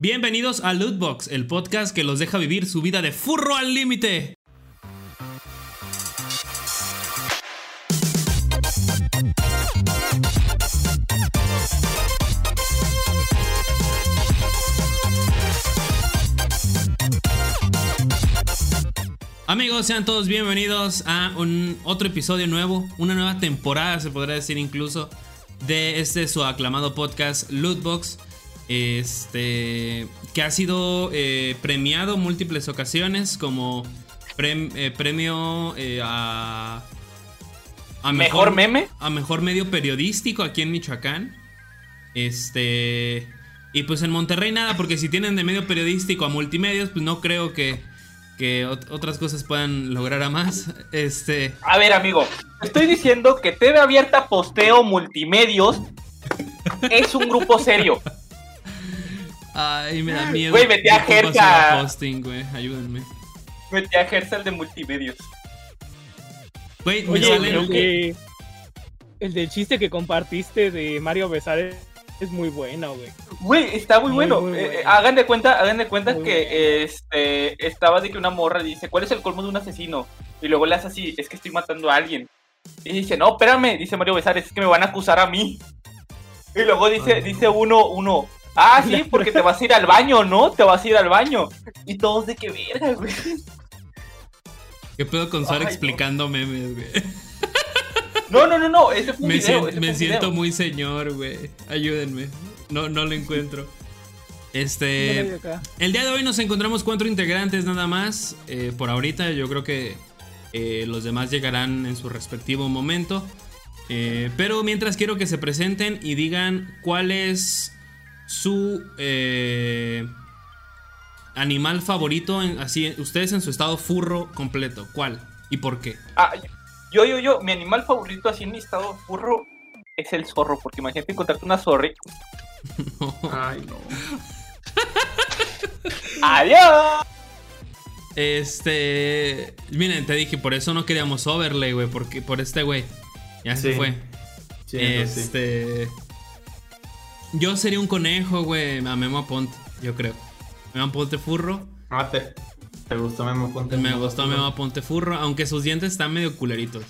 Bienvenidos a Lootbox, el podcast que los deja vivir su vida de furro al límite. Amigos, sean todos bienvenidos a un otro episodio nuevo, una nueva temporada, se podría decir incluso, de este su aclamado podcast Lootbox. Este que ha sido eh, premiado múltiples ocasiones como eh, premio eh, a, a mejor, meme, a mejor medio periodístico aquí en Michoacán. Este y pues en Monterrey nada, porque si tienen de medio periodístico a multimedios, pues no creo que que otras cosas puedan lograr a más. Este. A ver, amigo, estoy diciendo que TV Abierta Posteo Multimedios es un grupo serio. Ay, me da miedo. Güey, metí a güey, ayúdenme. Metí a Jerka de multimedios. Güey, me sale el, de, el del chiste que compartiste de Mario Besares es muy bueno, güey. Güey, está muy, bueno. Eh, hagan de cuenta, hagan de cuenta que este estaba de que una morra dice, ¿cuál es el colmo de un asesino? Y luego le hace así, es que estoy matando a alguien. Y dice, no, espérame, dice Mario Besares, es que me van a acusar a mí. Y luego dice, dice uno, uno, ah, sí, porque te vas a ir al baño, ¿no? Te vas a ir al baño. Y todos de qué verga, güey. ¿Qué puedo con explicando memes, güey? No, no, no, no, ese fue un me video. Siento, me siento muy señor, güey. Ayúdenme. No, no lo encuentro. Este. El día de hoy nos encontramos cuatro integrantes nada más. Eh, por ahorita, yo creo que eh, los demás llegarán en su respectivo momento. Eh, pero mientras quiero que se presenten y digan cuál es su animal favorito, así ustedes en su estado furro completo. ¿Cuál y por qué? Ah, yo, yo, yo, mi animal favorito así en mi estado furro es el zorro, porque imagínate encontrarte una zorri. Ay, no. ¡Adiós! Este. Miren, te dije, por eso no queríamos overlay, güey. Porque por este güey. Ya se fue. este. Yo sería un conejo, güey. A Memo Aponte, yo creo. Memo Aponte furro. Ah, te, te gustó Memo Aponte. Me gustó Memo Aponte furro. Aunque sus dientes están medio culeritos.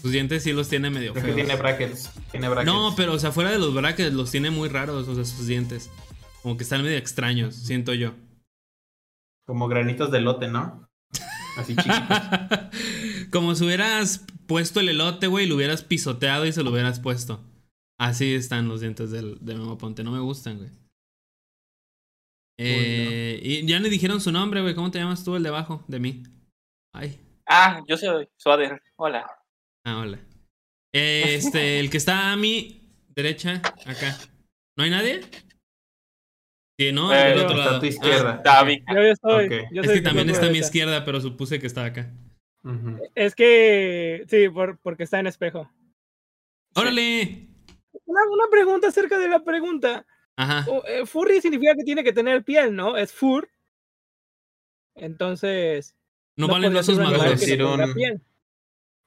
Sus dientes sí los tiene medio feos. Tiene brackets. Tiene brackets. No, pero o sea, fuera de los brackets los tiene muy raros, o sea, sus dientes. Como que están medio extraños, siento yo. Como granitos de lote, ¿no? Así chiquitos. Como si hubieras puesto el elote, güey, y lo hubieras pisoteado y se lo hubieras puesto. Así están los dientes del, de Memo Ponte. No me gustan, güey. Eh, Y ya le dijeron su nombre, güey. ¿Cómo te llamas tú, el de abajo de mí? Ay. Ah, yo soy Suader. Hola. Ah, hola. Este, el que está a mi derecha, acá. ¿No hay nadie? Sí, ¿no? Eh, otro lado. a tu izquierda. Ah, yo estoy. Yo es que también está a mi izquierda, pero supuse que estaba acá. Es que. Sí, porque está en espejo. ¡Órale! Una, una, pregunta acerca de la pregunta. Ajá. Eh, furry significa que tiene que tener piel, ¿no? Es fur. Entonces. No, valen esos maduros.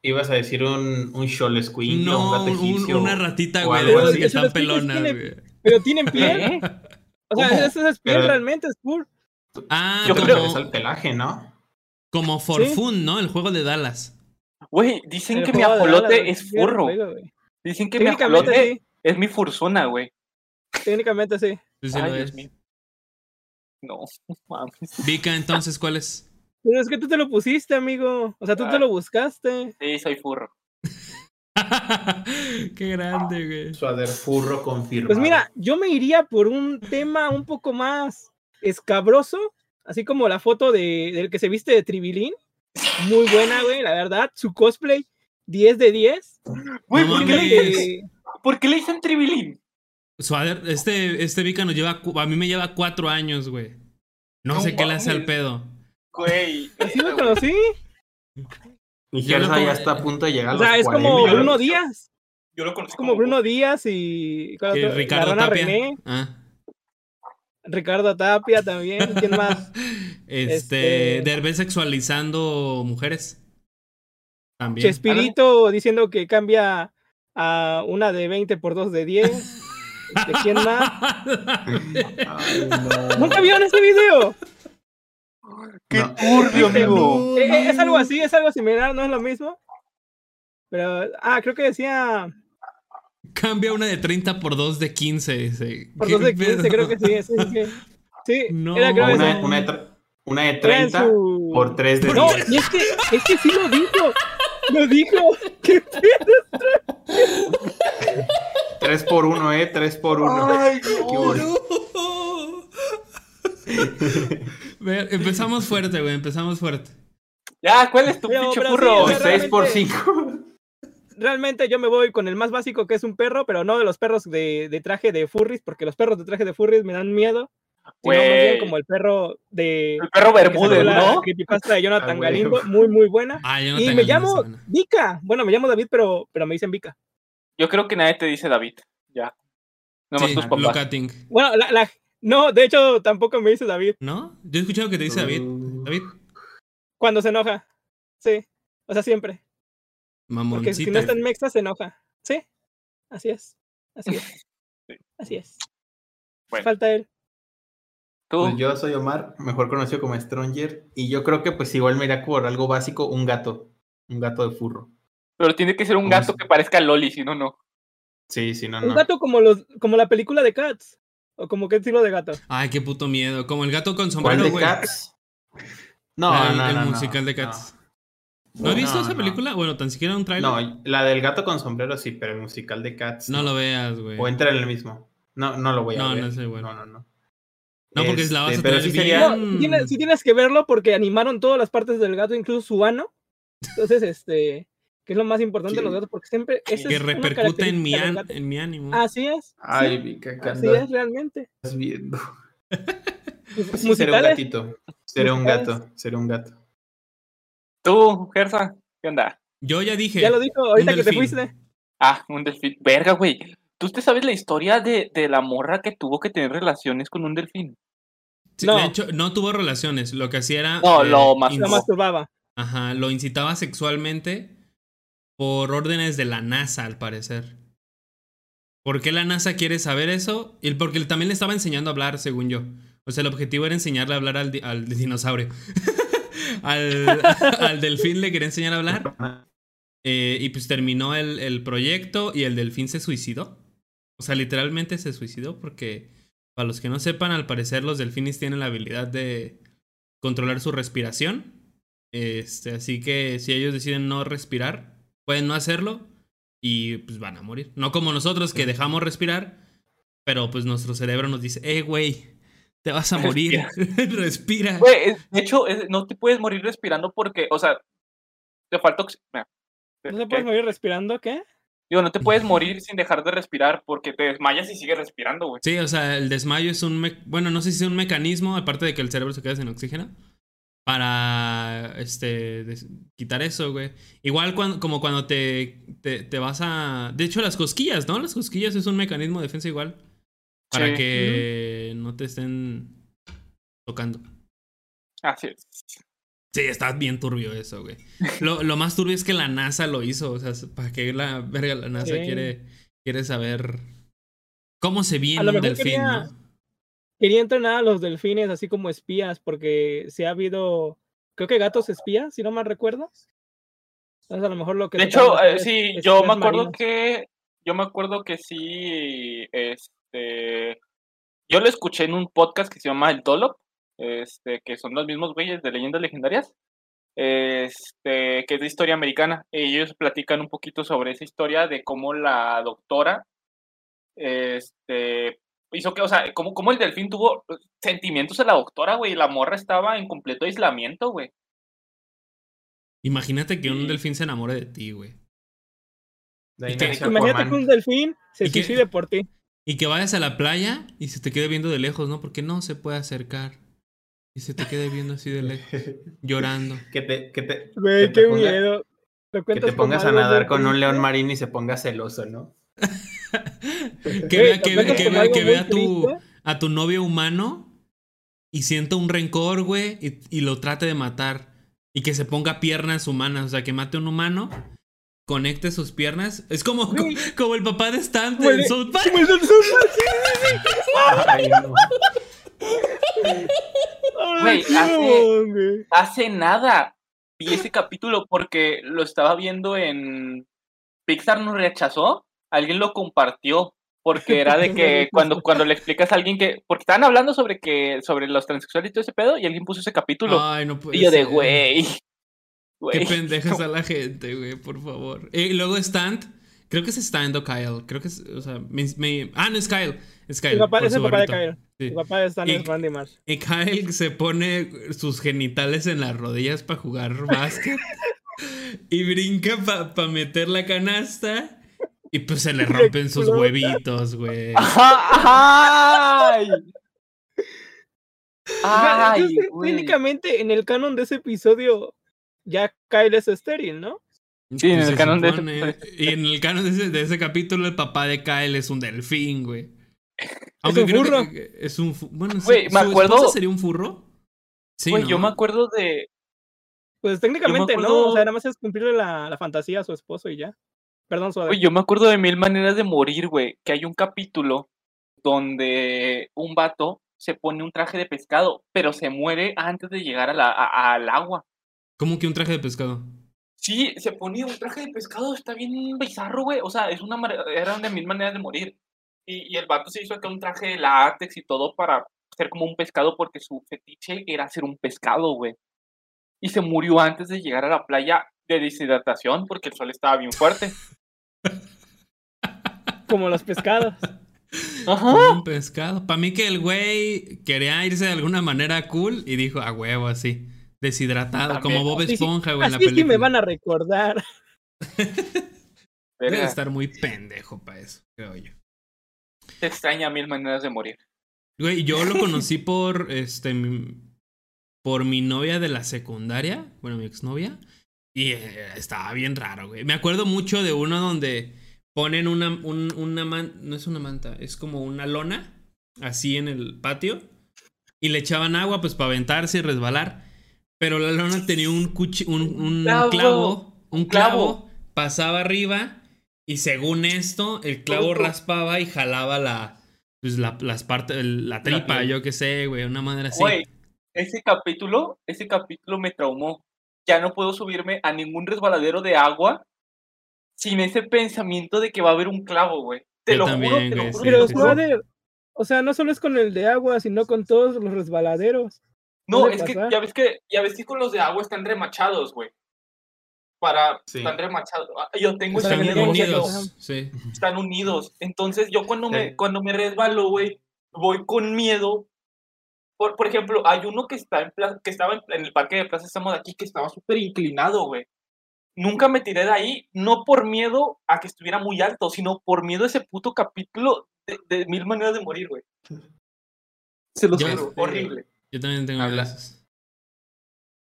Ibas a decir un, un no, un una ratita, güey, de esas que están pelonas, güey. Pero tienen piel. O sea, esa es piel realmente, es fur. Ah, yo creo que es el pelaje, ¿no? Como Forfun, ¿no? El juego de Dallas. Güey, dicen que mi ajolote es furro. Dicen que mi ajolote es mi fursona, güey. Técnicamente sí. sí, Ay, Dios mío. No, mames. Vika, entonces, ¿cuál es? Pero es que tú te lo pusiste, amigo. O sea, tú te lo buscaste. Sí, soy furro. Qué grande, güey. Suader furro confirmado. Pues mira, yo me iría por un tema un poco más escabroso, así como la foto de, del que se viste de Tribilín. Muy buena, güey, la verdad. Su cosplay, 10 de 10. Güey, ¿por, qué le, ¿por qué le dicen Tribilín? Suader, este, este Vika nos lleva, a mí me lleva cuatro años, güey. No, sé qué le hace al pedo. Güey. ¿Así lo conocí? Mi ya está a punto de llegar a los O sea, es como Bruno Díaz. Yo lo conozco. Es como Bruno Díaz y. Ricardo Tapia. René. Ah. Ricardo Tapia también. ¿Quién más? este, este... Derbez sexualizando mujeres. También. Chespirito diciendo que cambia a una de 20 por dos de 10. ¿De quién más? ¿Nunca vieron ese video? ¡Qué turbio, amigo! Eh, eh, es algo así, es algo similar, no es lo mismo. Pero, ah, creo que decía. Cambia una de 30 por 2 de 15. Por 2 de 15, creo que sí. Sí, sí. sí no. era, creo una, una, de, una, de 30 por 3 de 10. No, y es que, es que sí lo dijo. Lo dijo. ¿Qué pedo? 3 por 1, eh. 3 por 1. Ay, no. empezamos fuerte, güey. Empezamos fuerte. Ya, ¿cuál es tu pinche burro? 6 por 5 realmente yo me voy con el más básico que es un perro, pero no de los perros de, de traje de furries, porque los perros de traje de furries me dan miedo. Sino más bien como el perro de. El perro Bermúdez, ¿no? pasa de Jonathan ah, Galindo, muy, muy buena. Ah, y me llamo Vika. Bueno, me llamo David, pero, pero me dicen Vika. Yo creo que nadie te dice David. Ya. No sí, tus papás. Bueno, la, la, no, de hecho, tampoco me dice David. ¿No? Yo he escuchado que te dice David. Uh. David. Cuando se enoja. Sí. O sea, siempre. Porque si no está en Mexa se enoja. Sí, así es. Así es. Así es. Falta él. Pues yo soy Omar, mejor conocido como Stronger, y yo creo que pues igual me iría por algo básico, un gato. Un gato de furro. Pero tiene que ser un gato que parezca Loli, si no, no. Sí, si no, no. Un gato como los, como la película de Cats. ¿O como qué estilo de gato? Ay, qué puto miedo. Como el gato con sombrero, güey. Cats? No, no, el musical de Cats. ¿No has visto esa película? Bueno, tan siquiera un trailer. No, la del gato con sombrero sí, pero el musical de Cats. No, lo veas, güey. O entra en el mismo. No, no lo voy a no, ver. No, no bueno. No, no, no. No, porque es la base este, pero sí sería... no, tienes, sí tienes que verlo porque animaron todas las partes del gato, incluso su ano. Entonces, este, que es lo más importante de los gatos, porque siempre... que repercute en mi, en mi ánimo. Así es. Ay, sí, Así es, realmente. Estás viendo. Pues sí, seré un gatito. Seré un gato. Seré un gato. Tú, Gersa. ¿Qué onda? Yo ya dije. Ya lo dijo ahorita que te fuiste. Ah, un delfín. Verga, güey. ¿Tú te sabes la historia de, de, la morra que tuvo que tener relaciones con un delfín? no. De hecho, no tuvo relaciones. Lo que hacía era. No, lo, eh, lo masturbaba. Ajá, lo incitaba sexualmente por órdenes de la NASA, al parecer. ¿Por qué la NASA quiere saber eso? Y porque también le estaba enseñando a hablar, según yo. O sea, el objetivo era enseñarle a hablar al, al dinosaurio. al, delfín le quería enseñar a hablar. Eh, y pues terminó el, el, proyecto y el delfín se suicidó. O sea, literalmente se suicidó porque, para los que no sepan, al parecer los delfines tienen la habilidad de controlar su respiración. Este, así que si ellos deciden no respirar, pueden no hacerlo y pues van a morir. No como nosotros que dejamos respirar, pero pues nuestro cerebro nos dice, eh, güey, te vas a morir. Respira. Güey, de hecho, no te puedes morir respirando porque, o sea, te falta oxígeno. ¿No te puedes morir respirando qué? Digo, no te puedes morir sin dejar de respirar porque te desmayas y sigues respirando, güey. Sí, o sea, el desmayo es un. Bueno, no sé si es un mecanismo, aparte de que el cerebro se queda sin oxígeno, para este quitar eso, güey. Igual cuando, como cuando te, te, te, vas a. De hecho, las cosquillas, ¿no? Las cosquillas es un mecanismo de defensa igual. Para que no te estén tocando. Así es. Sí, está bien turbio eso, güey. Lo, lo, más turbio es que la NASA lo hizo. O sea, ¿para qué la verga la NASA quiere, quiere saber cómo se viene un delfín, quería, ¿no? Quería entrenar a los delfines así como espías, porque se ha habido. Creo que gatos espías, si no mal recuerdo. Entonces, a lo mejor lo que. De hecho, eh, sí, yo me acuerdo que. Yo me acuerdo que sí. Es, este, yo lo escuché en un podcast que se llama El Dolop, este, que son los mismos güeyes de leyendas legendarias, este, que es de historia americana. Ellos platican un poquito sobre esa historia de cómo la doctora, este, hizo que, o sea, cómo, cómo el delfín tuvo sentimientos a la doctora, güey, la morra estaba en completo aislamiento, güey. Imagínate que un delfín se enamore de ti, güey. Imagínate que un delfín se suicide por ti. Y que vayas a la playa y se te quede viendo de lejos, ¿no? Porque no se puede acercar. Y se te quede viendo así de lejos, llorando. Que te, que te, Güey, qué miedo. Que te pongas a nadar con un león marino y se ponga celoso, ¿no? que vea, que, que, vea a, tu, a tu novio humano y sienta un rencor, güey, y, y, lo trate de matar. Y que se ponga piernas humanas, o sea, que mate a un humano conecte sus piernas. Es como, como, el papá de Stan en South Park. Como el South Park. Ay, no. Güey, hace, hace nada vi ese capítulo porque lo estaba viendo en Pixar nos rechazó, alguien lo compartió porque era de que cuando, cuando le explicas a alguien que. Porque estaban hablando sobre que sobre los transexuales y todo ese pedo, y alguien puso ese capítulo. Ay, no puede y yo de güey. Qué pendejas a la gente, güey, por favor. Y luego Stand, creo que es Stand o Kyle. Creo que es, o sea, me, ah, no es Kyle. Es Kyle. El papá, es el papá de Kyle. El papá de Stan es Randy Marsh. Y Kyle se pone sus genitales en las rodillas para jugar básquet. y brinca para pa meter la canasta. Y pues se le rompen sus huevitos, güey. ¡Ay! Ay, técnicamente en el canon de ese episodio ya Kyle es estéril, ¿no? Sí, en el canon de ese... Y en el canon de ese, capítulo el papá de Kyle es un delfín, güey. Aunque ¿Es un furro? es un bueno, güey, me acuerdo sería un furro? Sí, güey, yo me acuerdo de Pues técnicamente no, o sea, nada más es cumplirle la, la fantasía a su esposo y ya. Perdón, suave. yo me acuerdo de mil maneras de morir, güey. Que hay un capítulo donde un vato se pone un traje de pescado, pero se muere antes de llegar a la, al agua. ¿Cómo que un traje de pescado? Sí, se ponía un traje de pescado, está bien bizarro, güey. O sea, es una era de mil maneras de morir. Y, y, el vato se hizo acá un traje de látex y todo para ser como un pescado porque su fetiche era ser un pescado, güey. Y se murió antes de llegar a la playa de deshidratación porque el sol estaba bien fuerte. Como los pescados. Ajá. un pescado. Para mí que el güey quería irse de alguna manera cool y dijo a huevo así. Deshidratado, como Bob Esponja, güey, en la película. sí me van a recordar. Debe estar muy pendejo para eso, creo yo. Te extraña mil maneras de morir. Güey, yo lo conocí por este por mi novia de la secundaria, bueno, mi exnovia. Y eh, estaba bien raro, güey. Me acuerdo mucho de uno donde ponen una, un, una manta, no es una manta, es como una lona, así en el patio. Y le echaban agua, pues, para aventarse y resbalar. Pero la lona tenía un, un, clavo, un clavo, pasaba arriba. Y según esto, el clavo raspaba y jalaba la, pues, la, las partes, la tripa, yo qué sé, güey, una madre así. Güey, ese capítulo, ese capítulo me traumó ya no puedo subirme a ningún resbaladero de agua sin ese pensamiento de que va a haber un clavo, güey. Te lo juro, te lo juro. Pero, o sea, no solo es con el de agua, sino con todos los resbaladeros. No, es que ya ves que ya ves que con los de agua están remachados, güey. Para están remachados. Ah, yo tengo están unidos, sí. Están unidos. Entonces, yo cuando me cuando me resbalo, güey, voy con miedo por, por ejemplo, hay uno que, está en que estaba en, el parque de Plaza Estamos de aquí que estaba súper inclinado, güey. Nunca me tiré de ahí, no por miedo a que estuviera muy alto, sino por miedo a ese puto capítulo de, mil maneras de morir, güey. Se lo juro, horrible. Yo también tengo algo.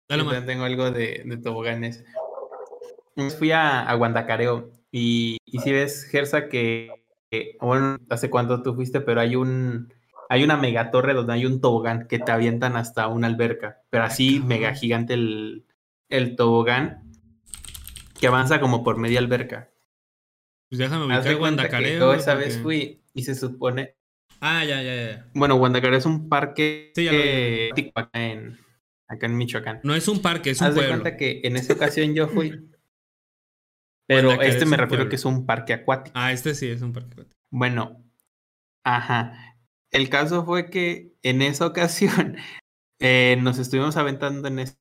Yo también tengo algo de, de toboganes. Fui a, a Guandacareo y, y si ves, Gersa, que, que, bueno, hace cuánto tú fuiste, pero hay un, hay una mega torre donde hay un tobogán que te avientan hasta una alberca, pero así mega gigante el, el tobogán que avanza como por media alberca. Pues déjame ubicar Guandacareo. Yo esa vez fui y se supone. Ah, ya, ya, ya. Bueno, Guandacareo es un parque sí, acá, en, acá en Michoacán. No es un parque, es un Haz pueblo. de cuenta que en esa ocasión yo fui. pero este me refiero que es un parque acuático. Ah, este sí es un parque acuático. Bueno, ajá. El caso fue que en esa ocasión eh, nos estuvimos aventando en este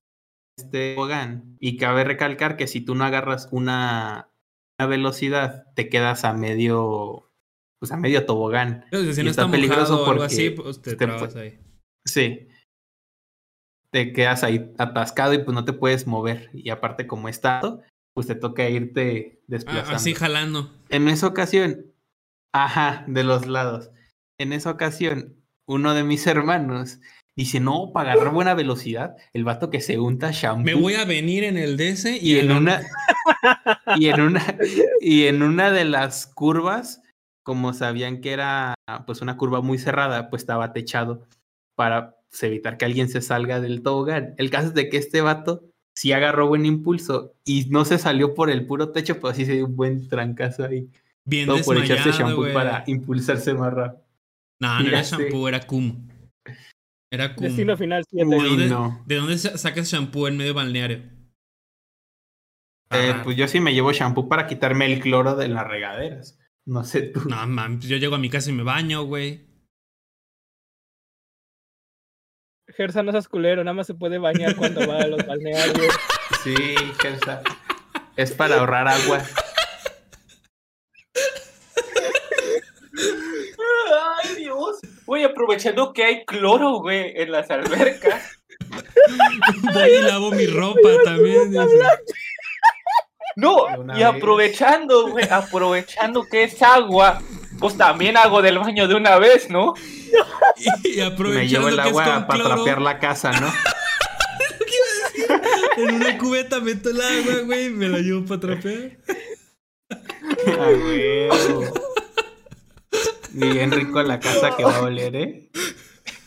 tobogán y cabe recalcar que si tú no agarras una, velocidad, te quedas a medio, pues a medio tobogán. si no está, peligroso porque así, pues te, ahí. Sí. Te quedas ahí atascado y pues no te puedes mover. Y aparte como está, pues te toca irte desplazando. así jalando. En esa ocasión, ajá, de los lados en esa ocasión, uno de mis hermanos dice, no, para agarrar buena velocidad, el vato que se unta shampoo. Me voy a venir en el DS y, en una y en una y en una de las curvas, como sabían que era pues una curva muy cerrada, pues estaba techado para evitar que alguien se salga del tobogán. El caso es de que este vato sí agarró buen impulso y no se salió por el puro techo, pero sí se dio un buen trancazo ahí. Bien Todo por echarse shampoo para impulsarse más rápido. No, no era shampoo, era cum. Era cum. Destino final 7. ¿De, dónde, no. ¿De dónde sacas shampoo en medio balneario? Eh, pues yo sí me llevo shampoo para quitarme el cloro de las regaderas. No sé tú. No, man, yo llego a mi casa y me baño, güey. Gersa no seas culero, nada más se puede bañar cuando va a los balnearios. Sí, Gersa. Es para ahorrar agua. Ay, Dios. Voy aprovechando que hay cloro, güey, en las albercas. Voy y lavo mi ropa también. No, y aprovechando, güey, aprovechando que es agua, pues también hago del baño de una vez, ¿no? Y, aprovechando Me llevo el agua para trapear la casa, ¿no? en una cubeta meto el agua, güey, y me la llevo para trapear. Ah, güey. Bien rico la casa que va a oler, ¿eh?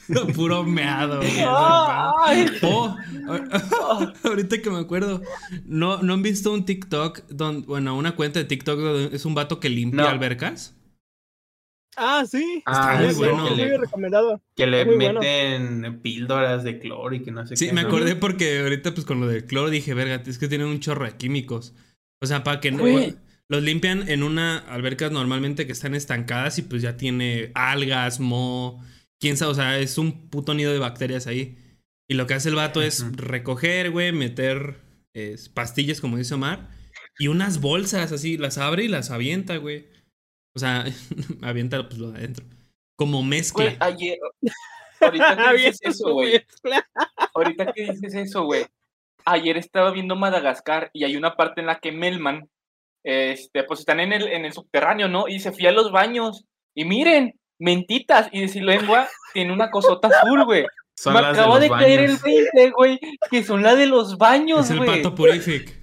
Puro meado. Oh, ahorita que me acuerdo, ¿no, ¿no han visto un TikTok, donde, bueno, una cuenta de TikTok donde es un vato que limpia albercas? Ah, sí. Ah, muy bueno. Que le, recomendado. Que le meten píldoras de cloro y que no sé qué. Sí, me acordé porque ahorita pues con lo de cloro dije, verga, es que tienen un chorro de químicos. O sea, para que no... Los limpian en una alberca normalmente que están estancadas y pues ya tiene algas, mo quién sabe, o sea, es un puto nido de bacterias ahí. Y lo que hace el vato es recoger, güey, meter pastillas, como dice Omar, y unas bolsas así, las abre y las avienta, güey. O sea, avienta pues lo de adentro. Como mezcla. Güey, ayer. Ahorita que dices eso, güey. Ahorita que dices eso, güey. Ayer estaba viendo Madagascar y hay una parte en la que Melman, este, pues están en el, en el subterráneo, ¿no? Y se fía a los baños. Y miren, mentitas y de lengua tiene una cosota azul, güey. Me acabo de, caer el 20, güey, que son las de los baños, güey. Es el pato purific.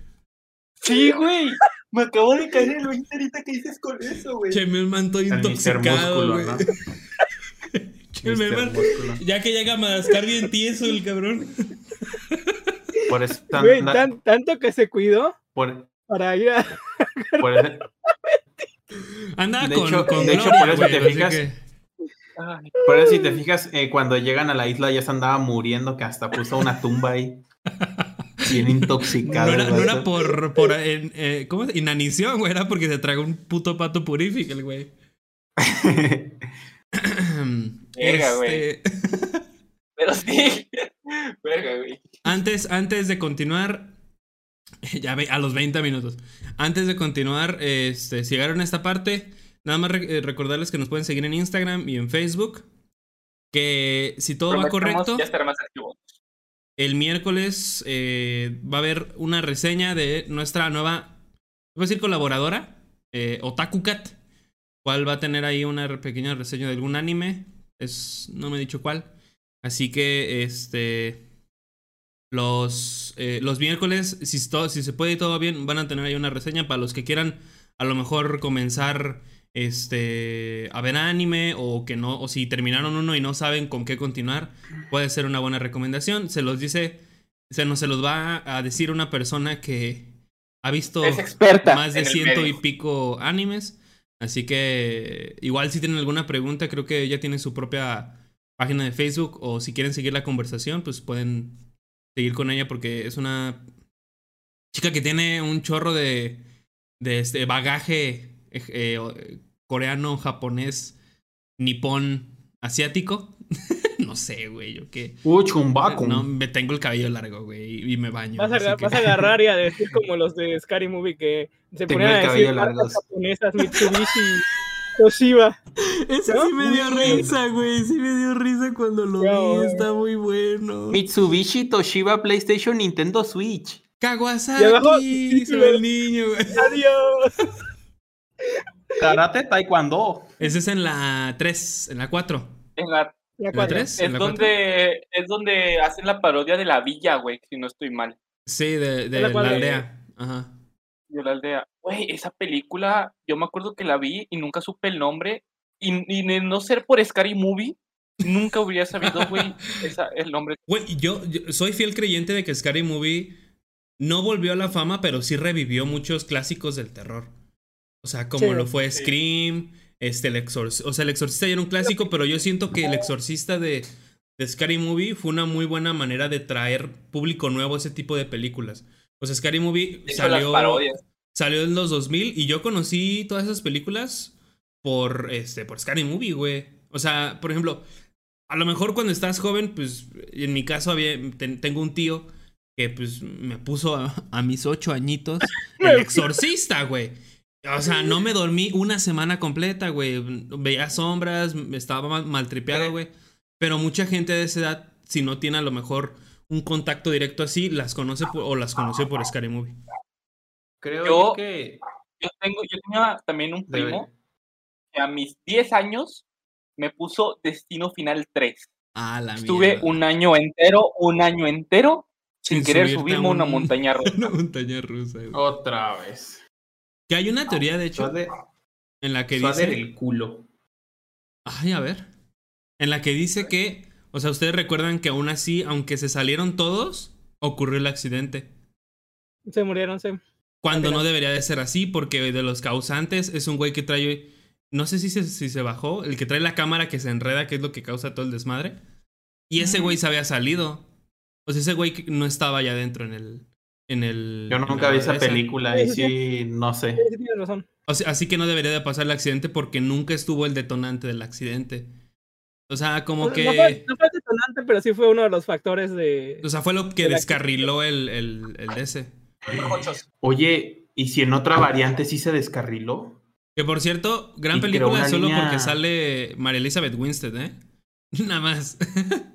Sí, güey. Me acabo de caer el 20 ahorita que dices con eso, güey. Che, me manto intoxicado, güey. ¿no? ya que llega a Madagascar bien tieso el cabrón. Por eso güey, tanto que se cuidó por, para ir a... Por eso... Anda de con, hecho, con de hecho, por eso te fijas, eso si te fijas, eh, cuando llegan a la isla ya se andaba muriendo, que hasta puso una tumba ahí. Bien intoxicado. No era, no era por, por eh, ¿cómo es? inanición, güey, era porque se tragó un puto pato purific el güey. Verga, güey. Este Pero sí. Verga, güey. Antes, antes de continuar, ya ve, a los 20 minutos. Antes de continuar, este, si llegaron a esta parte, nada más eh, recordarles que nos pueden seguir en Instagram y en Facebook. Que si todo va correcto, el miércoles eh, va a haber una reseña de nuestra nueva, voy a decir colaboradora, eh, OtakuCat, cual va a tener ahí una pequeña reseña de algún anime. Es, no me he dicho cuál. Así que, este, los, eh, los miércoles, si, si se puede y todo bien, van a tener ahí una reseña para los que quieran a lo mejor comenzar este, a ver anime o que no, o si terminaron uno y no saben con qué continuar, puede ser una buena recomendación. Se los dice, se, no, se los va a decir una persona que ha visto más de ciento y pico animes. Así que igual si tienen alguna pregunta, creo que ella tiene su propia página de Facebook o si quieren seguir la conversación, pues pueden seguir con ella porque es una chica que tiene un chorro de, de este bagaje eh, coreano, japonés, nipón, asiático. no sé, güey, yo qué. No, me tengo el cabello largo, güey, y me baño. Vas a, vas a agarrar y a decir como los de Scary Movie que se ponen a decir marcas japonesas, Mitsubishi. Toshiba. Ese sí me dio risa, güey. Sí me dio risa cuando lo vi. Está muy bueno. Mitsubishi, Toshiba, PlayStation, Nintendo Switch. Kawasaki. el niño, güey. Adiós. Karate Taekwondo. Ese es en la 3, en la 4. En la, la 4. Es, donde, es donde hacen la parodia de la villa, güey, si no estoy mal. Sí, de, de la, la aldea. Ajá. De la aldea. Güey, esa película, yo me acuerdo que la vi y nunca supe el nombre. Y, y de no ser por Scary Movie, nunca hubiera sabido, güey, el nombre. Güey, yo, yo, soy fiel creyente de que Scary Movie no volvió a la fama, pero sí revivió muchos clásicos del terror. O sea, como lo fue Scream, este, el Exorcista. O sea, el Exorcista ya era un clásico, pero yo siento que el Exorcista de, de Scary Movie fue una muy buena manera de traer público nuevo a ese tipo de películas. O sea, Scary Movie salió, salió en los 2000 y yo conocí todas esas películas por, este, por Scary Movie, güey. O sea, por ejemplo, a lo mejor cuando estás joven, pues en mi caso había, tengo un tío que pues me puso a, mis ocho añitos el exorcista, güey. O sea, no me dormí una semana completa, güey. Veía sombras, estaba maltripeado, güey. Pero mucha gente de esa edad, si no tiene a lo mejor un contacto directo así, las conoce o las conoce por Scary Movie. Creo yo, que. Yo, tengo, yo tenía también un primo que a mis 10 años me puso Destino Final 3. Ah, la Estuve un año entero, un año entero, sin, querer subirme una montaña rusa. una montaña rusa. Otra vez. Que hay una teoría, de hecho, en la que dice... el culo. Ay, a ver. En la que dice que, o sea, ustedes recuerdan que aún así, aunque se salieron todos, ocurrió el accidente. Se murieron, sí. Cuando no debería de ser así, porque de los causantes es un güey que trae no sé si se, si se bajó. El que trae la cámara que se enreda, que es lo que causa todo el desmadre. Y ese güey se había salido. O sea, ese güey no estaba ya dentro en el. En el Yo nunca vi esa película y sí, no sé. así que no debería de pasar el accidente porque nunca estuvo el detonante del accidente. O sea, como que. No fue, el detonante, pero sí fue uno de los factores de. O sea, fue lo que descarriló el, el, el ese. Oye, ¿y si en otra variante sí se descarriló? Que por cierto, gran película solo porque sale María Elizabeth Winstead, ¿eh? Nada más.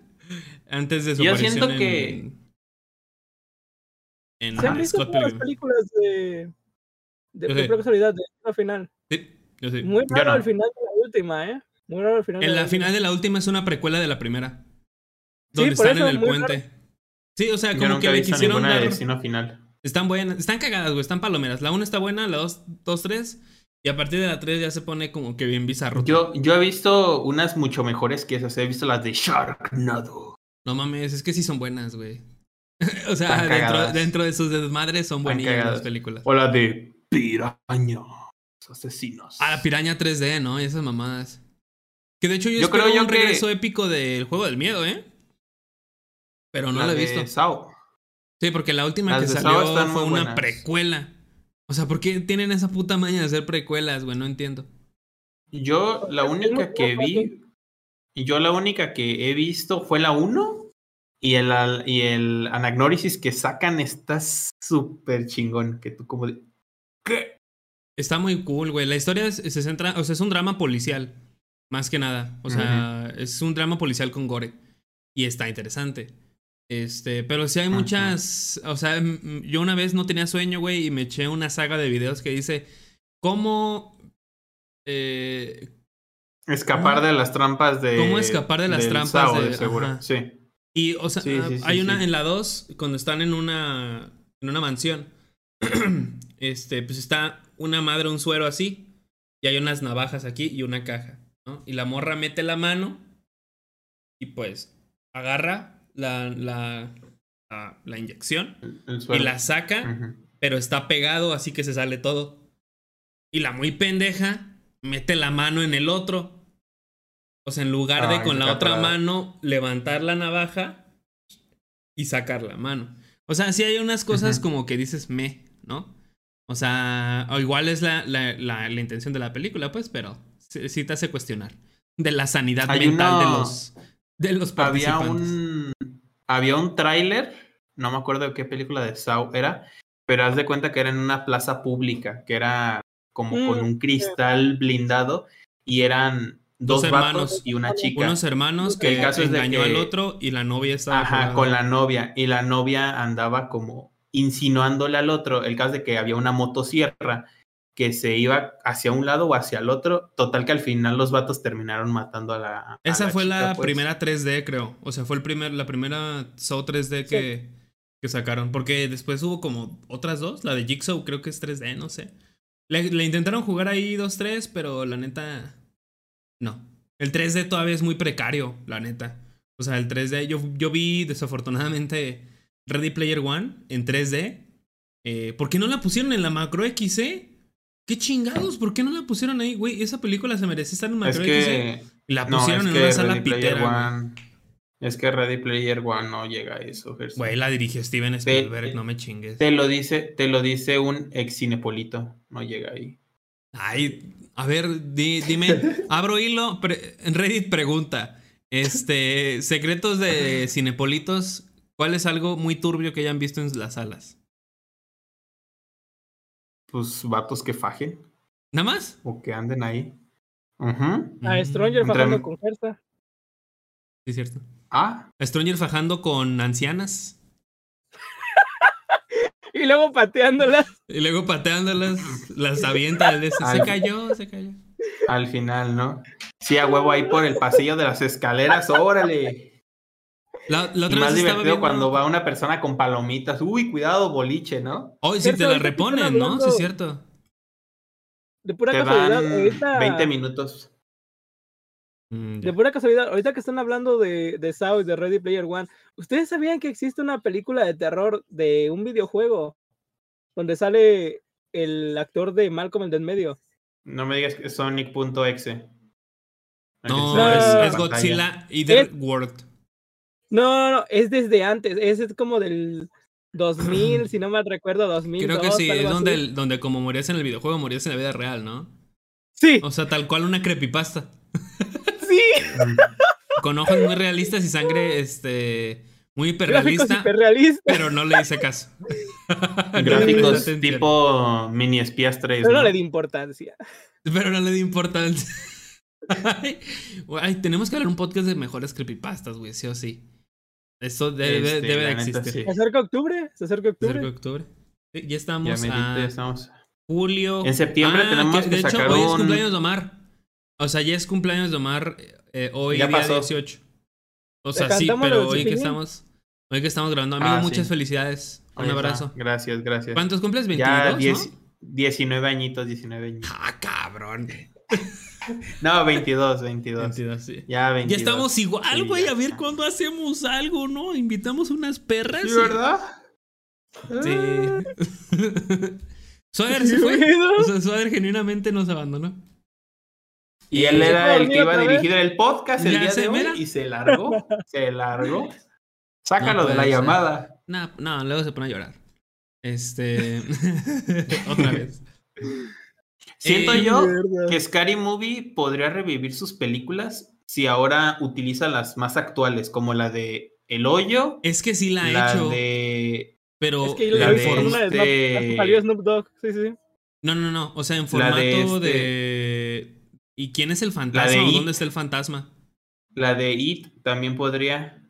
Antes de su Yo siento que. En, ¿Se han visto las películas de. de, de casualidad, de la final? Sí, yo sí. Muy raro el final de la última, ¿eh? Muy raro el final. En la, final de la última es una precuela de la primera. Donde están en el puente. Sí, o sea, como que le quisieron dar. final. Están buenas, están cagadas, güey, están palomeras. La una está buena, la dos, dos, tres. Y a partir de la 3 ya se pone como que bien bizarro. Yo, yo he visto unas mucho mejores que esas. He visto las de Sharknado. No mames, es que sí son buenas, güey. o sea, dentro, dentro, de sus desmadres son buenísimas las películas. O la de Piraña. Asesinos. Ah, la Piraña 3D, ¿no? Y esas mamadas. Que de hecho yo, yo creo yo un regreso épico del juego del miedo, ¿eh? Pero no lo he visto. Sao. Sí, porque la última que salió fue una precuela. O sea, ¿por qué tienen esa puta maña de hacer precuelas, güey? No entiendo. Yo la única que vi, yo la única que he visto fue la 1 y el, y el Anagnorisis que sacan está súper chingón, que tú como de... ¿Qué? Está muy cool, güey. La historia se centra, o sea, es un drama policial, más que nada. O sea, es un drama policial con gore. Y está interesante. Este, pero sí hay muchas, o sea, yo una vez no tenía sueño, güey, y me eché una saga de videos que dice cómo eh, escapar de las trampas de cómo escapar de las trampas de, seguro. Sí. Y o sea, ah, hay una en la 2 cuando están en una en una mansión. este, pues está una madre un suero así y hay unas navajas aquí y una caja, ¿no? Y la morra mete la mano y pues agarra la, la, la, inyección y la saca, pero está pegado así que se sale todo. Y la muy pendeja mete la mano en el otro. O sea, en lugar de con la otra mano levantar la navaja y sacar la mano. O sea, sí hay unas cosas como que dices me, ¿no? O sea, o igual es la, la, la, intención de la película, pues, pero sí, te hace cuestionar de la sanidad mental de los de los participantes. Había un había un tráiler, no me acuerdo de qué película de Saw era, pero haz de cuenta que era en una plaza pública, que era como con mm, un cristal blindado y eran dos, hermanos y una chica. Unos hermanos que el caso engañó al otro y la novia estaba Ajá, con la novia y la novia andaba como insinuándole al otro, el caso de que había una motosierra que se iba hacia un lado o hacia el otro. Total que al final los vatos terminaron matando a la. Esa fue la pues. primera 3D, creo. O sea, fue el primer, la primera Saw 3D que, que sacaron. Porque después hubo como otras dos. La de Jigsaw creo que es 3D, no sé. Le, intentaron jugar ahí 2-3, pero la neta. No. El 3D todavía es muy precario, la neta. O sea, el 3D. Yo, yo vi desafortunadamente Ready Player One en 3D Eh, ¿Por qué no la pusieron en la Macro X, eh? ¿Qué chingados? ¿Por qué no la pusieron ahí, güey? Esa película se merece estar en Macro es que... X. La pusieron en una sala pitera. Es que Ready Player One no llega a eso, Güey, la dirigió Steven Spielberg, no me chingues. Te lo dice, te lo dice un ex cinepolito, no llega ahí. Ay, a ver, dime, abro hilo, en Reddit pregunta, este, secretos de cinepolitos, ¿cuál es algo muy turbio que hayan visto en las salas? Pues vatos que fajen. ¿Nada más? O que anden ahí. A Stranger fajando con fuerza. Sí, cierto. Ah. Stranger fajando con ancianas. Y luego pateándolas. Y luego pateándolas, las avienta. Se cayó, se cayó. Al final, ¿no? Sí, a huevo ahí por el pasillo de las escaleras, órale. La, la y más divertido cuando va una persona con palomitas. Uy, cuidado, boliche, ¿no? Hoy sí te la reponen, ¿no? Sí, es cierto. De pura casualidad, 20 minutos. Mm, de pura casualidad, ahorita que están hablando de, de y de Ready Player One, ¿ustedes sabían que existe una película de terror de un videojuego donde sale el actor de Malcolm el del medio? No me digas que es Sonic.exe. No, es, Godzilla y The World. No, no, es desde antes, ese es como del 2000, si no mal recuerdo, 2000. Creo que sí, es donde, donde como morías en el videojuego, morías en la vida real, ¿no? Sí. O sea, tal cual una creepypasta. Sí. Con ojos muy realistas y sangre, este, muy hiperrealista. Pero no le hice caso. Gráficos tipo mini espías 3. Pero no, le di importancia. Pero no le di importancia. Ay, tenemos que hablar un podcast de mejores creepypastas, güey, sí o sí. Eso debe, este, debe de existir. Se acerca octubre, se acerca octubre. Se acerca octubre. ya estamos ya estamos. julio. En septiembre ah, tenemos que, de hecho, hoy es cumpleaños de Omar. O sea, ya es cumpleaños de Omar eh, hoy día 18. O sea, sí, pero hoy que estamos hoy que estamos grabando, amigo, ah, muchas felicidades. Un abrazo. Gracias, gracias. ¿Cuántos cumples? 22, ya, 19 añitos, 19 añitos. Ah, cabrón. No, 22, 22. 22 sí. Ya 22. Ya estamos igual, güey. a ver cuándo hacemos algo, ¿no? Invitamos unas perras. ¿Sí, verdad? Sí. Suader se fue. O sea, Suader genuinamente nos abandonó. Y él era el que iba a dirigir el podcast el día de hoy y se largó. Se largó. Sácalo de la llamada. No, no, luego se pone a llorar. Este. Otra vez. Siento eh, yo que Scary Movie podría revivir sus películas si ahora utiliza las más actuales, como la de El Hoyo. Es que sí la ha hecho. De... Pero es que la de este... Snoop Dogg. Sí, sí. No, no, no. O sea, en formato de, este ¿Y quién es el fantasma? ¿O ¿Dónde está el fantasma? La de It también podría.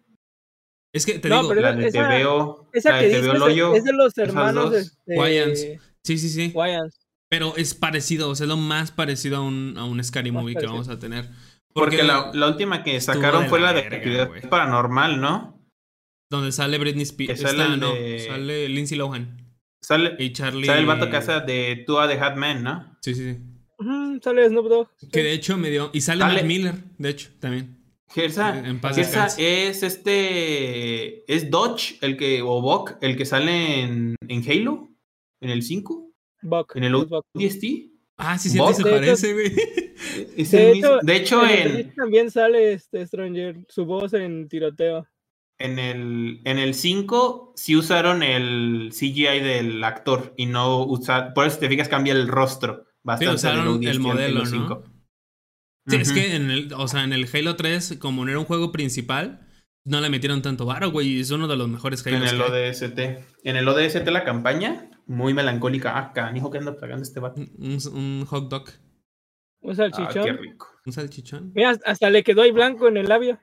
Es que te digo, la de esa, Te veo, esa que te veo el hoyo, es de los hermanos este, Sí, sí, sí. Wayans. Pero es parecido, o sea, es lo más parecido a un, a un Scary Movie que vamos a tener. Porque, la, la, última que sacaron fue la de actividad paranormal, ¿no? Donde sale Britney Spears. Sale, no, sale Lindsay Lohan. Sale, y Charlie... sale el vato que hace de Tua de Hatman, ¿no? Sí, sí, sí. Sale Snoop Dogg. Que de hecho me dio. Y sale, Mac Miller, de hecho, también. Gersa, Gersa es este. Es Dodge, el que. O Bok, el que sale en, en Halo. En el 5. Buck. ¿En el ODST? Ah, sí, sí, se parece, güey. De hecho, en, También sale este Stranger, su voz en tiroteo. En el, en el 5 sí usaron el CGI del actor y no usaron. Por eso te fijas, cambia el rostro bastante. Sí, usaron el modelo, ¿no? Sí, es que en el, o sea, en el Halo 3, como no era un juego principal, no le metieron tanto varo, güey, y es uno de los mejores Halo. En el ODST. En el ODST la campaña muy melancólica. Ah, canijo que anda pagando este vato. Un, hot dog. Un salchichón. Ah, qué rico. Un salchichón. Mira, hasta le quedó ahí blanco en el labio.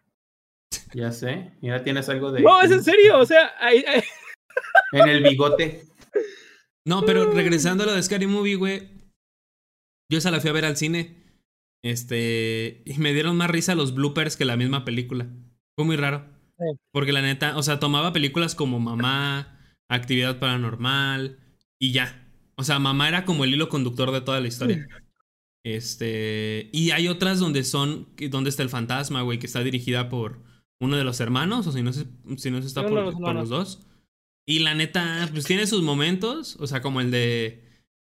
Ya sé. Mira, tienes algo de. No, es en serio. O sea, ahí, en el bigote. No, pero regresando a lo de Scary Movie, güey. Yo esa la fui a ver al cine. Este. Y me dieron más risa los bloopers que la misma película. Fue muy raro. Porque la neta, o sea, tomaba películas como Mamá, Actividad Paranormal, y ya. O sea, mamá era como el hilo conductor de toda la historia. Este. Y hay otras donde son. Donde está el fantasma, güey, que está dirigida por uno de los hermanos, o si no se, si no se está por, los dos. Y la neta, pues tiene sus momentos, o sea, como el de...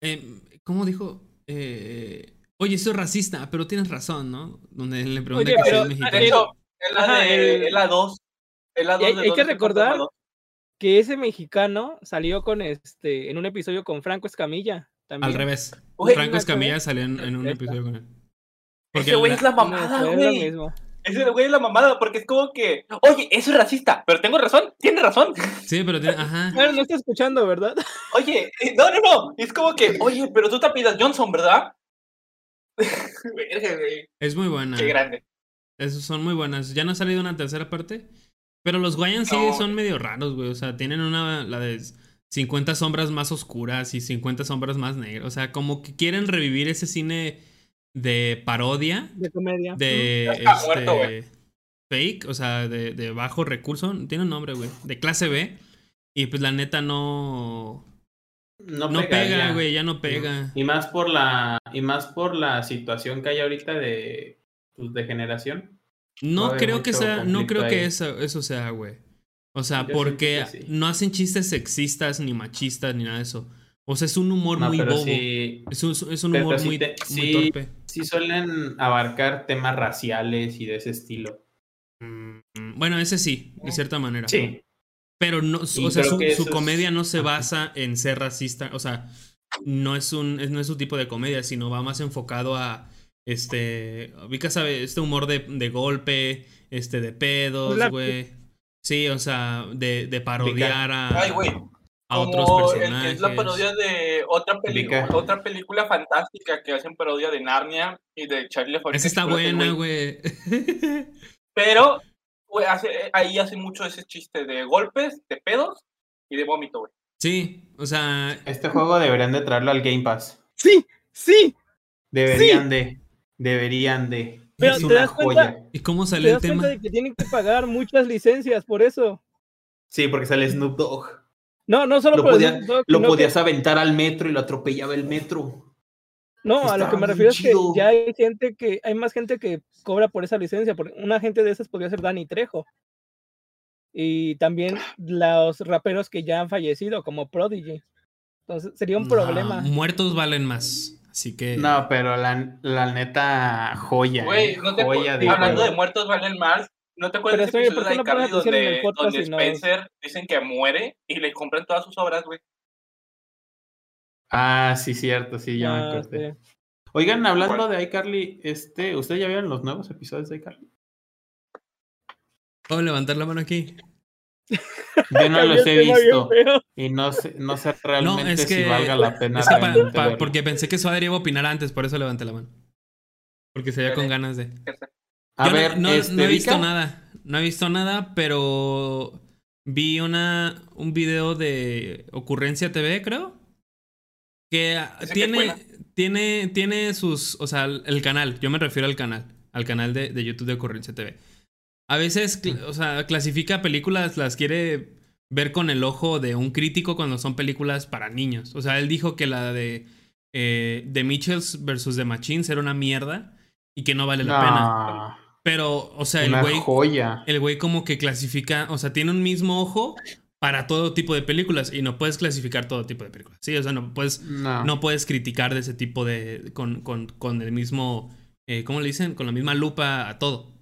Eh, ¿Cómo dijo? Eh, Oye, soy racista, pero tienes razón, ¿no? Donde le pregunté que pero, es mexicano. De hecho, es la, de, la 2. hay, que recordar que ese mexicano salió con este en un episodio con Franco Escamilla. También. Al revés. Franco Escamilla salió en, un episodio con él. Ese güey es la mamada, güey. Ese güey es la mamada, porque es como que, oye, eso es racista, pero tengo razón, tiene razón. Sí, pero tiene, ajá. No está escuchando, ¿verdad? Oye, no, no, no, es como que, oye, pero tú te pidas Johnson, ¿verdad? es muy buena. Qué grande. Esos son muy buenas. Ya no ha salido una tercera parte. Pero los Guayans sí son medio raros, güey. O sea, tienen una, la de 50 sombras más oscuras y 50 sombras más negras. O sea, como que quieren revivir ese cine de parodia. De comedia. De este, fake, o sea, de, de bajo recurso. Tiene un nombre, güey. De clase B. Y pues la neta no no, pega, güey, ya no pega. Y más por la y más por la situación que hay ahorita de pues, de generación. No creo que sea, no creo que eso, eso sea, güey. O sea, porque no hacen chistes sexistas ni machistas ni nada de eso. O sea, es un humor muy bobo. es, un, es un humor muy, muy, torpe. Sí suelen abarcar temas raciales y de ese estilo. Mm, bueno, ese sí, de cierta manera. Sí. Pero no, o sea, su, comedia no se basa en ser racista, o sea, no es un, no es su tipo de comedia, sino va más enfocado a este, Vika sabe, este humor de, de golpe, este, de pedos, güey. Sí, o sea, de, de parodiar a, a otros personajes. es la parodia de otra película, otra película fantástica que hacen parodia de Narnia y de Charlie Esa está buena, güey. Pero hace, ahí hace mucho ese chiste de golpes, de pedos y de vómito, güey. Sí, o sea. Este juego deberían de traerlo al Game Pass. Sí, sí. Deberían de. Deberían de. Pero es una joya. ¿Y cómo sale el tema? De que tienen que pagar muchas licencias por eso. Sí, porque sale Snoop Dogg. No, no solo lo por Lo podías aventar al metro y lo atropellaba el metro. No, a lo que me refiero es que ya hay gente que, hay más gente que cobra por esa licencia. Porque una gente de esas podría ser Dani Trejo. Y también los raperos que ya han fallecido, como Prodigy. Entonces sería un problema. Muertos valen más. Así que. No, pero la, la neta joya. Güey, ¿eh? no te joya hablando de muertos valen más. ¿No te acuerdas de episodio de Carly donde, donde Spencer dicen que muere y le compran todas sus obras, güey? Ah, sí, cierto, sí, ya me ah, acordé. Oigan, hablando de iCarly, este, ¿ustedes ya vieron los nuevos episodios de iCarly? ¿Puedo levantar la mano aquí? Yo no los he visto y no sé, no sé realmente si valga la pena. porque pensé que Suadri iba a opinar antes, por eso levanté la mano. Porque se veía con ganas de. A ver, no, este, he visto nada. No he visto nada, pero vi una un video de Ocurrencia TV, creo. Que tiene, tiene, tiene sus, o sea, el canal, yo me refiero al canal, al canal de, de YouTube de Ocurrencia TV. A veces, o sea, clasifica películas, las quiere ver con el ojo de un crítico cuando son películas para niños. O sea, él dijo que la de, eh, de Mitchells versus The Machines era una mierda y que no vale la pena. Pero, o sea, el güey. El güey como que clasifica, o sea, tiene un mismo ojo, para todo tipo de películas y no puedes clasificar todo tipo de películas. Sí, o sea, no puedes, no. puedes criticar de ese tipo de. con, con, con el mismo. Eh, ¿Cómo le dicen? Con la misma lupa a todo.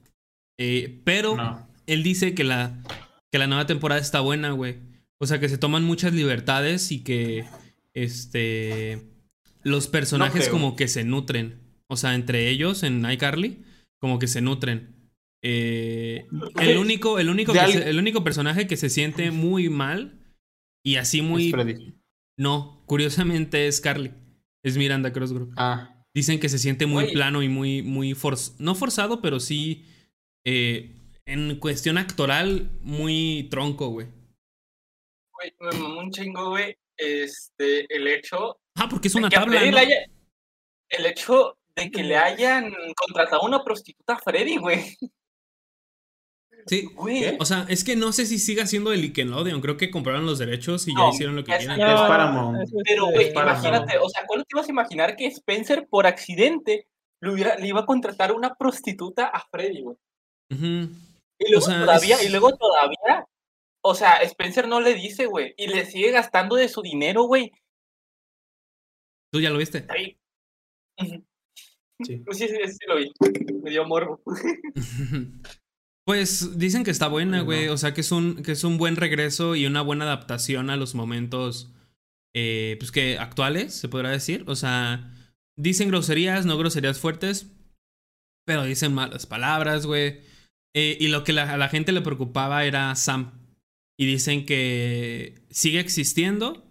Eh, pero él dice que la, que la nueva temporada está buena, güey. O sea, que se toman muchas libertades y que. Este. Los personajes como que se nutren. O sea, entre ellos en iCarly, como que se nutren. Eh, el único, el único, el único personaje que se siente muy mal y así muy. No, curiosamente es Carly. Es Miranda Crossgroup. Ah. Dicen que se siente muy plano y muy, muy no forzado, pero sí eh, en cuestión actoral, muy tronco, güey. Güey, me mamó un chingo, güey. Este, el hecho. Ah, porque es una tabla. el hecho de que le hayan contratado una prostituta a Freddy, güey. Sí, o sea, es que no sé si siga siendo el Nickelodeon. Creo que compraron los derechos y ya hicieron lo que quieran. Es Paramount. Pero, güey, imagínate, o sea, ¿cuándo te ibas a imaginar que Spencer, por accidente, le, le iba a contratar una prostituta a Freddy, güey? Y luego todavía, y luego todavía o sea, Spencer no le dice, güey, y le sigue gastando de su dinero, güey. ¿Tú ya lo viste? Ahí. sí, sí, sí, lo vi. Me dio morbo. Pues dicen que está buena, güey. O sea, que es, un, que es un buen regreso y una buena adaptación a los momentos eh, pues que actuales, se podrá decir. O sea, dicen groserías, no groserías fuertes, pero dicen malas palabras, güey. Eh, y lo que a la gente le preocupaba era Sam. Y dicen que sigue existiendo,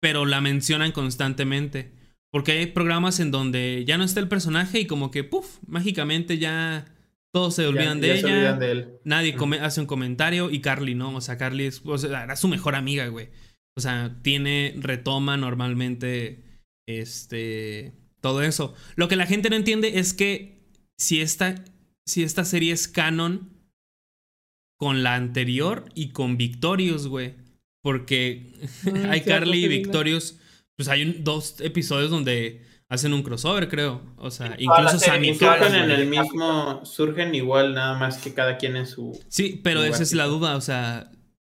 pero la mencionan constantemente. Porque hay programas en donde ya no está el personaje y como que, puff, mágicamente ya todos se olvidan de ella. Nadie hace un comentario y Carly no. O sea, Carly es, era su mejor amiga, güey. O sea, tiene, retoma normalmente este, todo eso. Lo que la gente no entiende es que si esta, si esta serie es canon con la anterior y con Victorious, güey. Porque mm, hay Carly y Victorious. Pues hay dos episodios donde hacen un crossover, creo. O sea, incluso Sammy surgen en el mismo, surgen igual, nada más que cada quien en su. Sí, pero esa es la duda. O sea,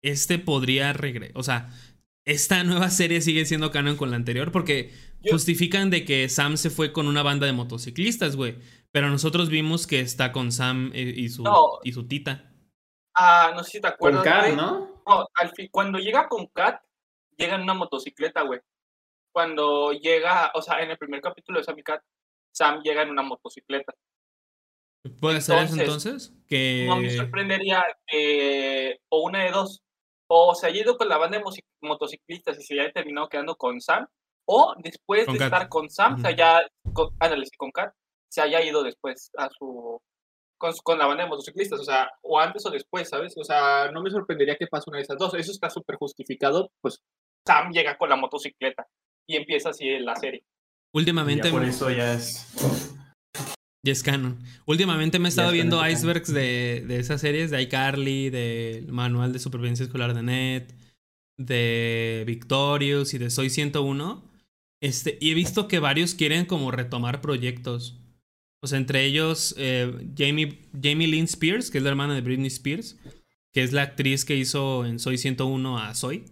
este podría regresar. O sea, esta nueva serie sigue siendo canon con la anterior porque justifican de que Sam se fue con una banda de motociclistas, güey. Pero nosotros vimos que está con Sam eh, y su, y su tita. Ah, no sé si te acuerdas. Con Kat, ¿no? No, al fin, cuando llega con Kat, llega en una motocicleta, güey cuando llega, o sea, en el primer capítulo de Sam Cat, Sam llega en una motocicleta. ¿Puede ser eso entonces? Que... No me sorprendería que, o una de dos, o se haya ido con la banda de motociclistas y se haya terminado quedando con Sam, o después de estar con Sam, se haya, con, con Kat, se haya ido después a su, con, con, la banda de motociclistas, o sea, o antes o después, ¿sabes? O sea, no me sorprendería que pase una de esas dos, eso está súper justificado, pues Sam llega con la motocicleta y empieza así la serie. Últimamente. por eso ya es. Ya es canon. Últimamente me he estado viendo icebergs de, de, esas series, de iCarly, del Manual de Supervivencia Escolar de Net, de Victorious y de Soy 101. Este, y he visto que varios quieren como retomar proyectos. O sea, entre ellos eh, Jamie, Jamie Lynn Spears, que es la hermana de Britney Spears, que es la actriz que hizo en Soy 101 a Soy.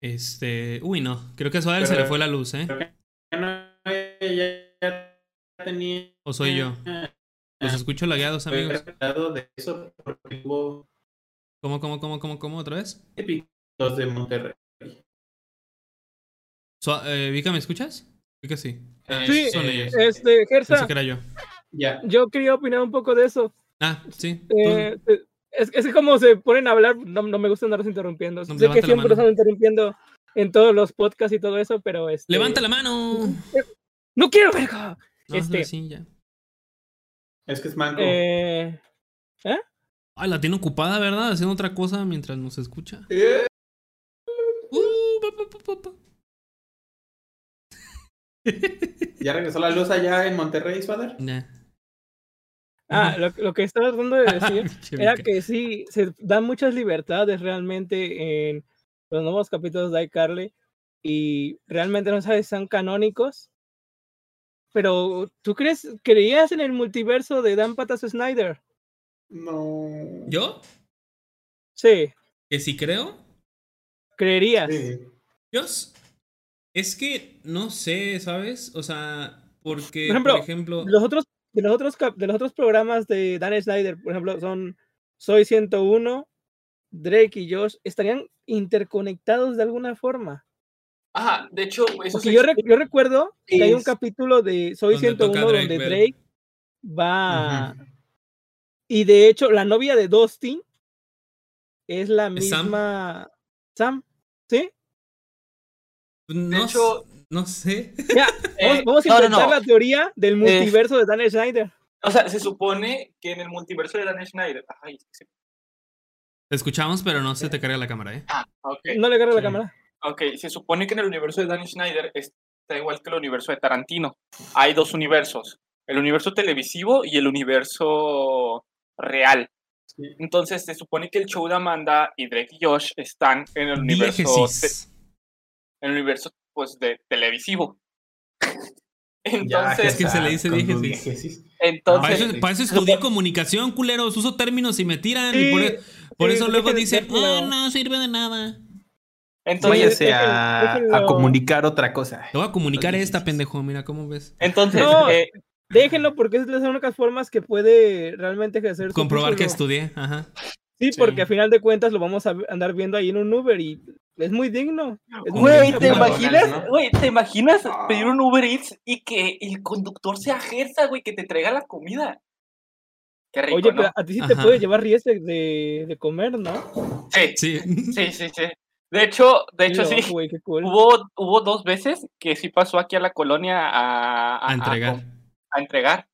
Este. Uy, no. Creo que a Soder se le fue la luz, ¿eh? ¿O soy yo? Los escucho lagueados, amigos. ¿Cómo, cómo, cómo, cómo, cómo? ¿Otra vez? Los de Monterrey. eh, Vika, ¿me escuchas? Vika sí. Ah, sí, son ellos. este, Gersa. que era yo. Ya. Yo quería opinar un poco de eso. Ah, sí. Eh, es, es como se ponen a hablar, no, no me gusta andarlos interrumpiendo. sé que siempre están interrumpiendo en todos los podcasts y todo eso, pero este... ¡Levanta la mano! ¡No quiero, verga! este... sí, ya. Es que es manco. Eh... ¿Eh? Ay, la tiene ocupada, ¿verdad? Haciendo otra cosa mientras nos escucha. ¿Eh? ¿Ya regresó la luz allá en Monterrey, Swader? Ah, lo, lo, que estaba tratando de decir era que sí, se dan muchas libertades realmente en los nuevos capítulos de iCarly y realmente no sabes si son canónicos. Pero, ¿tú crees, creías en el multiverso de Dan Patas Snyder? No. ¿Yo? Sí. ¿Que sí creo? ¿Creerías? Sí. Yo, es que no sé, ¿sabes? O sea, porque, por ejemplo, por ejemplo los otros de los otros de los otros programas de Dan Snyder, por ejemplo, son Soy 101, Drake y Josh, estarían interconectados de alguna forma. Ajá, de hecho, eso yo, yo, recuerdo que hay un capítulo de Soy 101 donde Drake va. Y de hecho, la novia de Dustin es la misma. Sam, ¿sí? No, de hecho, no sé. Ya, vamos, vamos a intentar la teoría del multiverso de Dan Schneider. O sea, se supone que en el multiverso de Dan Schneider. Ay, sí. Te escuchamos, pero no se te carga la cámara, ¿eh? Ah, ok. No le carga la cámara. Ok, se supone que en el universo de Dan Schneider está igual que el universo de Tarantino. Hay dos universos: el universo televisivo y el universo real. Entonces, se supone que el show de Amanda y Drake y Josh están en el universo. En el universo pues de televisivo. Entonces, es que se le dice dije Entonces, para eso, estudié comunicación, culeros, uso términos y me tiran. Y por, e, Por eso luego dicen, ah, no sirve de nada. Entonces, Váyase a, comunicar otra cosa. Te voy a comunicar esta, pendejo, mira cómo ves. Entonces, eh, déjenlo porque es de las únicas formas que puede realmente ejercer. Comprobar que estudié, ajá. Sí, porque a final de cuentas lo vamos a andar viendo ahí en un Uber y es muy digno. Güey, ¿te imaginas, güey, ¿te imaginas pedir un Uber Eats y que el conductor sea Gersa, güey, que te traiga la comida? Qué rico, Oye, pero a ti sí te puede llevar riesgo de, de, comer, ¿no? Sí, sí, sí, sí, sí. De hecho, de hecho sí. hubo, hubo dos veces que sí pasó aquí a la colonia a, a, entregar. A, entregar.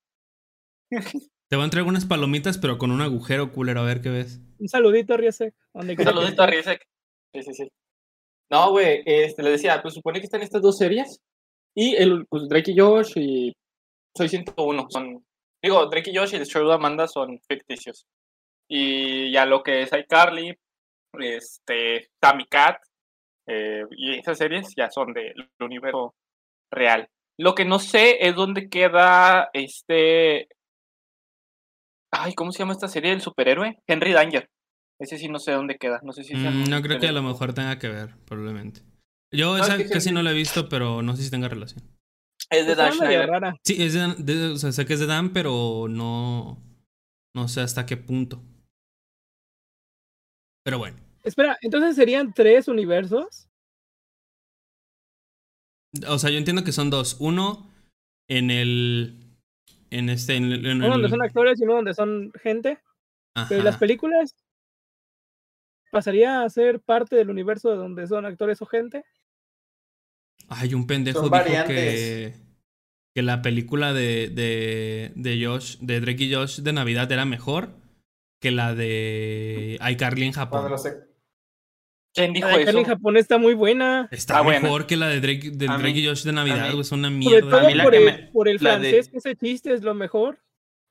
Te voy a entregar unas palomitas, pero con un agujero culero, a ver qué ves. Un saludito a Riesek. Un saludito a Riesek. Sí, sí, sí. No, güey, este, le decía, pues supone que están estas dos series. Y el, pues, Drake y Josh y Soy 101 son. Digo, Drake y Josh y el show de Amanda son ficticios. Y ya lo que es iCarly, este, Tammy Cat eh, y esas series ya son del universo real. Lo que no sé es dónde queda este. Ay, ¿cómo se llama esta serie del superhéroe? Henry Danger. Ese sí no sé dónde queda. No sé si mm, No creo que a lo mejor tenga que ver, probablemente. Yo esa casi no la he visto, pero no sé si tenga relación. Es de Dan Schneider. Sí, es de, o sea, sé que es de Dan, pero no. No sé hasta qué punto. Pero bueno. Espera, entonces serían tres universos. O sea, yo entiendo que son dos. Uno en el. En este. En, uno donde son actores y uno donde son gente. Pero las películas. ¿Pasaría a ser parte del universo de donde son actores o gente? Ay, un pendejo dijo que. Que la película de, de, de Josh, de Drake y Josh de Navidad era mejor que la de iCarly en Japón. ¿Quién dijo la de eso? en Japón está muy buena. Está mejor que la de Drake, de Drake y Josh de Navidad, Es una mierda. Sobre todo por, el, por el francés, que ese chiste es lo mejor.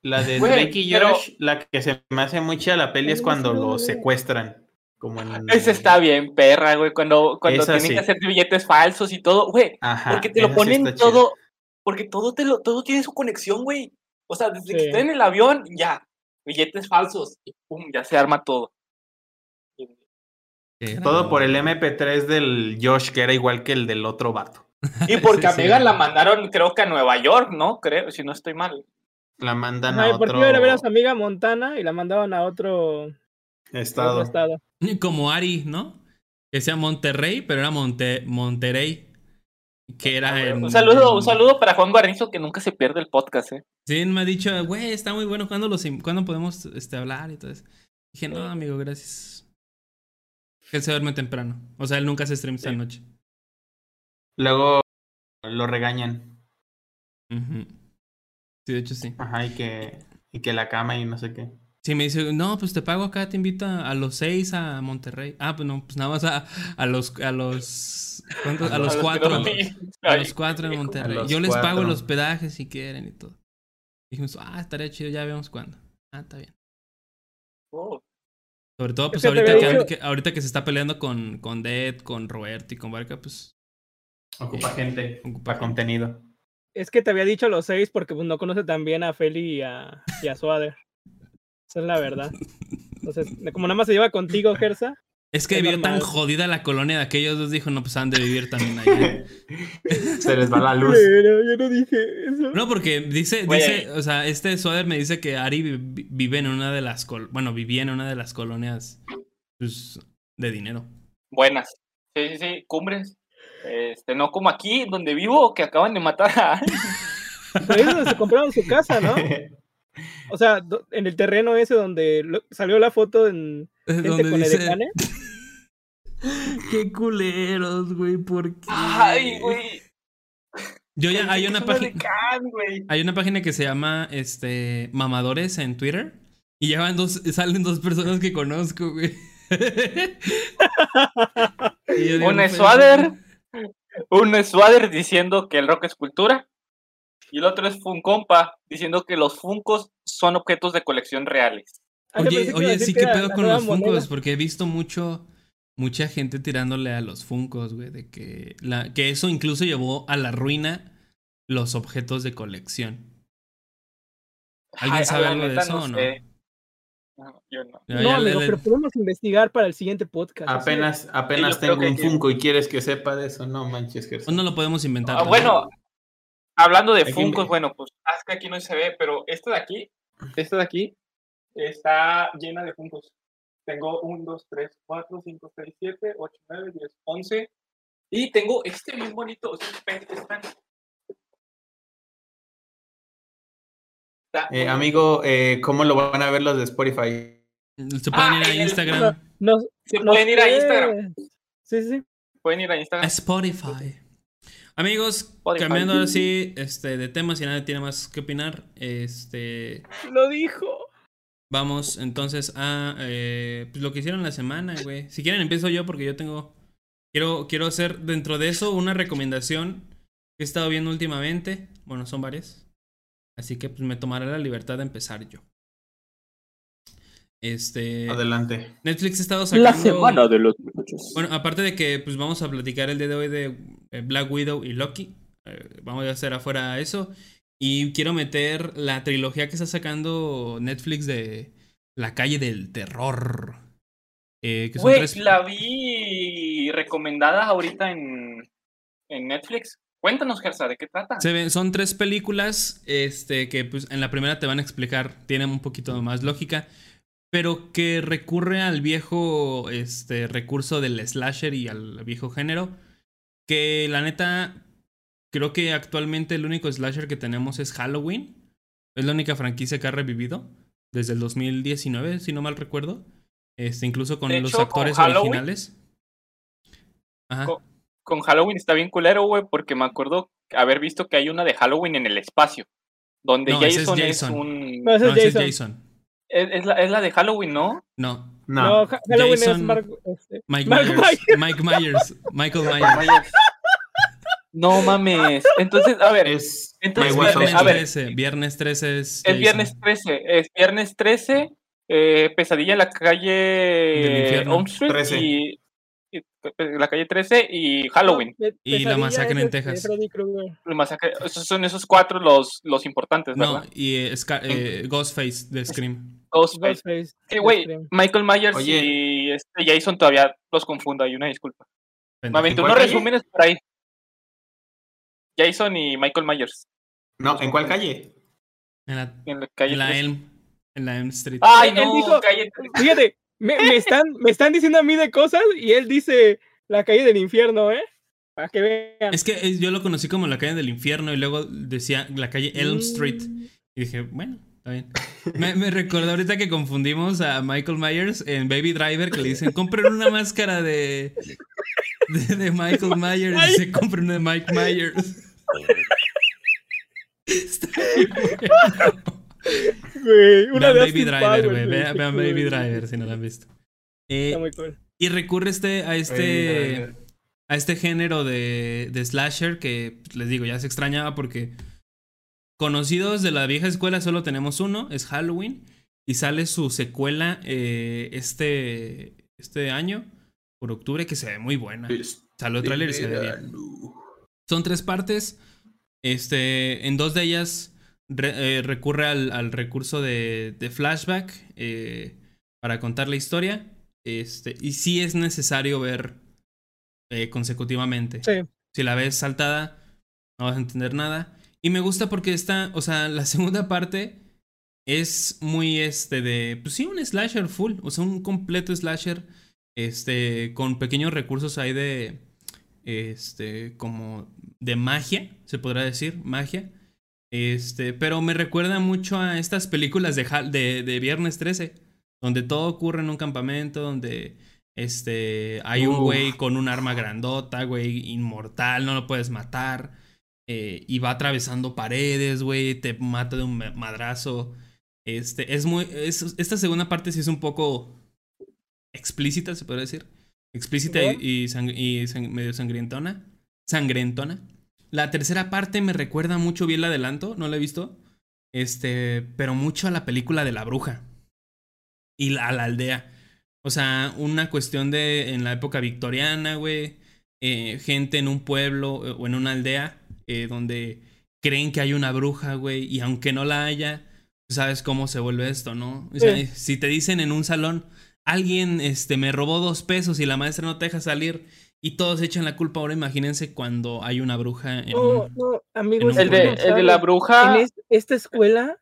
La de Drake y Josh, la que se me hace mucha la peli es cuando lo secuestran. Como en... Esa está bien, perra, güey. Cuando, cuando tienen que hacer billetes falsos y todo, güey. Porque te lo ponen todo. Porque todo, te lo, todo tiene su conexión, güey. O sea, desde que está en el avión, ya. Billetes falsos. Y pum, ya se arma todo. Todo por el MP3 del Josh, que era igual que el del otro vato. Y porque a Megan la mandaron, creo que a Nueva York, ¿no? Creo, si no estoy mal. La mandan a otro... Porque iba a ver a su amiga Montana y la mandaban a otro estado. estado. Como Ari, ¿no? Que sea Monterrey, pero era Monte... Monterrey. Que era ah, Un saludo, un saludo para Juan Guarnizo que nunca se pierde el podcast, ¿eh? Sí, me ha dicho, güey, está muy bueno, ¿cuándo, los, ¿cuándo podemos este, hablar? Y todo eso. Dije, no, amigo, gracias. Él se duerme temprano. O sea, él nunca se stream esta noche. Luego lo regañan. Sí, de hecho sí. Ajá, y que, y que la cama y no sé qué. Sí, me dice, no, pues te pago acá, te invito a, los seis a Monterrey. Ah, pues no, pues nada más a, a los, a los, ¿cuántos? A los cuatro. A los cuatro en Monterrey. Yo les pago los hospedaje si quieren y todo. Dijimos, ah, estaría chido, ya vemos cuándo. Ah, está bien. Oh. Sobre todo, pues ahorita que, ahorita que se está peleando con, con Dead, con Roberto y con Barca, pues. Ocupa gente, ocupa contenido. Es que te había dicho los seis porque pues, no conoce tan bien a Feli y a, y a Suader. Esa es la verdad. Entonces, como nada más se lleva contigo, Gersa, es que vio tan jodida la colonia de aquellos dos, dijo, no, pues han de vivir también ahí. Se les va la luz. Pero yo no dije eso. No, porque dice, dice, o sea, este Suader me dice que Ari vive en una de las, bueno, vivía en una de las colonias pues, de dinero. Buenas. Sí, sí, sí, cumbres. Este, no como aquí, donde vivo, que acaban de matar a Ari. Pero donde se compraron su casa, ¿no? O sea, en el terreno ese donde salió la foto en gente con dice... Qué culeros, güey, ¿por qué? Ay, güey. Yo ya hay una página. Hay una página que se llama este Mamadores en Twitter. Y llevan dos, salen dos personas que conozco, güey. un Swader. Un Swader diciendo que el rock es cultura. Y el otro es Funcompa diciendo que los Funcos son objetos de colección reales. Oye, oye, sí, ¿qué pedo con los Funcos? Porque he visto mucho mucha gente tirándole a los Funcos, güey, de que, la, que eso incluso llevó a la ruina los objetos de colección. ¿Alguien sabe algo de eso o no? No, yo no. No, amigo, pero podemos investigar para el siguiente podcast. Apenas, apenas tengo un Funko y quieres que sepa de eso. No manches, que No lo podemos inventar. Ah, bueno, hablando de Funkos, bueno, pues es que aquí no se ve, pero esto de aquí, esto de aquí, está llena de Funkos. Tengo 1, 2, 3, 4, 5, 6, 7, 8, 9, 10, 11. Y tengo este bien bonito. O sea, están Eh, amigo, eh, ¿cómo lo van a ver los de Spotify? Se pueden ir a ah, Instagram. se pueden ir a Instagram. Sí, sí. Pueden ir a Instagram. Spotify. Amigos, cambiando así este, de temas, si nadie tiene más que opinar, este. Lo dijo. Vamos entonces a eh, pues, lo que hicieron la semana, güey. Si quieren empiezo yo porque yo tengo. Quiero, quiero hacer dentro de eso una recomendación que he estado viendo últimamente. Bueno, son varias. Así que pues me tomaré la libertad de empezar yo. Este. Adelante. Netflix ha estado sacando. La semana de los muchachos. Bueno, aparte de que pues vamos a platicar el día de hoy de Black Widow y Loki. Eh, vamos a hacer afuera eso. Y quiero meter la trilogía que está sacando Netflix de La calle del terror. Eh, que son la vi recomendada ahorita en, en Netflix. Cuéntanos, Gersa, ¿de qué trata? son tres películas este, que pues, en la primera te van a explicar, tienen un poquito más lógica, pero que recurre al viejo este, recurso del slasher y al viejo género, que la neta, creo que actualmente el único slasher que tenemos es Halloween. Es la única franquicia que ha revivido desde el 2019, si no mal recuerdo. Este, incluso con los actores originales. Ajá con Halloween está bien culero, güey, porque me acuerdo haber visto que hay una de Halloween en el espacio. Donde Jason, es, un. No, es Jason. Es, la, es, la, de Halloween, ¿no? No. No, Halloween es este, Mike, Myers, Mike Myers. Michael Myers. No mames. Entonces, a ver. Es entonces, viernes, a ver, 13. Viernes 13 es. Es viernes 13. Es viernes 13. Eh, pesadilla en la calle. Del Street 13. Y la calle 13 y Halloween. y la masacre en Texas. son esos cuatro los, los importantes, ¿verdad? No, y eh, eh, Ghostface de Scream. Ghostface. Sí, güey, Michael Myers y este Jason todavía los confundo, hay una disculpa. Me aventé unos resúmenes por ahí. Jason y Michael Myers. No, ¿en cuál calle? En la, en la calle en la Elm. En la Elm Street. Ay, no, dijo, fíjate, me, están, me están diciendo a mí de cosas y él dice la calle del infierno, ¿eh? Para que vean. Es que yo lo conocí como la calle del infierno y luego decía la calle Elm Street. Y dije, bueno, está bien. Me, me recordó ahorita que confundimos a Michael Myers en Baby Driver que le dicen, compren una máscara de, de, Michael Myers y se compren una de Mike Myers. Está bueno una Baby Driver, güey. Vean, Baby Driver si no la han visto. Eh, muy cool. Y recurre este, a este. A este género de, de slasher que les digo, ya se extrañaba porque conocidos de la vieja escuela solo tenemos uno, es Halloween. Y sale su secuela eh, este, este año, por octubre, que se ve muy buena. Sale el trailer y se ve bien. Son tres partes. Este, en dos de ellas eh, recurre al, recurso de, flashback eh, para contar la historia. Este, y sí es necesario ver eh, consecutivamente. Si la ves saltada, no vas a entender nada. Y me gusta porque está, o sea, la segunda parte es muy este de, pues sí, un slasher full, o sea, un completo slasher, este, con pequeños recursos ahí de, este, como de magia, se podrá decir, magia. Este, pero me recuerda mucho a estas películas de, de, de, Viernes 13, donde todo ocurre en un campamento, donde este, hay un güey con un arma grandota, güey, inmortal, no lo puedes matar. Eh, y va atravesando paredes, güey, te mata de un madrazo. Este, es muy. esta segunda parte sí es un poco explícita, se puede decir. Explícita y, y medio sangrientona. Sangrentona. La tercera parte me recuerda mucho bien el adelanto, no la he visto. Este, pero mucho a la película de la bruja. Y a la aldea. O sea, una cuestión de en la época victoriana, güey. Eh, gente en un pueblo eh, o en una aldea eh, donde creen que hay una bruja, güey. Y aunque no la haya, sabes cómo se vuelve esto, ¿no? O sea, si te dicen en un salón, alguien este, me robó dos pesos y la maestra no te deja salir y todos echan la culpa, ahora imagínense cuando hay una bruja en No, no, amigos. El de, el de la bruja. En esta escuela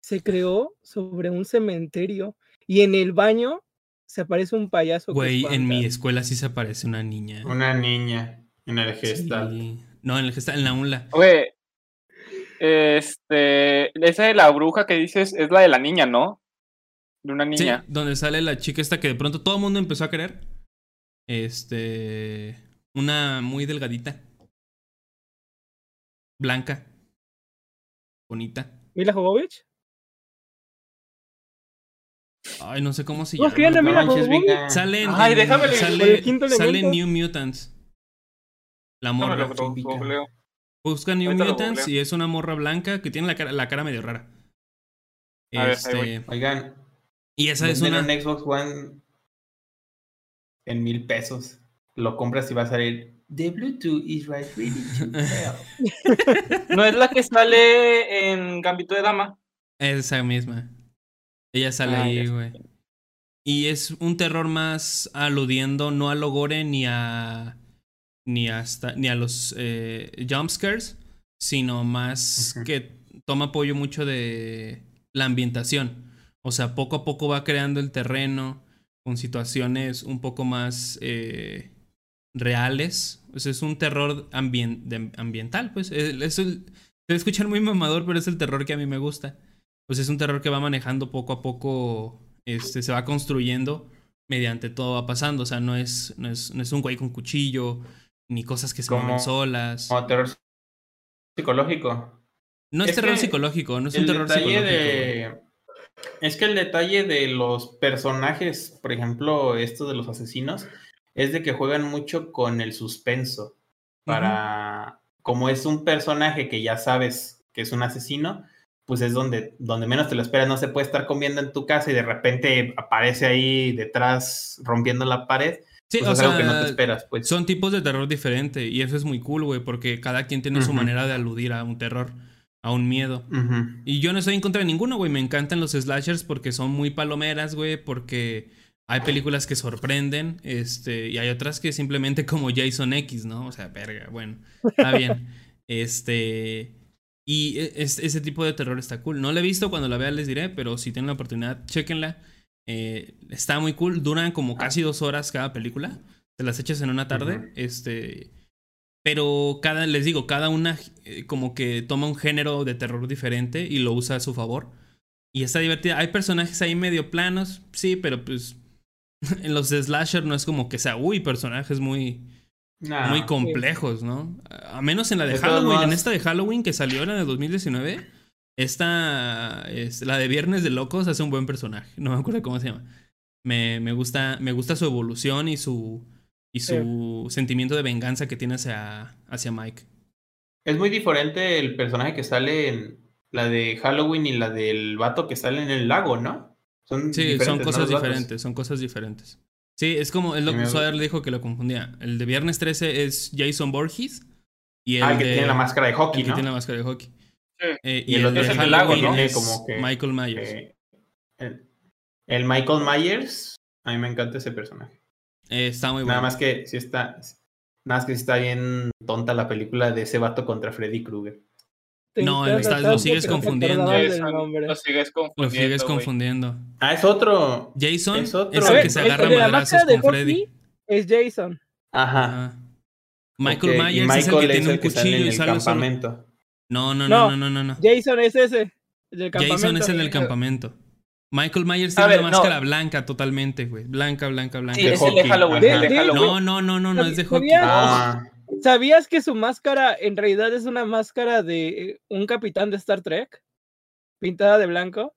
se creó sobre un cementerio y en el baño se aparece un payaso. Güey, en mi escuela sí se aparece una niña. Una niña en el gestal. No, en el gestal, en la UNLA. Güey, este, esa de la bruja que dices es la de la niña, ¿no? De una niña. Sí, donde sale la chica esta que de pronto todo el mundo empezó a querer. Este, una muy delgadita. Blanca. Bonita. ¿Mila Jovovich? Ay, no sé cómo se llama. Sale en, Ay, déjame sale, sale New Mutants. La morra. Busca New Mutants y es una morra blanca que tiene la cara, la cara medio rara. este, Oigan. Y esa es una. un Xbox One en mil pesos. Lo compras y va a salir. The Bluetooth is right ready ¿No es la que sale en Gambito de Dama? Esa misma. Ella sale ah, ahí, güey. Y es un terror más aludiendo no a lo gore ni a. ni hasta. ni a los eh, jumpscares. Sino más que toma apoyo mucho de la ambientación. O sea, poco a poco va creando el terreno con situaciones un poco más eh, reales. O sea, es un terror ambiental, pues. Eso se escuchar muy mamador, pero es el terror que a mí me gusta pues es un terror que va manejando poco a poco, este, se va construyendo mediante todo va pasando. O sea, no es, no es, no es un güey con cuchillo, ni cosas que se mueven solas. Como terror psicológico. No es, terror psicológico, no es un terror psicológico. De... Es que el detalle de los personajes, por ejemplo, estos de los asesinos, es de que juegan mucho con el suspenso. Para. Como es un personaje que ya sabes que es un asesino, pues es donde, donde menos te lo esperas, no se puede estar comiendo en tu casa y de repente aparece ahí detrás rompiendo la pared. Sí, pues o sea, que no te esperas, pues. Son tipos de terror diferente y eso es muy cool, güey, porque cada quien tiene su manera de aludir a un terror, a un miedo. Y yo no estoy en contra de ninguno, güey, me encantan los slashers porque son muy palomeras, güey, porque hay películas que sorprenden, este, y hay otras que simplemente como Jason X, ¿no? O sea, verga, bueno, está bien. este, y e, ese tipo de terror está cool. No la he visto, cuando la vea les diré, pero si tienen la oportunidad, chequenla. Eh, está muy cool. Duran como casi dos horas cada película. Te las echas en una tarde. Este. Pero cada, les digo, cada una eh, como que toma un género de terror diferente y lo usa a su favor. Y está divertida. Hay personajes ahí medio planos, sí, pero pues en los de slasher no es como que sea, uy, personajes muy muy complejos, ¿no? A menos en la de Halloween, en esta de Halloween que salió en el 2019, esta, es, la de Viernes de Locos, hace un buen personaje, no me acuerdo cómo se llama. Me, me, gusta, me gusta su evolución y su, y su sentimiento de venganza que tiene hacia, hacia Mike. Es muy diferente el personaje que sale en la de Halloween y la del vato que sale en el lago, ¿no? Son sí, son cosas diferentes, son cosas diferentes. Sí, es como, es lo que Sawyer le dijo que lo confundía. El de Viernes 13 es Jason Borges. Y el ah, que tiene la máscara de hockey, el que tiene la máscara de hockey. Eh, y, el, otro es el lago, ¿no? como que, Michael Myers. el, Michael Myers, a mí me encanta ese personaje. Eh, está muy bueno. Nada más que sí está, nada más que sí está bien tonta la película de ese vato contra Freddy Krueger. No, lo sigues confundiendo. Lo sigues confundiendo. Lo sigues confundiendo. Ah, es otro. Jason es, otro. es el que se agarra el madrazos con Freddy. Es Jason. Ajá. Michael Myers es el que tiene un cuchillo y sale campamento. No, no, no, no, no, no, Jason es ese. El del Jason es el del campamento. Michael Myers tiene una máscara blanca totalmente, güey. Blanca, blanca, blanca. Sí, es el de Halloween. No, no, no, no, no, es de hockey. ¿Sabías que su máscara en realidad es una máscara de un capitán de Star Trek? Pintada de blanco.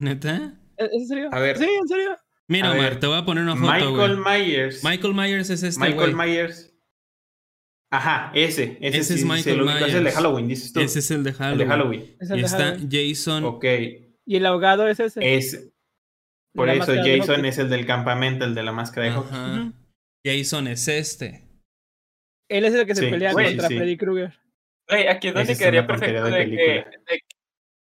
¿Neta? ¿En serio? A ver. Sí, en serio. Mira, Omar, te voy a poner una foto. Michael Myers. Michael Myers es este. Michael Myers. Ajá, ese. Ese, ese es Michael Myers. Es el de Halloween, dices tú. Ese es el de Halloween. El de Halloween. y está Jason. Ok. Y el ahogado es ese. Es. Por eso Jason es el del campamento, el de la máscara de hockey. Jason es este. Él es el que se pelea contra Freddy Krueger. aquí es donde quedaría perfecto de que,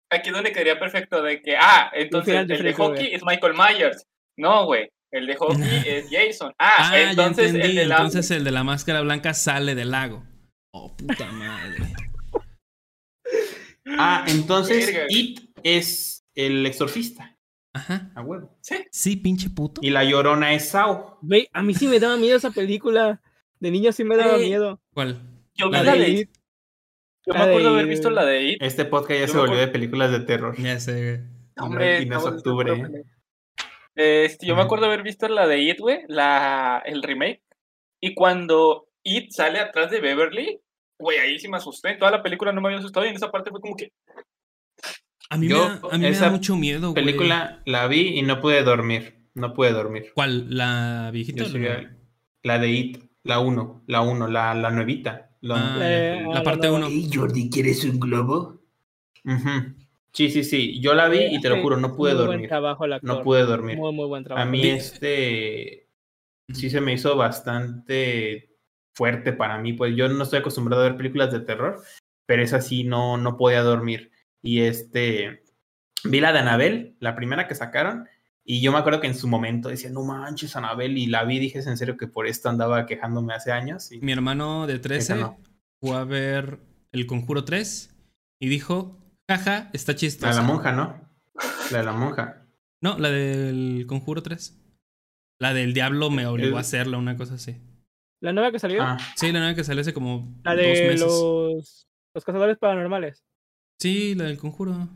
aquí donde quedaría perfecto de que, ah, entonces el de hockey es Michael Myers. No, güey. El de hockey es Jason. Ah, ah entonces el de la... Entonces el de la máscara blanca sale del lago. Oh, puta madre. ah, entonces It es el exorcista. Ajá. A huevo. Sí. Sí, pinche puto. Y la llorona es Sao. Güey, a mí sí me daba miedo esa película. De niño sí me daba miedo. ¿Cuál? Yo la, de It. Yo me acuerdo haber visto la de It. Este podcast ya se volvió de películas de terror. Ya sé, Hombre, y no es octubre. Este, yo me acuerdo haber visto la de It, güey, la, el remake. Y cuando It sale atrás de Beverly, güey, ahí sí me asusté. En toda la película no me había asustado y en esa parte fue como que. A mí, me, da, a mí me da mucho miedo, güey. película la vi y no pude dormir. No pude dormir. ¿Cuál? ¿La viejita? La de It, la 1, la 1, la, la nuevita. La, ah, parte 1. ¿Y Jordi, quieres un globo? Sí, sí, sí. Yo la vi y te lo juro, no pude dormir. no pude dormir. Muy, muy buen trabajo. A mí este sí se me hizo bastante fuerte para mí, pues yo no estoy acostumbrado a ver películas de terror, pero esa sí no, no podía dormir. Y este, vi la de Anabel, la primera que sacaron, y yo me acuerdo que en su momento decía, no manches, Anabel, y la vi, dije, en serio que por esto andaba quejándome hace años. Y... Mi hermano de 13 fue a ver El Conjuro 3 y dijo, Jaja, está chistosa. La de la monja, ¿no? La de la monja. No, la del Conjuro 3. La del diablo me obligó a hacerla, una cosa así. ¿La nueva que salió? Ah. Sí, la nueva que salió hace como la de Los, los cazadores paranormales. Sí, la del conjuro.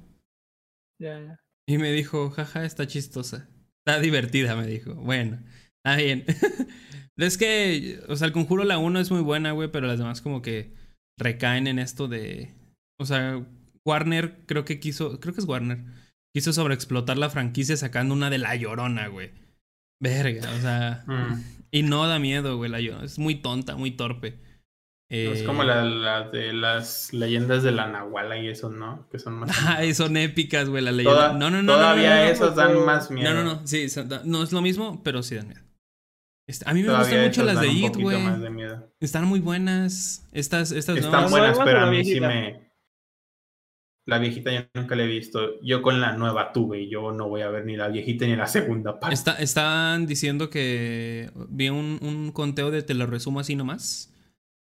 Ya, ya. Y me dijo, jaja, está chistosa. Está divertida, me dijo. Bueno, está bien. es que, o sea, el conjuro la 1 es muy buena, güey, pero las demás como que recaen en esto de... O sea, Warner creo que quiso, creo que es Warner, quiso sobreexplotar la franquicia sacando una de La Llorona, güey. Verga, o sea... Mm. Y no da miedo, güey, La Llorona. Es muy tonta, muy torpe. es como la, la, de las leyendas de la Nahuala y eso, ¿no? Que son más. Ay, son épicas, güey, la leyenda. no, no, no. Todavía no, esos dan más miedo. No, no, no. Sí, no es lo mismo, pero sí dan miedo. Este, a mí me gustan mucho las de It, güey. Están muy buenas. Estas, estas Están buenas, pero a mí sí me. La viejita ya nunca la he visto. Yo con la nueva tuve y yo no voy a ver ni la viejita ni la segunda parte. Está, están diciendo que vi un, un, conteo de te lo resumo así nomás.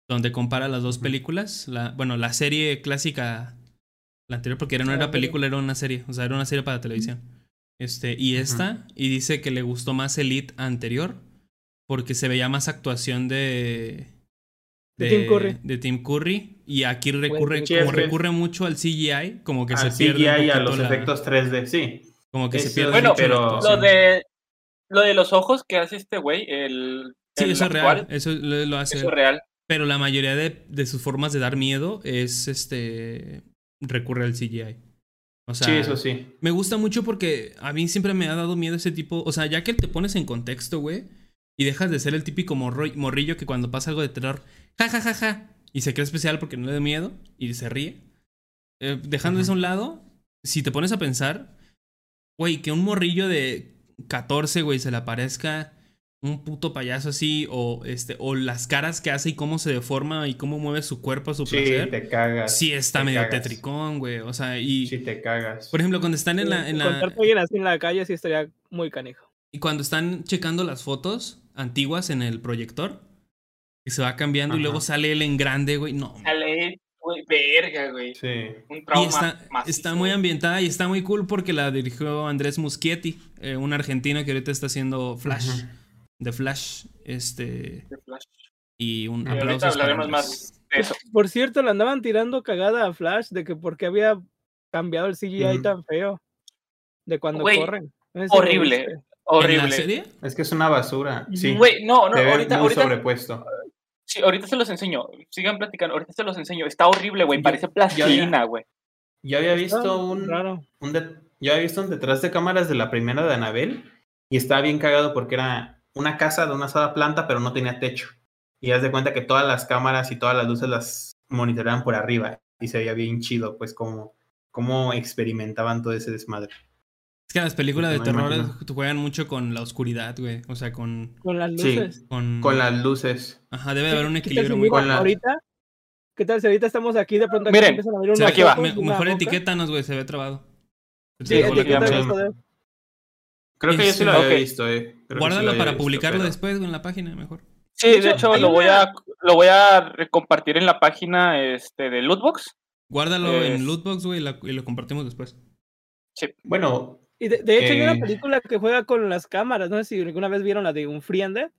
Donde compara las dos películas. La, bueno, la serie clásica. La anterior, porque era, no era película, era una serie. O sea, era una serie para televisión. Este, y esta, y dice que le gustó más Elite anterior. Porque se veía más actuación de de, Tim Curry. De Tim Curry. Y aquí recurre, como recurre mucho al CGI, como que se pierde. CGI a los efectos 3D, sí. Como que se pierde. Bueno, pero lo de, lo de los ojos que hace este güey, el. Sí, eso es real. Eso lo, hace. Eso es real. Pero la mayoría de, de, sus formas de dar miedo es este. recurre al CGI. O sea, sí, eso sí. Me gusta mucho porque a mí siempre me ha dado miedo ese tipo. O sea, ya que te pones en contexto, güey. Y dejas de ser el típico morrillo que cuando pasa algo de terror ja, ja, ja, ja. Y se cree especial porque no le da miedo y se ríe. Eh, dejando eso a un lado, si te pones a pensar, güey, que un morrillo de 14, güey, se le aparezca un puto payaso así, o este, o las caras que hace y cómo se deforma y cómo mueve su cuerpo a su sí, placer. te cagas. Sí, está medio tetricón, güey. O sea, y. Sí, te cagas. Por ejemplo, cuando están en la. En la... alguien así en la calle sí estaría muy canijo. Y cuando están checando las fotos antiguas en el proyector, y se va cambiando y luego sale él en grande, güey. No. Sale güey, verga, güey. Sí. Un trauma. Y está, está, muy ambientada y está muy cool porque la dirigió Andrés Muschietti, eh, un argentino que ahorita está haciendo Flash. De Flash. Este. De Flash. Y un aplauso. hablaremos más de eso. Por cierto, le andaban tirando cagada a Flash de que porque había cambiado el CGI tan feo. De cuando corren. horrible. Horrible. ¿En la serie? Es que es una basura. Sí. Güey, no, no, ahorita, ahorita, sobrepuesto. Sí, ahorita se los enseño. Sigan platicando. Ahorita se los enseño. Está horrible, güey. Parece plastilina, güey. Yo había visto un. un yo había visto un detrás de cámaras de la primera de Anabel. Y estaba bien cagado porque era una casa de una sola planta, pero no tenía techo. Y haz de cuenta que todas las cámaras y todas las luces las monitoreaban por arriba. Y se veía bien chido, pues, como cómo experimentaban todo ese desmadre. Es que las películas de terror juegan mucho con la oscuridad, güey. O sea, con. Con las luces. con... con... las luces. Ajá, debe haber un equilibrio muy bueno. Ahorita, ¿Qué tal si ahorita estamos aquí de pronto Miren, empiezan a abrir unos aquí va. una Mejor boca? etiquétanos, güey, se ve trabado. Sí. Creo que yo sí lo había visto, eh. Sí Guárdalo para visto, publicarlo pero- después güey, en la página, mejor. Sí, De hecho, lo voy a lo voy a compartir en la página este, de Lootbox. Guárdalo Es- en Lootbox, güey, y, lo compartimos después. Bueno, Y de, de hecho hay Eh. una película que juega con las cámaras, no sé si alguna vez vieron la de Un Free and Dead.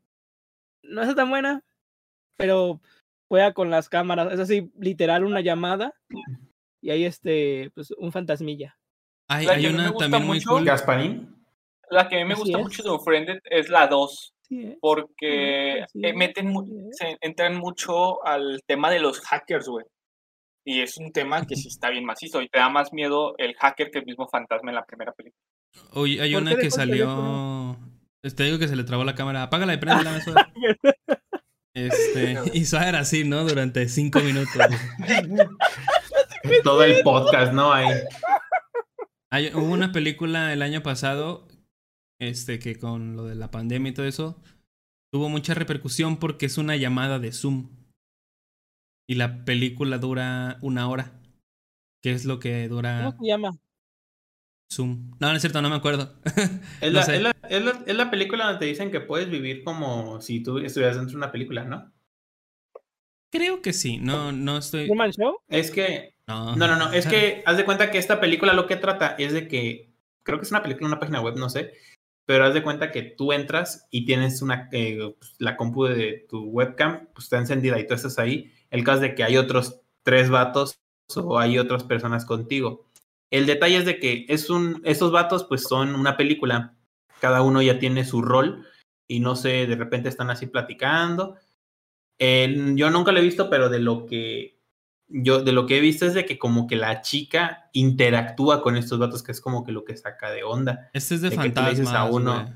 No está tan buena, pero juega con las cámaras, es así, literal una llamada y ahí este, pues un fantasmilla. Hay, hay una también muy cool. Gasparín. La que a mí me Así gusta es. mucho de Unfriended es la 2, Sí, ¿eh? porque así eh, es, meten es. se entran mucho al tema de los hackers, güey. Y es un tema que sí está bien macizo y te da más miedo el hacker que el mismo fantasma en la primera película. Oye, hay ¿Por una que salió. Te digo que se le trabó la cámara. Apágala y me suena. Este, y Suárez era así, ¿no? Durante cinco minutos. Todo el podcast, ¿no? Ahí. Hay, hubo una película el año pasado, este, que con lo de la pandemia y todo eso, tuvo mucha repercusión porque es una llamada de Zoom. Y la película dura una hora. ¿Qué es lo que dura ¿Cómo se llama? Zoom? No, no es cierto, no me acuerdo. Es, No la, sé. es, la, es, la, es la película donde te dicen que puedes vivir como si tú estuvieras dentro de una película, ¿no? Creo que sí. No, no estoy. ¿Truman Show? Es que. No, No, no, no. Es que haz de cuenta que esta película lo que trata es de que. Creo que es una película en una página web, no sé. Pero haz de cuenta que tú entras y tienes una. eh, pues, la compu de tu webcam pues, está encendida y tú estás ahí. El caso de que hay otros tres vatos o hay otras personas contigo. El detalle es de que es un, estos vatos pues son una película, cada uno ya tiene su rol y no sé, de repente están así platicando. Eh, yo nunca lo he visto, pero de lo que yo de lo que he visto es de que como que la chica interactúa con estos vatos, que es como que lo que saca de onda. Este es de de que tú le fantasmas. dices a uno.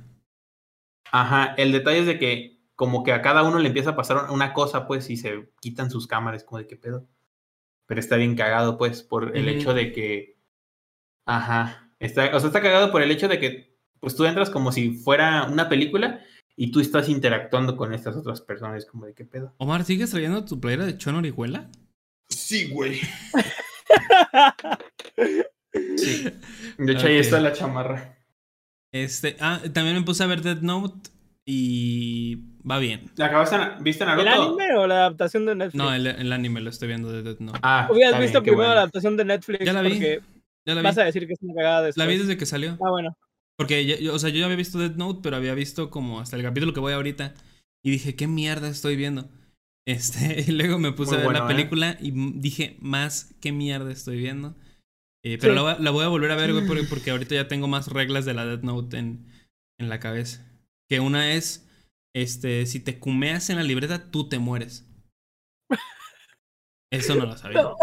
Ajá, el detalle es de que como que a cada uno le empieza a pasar una cosa, pues, y se quitan sus cámaras, como de qué pedo. Pero está bien cagado, pues, por el hecho de que. Ajá. Está, o sea, está cagado por el hecho de que, pues, tú entras como si fuera una película y tú estás interactuando con estas otras personas, como de qué pedo. Omar, ¿sigues trayendo tu playera de Chon Orihuela? Sí, güey. sí. De hecho, ahí está la chamarra. Este, ah, también me puse a ver Dead Note y va bien. ¿La acabaste, ¿Viste ¿El Naruto? anime o la adaptación de Netflix? No, el, el anime lo estoy viendo de Dead Note. Ah, Hubieras visto bien, primero bueno. la adaptación de Netflix Ya la vi. porque Ya la vi. vas a decir que es una cagada después. La vi desde que salió. Ah, bueno. Porque, ya- yo, o sea, yo ya había visto Dead Note, pero había visto como hasta el capítulo que voy ahorita. Y dije, ¿qué mierda estoy viendo? Este, y luego me puse Muy a ver bueno, la ¿eh? película y dije, más, ¿qué mierda estoy viendo? Eh, pero Sí. la, voy a- la voy a volver a ver, güey, porque, porque ahorita ya tengo más reglas de la Dead Note en, en la cabeza. Que una es, este, si te cumeas en la libreta, tú te mueres. Eso no lo sabía. No.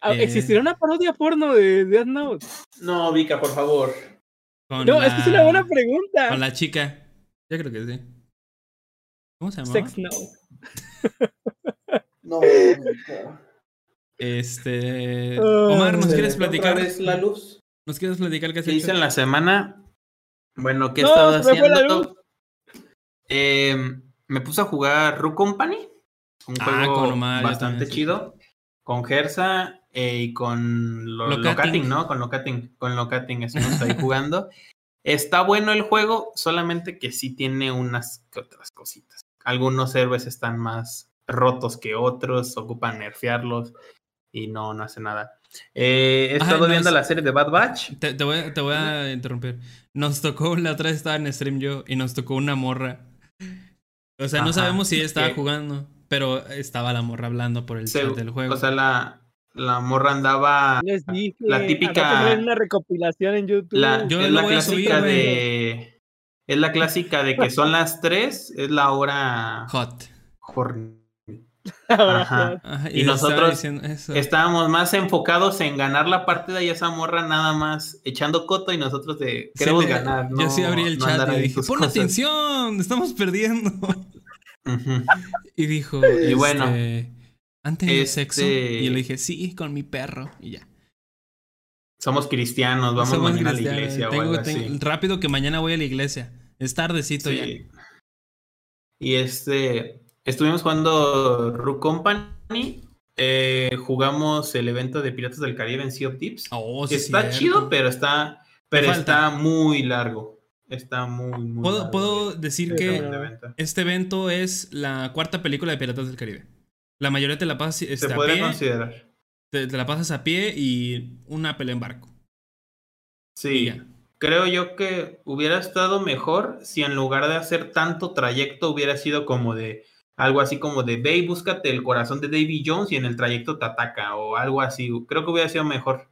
Ah, Eh. ¿Existirá una parodia porno de Death Note? No, Vika, por favor. Con No, es que es una buena pregunta. Con la chica. Yo creo que sí. ¿Cómo se llamaba? Sex Note. No, Vika. Este. Oh, Omar, ¿nos quieres Otra platicar? vez la luz. ¿Nos quieres platicar qué has ¿Qué hice en la semana? Bueno, ¿qué he No, estado se me fue la haciendo? Eh, me puse a jugar Rook Company. Un Ah, juego bastante también, sí. chido. Con Gersa eh, y con lo, Locating. Locating, ¿no? Con Locating. Con Locating estuvimos ahí jugando. Está bueno el juego, solamente que sí tiene unas que otras cositas. Algunos héroes están más rotos que otros, ocupan nerfearlos y no, no hace nada. Eh, he Ajá, estado no, viendo es- la serie de Bad Batch. Te, te voy, a- te voy a interrumpir. Nos tocó, la otra vez estaba en stream yo y nos tocó una morra. O sea, no sabemos si estaba que- jugando, pero estaba la morra hablando por el Se- chat del juego. O sea, la, la morra andaba. Les dije. La típica- sale una recopilación en YouTube. La, Yo es la voy a clásica subir, de. Es la clásica de que son las 3, es la hora. Hot. horny. Ahora, Ajá. Ajá, Y nosotros. Estábamos más enfocados en ganar la partida y esa morra nada más echando coto y nosotros de Sí, queremos le- ganar. Yo no- sí abrí el no chat y dije, pon cosas". atención, estamos perdiendo. Y dijo, Y bueno, este, ¿han tenido este- sexo? Y yo le dije, sí, con mi perro. Y ya. Somos cristianos, vamos Somos mañana a la iglesia Tengo- o algo tengo- así. Rápido que mañana voy a la iglesia. Es tardecito ya. Sí. Y este, estuvimos jugando Rook Company. Eh, jugamos el evento de Piratas del Caribe en Sea of Tips. Oh, sí, está chido, pero está, pero está muy largo. Está muy, muy ¿Puedo, largo. Puedo decir que este evento es la cuarta película de Piratas del Caribe. La mayoría te la pasas Se este, a puede pie. considerar. Te, te la pasas a pie y una pelea en barco. Sí. Creo yo que hubiera estado mejor si en lugar de hacer tanto trayecto hubiera sido como de algo así como de ve y búscate el corazón de Davy Jones y en el trayecto te ataca o algo así. Creo que hubiera sido mejor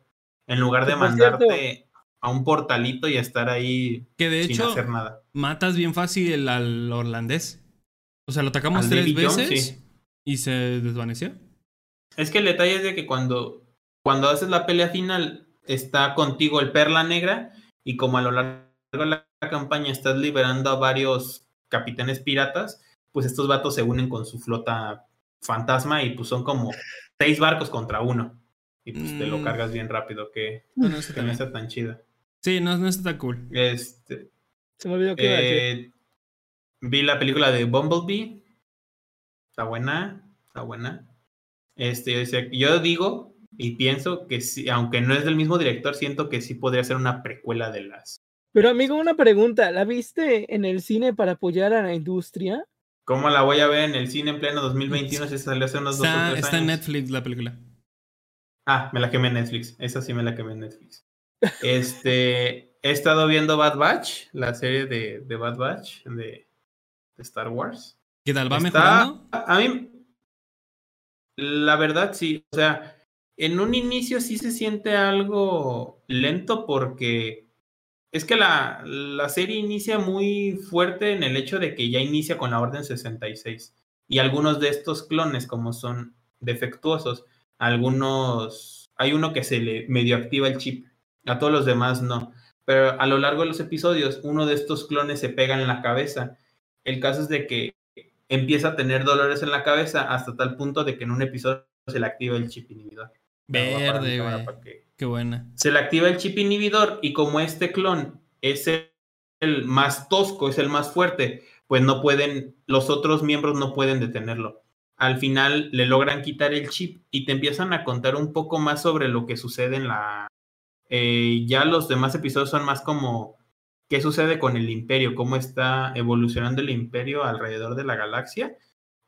en lugar de cierto- mandarte a un portalito y estar ahí Que de sin hecho, hacer nada. matas bien fácil al holandés. O sea, lo atacamos Al tres Jones, veces sí. y se desvaneció. Es que el detalle es de que cuando, cuando haces la pelea final está contigo el Perla Negra y como a lo largo de la campaña estás liberando a varios capitanes piratas, pues estos vatos se unen con su flota fantasma y pues son como seis barcos contra uno. Y pues te lo Mm. cargas bien rápido, que, No, no, está que no bien. está tan chida. Sí, no, no está tan cool. Este, Se me olvidó que iba a decir. eh, vi la película de Bumblebee. Está buena, está buena. Este, yo, decía- yo digo y pienso que sí, aunque no es del mismo director, siento que sí podría ser una precuela de las. Pero amigo, una pregunta. ¿La viste en el cine para apoyar a la industria? ¿Cómo la voy a ver en el cine en pleno 2021 si salió hace unos dos o Está, tres está en? Netflix la película. Ah, me la quemé en Netflix. Esa sí me la quemé en Netflix. Este, he estado viendo Bad Batch, la serie de, de Bad Batch de, de Star Wars. ¿Qué tal? ¿Va Está- mejorando? A mí, la verdad sí, o sea, en un inicio sí se siente algo lento porque es que la, la serie inicia muy fuerte en el hecho de que ya inicia con la Orden 66 y algunos de estos clones como son defectuosos, algunos, hay uno que se le medio activa el chip, a todos los demás no, pero a lo largo de los episodios uno de estos clones se pega en la cabeza. El caso es de que empieza a tener dolores en la cabeza hasta tal punto de que en un episodio se le activa el chip inhibidor. Verde, güey. Qué buena. Se le activa el chip inhibidor y como este clon es el, el más tosco, es el más fuerte, pues no pueden, los otros miembros no pueden detenerlo. Al final le logran quitar el chip y te empiezan a contar un poco más sobre lo que sucede en la... eh, ya los demás episodios son más como qué sucede con el imperio, cómo está evolucionando el imperio alrededor de la galaxia.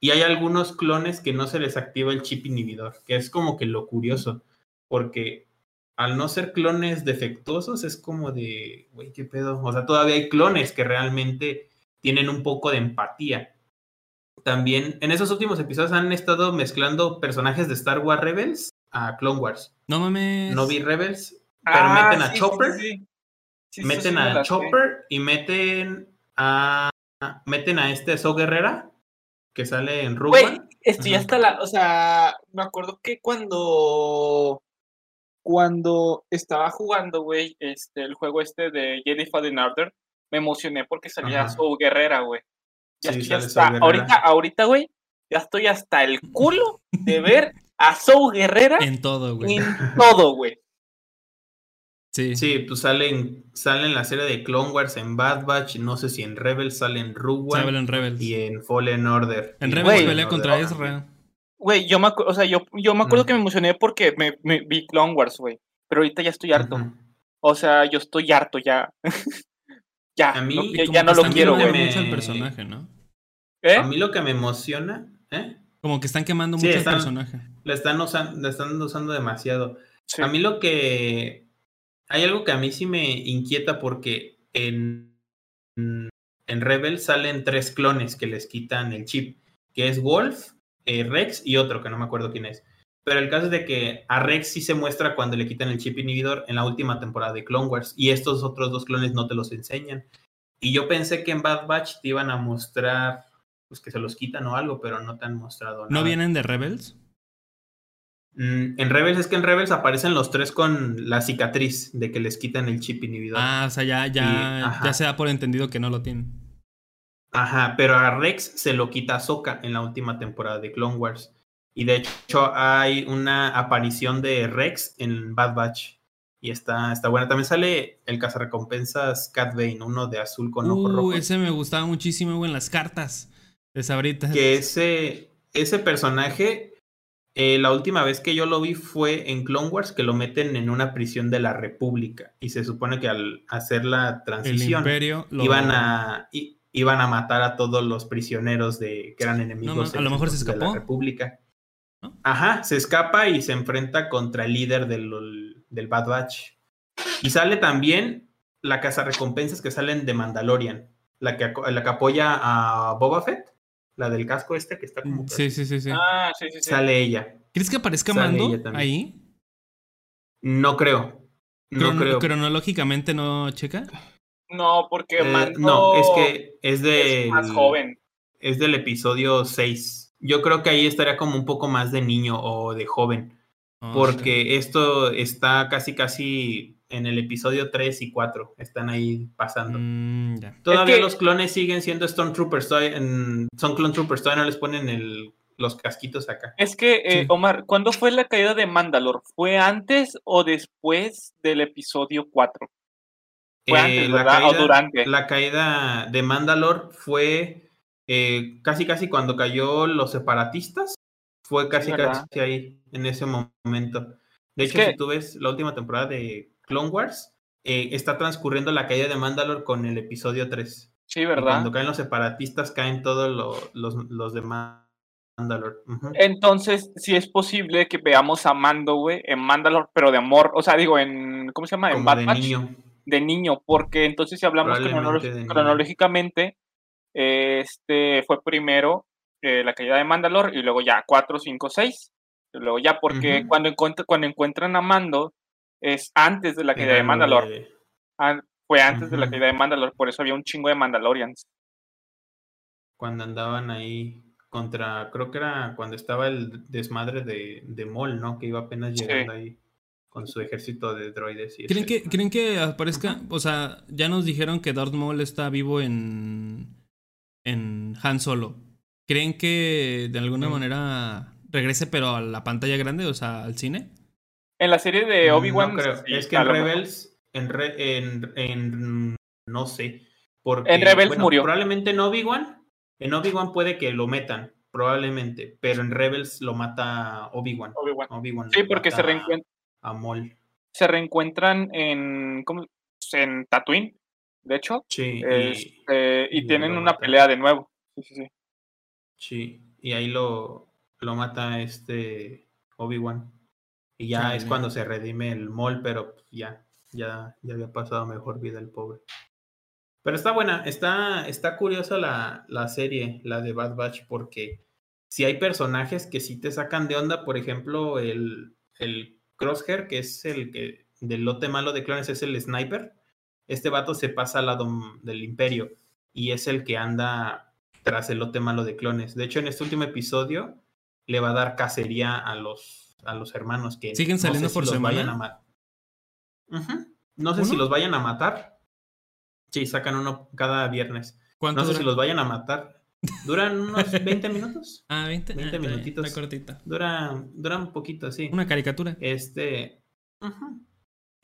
Y hay algunos clones que no se les activa el chip inhibidor, que es como que lo curioso, porque al no ser clones defectuosos es como de, güey, qué pedo. O sea, todavía hay clones que realmente tienen un poco de empatía. También en esos últimos episodios han estado mezclando personajes de Star Wars Rebels a Clone Wars. No mames. No vi Rebels, pero Ah, meten a sí, Chopper sí, sí. Sí, sí, meten a. Chopper y meten a meten a este So Guerrera que sale en Rogue Güey, One. esto ya Ajá. está la, o sea, me acuerdo que cuando cuando estaba jugando, güey, este el juego este de Jedi Fallen Order, me emocioné porque salía Ajá. su guerrera, güey. Ya Sí, estoy hasta, ahorita, ahorita, güey, ya estoy hasta el culo de ver a Sou Guerrera En todo, güey. en todo, güey. Sí. Sí, pues salen sale en la serie de Clone Wars en Bad Batch, no sé si en Rebels sale en Rogue One Sabe en Rebels. y en Fallen Order. En Y Rebels pelea contra Order. Ezra. Güey, yo me acuerdo, o sea, yo, yo me acuerdo Mm. que me emocioné porque me, me vi Clone Wars, güey. Pero ahorita ya estoy harto. O sea, yo estoy harto ya. ya, A mí, no- ya, no lo quiero, güey. me- mucho el personaje, ¿no? ¿Eh? A mí lo que me emociona, ¿eh? Como que están quemando Sí, mucho están- el personaje. La están usando, la están usando demasiado. Sí. A mí lo que. Hay algo que a mí sí me inquieta porque en, en Rebel salen tres clones que les quitan el chip, que es Wolf, eh, Rex y otro que no me acuerdo quién es. Pero el caso es de que a Rex sí se muestra cuando le quitan el chip inhibidor en la última temporada de Clone Wars y estos otros dos clones no te los enseñan. Y yo pensé que en Bad Batch te iban a mostrar pues que se los quitan o algo, pero no te han mostrado nada. ¿No vienen de Rebels? Mm, en Rebels es que en Rebels aparecen los tres con la cicatriz de que les quitan el chip inhibidor. Ah, o sea, ya, ya, Y- ya se da por entendido que no lo tienen. Ajá, pero a Rex se lo quita Ahsoka en la última temporada de Clone Wars. Y de hecho hay una aparición de Rex en Bad Batch. Y está, está buena. También sale el cazarrecompensas Cat Bane, uno de azul con ojo Uh, rojo. ese me gustaba muchísimo, en las cartas. De sabritas. Que ese, ese personaje, eh, la última vez que yo lo vi fue en Clone Wars, que lo meten en una prisión de la República. Y se supone que al hacer la transición, iban, a, iban a matar a todos los prisioneros de, que eran enemigos a lo mejor se escapó. de la República. Ajá, se escapa y se enfrenta contra el líder del, del Bad Batch. Y sale también la casa recompensas que salen de Mandalorian, la que, la que apoya a Boba Fett, la del casco este que está como... Sí, sí, sí, sí. Ah, sí, sí, Sale ella. ¿Crees que aparezca Mando ahí? No creo. No creo. ¿Cronológicamente no checa? No, porque eh, Mando... No, es que es de... más joven. Es del episodio 6. Yo creo que ahí estaría como un poco más de niño o de joven. Ah, porque esto está casi, casi en el episodio 3 y 4. Están ahí pasando. Mm, todavía los clones siguen siendo Stormtroopers. En, son Clone Troopers, todavía no les ponen el, los casquitos acá. Es que, eh, Omar, ¿cuándo fue la caída de Mandalor? ¿Fue antes o después del episodio 4? Fue antes, eh, ¿verdad? ¿O durante? La caída de Mandalor fue eh, casi, casi cuando cayó los separatistas. Fue casi, casi ahí, en ese momento. De hecho, si tú ves la última temporada de Clone Wars, eh, está transcurriendo la caída de Mandalore con el episodio 3. Sí, ¿verdad? cuando caen los separatistas, caen todos los, los, de Mandalore. Entonces, sí es posible que veamos a Mando, güey, en Mandalore, pero de amor. O sea, digo, en. ¿Cómo se llama? en de niño. De niño, porque entonces, si hablamos cronológicamente, este fue primero eh, la caída de Mandalore y luego ya 4, 5, 6. Y luego ya, porque cuando, cuando encuentran a Mando, es antes de la caída de Mandalore. fue antes de la caída de Mandalore, por eso había un chingo de Mandalorians. Cuando andaban ahí contra, creo que era cuando estaba el desmadre de, de Mol, ¿no? Que iba apenas llegando ahí con su ejército de droides. Y ¿Creen, que, ¿Creen que aparezca? O sea, ya nos dijeron que Darth Maul está vivo en, en Han Solo. ¿Creen que de alguna manera regrese, pero a la pantalla grande, o sea, al cine? En la serie de Obi-Wan. No es que en Rebels, en, en, no sé. Porque, en Rebels murió. Probablemente en Obi-Wan. En Obi-Wan puede que lo metan, probablemente. Pero en Rebels lo mata Obi-Wan. Obi-Wan. sí, porque se reencuentran. A Mol. Se reencuentran en. ¿cómo? En Tatooine, de hecho. Sí. Este, y, tienen una pelea de nuevo. Sí, sí, sí. Sí. Y ahí lo, lo mata este Obi-Wan. Y ya es cuando se redime el mall, pero ya, ya, ya había pasado mejor vida el pobre. Pero está buena, está, está curiosa la, la serie, la de Bad Batch, porque si hay personajes que sí te sacan de onda, por ejemplo, el, el Crosshair, que es el que del lote malo de clones, es el sniper. Este vato se pasa al lado del imperio y es el que anda tras el lote malo de clones. De hecho, en este último episodio le va a dar cacería a los a los hermanos que siguen saliendo por si Vayan a No sé si los vayan a matar. Sí, sacan uno cada viernes. No sé si los vayan a matar. Duran unos 20 minutos. Ah, 20, 20 ah, minutitos. cortita. Dura, dura un poquito, sí. Una caricatura. Este.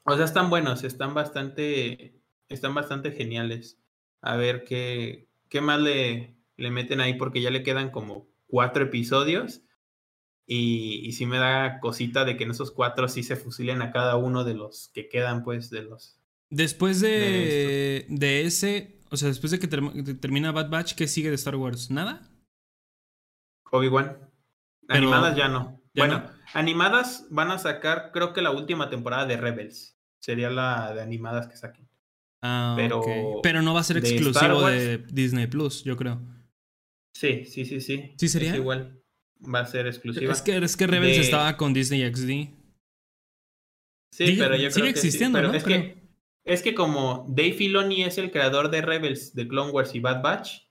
O sea, están buenos, están bastante. Están bastante geniales. A ver qué, qué más le, le meten ahí, porque ya le quedan como cuatro episodios. Y, y sí me da cosita de que en esos cuatro sí se fusilen a cada uno de los que quedan, pues, de los. Después de, de, ese, o sea, después de que termina Bad Batch, ¿qué sigue de Star Wars? ¿Nada? Obi-Wan. Animadas ya no. bueno, animadas van a sacar, creo que la última temporada de Rebels. Sería la de animadas que saquen. Ah, pero, pero no va a ser exclusivo de, Disney Plus, yo creo. Sí, sí, sí, sí. ¿Sí sería? igual va a ser exclusiva. Es que, es que Rebels estaba con Disney XD. Sí, pero yo creo sigue existiendo, ¿no? Es que, es que como Dave Filoni es el creador de Rebels, de Clone Wars y Bad Batch,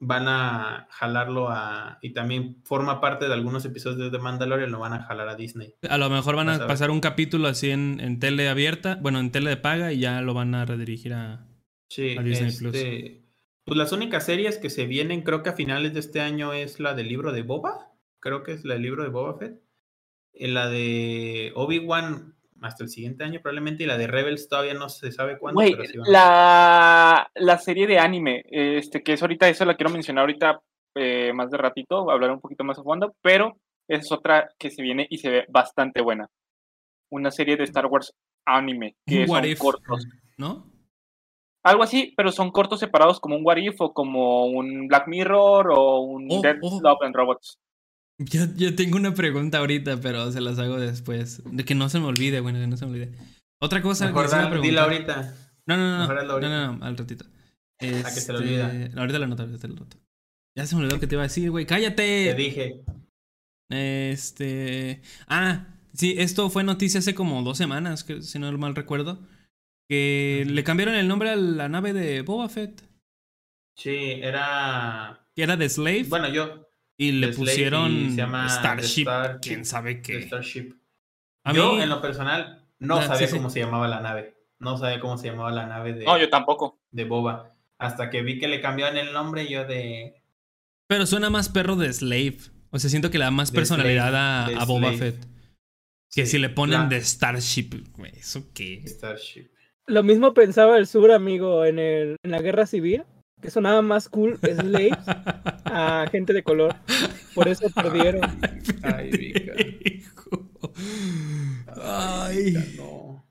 van a jalarlo a... Y también forma parte de algunos episodios de Mandalorian, lo van a jalar a Disney. A lo mejor van a, pasar un capítulo así en, en, tele abierta, bueno, en tele de paga y ya lo van a redirigir a, Disney Plus. Este, pues las únicas series que se vienen, creo que a finales de este año es la del libro de Boba. Creo que es la del libro de Boba Fett. En la de Obi-Wan hasta el siguiente año probablemente. Y la de Rebels todavía no se sabe cuándo. la, la serie de anime, este, que es ahorita, eso la quiero mencionar ahorita eh, más de ratito, hablar un poquito más a fondo, pero es otra que se viene y se ve bastante buena. Una serie de Star Wars anime, que son cortos. ¿No? Algo así, pero son cortos separados como un What If o como un Black Mirror o un Oh, Dead oh. Love and Robots. Yo, yo tengo una pregunta ahorita, pero se las hago después. De que no se me olvide, bueno, que no se me olvide. Otra cosa que Mejor a preguntar. dila ahorita. No, no, no, Mejor no, hazlo no, ahorita. no, no, al ratito. que se lo Este, olvida. ahorita la nota, ahorita la nota. Ya se me olvidó que te iba a decir, güey. Te ¡Cállate! dije. Este. Ah, sí, esto fue noticia hace como dos semanas, que, si no mal recuerdo. Que le cambiaron el nombre a la nave de Boba Fett. Sí, era. Que era de Slave. Bueno, yo. Y le pusieron y se llama Starship. Quién sabe qué. Starship. A yo, mí- en lo personal, no Ah, sabía sí, sí. cómo se llamaba la nave. No sabía cómo se llamaba la nave de, No, yo tampoco. de Boba. Hasta que vi que le cambiaban el nombre, yo de. Pero suena más perro de Slave. O sea, siento que le da más De personalidad Slave, a, a Boba Slave. Fett. Que Sí, si le ponen la- de Starship, güey, ¿eso qué? Starship. Lo mismo pensaba el sur, amigo, en, el, en la guerra civil, que sonaba más cool slaves a gente de color. Por eso perdieron. Ay, Vika. Hijo. Ay. No.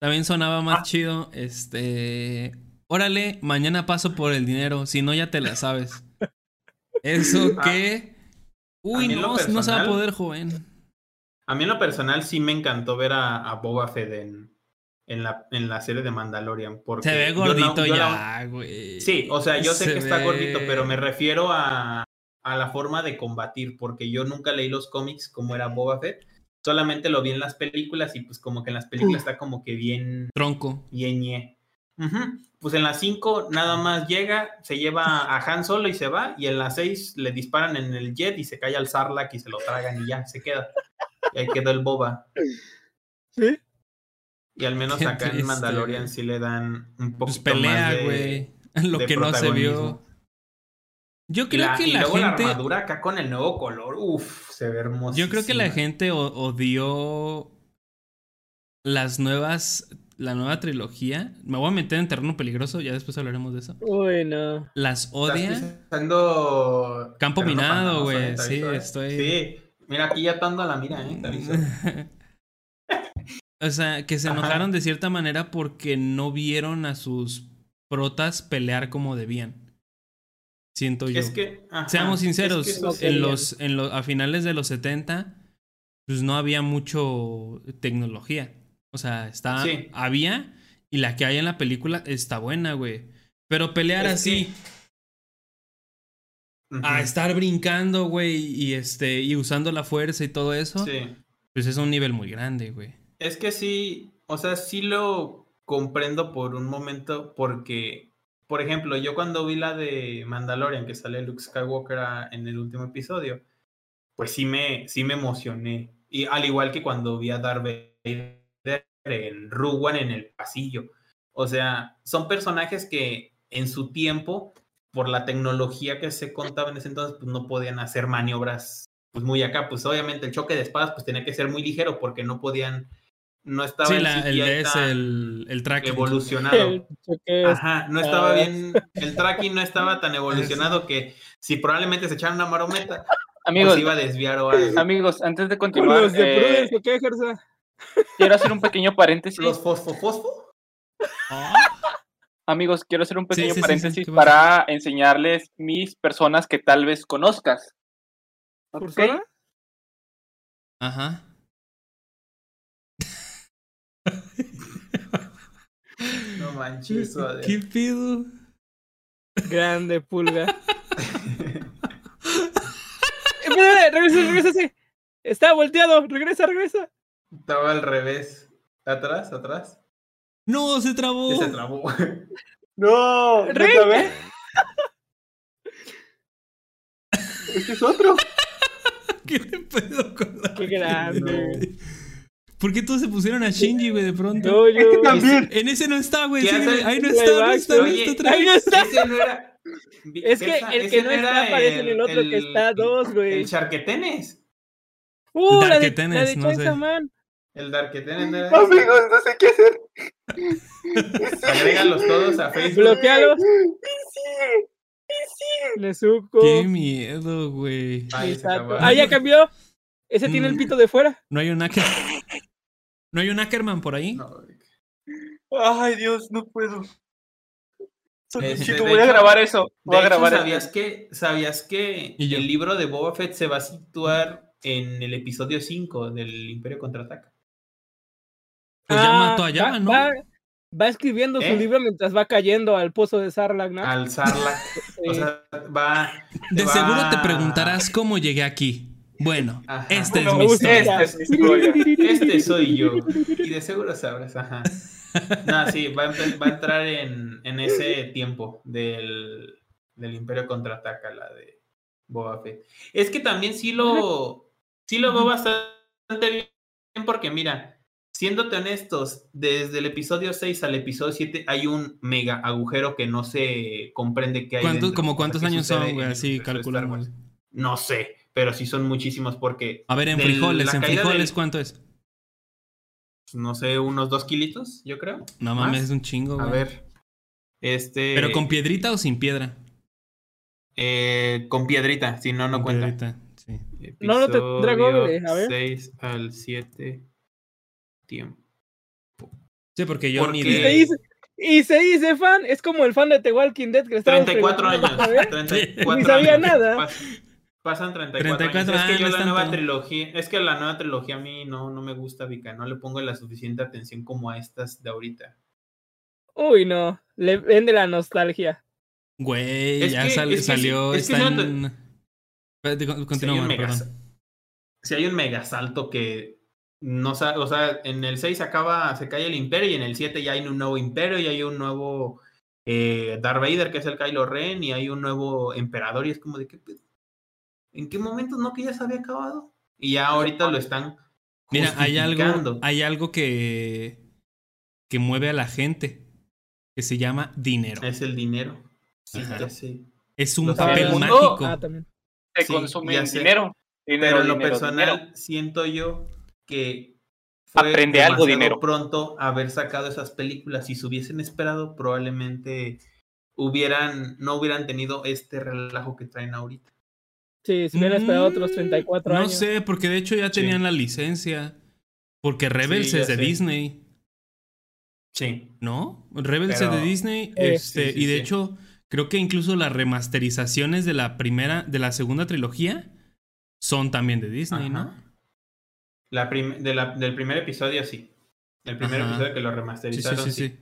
También sonaba más Ah. chido. Este. Órale, mañana paso por el dinero. Si no, ya te la sabes. ¿Eso Ah. qué? Uy, no, no se va a poder, joven. A mí en lo personal sí me encantó ver a, a Boba Fett en, en, la, en la serie de Mandalorian. Porque Se ve yo no- gordito ya, güey. Sí, o sea, yo sé Se que está ve- gordito, pero me refiero a, a la forma de combatir, porque yo nunca leí los cómics como era Boba Fett, solamente lo vi en las películas y pues como que en las películas está como que bien, Tronco. bien ñe. Pues en las 5 nada más llega, se lleva a Han Solo y se va, y en las 6 le disparan en el jet y se cae al Sarlacc y se lo tragan y ya, se queda. Y ahí quedó el Boba. ¿Sí? Y al menos Qué acá triste, en Mandalorian güey. sí le dan un Pues poquito más pelea, de... güey. Lo de que no se vio. protagonismo. Yo creo la- que y la luego la gente. armadura acá con el nuevo color, uff, se ve hermoso. Yo creo que la gente odió las nuevas. La nueva trilogía. Me voy a meter en terreno peligroso, ya después hablaremos de eso. Uy, no. Las odia. Pisando Campo minado, güey, eh, te sí, eh. estoy- Sí, mira, aquí ya estando a la mira, ¿eh? O sea, que se Ajá. enojaron de cierta manera porque no vieron a sus protas pelear como debían. Siento yo. Es que. ajá, Seamos es que sinceros, no en los, en los, a finales de los 70, pues no había mucho tecnología. O sea, está, Sí. había, y la que hay en la película está buena, güey. Pero pelear Es así, Ujú, a estar brincando, güey, y este, y usando la fuerza y todo eso, Sí. pues es un nivel muy grande, güey. Es que sí, o sea, sí lo comprendo por un momento, porque, por ejemplo, yo cuando vi la de Mandalorian, que sale Luke Skywalker en el último episodio, pues sí me, sí me emocioné. Y al igual que cuando vi a Darth Vader en en el pasillo. O sea, son personajes que en su tiempo, por la tecnología que se contaba en ese entonces, pues no podían hacer maniobras pues muy acá. Pues obviamente el choque de espadas pues tenía que ser muy ligero porque no podían, no estaba Sí, el la- el CGI DS, tan el, el tracking. evolucionado. El es- Ajá, no estaba bien, el tracking no estaba tan evolucionado que si probablemente se echaran una marometa, Amigos, pues iba a desviar o algo. amigos, antes de continuar, Los de eh, quiero hacer un pequeño paréntesis. Los fosfo-fosfo. Amigos, quiero hacer un pequeño sí, sí, sí, paréntesis para enseñarles mis personas que tal vez conozcas. ¿Ok? ¿Ursula? Ajá. No manches, suave. ¿Qué pedo? Grande pulga. Espera, regresa, regresa. Está volteado. Regresa, regresa. Estaba al revés. Atrás, atrás. No, se trabó. Se trabó. No, Re- ¿otra vez? Este es otro. ¿Qué pedo con la Qué grande. ¿Por qué todos se pusieron a Shinji, güey, de pronto? Yo, yo. También. En ese no está, güey. Ahí no está, no está, no está otra ahí no está. Ese no era. Es que Esa- el que no está aparece en el otro que está dos, güey. El Charquetenes. Uh, la de, Darketenes, la de no sé. Man. El Darquetenes no era. Amigos, no sé qué hacer. Agrégalos todos a Facebook. Bloquealos. Y Nezuko. Qué miedo, güey. Ah, ya cambió. Ese tiene el mm. pito de fuera. No hay un Acker. ¿No hay un Ackerman por ahí? Ay, Dios, no puedo. Este, voy a grabar eso. Voy a grabar ¿sabías que, ¿Sabías que el libro de Boba Fett se va a situar en el episodio 5 del Imperio Contraataca? Pues ya mató a Yama, ¿no? Va, escribiendo su ¿Eh? libro mientras va cayendo al pozo de Sarlacc, ¿no? Al Sarlacc. o sea, va. De seguro te preguntarás cómo llegué aquí. Bueno, este es mi historia. Este, es mi historia. este soy yo. Y de seguro sabrás, ajá. No, sí, va a, entrar en, ese tiempo del, Imperio Contraataca, la de Boba Fett. Es que también sí lo, sí lo veo bastante bien porque mira, siéndote honestos, desde el episodio 6 al episodio 7 hay un mega agujero que no se comprende que hay. ¿Cuántos, como cuántos años son, güey? Así calculamos. No sé, pero sí son muchísimos porque... A ver, en frijoles, en frijoles, ¿cuánto es? no sé, unos dos kilitos, yo creo. No mames, es un chingo, güey. A ver. Este. ¿Pero con piedrita o sin piedra? Eh, con piedrita, si no, no cuenta. Piedrita, sí. no, no te Google, a ver. 6 al 7 tiempo. Sí, porque yo ni de... Y se dice fan, es como el fan de The Walking Dead que 34 años. 34 ni sabía nada. Pasan 34, años. Es que yo la nueva trilogía, es que la nueva trilogía a mí no, no me gusta, Vika. No le pongo la suficiente atención como a estas de ahorita. Uy, no. Le vende la nostalgia. Güey, ya salió. Es está en... Continúa, si hay un mega salto que no o sea, en el 6 acaba, se cae el imperio y en el 7 ya hay un nuevo imperio y hay un nuevo eh, Darth Vader que es el Kylo Ren y hay un nuevo emperador y es como de qué ¿En qué momento no que ya se había acabado? Y ya ahorita lo están. Mira, hay algo, hay algo que, que mueve a la gente que se llama dinero. Es el dinero. Sí, Es un papel mágico. Ah, se consume dinero, Pero en lo personal siento yo que fue aprende algo dinero pronto haber sacado esas películas. Si se hubiesen esperado, probablemente hubieran no hubieran tenido este relajo que traen ahorita. Sí, si hubieran esperado otros 34 mm, años. No sé, porque de hecho ya tenían la licencia. Porque Rebels es de Disney. Sí. ¿No? Rebels es de Disney. este, y de hecho, creo que incluso las remasterizaciones de la primera, de la segunda trilogía son también de Disney, ¿no? La de la, del primer episodio, sí. El primer episodio que lo remasterizaron. Sí, sí, sí.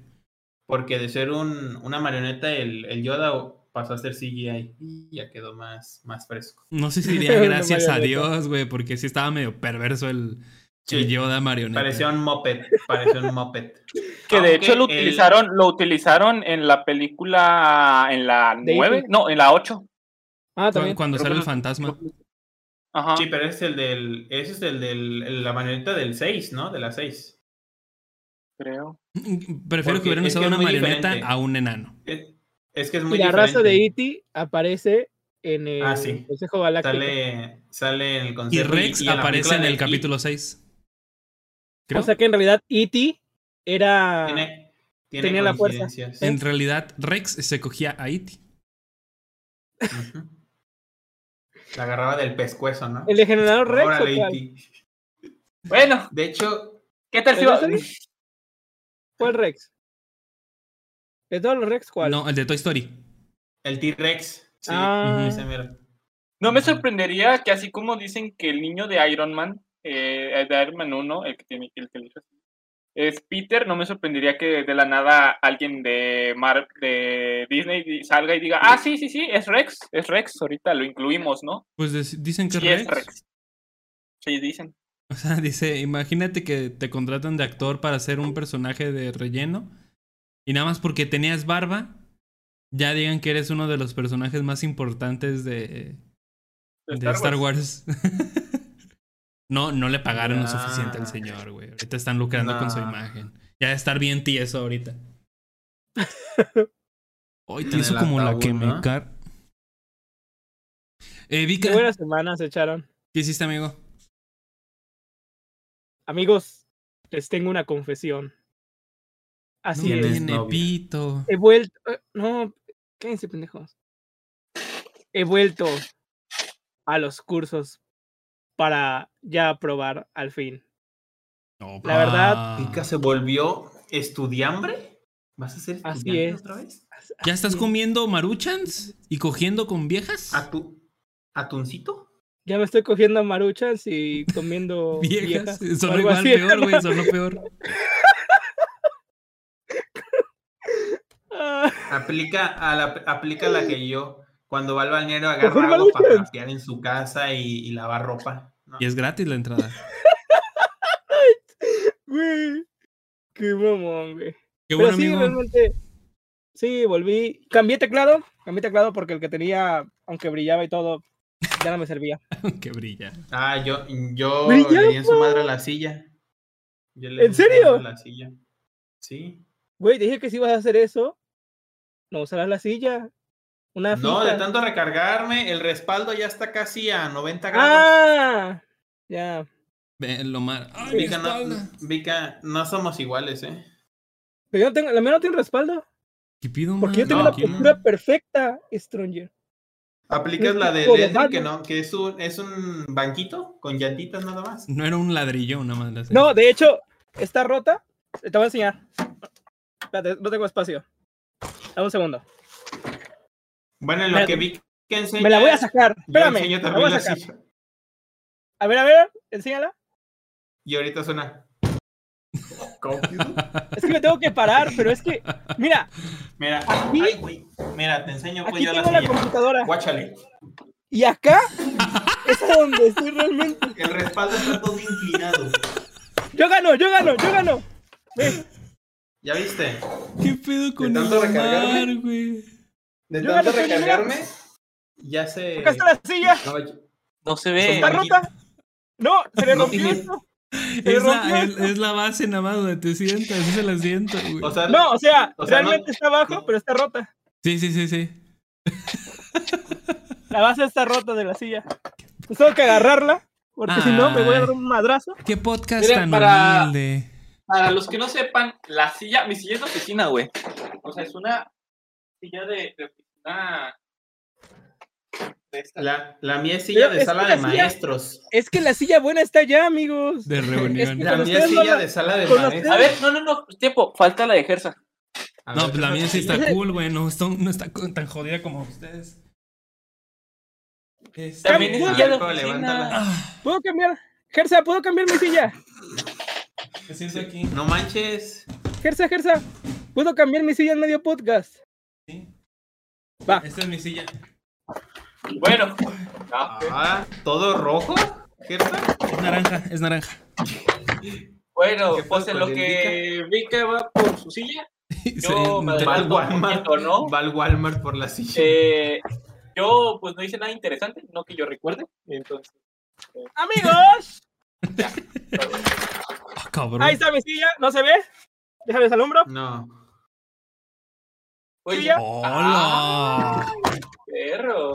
Porque de ser un, una marioneta, el, el Yoda pasó a ser CGI y ya quedó más, más fresco. No sé si diría gracias a Dios, güey, porque sí estaba medio perverso el, sí, Yoda marioneta. Parecía un moped, parecía un moped. Que de hecho lo utilizaron, lo utilizaron en la película, en la 9, no, en la 8. Ah, también. Cuando sale el fantasma. Ajá. Sí, pero ese es el del, ese es el del, la marioneta del 6, ¿no? De la 6. Creo. Prefiero que hubieran usado una marioneta a un enano. Es que es muy y la raza de E.T. aparece en el ah, Consejo Galáctico. Sale, sale en el Consejo. Y Rex aparece en el capítulo 6. O sea que en realidad E.T. era... tenía la fuerza. En realidad Rex se cogía a E.T. La agarraba del pescuezo, ¿no? ¿El generador Rex? Bueno. De hecho... ¿Qué tal si Fue el Rex. ¿De todos los Rex cuál? No, el de Toy Story. El T-Rex. Sí, ah. No me sorprendería que así como dicen que el niño de Iron Man, eh, de Iron Man 1, el que tiene el que es Peter, no me sorprendería que de la nada alguien de Mar de Disney salga y diga, ah, sí, sí, sí, es Rex, es Rex, ahorita lo incluimos, ¿no? Pues dicen que es Rex. Sí, dicen. O sea, dice, imagínate que te contratan de actor para ser un personaje de relleno y nada más porque tenías barba, ya digan que eres uno de los personajes más importantes de, de Star, Wars. no, no le pagaron lo suficiente al señor, güey. Ahorita están lucrando con su imagen. Ya de estar bien tieso ahorita. Hoy tieso como la que me car. Eh, Vika. Qué buenas semanas echaron. ¿Qué hiciste, amigo? Amigos, les tengo una confesión. Así es. Tiene pito. He vuelto. Eh, no, cállense, pendejos. he vuelto a los cursos para ya probar al fin. La verdad. ¿Pica se volvió estudiambre? ¿Vas a ser estudiante otra vez? ¿Ya estás comiendo maruchans y cogiendo con viejas? ¿A tu atuncito? Ya me estoy cogiendo maruchans y comiendo viejas. Son igual peor, güey, son lo peor. Aplica, a la, aplica la que yo. Cuando va al bañero agarra algo para campear en su casa y, lavar ropa. Y es gratis la entrada. Güey. Qué mamón, güey. Qué bueno, sí, realmente. Sí, volví. Cambié teclado. Cambié teclado porque el que tenía, aunque brillaba y todo, ya no me servía. que brilla. Ah, yo, yo le di en su madre a la silla. ¿En serio? la silla. Sí. Güey, dije que si ibas a hacer eso, no usarás la silla. Una no, de tanto recargarme, el respaldo ya está casi a 90 grados. Ah, ya. Lo mal. Vika, no, Vika, no somos iguales, ¿eh? Pero yo no tengo, la mía no tiene respaldo. ¿Qué pido, Porque yo tengo la postura perfecta, Stranger. ¿Aplicas la de Leslie, que no? Que es un, es un banquito con llantitas nada más. No era un ladrillo, nada más. No, de hecho, está rota. Te voy a enseñar. Espérate, no tengo espacio. Dame un segundo. Bueno, en lo que vi que enseña. Me la voy a sacar. Espérame. La voy a, sacar. a ver, a ver, enséñala. Y ahorita suena. es que me tengo que parar, pero es que, mira. Mira, aquí, ay, güey. Mira, te enseño pues aquí yo tengo la, la computadora. Guáchale. Y acá es donde estoy realmente. El respaldo está todo inclinado. Yo gano, yo gano, yo gano. Ve. ¿Ya viste? ¿Qué pedo con de tanto recargarme, güey? De tanto recargarme, ya se. Acá está la silla. No, se ve. ¿Está rota? No, se le rompió esto. Es la, es, la, base nada más donde te sientas, es el asiento, güey. O sea, no, o sea, realmente está abajo, pero está rota. Sí, sí, sí, sí. La base está rota de la silla. Pues tengo que agarrarla, porque si no me voy a dar un madrazo. ¿Qué podcast tan para, humilde? Para los que no sepan, la silla, mi silla es de oficina, güey. O sea, es una silla de, de oficina la, la mía es silla de sala de maestros. Es que la silla buena está allá, amigos. De reunión. la mía es silla de sala de maestros. A ver, no, no, no, tiempo, falta la de Gersa. No, pues la mía sí está cool, güey. No, no está tan jodida como ustedes. También es silla de oficina. Ah. ¿Puedo cambiar? Gersa, ¿puedo cambiar mi silla? ¿Qué siento aquí? No manches. Gersa, Gersa, ¿puedo cambiar mi silla en medio podcast? Sí. Va. Esta es mi silla. Bueno. Ah, ¿todo rojo? Es naranja, es naranja. Bueno, pues en lo que Vika va por su silla, yo me adelanto Walmart, ¿no? Va al Walmart por la silla. Eh, yo pues no hice nada interesante, no que yo recuerde. Entonces. Eh. ¡Amigos! Ya, ah, Ahí está mi silla, ¿no se ve? Déjame al hombro. No. Oye, ¡Hola! perro.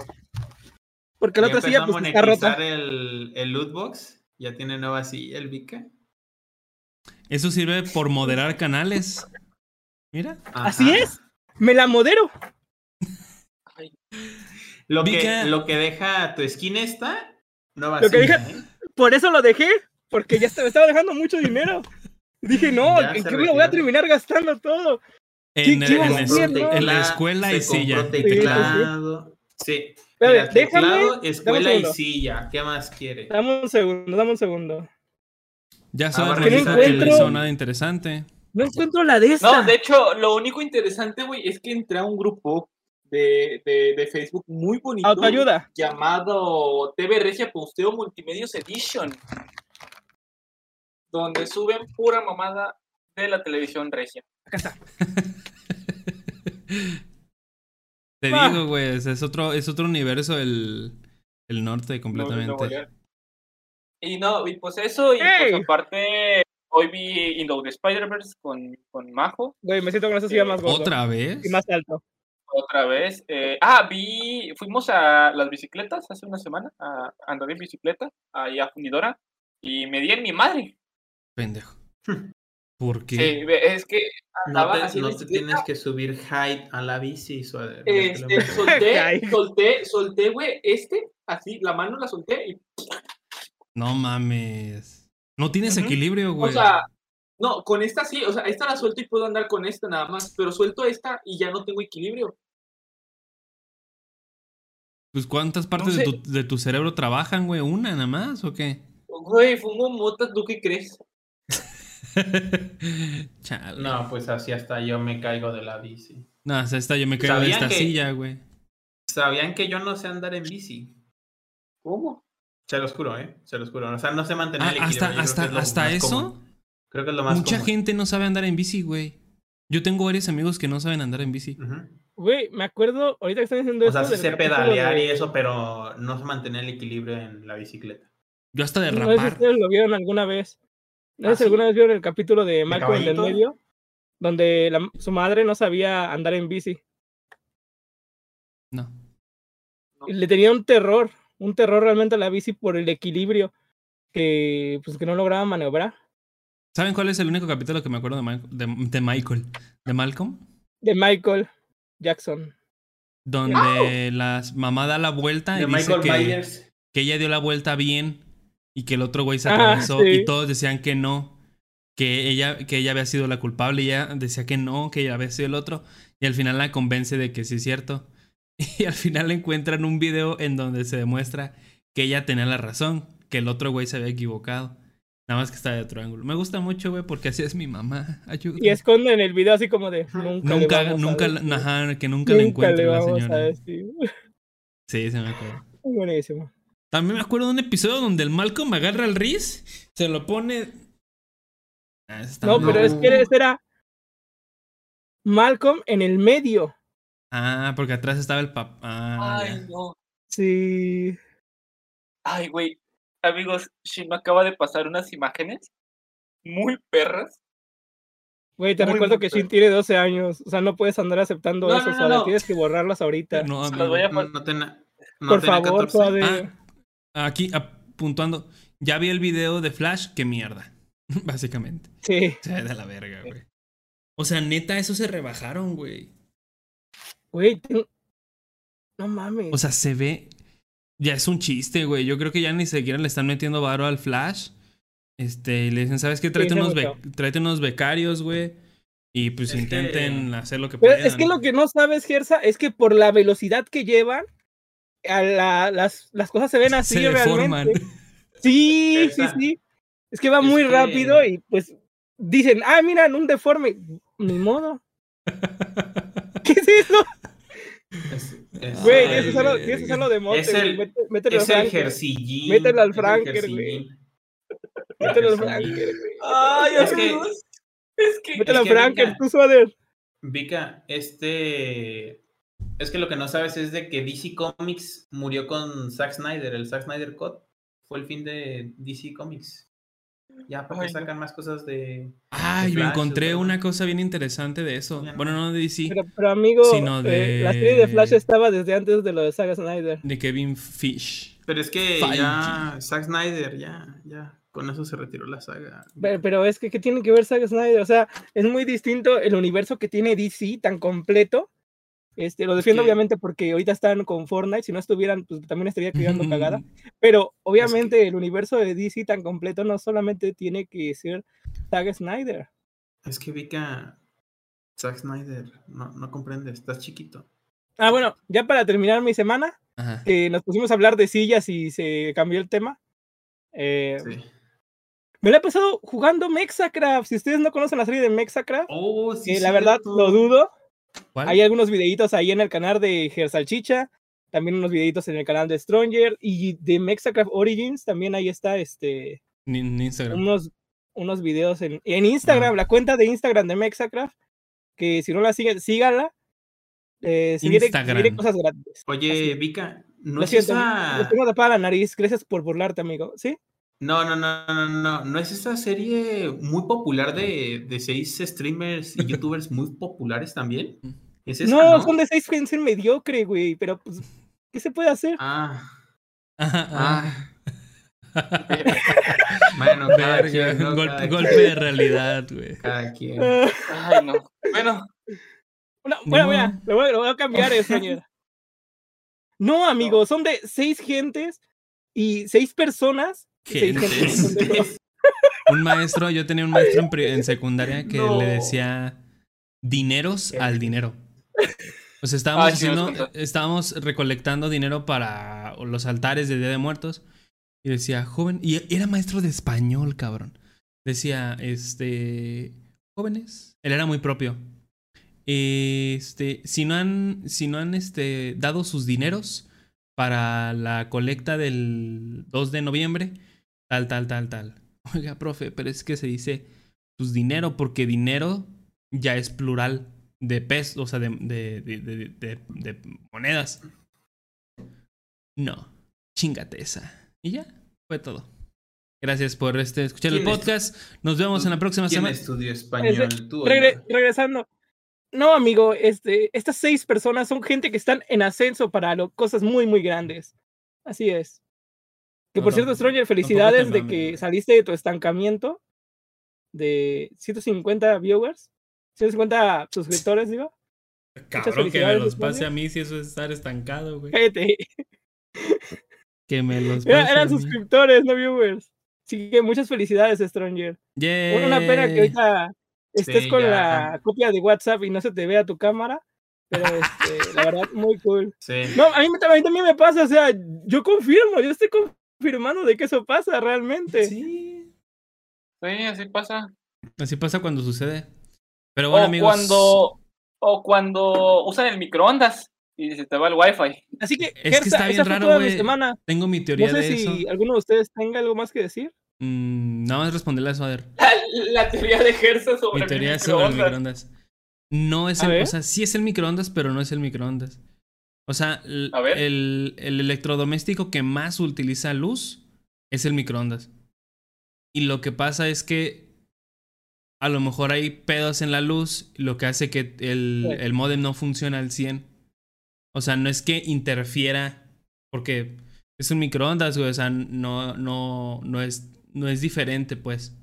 Porque la otra silla pues, está rota. El, el loot box, ya tiene nueva silla el Vika. Eso sirve por moderar canales. Mira. Así es. Me la modero. Lo que, lo que deja tu skin esta, nueva lo silla, ¿eh? Por eso lo dejé, porque ya me estaba dejando mucho dinero. Dije, no, ¿en qué voy a terminar gastando todo? En, en, la escuela y silla. Teclado. Sí. Mira, déjame. escuela y silla. ¿Qué más quiere? Dame un segundo, dame un segundo. Ya sabes, ah, que no encuentro... nada interesante. No encuentro la de esta. No, de hecho, lo único interesante, güey, es que entré a un grupo de, de, de Facebook muy bonito. Autoayuda. Llamado TV Regia Posteo Multimedios Edition. Donde suben pura mamada de la televisión regia. Acá está. Te ah. digo, güey, es otro, es otro universo el, el norte completamente. y no, y pues eso, y pues aparte, hoy vi Into the Spider-Verse con, con Majo. Güey, me siento con esa silla más gordo. ¿Otra vez? Y más alto. Otra vez. Eh, ah, vi, fuimos a las bicicletas hace una semana, a andar en bicicleta, ahí a Fundidora, y me di en mi madre. Pendejo. ¿Por qué? Sí, es que no te, no te tienes que subir height a la bici. Este, solté, solté, solté, güey, este, así, la mano la solté y... No mames. No tienes equilibrio, güey. O sea, no, con esta sí, o sea, esta la suelto y puedo andar con esta nada más, pero suelto esta y ya no tengo equilibrio. Pues ¿cuántas partes de, tu, de, tu, cerebro trabajan, güey? ¿Una nada más o qué? Güey, fumo motas, ¿tú qué crees? No, pues así hasta yo me caigo de la bici. No, hasta yo me caigo de esta silla, güey. ¿Sabían que yo no sé andar en bici? ¿Cómo? Se lo juro, ¿eh? Se lo juro. O sea, no sé mantener ah, el equilibrio. Hasta, hasta, hasta eso. Creo que es lo más Mucha gente no sabe andar en bici, güey. Yo tengo varios amigos que no saben andar en bici. Güey, me acuerdo, ahorita que están diciendo eso. O sea, sé pedalear y eso, pero no sé mantener el equilibrio en la bicicleta. Yo hasta derrapar. No sé si ustedes lo vieron alguna vez. No sé si ¿Ah, alguna vez vieron el capítulo de Malcolm del medio, donde su madre no sabía andar en bici. No. le tenía un terror, un terror realmente a la bici por el equilibrio que, pues, que no lograba maniobrar. ¿Saben cuál es el único capítulo que me acuerdo de, de, Michael? ¿De Malcolm? De Michael Jackson. Donde la mamá da la vuelta y dice que, que ella dio la vuelta bien y que el otro güey se ah, atravesó y todos decían que no, que ella, que ella había sido la culpable y ella decía que no, que ella había sido el otro y al final la convence de que sí es cierto y al final encuentran un video en donde se demuestra que ella tenía la razón, que el otro güey se había equivocado. Nada más que está de otro ángulo. Me gusta mucho, güey, porque así es mi mamá. Ayuda. Y esconden el video así como de nunca. Nunca, nunca, ajá, que nunca, la encuentre la señora. Sí, se me acuerdo. Buenísimo. También me acuerdo de un episodio donde el Malcolm agarra al Riz, se lo pone. Ah, no, pero es que era Malcolm en el medio. Ah, porque atrás estaba el papá. Ah, Ay, no. Sí. Ay, güey. Amigos, Shin me acaba de pasar unas imágenes muy perras. Güey, te recuerdo que Shin tiene 12 años. O sea, no puedes andar aceptando eso. No, Tienes que borrarlas ahorita. No, no, voy a... no, Por favor, todavía aquí apuntando, ya vi el video de Flash, qué mierda, básicamente. Sí. Se de la verga, güey. O sea, neta, eso se rebajaron, güey. Güey, no mames. O sea, se ve. Ya es un chiste, güey. Yo creo que ya ni siquiera le están metiendo varo al Flash. Este, y le dicen, ¿sabes qué? Tráete, unos, unos becarios, güey. Y pues intenten hacer lo que puedan. Es que lo que no sabes, Gersa, es que por la velocidad que llevan, la, las, las cosas se ven así se realmente. Sí, sí, sí. Es que va muy rápido y pues dicen, ah, mira, un deforme. Ni modo. ¿Qué es eso? Güey, eso es algo, eso es algo de monte. Es el, mételo es el jercillín. Mételo al Franker, güey. Mételo al Franker, güey. Ay, es que. Es que. Mételo al Franker, tú, Suader. Vika, este. Es que lo que no sabes es de que DC Comics murió con Zack Snyder. El Zack Snyder Cut fue el fin de DC Comics. Ya, para que sacan más cosas de. Ay, me encontré una cosa bien interesante de eso. Bueno, no de DC. Pero, amigo, sino de... Eh, la serie de Flash estaba desde antes de lo de Zack Snyder. De Kevin Fish. Pero es que ya Zack Snyder, ya, ya. Con eso se retiró la saga. Pero, pero, es que, ¿qué tiene que ver Zack Snyder? O sea, es muy distinto el universo que tiene DC tan completo este, lo defiendo obviamente porque ahorita están con Fortnite, si no estuvieran, pues también estaría criando cagada. Pero obviamente el universo de DC tan completo no solamente tiene que ser Zack Snyder. Es que vi que Zack Snyder no, no comprende, estás chiquito. Ah, bueno, ya para terminar mi semana, nos pusimos a hablar de sillas y se cambió el tema. Eh, sí. Me lo he pasado jugando Mexacraft. Si ustedes no conocen la serie de Mexacraft, oh, sí, eh, la verdad lo dudo. Hay algunos videitos ahí en el canal de Gersalchicha, también unos videitos en el canal de Stronger y de Mexacraft Origins también ahí está este en Instagram. Unos, unos videos en, en Instagram, ah. la cuenta de Instagram de Mexacraft, que si no la siguen, síganla. Eh, si Viene, cosas gratis. Oye, Vika, no sé esa... tengo tapada la nariz, gracias por burlarte, amigo. ¿Sí? No, no, no, no, no, no es esa serie muy popular de, de seis streamers y youtubers muy populares también. ¿Es esa, no, son de seis gente mediocre, güey, pero pues, ¿qué se puede hacer? Ah. ah. Bueno, golpe, de realidad, güey. Cada quien. Ay, no. Bueno. bueno, mira, lo voy, a cambiar eso, No, amigo, son de seis gentes y seis personas. un maestro, yo tenía un maestro en, secundaria que le decía dineros al dinero. O sea, estábamos ah, haciendo, estábamos recolectando dinero para los altares de Día de Muertos. Y decía, joven, y era maestro de español, cabrón. Decía, este, jóvenes. Él era muy propio. Este, si no han, si no han, este, dado sus dineros para la colecta del 2 de noviembre, tal, tal, tal, tal. Oiga, profe, pero es que se dice, pues dinero, porque dinero ya es plural de pesos, o sea, de, de, de, de, monedas. No, chingate esa. Y ya, fue todo. Gracias por este, escuchar el podcast. Nos vemos en la próxima ¿quién semana. estudió español? ¿Tú, regresando. No, amigo, este, estas seis personas son gente que están en ascenso para cosas muy, muy grandes. Así es. Que por cierto, Stranger, felicidades de que saliste de tu estancamiento de 150 viewers. 150 suscriptores, digo. Cabrón, que me los pase a mí si eso es estar estancado, güey. Que me los pase Eran suscriptores, no viewers. Así que muchas felicidades, Stranger. Una pena que ahorita estés con la copia de WhatsApp y no se te vea tu cámara. Pero este, la verdad, muy cool. Sí. No, a mí, a mí, también me pasa, o sea, yo confirmo, yo estoy confirmando de que eso pasa realmente. Sí. Sí, así pasa. Así pasa cuando sucede. Pero bueno, o Cuando, o cuando usan el microondas y se te va el wifi. Así que, es que está bien raro, güey. Tengo mi teoría no sé de si alguno de ustedes tenga algo más que decir. Mm, nada más responderle a eso, a ver. La, teoría de Gersa sobre, mi teoría el sobre el microondas. No es el, o sea, sí es el microondas, pero no es el microondas. O sea, el, el, electrodoméstico que más utiliza luz es el microondas. Y lo que pasa es que a lo mejor hay pedos en la luz, lo que hace que el, el modem no funcione al 100. O sea, no es que interfiera, porque es un microondas, güey, o sea, no, no, no, es, no es diferente, pues.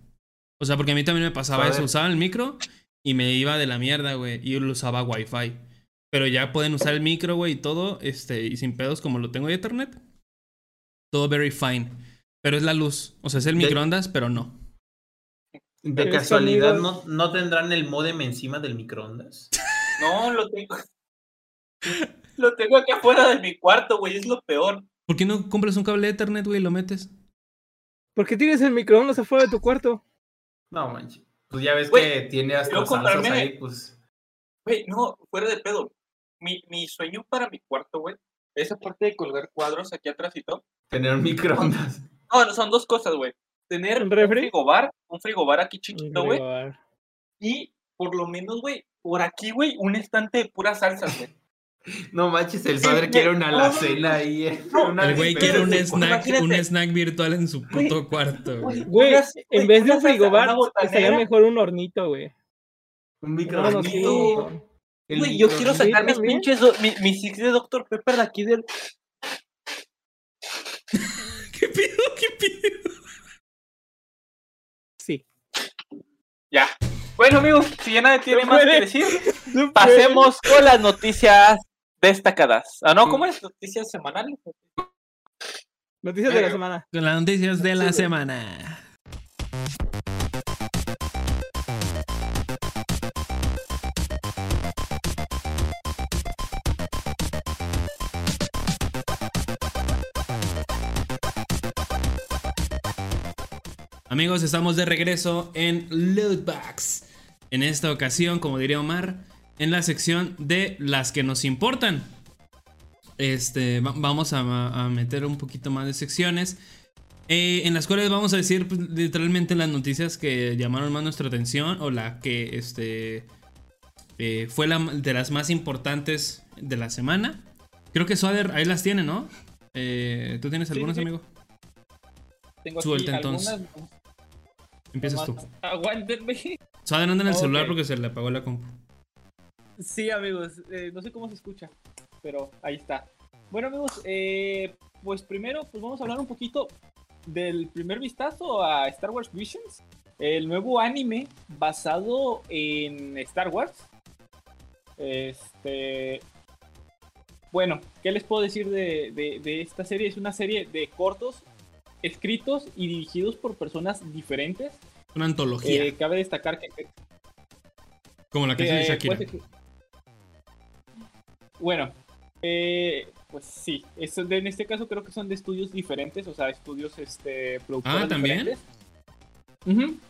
O sea, porque a mí también me pasaba eso, usaba el micro y me iba de la mierda, güey, y yo lo usaba Wi-Fi. Pero ya pueden usar el micro, güey, y todo, este, y sin pedos como lo tengo de Ethernet. Todo very fine. Pero es la luz, o sea, es el microondas, pero no. ¿De casualidad no, no tendrán el modem encima del microondas? No, lo tengo. lo tengo aquí afuera de mi cuarto, güey, es lo peor. ¿Por qué no compras un cable de Ethernet, güey, y lo metes? ¿Por qué tienes el microondas afuera de tu cuarto? No, manches. Pues ya ves que tiene hasta salsas ahí, pues. Güey, no, fuera de pedo. Mi, mi sueño para mi cuarto, güey, esa parte de colgar cuadros aquí atrás y todo. Tener un microondas. No, son dos cosas, güey tener ¿Un, frigobar, un frigobar aquí chiquito, güey. Y por lo menos, güey, por aquí, güey, un estante de puras salsas, güey. No manches, el padre quiere una alacena ahí. Eh. el güey quiere un snack, un snack virtual en su puto cuarto, güey. Güey, en vez de un frigobar, estaría mejor un hornito, güey. Un microornito. Güey, yo quiero sacar mis pinches, mis, mis de Dr. Pepper de aquí del... ¿Qué pido? ¿Qué pido? Ya. Bueno, amigos, si ya nadie tiene más que decir, pasemos con las noticias destacadas. ¿Ah, no? ¿Cómo es? ¿Noticias semanales? Noticias de la semana. Con las noticias de la semana. Amigos, estamos de regreso en Lootbox. En esta ocasión, como diría Omar, en la sección de las que nos importan. Este, vamos a, meter un poquito más de secciones. Eh, en las cuales vamos a decir pues, literalmente las noticias que llamaron más nuestra atención. O la que este, eh, fue la, de las más importantes de la semana. Creo que Swader ahí las tiene, ¿no? Eh, ¿Tú tienes algunas, amigo? Tengo aquí algunas. Empiezas tú. Aguántenme. Saben, anda en el celular porque se le apagó la compu. Sí, amigos. Eh, no sé cómo se escucha, pero ahí está. Bueno, amigos, eh, pues primero, pues vamos a hablar un poquito del primer vistazo a Star Wars Visions, el nuevo anime basado en Star Wars. Este. Bueno, ¿qué les puedo decir de, esta serie? Es una serie de cortos escritos y dirigidos por personas diferentes. Una antología. Eh, cabe destacar que. Como la que, de Shakira. bueno, eh, pues sí, en este caso creo que son de estudios diferentes, o sea, estudios este, productores ah, ¿también?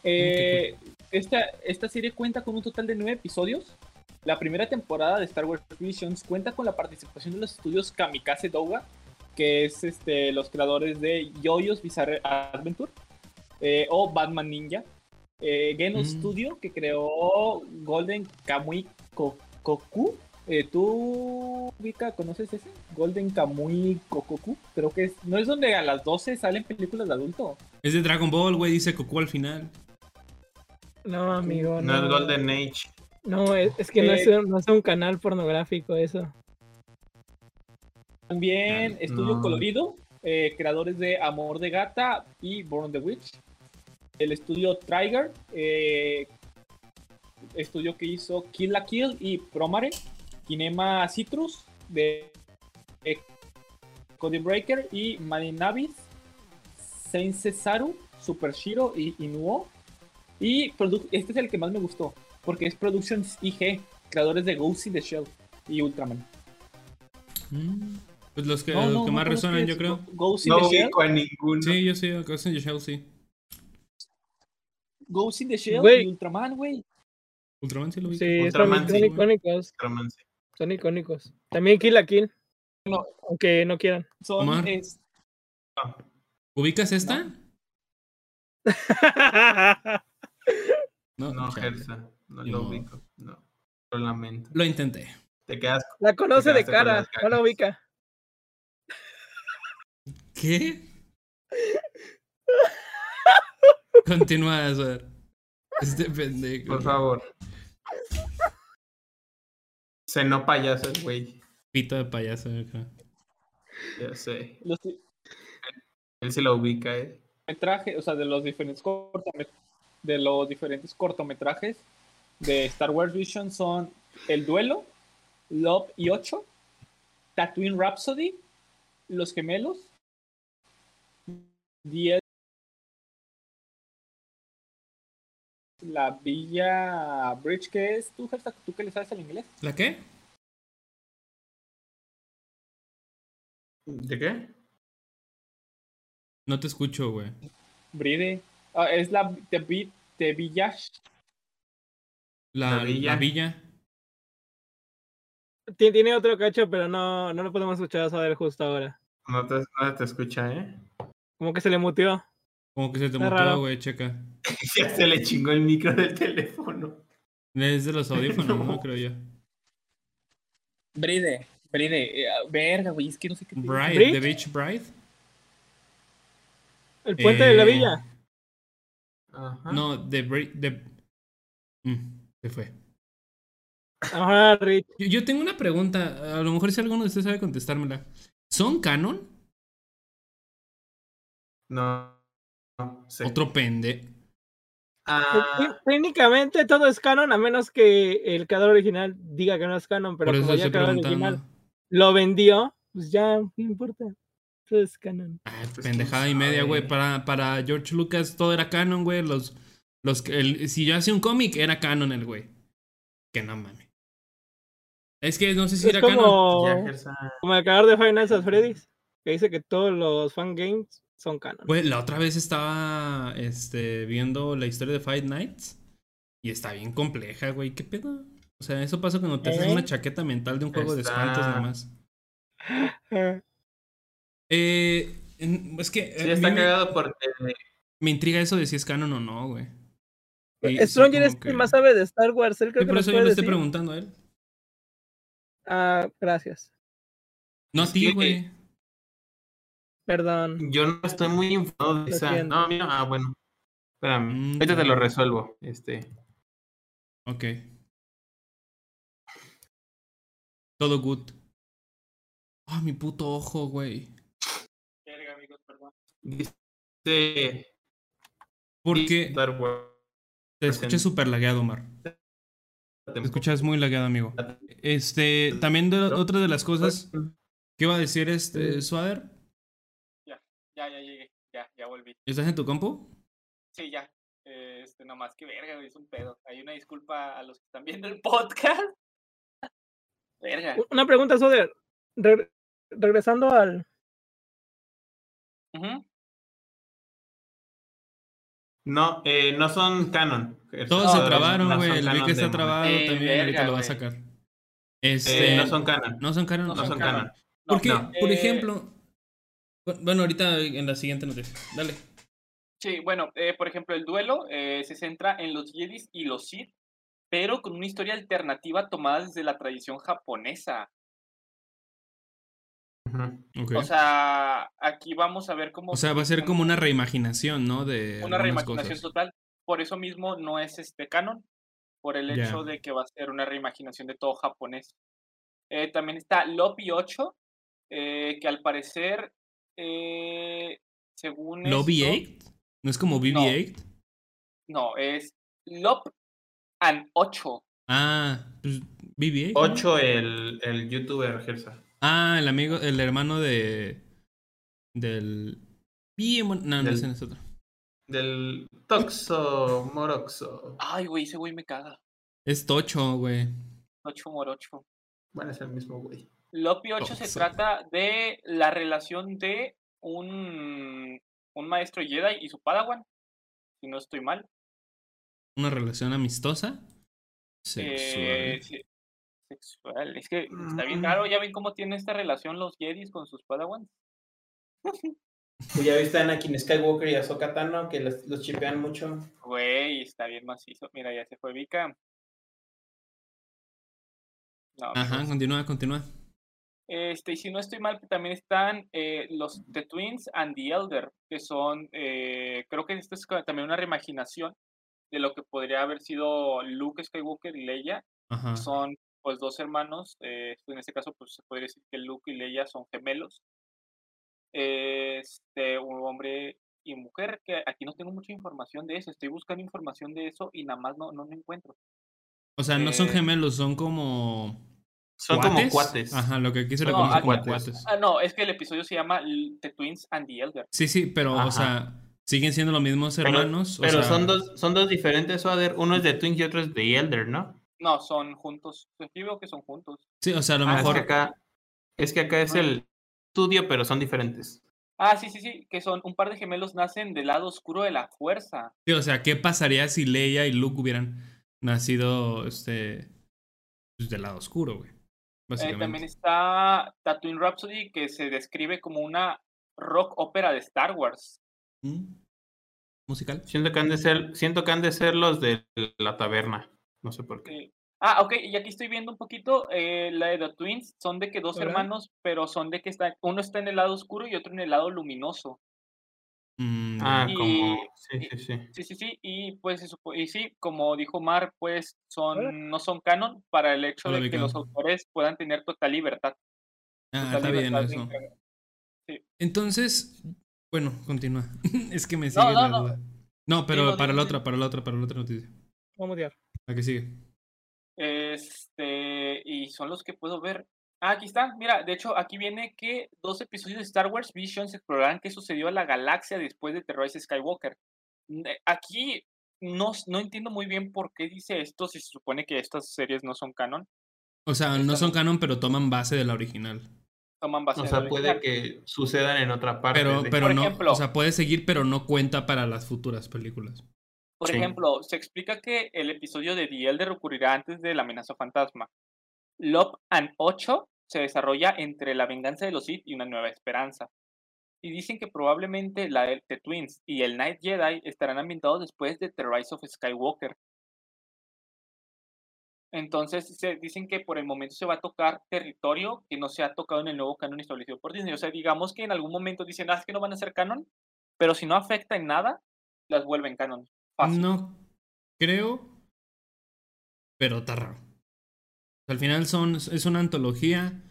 Eh, esta, esta serie cuenta con un total de nueve episodios. La primera temporada de Star Wars Visions cuenta con la participación de los estudios Kamikaze Douga, que es este, los creadores de Yoyos Bizarre Adventure eh, o Batman Ninja. Eh, Geno mm. Studio, que creó Golden Kamui Koku. Eh, ¿Tú, Vika, conoces ese? Golden Kamui Kokoku. Creo que es. ¿No es donde a las 12 salen películas de adulto? Es de Dragon Ball, güey, dice Goku al final. No, amigo. No, es Golden Age. No, es, que no, es, no, es, un canal pornográfico eso. También Estudio Colorido, eh, creadores de Amor de Gata y Born the Witch. El estudio Trigger, eh, estudio que hizo Kill la Kill y Promare. Kinema Citrus de Cody Breaker y Marinavis. Saint Cesaru, Super Shiro y Inuo. Y este es el que más me gustó, porque es Productions IG, creadores de Ghost in the Shell y Ultraman. Mm. Pues los que, más resuenan, yo creo. Ghost in the Shell. a ninguno. Sí, yo sí, Ghost in the Shell, sí. Ghost in the Shell y Ultraman, güey. Ultraman sí lo vi. Sí, Ultraman, son, icónicos. Ultraman, sí. Son icónicos. También Kill la Kill. No. Aunque no quieran. Son ¿Ubicas esta? no, no, Gersa. No lo ubico. No. Lo lamento. Lo intenté. Te quedas. La conoce de cara. No la ubica. ¿Qué? Continúa, eso. Este pendejo. Por favor. Se no payaso el güey. Pito de payaso acá. Ya sé. Él se lo ubica, eh. Metraje, o sea, de los diferentes cortometrajes, de los diferentes cortometrajes de Star Wars Vision son El Duelo, Love y 8, Tatooine Rhapsody, Los Gemelos, la Villa Bridge, que es tú, tú que le sabes el inglés. ¿La qué? ¿De qué? No te escucho, güey. Bride. Ah, es la de, de Villa. La, villa. La villa. Tiene otro cacho, pero no, no lo podemos escuchar a saber justo ahora. No te, no te escucha, ¿eh? Como que se le muteó. Como que se te muteó, güey, checa. ya se le chingó el micro del teléfono. Es de los audífonos, ¿no? Creo yo. Bride, Bride, eh, verga, güey, es que no sé qué. Bride, The Beach Bride. El puente de la eh, villa. Ajá. No, The de... Mm, se fue. Ajá, Rich. Yo, yo, tengo una pregunta. A lo mejor si alguno de ustedes sabe contestármela. ¿Son canon? No. Otro pende. Ah. Técnicamente todo es canon, a menos que el creador original diga que no es canon, pero como ya el creador original lo vendió, pues ya no importa. Todo es canon. Ah, pues, pendejada y media, güey. Para, para George Lucas todo era canon, güey. Los, los, si yo hacía un cómic, era canon el güey. Que no mames. Es que no sé si era como, canon. Como el creador de Final Fantasy Freddy's, que dice que todos los fan games son canon. Güey, la otra vez estaba este, viendo la historia de Fight Nights y está bien compleja, güey. ¿Qué pedo? O sea, eso pasa cuando te haces una ¿Eh? chaqueta mental de un juego de espantos nomás. eh, es que. Sí, está cagado porque. Me intriga eso de si es canon o no, güey. Stronger es que más sabe de Star Wars. Él creo que por eso yo le estoy preguntando a él. Ah, gracias. No a ti, güey. Perdón. Yo no estoy muy informado de esa. No, mira, ah, bueno. Espérame. Mm, Ahorita te lo resuelvo. Este. Ok. Todo good. Ah, mi puto ojo, güey. amigos, perdón. Sí. Porque te escuché súper lagueado, Omar. Te escuchas muy lagueado, amigo. Este, también otra de las cosas que iba a decir este Suader. Ya, ya, llegué, ya, ya volví. ¿Estás en tu compu? Sí, ya. Este, nomás que verga, es un pedo. Hay una disculpa a los que están viendo el podcast. Verga. Una pregunta, Suader. regresando al. No, eh, no son canon. Todos se trabaron, güey. el Vic está trabado también, ahorita lo va a sacar. Este, eh, no son canon. No son canon. No, son canon. Porque, por eh, ejemplo. Bueno, ahorita en la siguiente noticia. Dale. Sí, bueno, por ejemplo, el duelo se centra en los Jedis y los Sith, pero con una historia alternativa tomada desde la tradición japonesa. O sea, aquí vamos a ver cómo... O sea, va a ser como una reimaginación, ¿no? De una reimaginación total. Por eso mismo no es este canon, por el hecho de que va a ser una reimaginación de todo japonés. Eh, también está Lobby 8, eh, que al parecer, eh, según... ¿Lobby 8? ¿No es como BB-8? No, es Lob and 8. Ah, pues BB-8. 8 el, el youtuber Gersa. Ah, el amigo, el hermano de. Del. No, no, ese es otro. Del Toxo Moroxo. Ay, güey, ese güey me caga. Es Tocho, güey. Tocho Morocho. Bueno, es el mismo güey. Lopi 8 se trata de la relación de un, un maestro Jedi y su Padawan. Si no estoy mal. ¿Una relación amistosa? Sexual. Eh, sexual. Es que está bien raro. ¿Ya ven cómo tiene esta relación los Jedis con sus Padawans? Pues ya viste a Anakin Skywalker y a Sokatano que los, los chipean mucho. Güey, está bien macizo. Mira, ya se fue Vika. Ajá, pues continúa, continúa. Este, y si no estoy mal, también están eh, los The Twins and the Elder, que son, eh, creo que esto es también una reimaginación de lo que podría haber sido Luke Skywalker y Leia. Son pues dos hermanos, eh, en este caso pues se podría decir que Luke y Leia son gemelos, este, un hombre y mujer, que aquí no tengo mucha información de eso, estoy buscando información de eso y nada más no, no, encuentro. O sea, no son eh, gemelos, son como... Son como cuates. Ajá, lo que aquí se le conoce como cuates. Ah, no, es que el episodio se llama The Twins and the Elder. Sí, sí, pero, o sea, siguen siendo los mismos hermanos. Pero, son, dos, son dos diferentes, Uno es de Twins y otro es de Elder, ¿no? No, son juntos. Aquí veo que son juntos. Sí, o sea, a lo ah, mejor. Es que acá es, que acá es el estudio, pero son diferentes. Ah, sí, sí, sí, que son un par de gemelos nacen del lado oscuro de la fuerza. Sí, o sea, ¿qué pasaría si Leia y Luke hubieran nacido este pues, del lado oscuro, güey? Eh, también está Tatooine Rhapsody, que se describe como una rock ópera de Star Wars. ¿Mm? ¿Musical? Siento que han de ser, siento que han de ser los de la taberna. No sé por qué. Ah, ok, y aquí estoy viendo un poquito eh, la de The Twins. Son de que dos hermanos, pero son de que está, uno está en el lado oscuro y otro en el lado luminoso. Mm, ah, como. Sí, sí, sí. Sí, sí, sí. Y pues, y sí, como dijo Mar, pues son, no son canon para el hecho de que los autores puedan tener total libertad. Ah, está bien eso. Entonces, bueno, continúa. es que me sigue la duda. No, pero para la otra, para la otra, para la otra noticia. Vamos a ¿A qué sigue? Este, y son los que puedo ver. Ah, aquí está. Mira, de hecho, aquí viene que dos episodios de Star Wars Visions explorarán qué sucedió a la galaxia después de Rise Skywalker. Aquí no, no entiendo muy bien por qué dice esto si se supone que estas series no son canon. O sea, no son canon, pero toman base de la original. Toman base o sea, puede que sucedan en otra parte. Pero, pero no, o sea, puede seguir, pero no cuenta para las futuras películas. Por ejemplo, se explica que el episodio de The Elder ocurrirá antes de la amenaza fantasma. Love and 8 se desarrolla entre la venganza de los Sith y una nueva esperanza. Y dicen que probablemente la de The Twins y el Night Jedi estarán ambientados después de The Rise of Skywalker. Entonces se dicen que por el momento se va a tocar territorio que no se ha tocado en el nuevo canon establecido por Disney. O sea, digamos que en algún momento dicen, ah, es que no van a ser canon, pero si no afecta en nada, las vuelven canon. No creo, pero está. Al final son, es una antología,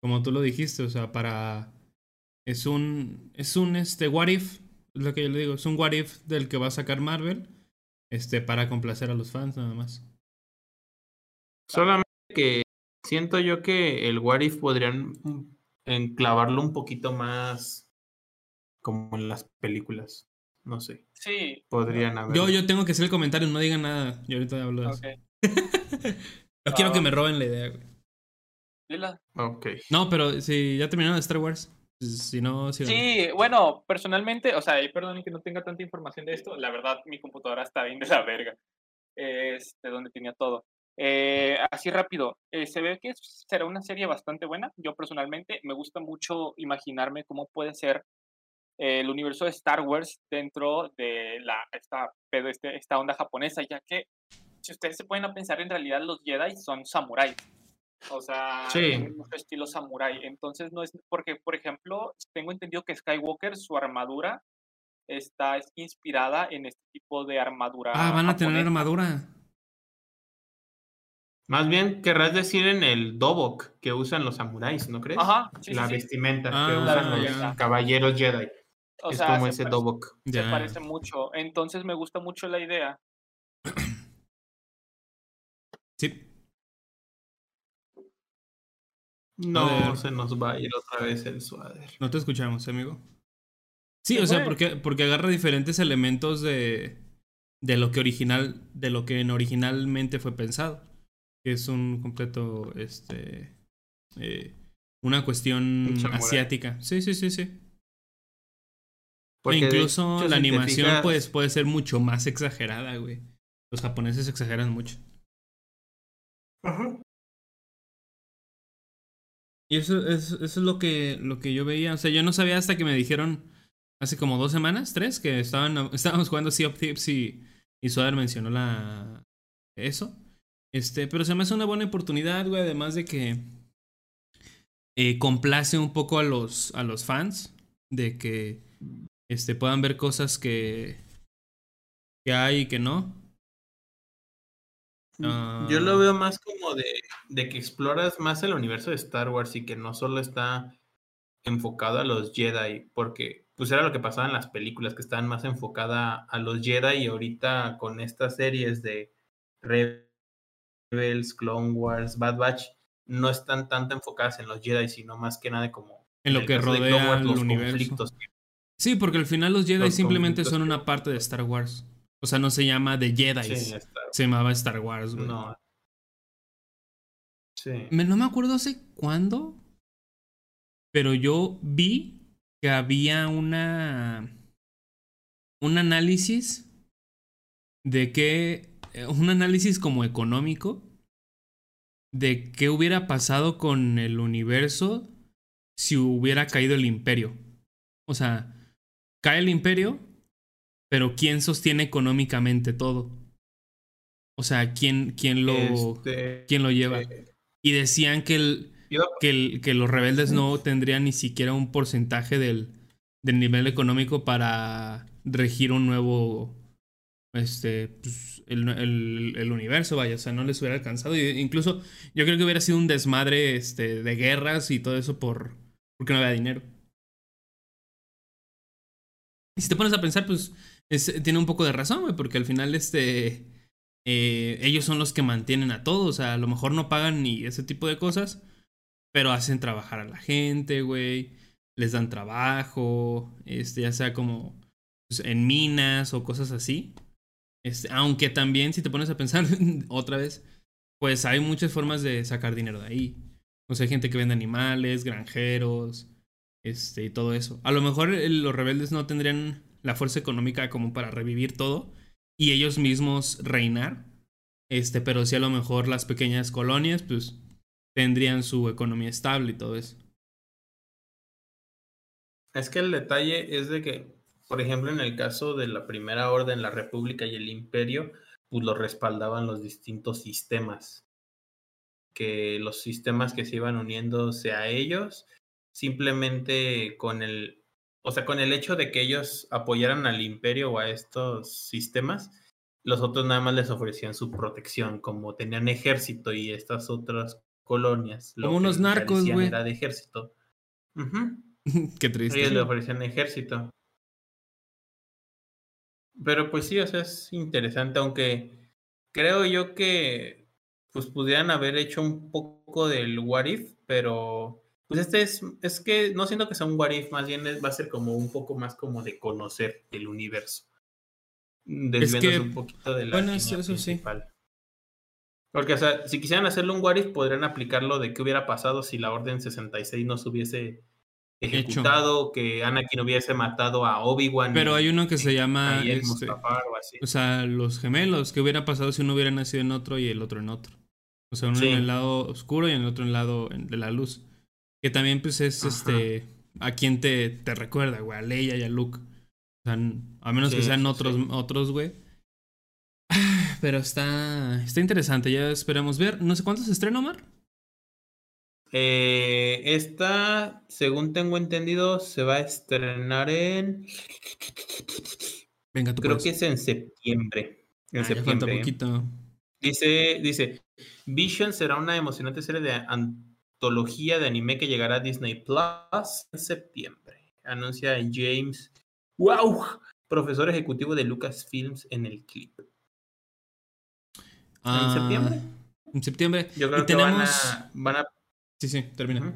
como tú lo dijiste, o sea, para... Es un, es un, este, what if, Es lo que yo le digo. Es un what if del que va a sacar Marvel. Este, para complacer a los fans nada más. Solamente que siento yo que el what if podrían enclavarlo un poquito más como en las películas. No sé. Sí. Podrían haber. Yo, yo tengo que hacer el comentario, no digan nada. Yo ahorita hablo de eso. no quiero que me roben la idea, güey. Dila. Ok. No, pero si ya terminaron de Star Wars. Si no, si Sí, bueno, personalmente, o sea, perdón que no tenga tanta información de esto, la verdad mi computadora está bien de la verga, este, donde tenía todo. Eh, así rápido, eh, se ve que será una serie bastante buena. Yo personalmente me gusta mucho imaginarme cómo puede ser el universo de Star Wars dentro de la, esta, este, esta onda japonesa, ya que si ustedes se pueden a pensar, en realidad los Jedi son samuráis. O sea, sí. estilo samurai. Entonces, no es porque, por ejemplo, tengo entendido que Skywalker, su armadura está inspirada en este tipo de armadura. Ah, van a tener armadura. Más bien querrás decir en el dobok que usan los samuráis, ¿no crees? Ajá. la vestimenta que ah, usan los caballeros Jedi. es como ese dobok. Se parece mucho. Entonces me gusta mucho la idea. Sí. No, se nos va a ir otra vez el suader. No te escuchamos, amigo. Sí, o sea, porque, porque agarra diferentes elementos de, de lo que original, de lo que originalmente fue pensado. Que es un completo, este, eh, una cuestión asiática. Sí, sí, sí, sí. E incluso la animación pues, puede ser mucho más exagerada, güey. Los japoneses exageran mucho. Ajá. Y eso, eso, es lo que, lo que yo veía. O sea, yo no sabía hasta que me dijeron hace como dos semanas, tres, que estaban, estábamos jugando Sea of Tips y, y mencionó la, eso. Este, pero se me hace una buena oportunidad, güey, además de que eh, complace un poco a los, a los fans de que este, puedan ver cosas que, que hay y que no. Yo lo ah. veo más como de, de, que exploras más el universo de Star Wars y que no solo está enfocado a los Jedi, porque pues era lo que pasaba en las películas, que estaban más enfocada a los Jedi y ahorita con estas series de Rebels, Clone Wars, Bad Batch, no están tanto enfocadas en los Jedi, sino más que nada como en lo que rodea el universo. Sí, porque al final los Jedi simplemente son una parte de Star Wars. O sea, no se llama The Jedi. se llamaba Star Wars, güey. No. Sí. no me acuerdo hace cuándo. Pero yo vi que había una. Un análisis de que. Eh, un análisis como económico. De qué hubiera pasado con el universo si hubiera caído el imperio. O sea, cae el imperio pero ¿quién sostiene económicamente todo? O sea, ¿quién, quién, lo, este, ¿quién lo lleva? Eh, y decían que, el, que, que, los rebeldes no tendrían ni siquiera un porcentaje del, del nivel económico para regir un nuevo, este, pues, el, el, el, universo, vaya, o sea, no les hubiera alcanzado. Y incluso yo creo que hubiera sido un desmadre este, de guerras y todo eso por, porque no había dinero. Y si te pones a pensar, pues tiene un poco de razón, güey, porque al final este, eh, ellos son los que mantienen a todos. O sea, a lo mejor no pagan ni ese tipo de cosas, pero hacen trabajar a la gente, güey. Les dan trabajo, este, ya sea como pues, en minas o cosas así. Este, aunque también, si te pones a pensar otra vez, pues hay muchas formas de sacar dinero de ahí. O sea, hay gente que vende animales, granjeros, este, y todo eso. A lo mejor los rebeldes no tendrían la fuerza económica como para revivir todo y ellos mismos reinar. Este, pero si a lo mejor las pequeñas colonias, pues tendrían su economía estable y todo eso. Es que el detalle es de que, por ejemplo, en el caso de la Primera Orden, la República y el Imperio, pues lo respaldaban los distintos sistemas. Que los sistemas que se iban uniéndose a ellos, simplemente con el o sea, con el hecho de que ellos apoyaran al imperio o a estos sistemas, los otros nada más les ofrecían su protección, como tenían ejército y estas otras colonias. Como unos narcos, güey. Era de ejército. Qué triste. Ellos le ofrecían ejército. Pero pues sí, o sea, es interesante, aunque creo yo que pues pudieran haber hecho un poco del what if, pero pues este es, es que no siento que sea un what if, más bien va a ser como un poco más como de conocer el universo. Desviándose un poquito de la bueno, eso, principal. Sí. Porque, o sea, si quisieran hacerle un what if, podrían aplicarlo de qué hubiera pasado si la Orden 66 no se hubiese ejecutado, que Anakin hubiese matado a Obi-Wan. Pero hay uno que se llama. Este, o, sea, los gemelos, ¿qué hubiera pasado si uno hubiera nacido en otro y el otro en otro? O sea, uno en el lado oscuro y en el otro en el lado de la luz. Que también, pues, es este. A quién te, te recuerda, güey, a Leia y a Luke. O sea, a menos que sean otros, otros, güey. Pero está, está interesante, ya esperamos ver. No sé cuánto se estrena, Omar. Eh, esta, según tengo entendido, se va a estrenar en. Venga, tú Creo que es en septiembre. En ah, septiembre. poquito. Dice, dice, Vision será una emocionante serie de antología de anime que llegará a Disney Plus en septiembre. Anuncia James, wow, profesor ejecutivo de Lucasfilms en el clip. ¿En ah, septiembre? En septiembre. Yo creo que van a Sí, sí, termina.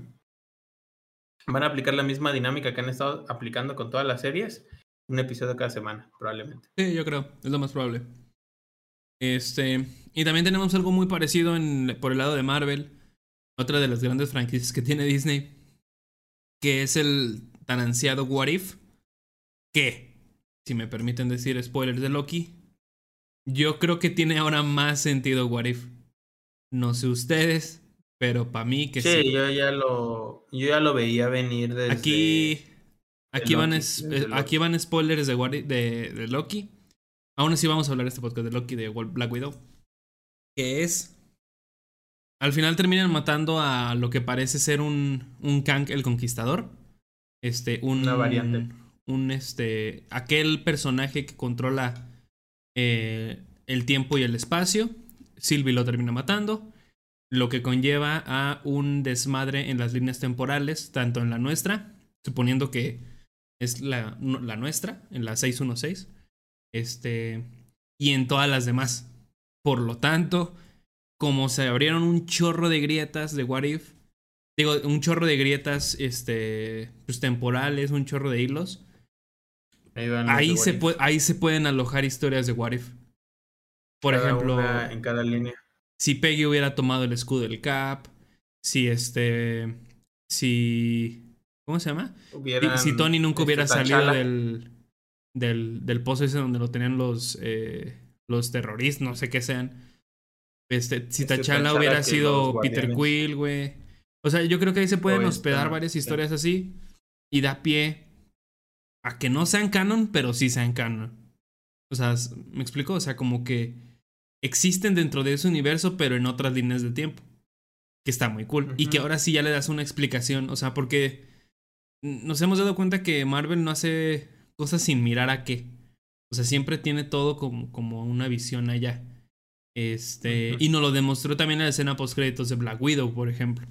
Van a aplicar la misma dinámica que han estado aplicando con todas las series. Un episodio cada semana, probablemente. Sí, yo creo, es lo más probable. Este, y también tenemos algo muy parecido en, por el lado de Marvel, otra de las grandes franquicias que tiene Disney, que es el tan ansiado What If, que, si me permiten decir spoilers de Loki, yo creo que tiene ahora más sentido What If. No sé ustedes, pero para mí que sí. Sí, yo ya lo, yo ya lo veía venir desde... Aquí, aquí, van, eh, aquí van spoilers de, de, de, Loki. Aún así vamos a hablar este podcast de Loki de Black Widow. Que es... Al final terminan matando a lo que parece ser un, un Kang el Conquistador. Este, un... Una variante. Un, este... Aquel personaje que controla eh, el tiempo y el espacio. Sylvie lo termina matando lo que conlleva a un desmadre en las líneas temporales, tanto en la nuestra, suponiendo que es la, la nuestra, en la 616, este, y en todas las demás. Por lo tanto, como se abrieron un chorro de grietas de What If, digo, un chorro de grietas este, pues, temporales, un chorro de hilos, ahí, se, ahí se pueden alojar historias de What If. Por ejemplo, en cada línea si Peggy hubiera tomado el escudo del Cap, si este, si, ¿cómo se llama? Si, Tony nunca hubiera este, salido del, del, del pozo ese donde lo tenían los, eh, los terroristas, no sé qué sean. Este, si Tachala hubiera sido Peter Quill, güey. O sea, yo creo que ahí se pueden hospedar varias historias así y da pie a que no sean canon, pero sí sean canon. O sea, ¿me explico? O sea, como que existen dentro de ese universo, pero en otras líneas de tiempo. Que está muy cool. Y que ahora sí ya le das una explicación. O sea, porque nos hemos dado cuenta que Marvel no hace cosas sin mirar a qué. O sea, siempre tiene todo como, como una visión allá. Este, y nos lo demostró también en la escena post créditos de Black Widow, por ejemplo.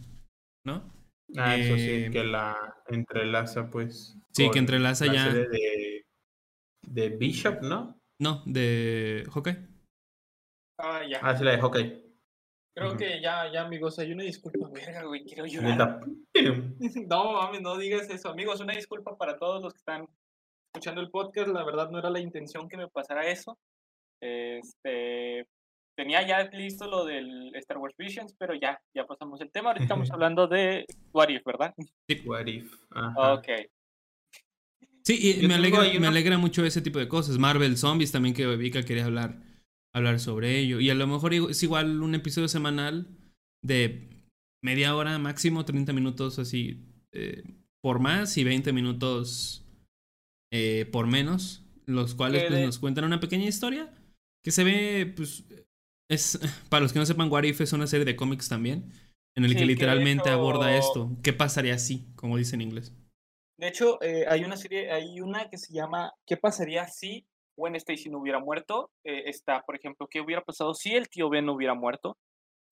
¿No? Ah, eso sí, eh, que la entrelaza, pues. Sí, que entrelaza ya. de, de Bishop, ¿no? No, de Hawkeye. Ah, ya. Ah, sí la de hockey. Creo que ya, ya, amigos, hay una disculpa, verga, güey, quiero llorar. no, mami, no digas eso, amigos, una disculpa para todos los que están escuchando el podcast, la verdad no era la intención que me pasara eso. Este, tenía ya listo lo del Star Wars Visions, pero ya, ya pasamos el tema. Ahorita estamos hablando de What If, ¿verdad? Sí, What If. Ok. Sí, y me alegra, me alegra mucho ese tipo de cosas. Marvel Zombies también que Vika quería hablar hablar sobre ello. Y a lo mejor es igual un episodio semanal de media hora máximo, 30 minutos así eh, por más y 20 minutos eh, por menos, los cuales pues, nos cuentan una pequeña historia que se ve, pues, es, para los que no sepan, What If es una serie de cómics también, en el que literalmente aborda esto. ¿Qué pasaría si, como dice en inglés? De hecho, eh, hay una serie, hay una que se llama ¿Qué pasaría si Gwen Stacy no hubiera muerto. Eh, está, por ejemplo, ¿qué hubiera pasado si el tío Ben no hubiera muerto?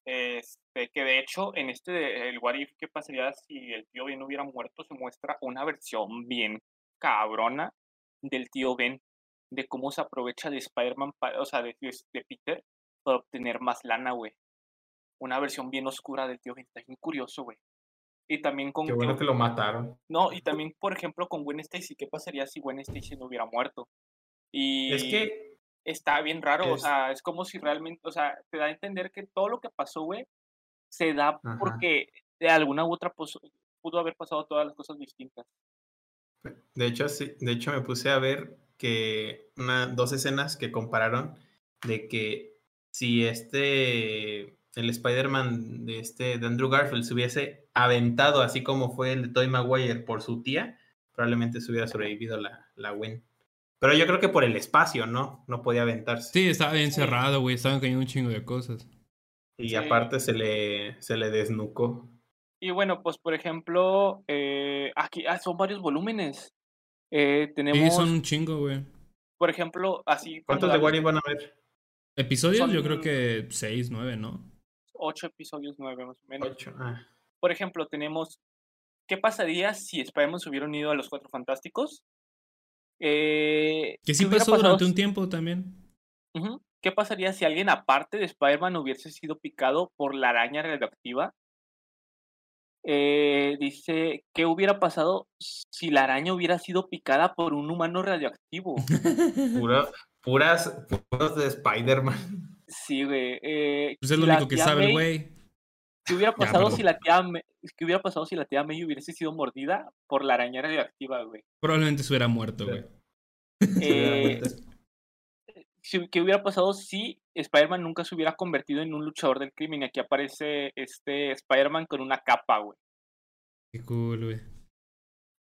Este, que de hecho, en este, el What If, ¿qué pasaría si el tío Ben no hubiera muerto? Se muestra una versión bien cabrona del tío Ben. de cómo se aprovecha de Spider-Man, o sea, de, de Peter, para obtener más lana, güey. Una versión bien oscura del tío Ben, está bien curioso, güey. Y también con... Qué bueno que lo mataron. No, y también, por ejemplo, con Gwen Stacy, ¿qué pasaría si Gwen Stacy no hubiera muerto? Y... Es que... Está bien raro, o sea, es como si realmente, o sea, te da a entender que todo lo que pasó, güey, se da porque de alguna u otra pudo haber pasado todas las cosas distintas. De hecho, sí, de hecho me puse a ver que una, dos escenas que compararon de que si este el Spider-Man de este de Andrew Garfield se hubiese aventado así como fue el de Tobey Maguire por su tía, probablemente se hubiera sobrevivido la, la Gwen. Pero yo creo que por el espacio, ¿no? No podía aventarse. Sí, estaba bien cerrado, güey. Estaban cayendo un chingo de cosas. Y aparte se le, se le desnucó. Y bueno, pues por ejemplo, eh, aquí ah, son varios volúmenes. Eh, tenemos. Sí, son un chingo, güey. Por ejemplo, así. ¿Cuántos de Wally van a ver? Episodios, yo creo que seis, nueve, ¿no? ocho episodios, nueve más o menos. Ah. Por ejemplo, tenemos, ¿qué pasaría si Spider-Man se hubiera unido a los Cuatro Fantásticos? Eh, que sí pasó durante un tiempo también. ¿Qué pasaría si alguien aparte de Spider-Man hubiese sido picado por la araña radioactiva? Eh, dice, ¿qué hubiera pasado si la araña hubiera sido picada por un humano radioactivo? puras, puras de Spider-Man. Sí, güey. Eh, pues es lo único que sabe el güey. ¿Qué hubiera pasado si la tía ¿Qué hubiera pasado si la tía May hubiese sido mordida por la araña radioactiva, güey? Probablemente se hubiera muerto, güey. Eh, ¿Qué hubiera pasado si Spider-Man nunca se hubiera convertido en un luchador del crimen? Y aquí aparece este Spider-Man con una capa, güey. Qué cool, güey.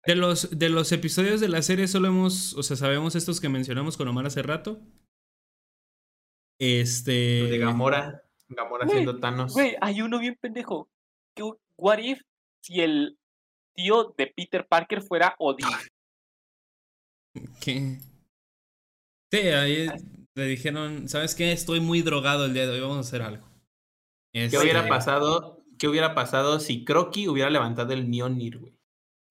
De los, de los episodios de la serie solo hemos, o sea, sabemos estos que mencionamos con Omar hace rato. Este. De Gamora. Gamora siendo Thanos. Güey, hay uno bien pendejo. ¿Qué, what if si el tío de Peter Parker fuera Odin? ¿Qué? Sí, ahí le dijeron, ¿sabes qué? Estoy muy drogado el día de hoy, vamos a hacer algo. ¿Qué hubiera este pasado? ¿Qué hubiera pasado si Crocky hubiera levantado el Mjolnir, güey?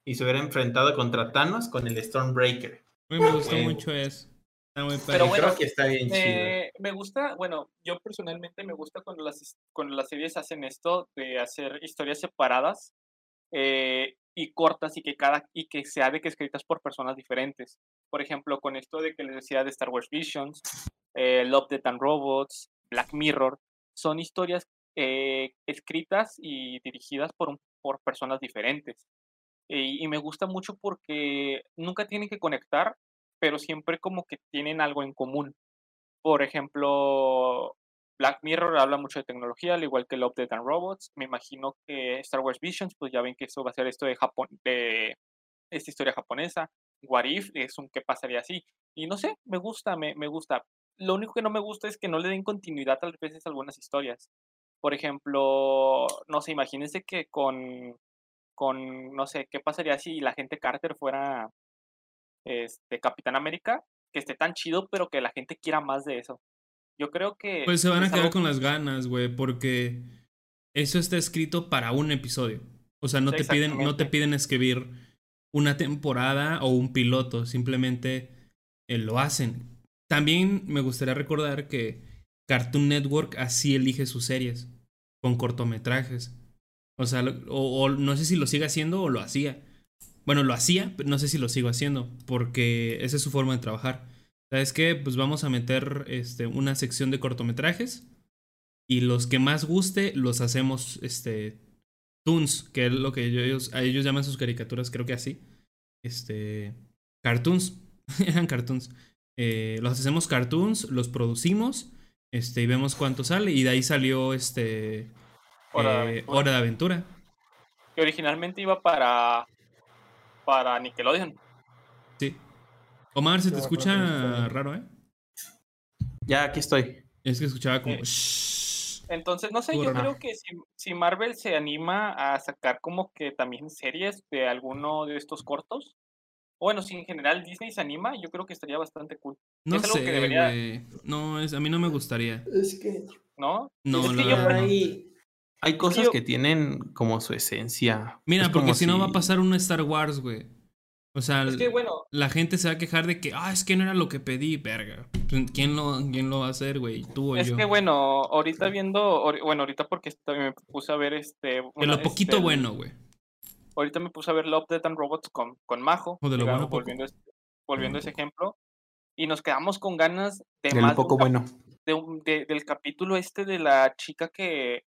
Y se hubiera enfrentado contra Thanos con el Stormbreaker. me gustó mucho eso. Pero bueno, Creo que está bien chido. Me gusta, bueno, yo personalmente me gusta cuando las, cuando las series hacen esto de hacer historias separadas eh, y cortas y que cada y que sea de que escritas por personas diferentes. Por ejemplo, con esto de que les decía de Star Wars Visions, eh, Love, Death and Robots, Black Mirror, son historias eh, escritas y dirigidas por, por personas diferentes. Y me gusta mucho porque nunca tienen que conectar, pero siempre como que tienen algo en común. Por ejemplo, Black Mirror habla mucho de tecnología, al igual que Love, Death and Robots. Me imagino que Star Wars Visions, pues ya ven que eso va a ser esto de Japón, de esta historia japonesa. What If es un qué pasaría así. Y no sé, me gusta, me, me gusta. Lo único que no me gusta es que no le den continuidad a veces a algunas historias. Por ejemplo, no sé, imagínense que con, con, no sé, qué pasaría si la gente Carter fuera este, Capitán América, que esté tan chido, pero que la gente quiera más de eso. Yo creo que... Pues se van a quedar con las ganas, güey, porque eso está escrito para un episodio. O sea, no te piden, no te piden escribir una temporada o un piloto, simplemente eh, lo hacen. También me gustaría recordar que Cartoon Network así elige sus series, con cortometrajes. O sea, o no sé si lo sigue haciendo o lo hacía. Bueno, lo hacía, pero no sé si lo sigo haciendo, porque esa es su forma de trabajar. ¿Sabes qué? Pues vamos a meter este, una sección de cortometrajes y los que más guste los hacemos este, toons, que es lo que ellos, ellos llaman sus caricaturas, creo que así. Este, cartoons, eran cartoons. Eh, los hacemos cartoons, los producimos este, y vemos cuánto sale. Y de ahí salió este, Hora, de, eh, Hora de Aventura. Que originalmente iba para para Nickelodeon. Sí. Omar, se te escucha raro, ¿eh? Ya, aquí estoy. Es que escuchaba como... Entonces, no sé, yo creo que si, Marvel se anima a sacar como que también series de alguno de estos cortos, o bueno, si en general Disney se anima, yo creo que estaría bastante cool. No sé, debería... No, es, a mí no me gustaría. Es que... ¿No? No, es que yo por ahí... Hay cosas que tienen como su esencia. Mira, porque si no va a pasar una Star Wars, güey. O sea, bueno, la gente se va a quejar de que, ah, es que no era lo que pedí, verga. ¿Quién lo, quién lo va a hacer, güey? ¿Tú o es yo? Es que bueno, ahorita viendo, bueno, ahorita porque me puse a ver este... de lo poquito este, bueno, güey. Ahorita me puse a ver Love, Death and Robots con, con Majo. O de lo bueno volviendo, volviendo a ese ejemplo. Y nos quedamos con ganas de, de más... poco bueno. De, del capítulo este de la chica que,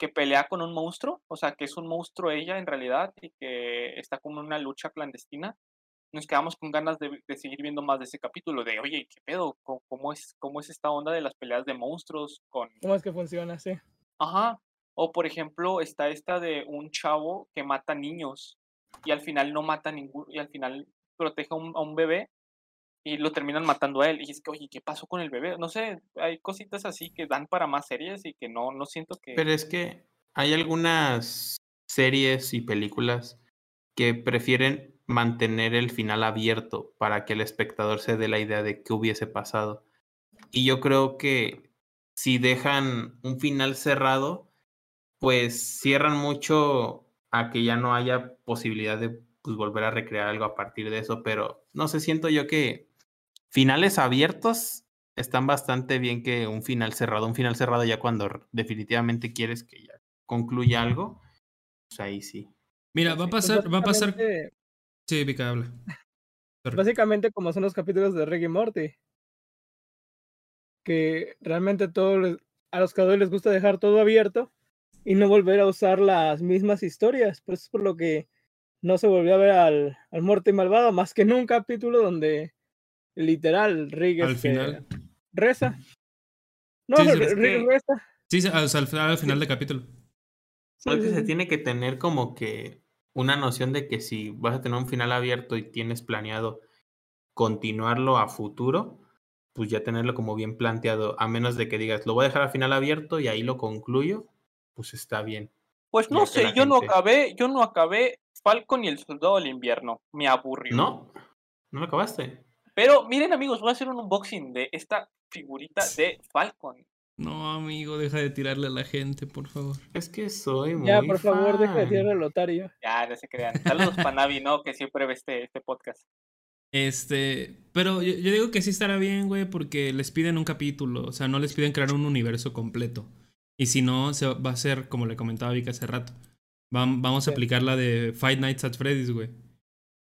que pelea con un monstruo, o sea, que es un monstruo ella en realidad y que está como en una lucha clandestina, nos quedamos con ganas de, seguir viendo más de ese capítulo, de, oye, ¿qué pedo? ¿Cómo, es, ¿Cómo es esta onda de las peleas de monstruos con... ¿Cómo es que funciona? Sí. Ajá. O, por ejemplo, está esta de un chavo que mata niños y al final no mata ningún, y al final protege a un, bebé y lo terminan matando a él. Y es que, oye, ¿qué pasó con el bebé? No sé, hay cositas así que dan para más series y que no, no siento que... Pero es que hay algunas series y películas que prefieren mantener el final abierto para que el espectador se dé la idea de qué hubiese pasado. Y yo creo que si dejan un final cerrado, pues cierran mucho a que ya no haya posibilidad de pues, volver a recrear algo a partir de eso, pero no sé, siento yo que finales abiertos están bastante bien que un final cerrado, un final cerrado ya cuando definitivamente quieres que ya concluya algo, pues ahí sí. Mira, va a pues pasar, va a pasar. Sí, Vika, habla. Básicamente como son los capítulos de Reggie Morty. Que realmente todo a los creadores les gusta dejar todo abierto y no volver a usar las mismas historias. Por eso es por lo que no se volvió a ver al, al Morty malvado más que en un capítulo donde literal Rick al este, final reza. No, sí, Rick reza. Sí, al, al final del capítulo. Creo que se tiene que tener como que una noción de que si vas a tener un final abierto y tienes planeado continuarlo a futuro, pues ya tenerlo como bien planteado, a menos de que digas, lo voy a dejar al final abierto y ahí lo concluyo, pues está bien. Pues no sé, yo no acabé, yo no acabé Falcon y el Soldado del Invierno, me aburrió. No, no lo acabaste. Pero miren amigos, voy a hacer un unboxing de esta figurita de Falcon. No, amigo, deja de tirarle a la gente, por favor. Es que soy muy Ya, por favor, deja de tirarle al Lotario. Ya, no se crean. Saludos para Navi, ¿no? Que siempre ve este, este podcast. Este, pero yo, digo que sí estará bien, güey, porque les piden un capítulo, o sea, no les piden crear un universo completo. Y si no, se va a ser, como le comentaba Vika hace rato, vamos a aplicar la de Five Nights at Freddy's, güey.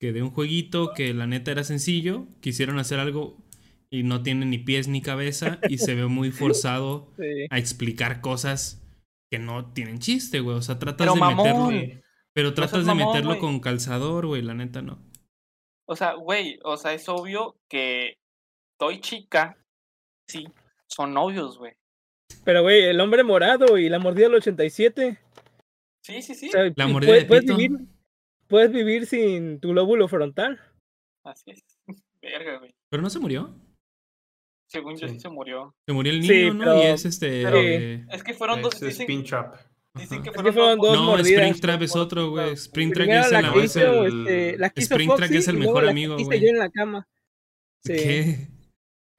Que de un jueguito que la neta era sencillo, quisieron hacer algo y no tiene ni pies ni cabeza y se ve muy forzado a explicar cosas que no tienen chiste, güey. O sea, tratas de meterlo. Pero tratas de meterlo con calzador, güey, la neta no. O sea, güey, o sea, es obvio que Toy Chica, sí, son novios, güey. Pero, güey, el hombre morado y la mordida del 87. Sí, sí, sí. la mordida de puedes vivir, puedes vivir sin tu lóbulo frontal. Así es. Verga, güey. ¿Pero no se murió? Según yo sí se murió. Se murió el niño, ¿no? y es este. Eh, es que fueron dos. Dicen, Springtrap. Dicen que fueron, dos. No, Springtrap es otro, güey. Springtrap es, el, es el. Este, Springtrap es el mejor amigo, güey. yo en la cama. Sí. ¿Qué?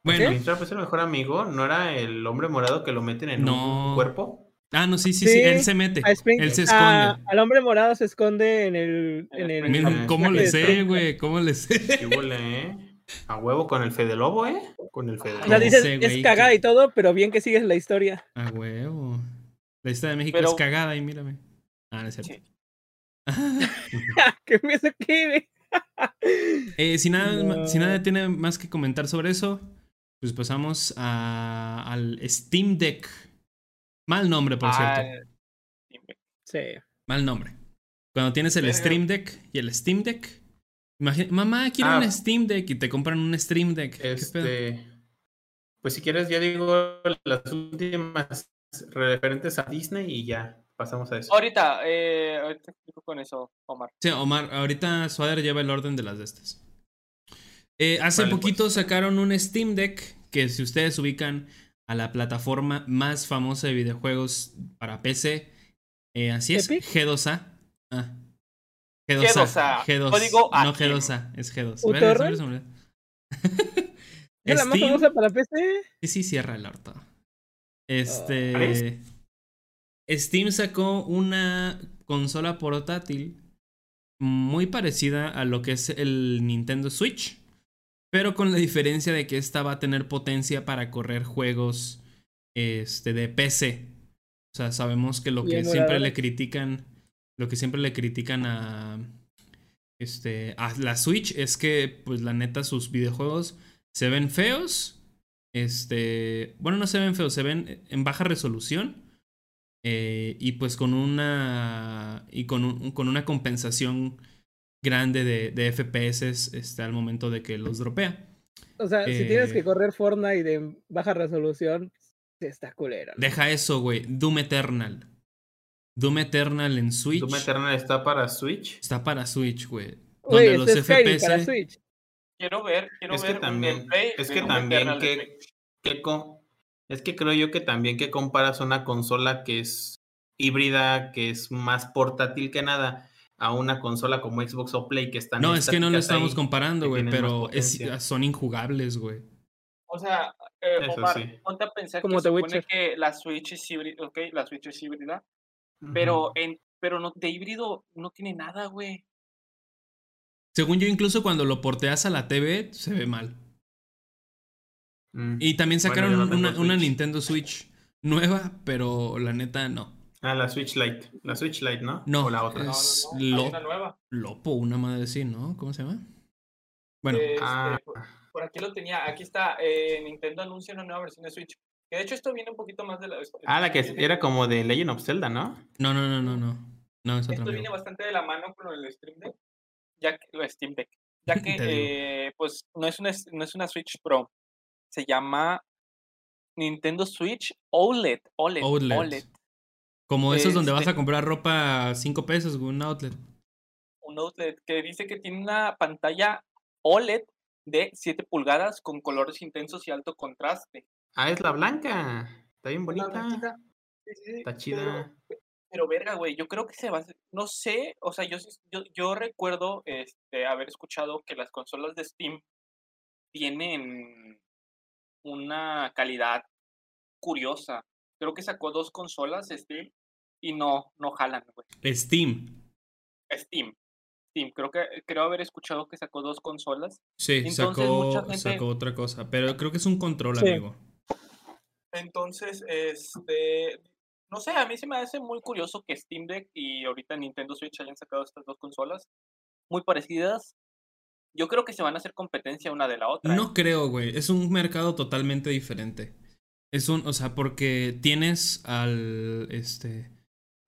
Bueno. ¿Springtrap es el mejor amigo? ¿No era el hombre morado que lo meten en un cuerpo? Ah, no, sí, sí, sí, él se mete. él se esconde. al hombre morado se esconde en el. En el ¿Cómo le sé, güey? ¿Cómo le sé? ¿Qué eh? A huevo con el Fede Lobo, ¿eh? Con el Fede Lobo. dices, es cagada y todo, pero bien que sigues la historia. A huevo. La historia de México es cagada y mírame. Ah, no es cierto. ¿Qué me que eh, si, nada, si nada tiene más que comentar sobre eso, pues pasamos a, al Steam Deck. Mal nombre, por cierto. Sí. Mal nombre. Cuando tienes el Stream Deck y el Steam Deck, mamá, quiero un ah. Steam Deck y te compran un Stream Deck. Este, pues si quieres, ya digo las últimas referentes a Disney y ya pasamos a eso. Ahorita, eh, ahorita explico con eso, Omar. Sí, Omar, ahorita Suader lleva el orden de las de estas. Eh, hace poquito pues. sacaron un Steam Deck que si ustedes ubican a la plataforma más famosa de videojuegos para PC, eh, así es, G2A. Ah. G2A. G2. Código no G2A, es G2. ¿Es la más famosa para PC? Sí, sí, cierra el orto. Este. Steam sacó una consola portátil muy parecida a lo que es el Nintendo Switch, pero con la diferencia de que esta va a tener potencia para correr juegos este, de PC. O sea, sabemos que lo que siempre le critican, lo que siempre le critican a, este, a la Switch es que, pues la neta, sus videojuegos se ven feos. Este, bueno, no se ven feos, se ven en baja resolución. Eh, y pues con una. Y con, con una compensación grande de, de FPS este, al momento de que los dropea. O sea, si tienes que eh, correr Fortnite de baja resolución, está culera. Deja eso, güey. Doom Eternal. Doom Eternal en Switch. ¿Doom Eternal está para Switch? Está para Switch, güey. Donde los FPS. Para Switch. Quiero ver, quiero es ver. Que también, es que también que, es que creo yo que también que comparas una consola que es híbrida, que es más portátil que nada, a una consola como Xbox o Play que están. No, es que no lo estamos comparando, güey, pero son injugables, güey. O sea, eh, Omar, ponte a pensar Como que supone que la Switch es híbrida, ok, la Switch es híbrida, pero, en, pero no, de híbrido no tiene nada, güey. Según yo, incluso cuando lo porteas a la TV, se ve mal. Mm. Y también sacaron una, Nintendo Switch nueva, pero la neta no. Ah, la Switch Lite. La Switch Lite, ¿no? No, o la otra. Es una nueva. Lopo, una madre así, ¿no? ¿Cómo se llama? Bueno. Este, ah. por, aquí lo tenía. Aquí está. Eh, Nintendo anuncia una nueva versión de Switch. Que de hecho esto viene un poquito más de la... Ah, la que era como de Legend of Zelda, ¿no? No, no, no, no, no. no es esto viene bastante de la mano con el Stream Deck. Ya que, lo Steam Deck. Ya que, eh, pues, no es, una, no es una Switch Pro. Se llama Nintendo Switch OLED. OLED. OLED. Como esos donde vas a este comprar ropa a 5 pesos, un outlet. Un outlet que dice que tiene una pantalla OLED de 7 pulgadas con colores intensos y alto contraste. Ah, es la blanca. Está bien bonita. Está chida. Pero, verga, güey, yo creo que se va a... No sé, o sea, yo, yo, yo recuerdo este, haber escuchado que las consolas de Steam tienen una calidad curiosa. Creo que sacó dos consolas Steam y no, no jalan, güey. Steam. Steam. Steam. Creo que creo haber escuchado que sacó dos consolas. Sí, sacó, otra cosa. Pero creo que es un control, amigo. Entonces, este. No sé, a mí se me hace muy curioso que Steam Deck y ahorita Nintendo Switch hayan sacado estas dos consolas muy parecidas. Yo creo que se van a hacer competencia una de la otra. No ¿eh? creo, güey. Es un mercado totalmente diferente. Es un, o sea, porque tienes al, este,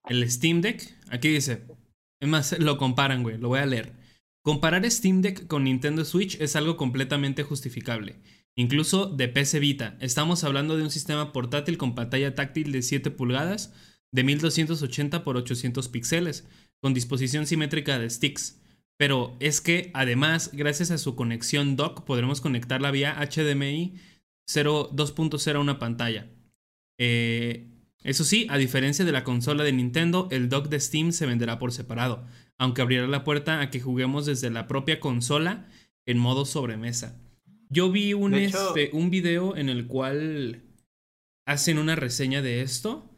el Steam Deck, aquí dice, es más, lo comparan, güey, lo voy a leer. Comparar Steam Deck con Nintendo Switch es algo completamente justificable, incluso de PC Vita. Estamos hablando de un sistema portátil con pantalla táctil de 7 pulgadas, de 1280 x 800 píxeles, con disposición simétrica de sticks. Pero es que además, gracias a su conexión dock, podremos conectarla vía HDMI 2.0 a una pantalla. Eh, eso sí, a diferencia de la consola de Nintendo, el dock de Steam se venderá por separado, aunque abrirá la puerta a que juguemos desde la propia consola en modo sobremesa. Yo vi un, este, un video en el cual hacen una reseña de esto.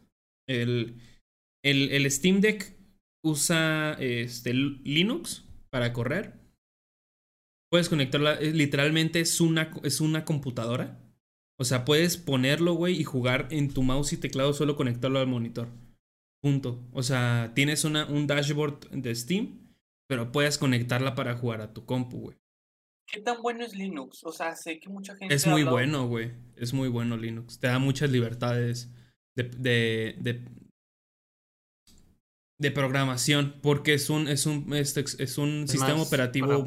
El, el, Steam Deck usa este, Linux para correr. Puedes conectarla, literalmente es una, es una computadora o sea, puedes ponerlo, güey, y jugar en tu mouse y teclado solo conectarlo al monitor. Punto. O sea, tienes una, un dashboard de Steam, pero puedes conectarla para jugar a tu compu, güey. ¿Qué tan bueno es Linux? O sea, sé que mucha gente. Es muy bueno, güey. Es muy bueno Linux. Te da muchas libertades de, de, de, de programación. Porque es un, es un, es, es un sistema operativo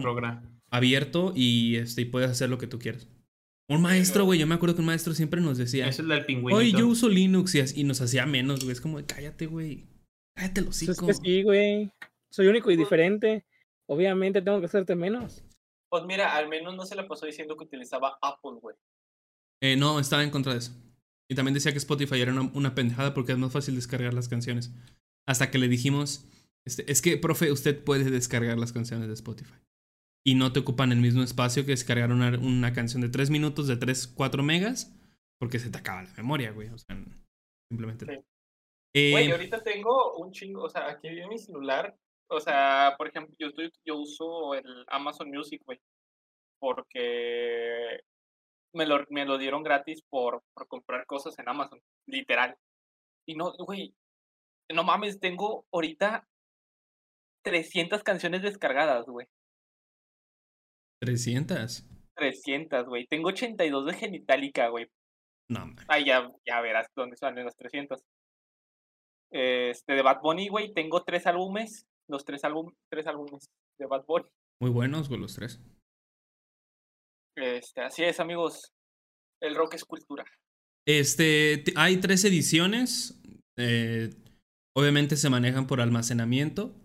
abierto y, este, y puedes hacer lo que tú quieras. Un maestro, güey, yo me acuerdo que un maestro siempre nos decía. Eso es del pingüino. Oye, yo uso Linux y, nos hacía menos, güey. Es como, cállate, güey. Cállate los hijos. Es que sí, güey. Soy único y diferente. Obviamente tengo que hacerte menos. Pues mira, al menos no se le pasó diciendo que utilizaba Apple, güey. Eh, no, estaba en contra de eso. Y también decía que Spotify era una, pendejada porque es más fácil descargar las canciones. Hasta que le dijimos, este, es que, profe, usted puede descargar las canciones de Spotify y no te ocupan el mismo espacio que descargar una, una canción de 3 minutos de 3, 4 megas, porque se te acaba la memoria, güey. O sea, simplemente. Sí. Eh, güey, ahorita tengo un chingo, o sea, aquí en mi celular o sea, por ejemplo, yo, estoy, yo uso el Amazon Music, güey, porque me lo, me lo dieron gratis por, por comprar cosas en Amazon, literal. Y no, güey, no mames, tengo ahorita 300 canciones descargadas, güey. 300. 300, güey. Tengo 82 de Genitalica, güey. No, man. Ay, ya, ya verás dónde salen las 300. Este, de Bad Bunny, güey, tengo tres álbumes. Los tres, álbum, tres álbumes de Bad Bunny. Muy buenos, güey, los tres. Este, así es, amigos. El rock es cultura. Este, hay tres ediciones. Eh, obviamente se manejan por almacenamiento.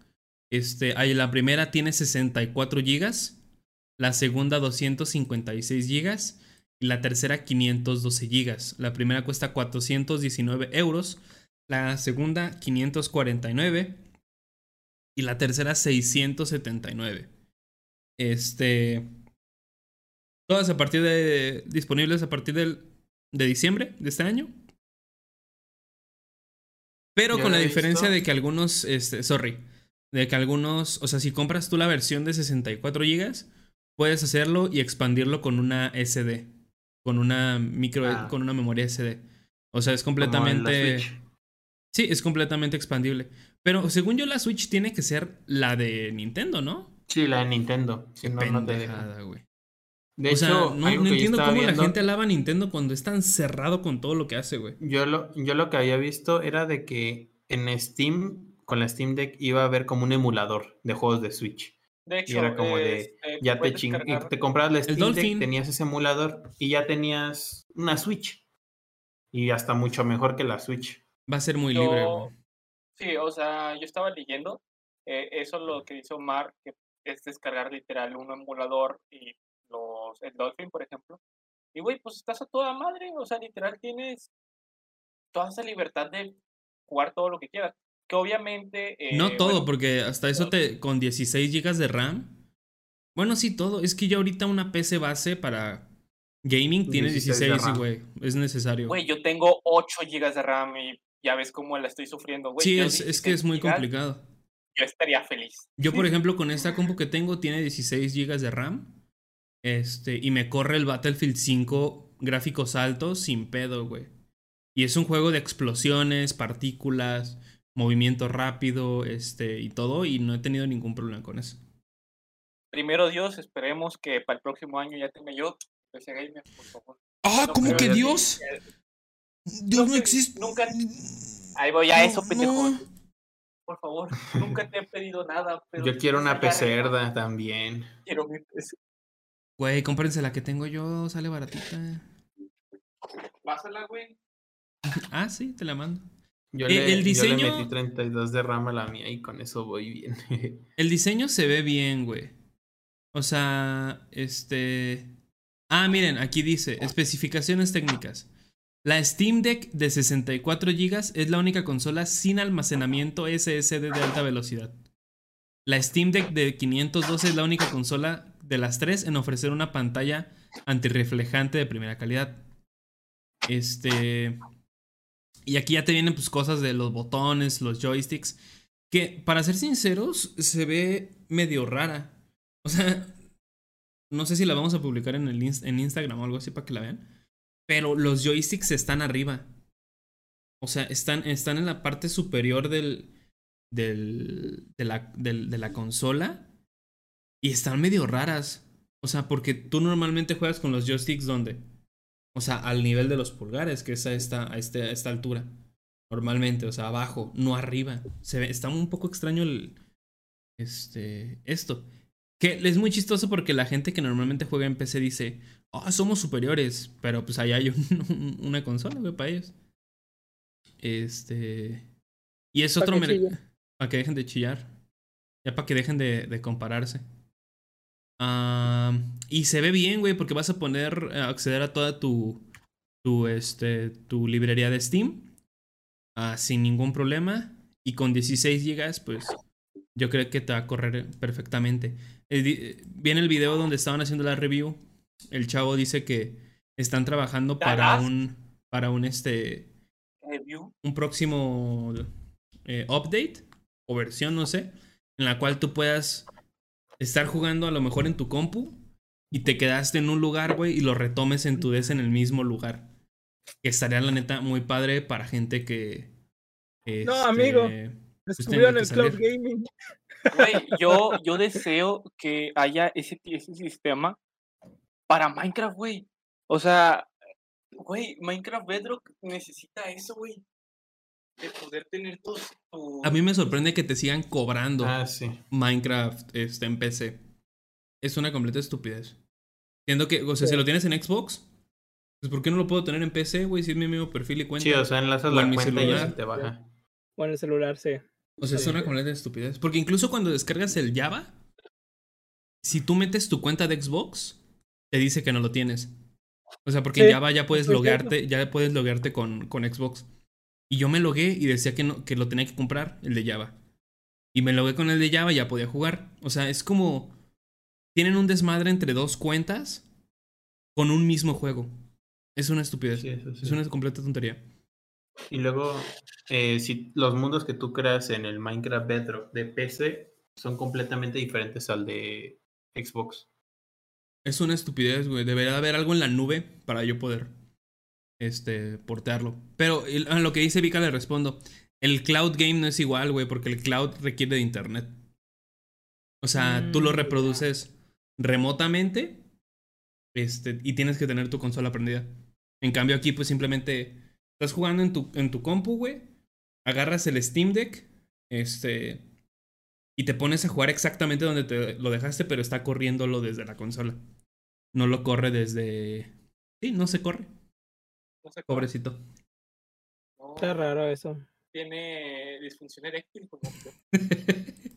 Este, hay, la primera tiene 64 gigas, la segunda 256 gigas y la tercera 512 gigas. La primera cuesta 419 euros, la segunda 549 y la tercera 679. Este, todas a partir de disponibles a partir del, de diciembre de este año. Pero con la diferencia de que algunos, este, sorry, de que algunos, o sea, si compras tú la versión de 64 GB, puedes hacerlo y expandirlo con una SD, con una micro, ah. con una memoria SD. O sea, es completamente... Sí, es completamente expandible. Pero según yo, la Switch tiene que ser la de Nintendo, ¿no? Sí, la de Nintendo. Si no, no te güey. De o sea, no, no entiendo cómo la gente alaba a Nintendo cuando es tan cerrado con todo lo que hace, güey. Yo lo, yo lo que había visto era de que en Steam, con la Steam Deck, iba a haber como un emulador de juegos de Switch. De hecho, y era como de, este, ya te, ching te comprabas la Steam Deck, tenías ese emulador y ya tenías una Switch. Y hasta mucho mejor que la Switch. Va a ser muy libre, Sí, o sea, yo estaba leyendo, eh, eso lo que hizo Omar, que es descargar literal un emulador y los, el Dolphin, por ejemplo. Y, güey, pues estás a toda madre, o sea, literal tienes toda esa libertad de jugar todo lo que quieras. Que obviamente... Eh, no todo, porque hasta eso te... Con 16 GB de RAM. Bueno, sí, todo. Es que ya ahorita una PC base para gaming tiene 16, güey. Es necesario. Güey, yo tengo 8 GB de RAM y ya ves cómo la estoy sufriendo, güey. Sí, es, es, que es muy complicado. Yo estaría feliz. Yo, por ejemplo, con esta compu que tengo, tiene 16 GB de RAM. Este, y me corre el Battlefield 5 gráficos altos sin pedo, güey. Y es un juego de explosiones, partículas, movimiento rápido, este, y todo, y no he tenido ningún problema con eso. Primero Dios, esperemos que para el próximo año ya tenga yo PC Gamer, por favor. Ah, ¿cómo que Dios? Dios no, existe. Nunca. Ahí voy a eso, pendejo. Por favor, nunca te he pedido nada. Pero yo quiero una pecerda también. Quiero mi PC. Güey, cómprense la que tengo yo, sale baratita. Pásala, güey. ah, sí, te la mando. Yo, eh, le, el diseño... yo le metí 32 de RAM a la mía y con eso voy bien. el diseño se ve bien, güey. O sea, este... Ah, miren, aquí dice, especificaciones técnicas. La Steam Deck de 64 GB es la única consola sin almacenamiento SSD de alta velocidad. La Steam Deck de 512 es la única consola de las tres en ofrecer una pantalla antirreflejante de primera calidad. Este. Y aquí ya te vienen pues cosas de los botones, los joysticks. Que, para ser sinceros, se ve medio rara. O sea, no sé si la vamos a publicar en, el en Instagram o algo así para que la vean. Pero los joysticks están arriba. O sea, están, están en la parte superior del, del, de, la, de la consola. Y están medio raras. O sea, porque tú normalmente juegas con los joysticks donde. O sea, al nivel de los pulgares, que es a esta, a este, esta altura. Normalmente, o sea, abajo, no arriba. Se ve, está un poco extraño el. Este. Esto. Que es muy chistoso porque la gente que normalmente juega en PC dice. Ah, somos superiores. Pero pues ahí hay una consola, güey, para ellos. Este. Y es otro. Para que dejen de chillar. Ya para que dejen de, de compararse y se ve bien, güey, porque vas a poner, eh, acceder a toda tu, tu, este, tu librería de Steam uh, sin ningún problema. Y con 16 GB, pues yo creo que te va a correr perfectamente. viene el video donde estaban haciendo la review. El chavo dice que están trabajando para un, para un, este, un próximo eh, update o versión, no sé en la cual tú puedas estar jugando a lo mejor en tu compu y te quedaste en un lugar, güey, y lo retomes en tu DS en el mismo lugar. Que estaría, la neta, muy padre para gente que. no, amigo. Pues, Descubrieron el cloud gaming. Güey, yo, yo deseo que haya ese, ese sistema para Minecraft, güey. O sea, güey, Minecraft Bedrock necesita eso, güey. De poder tener tus, A mí me sorprende que te sigan cobrando ah, sí. Minecraft este, en PC. Es una completa estupidez. Siendo que, o sea, si lo tienes en Xbox, pues ¿por qué no lo puedo tener en PC, güey? Si es mi mismo perfil y cuenta. Sí, o sea, enlazas la cuenta celular. y te baja. O en el celular, sí. O sea, es una completa estupidez. Porque incluso cuando descargas el Java, si tú metes tu cuenta de Xbox, te dice que no lo tienes. O sea, porque en Java ya puedes loguearte, ya puedes loguearte con, con Xbox. Y yo me logué y decía que, no, que lo tenía que comprar, el de Java. Y me logué con el de Java y ya podía jugar. O sea, es como. Tienen un desmadre entre dos cuentas con un mismo juego. Es una estupidez. Es una completa tontería. Y luego, eh, si los mundos que tú creas en el Minecraft Bedrock de PC son completamente diferentes al de Xbox. Es una estupidez, güey. Debería haber algo en la nube para yo poder este, portearlo. Pero a lo que dice Vika le respondo. El cloud game no es igual, güey, porque el cloud requiere de internet. O sea, tú lo mm, reproduces remotamente este, y tienes que tener tu consola prendida. En cambio aquí, pues simplemente Estás jugando en tu, en tu compu, güey. Agarras el Steam Deck. Este. Y te pones a jugar exactamente donde te lo dejaste, pero está corriéndolo desde la consola. No lo corre desde. Sí, no se corre. No Pobrecito. Está raro eso. Tiene disfunción eréctil.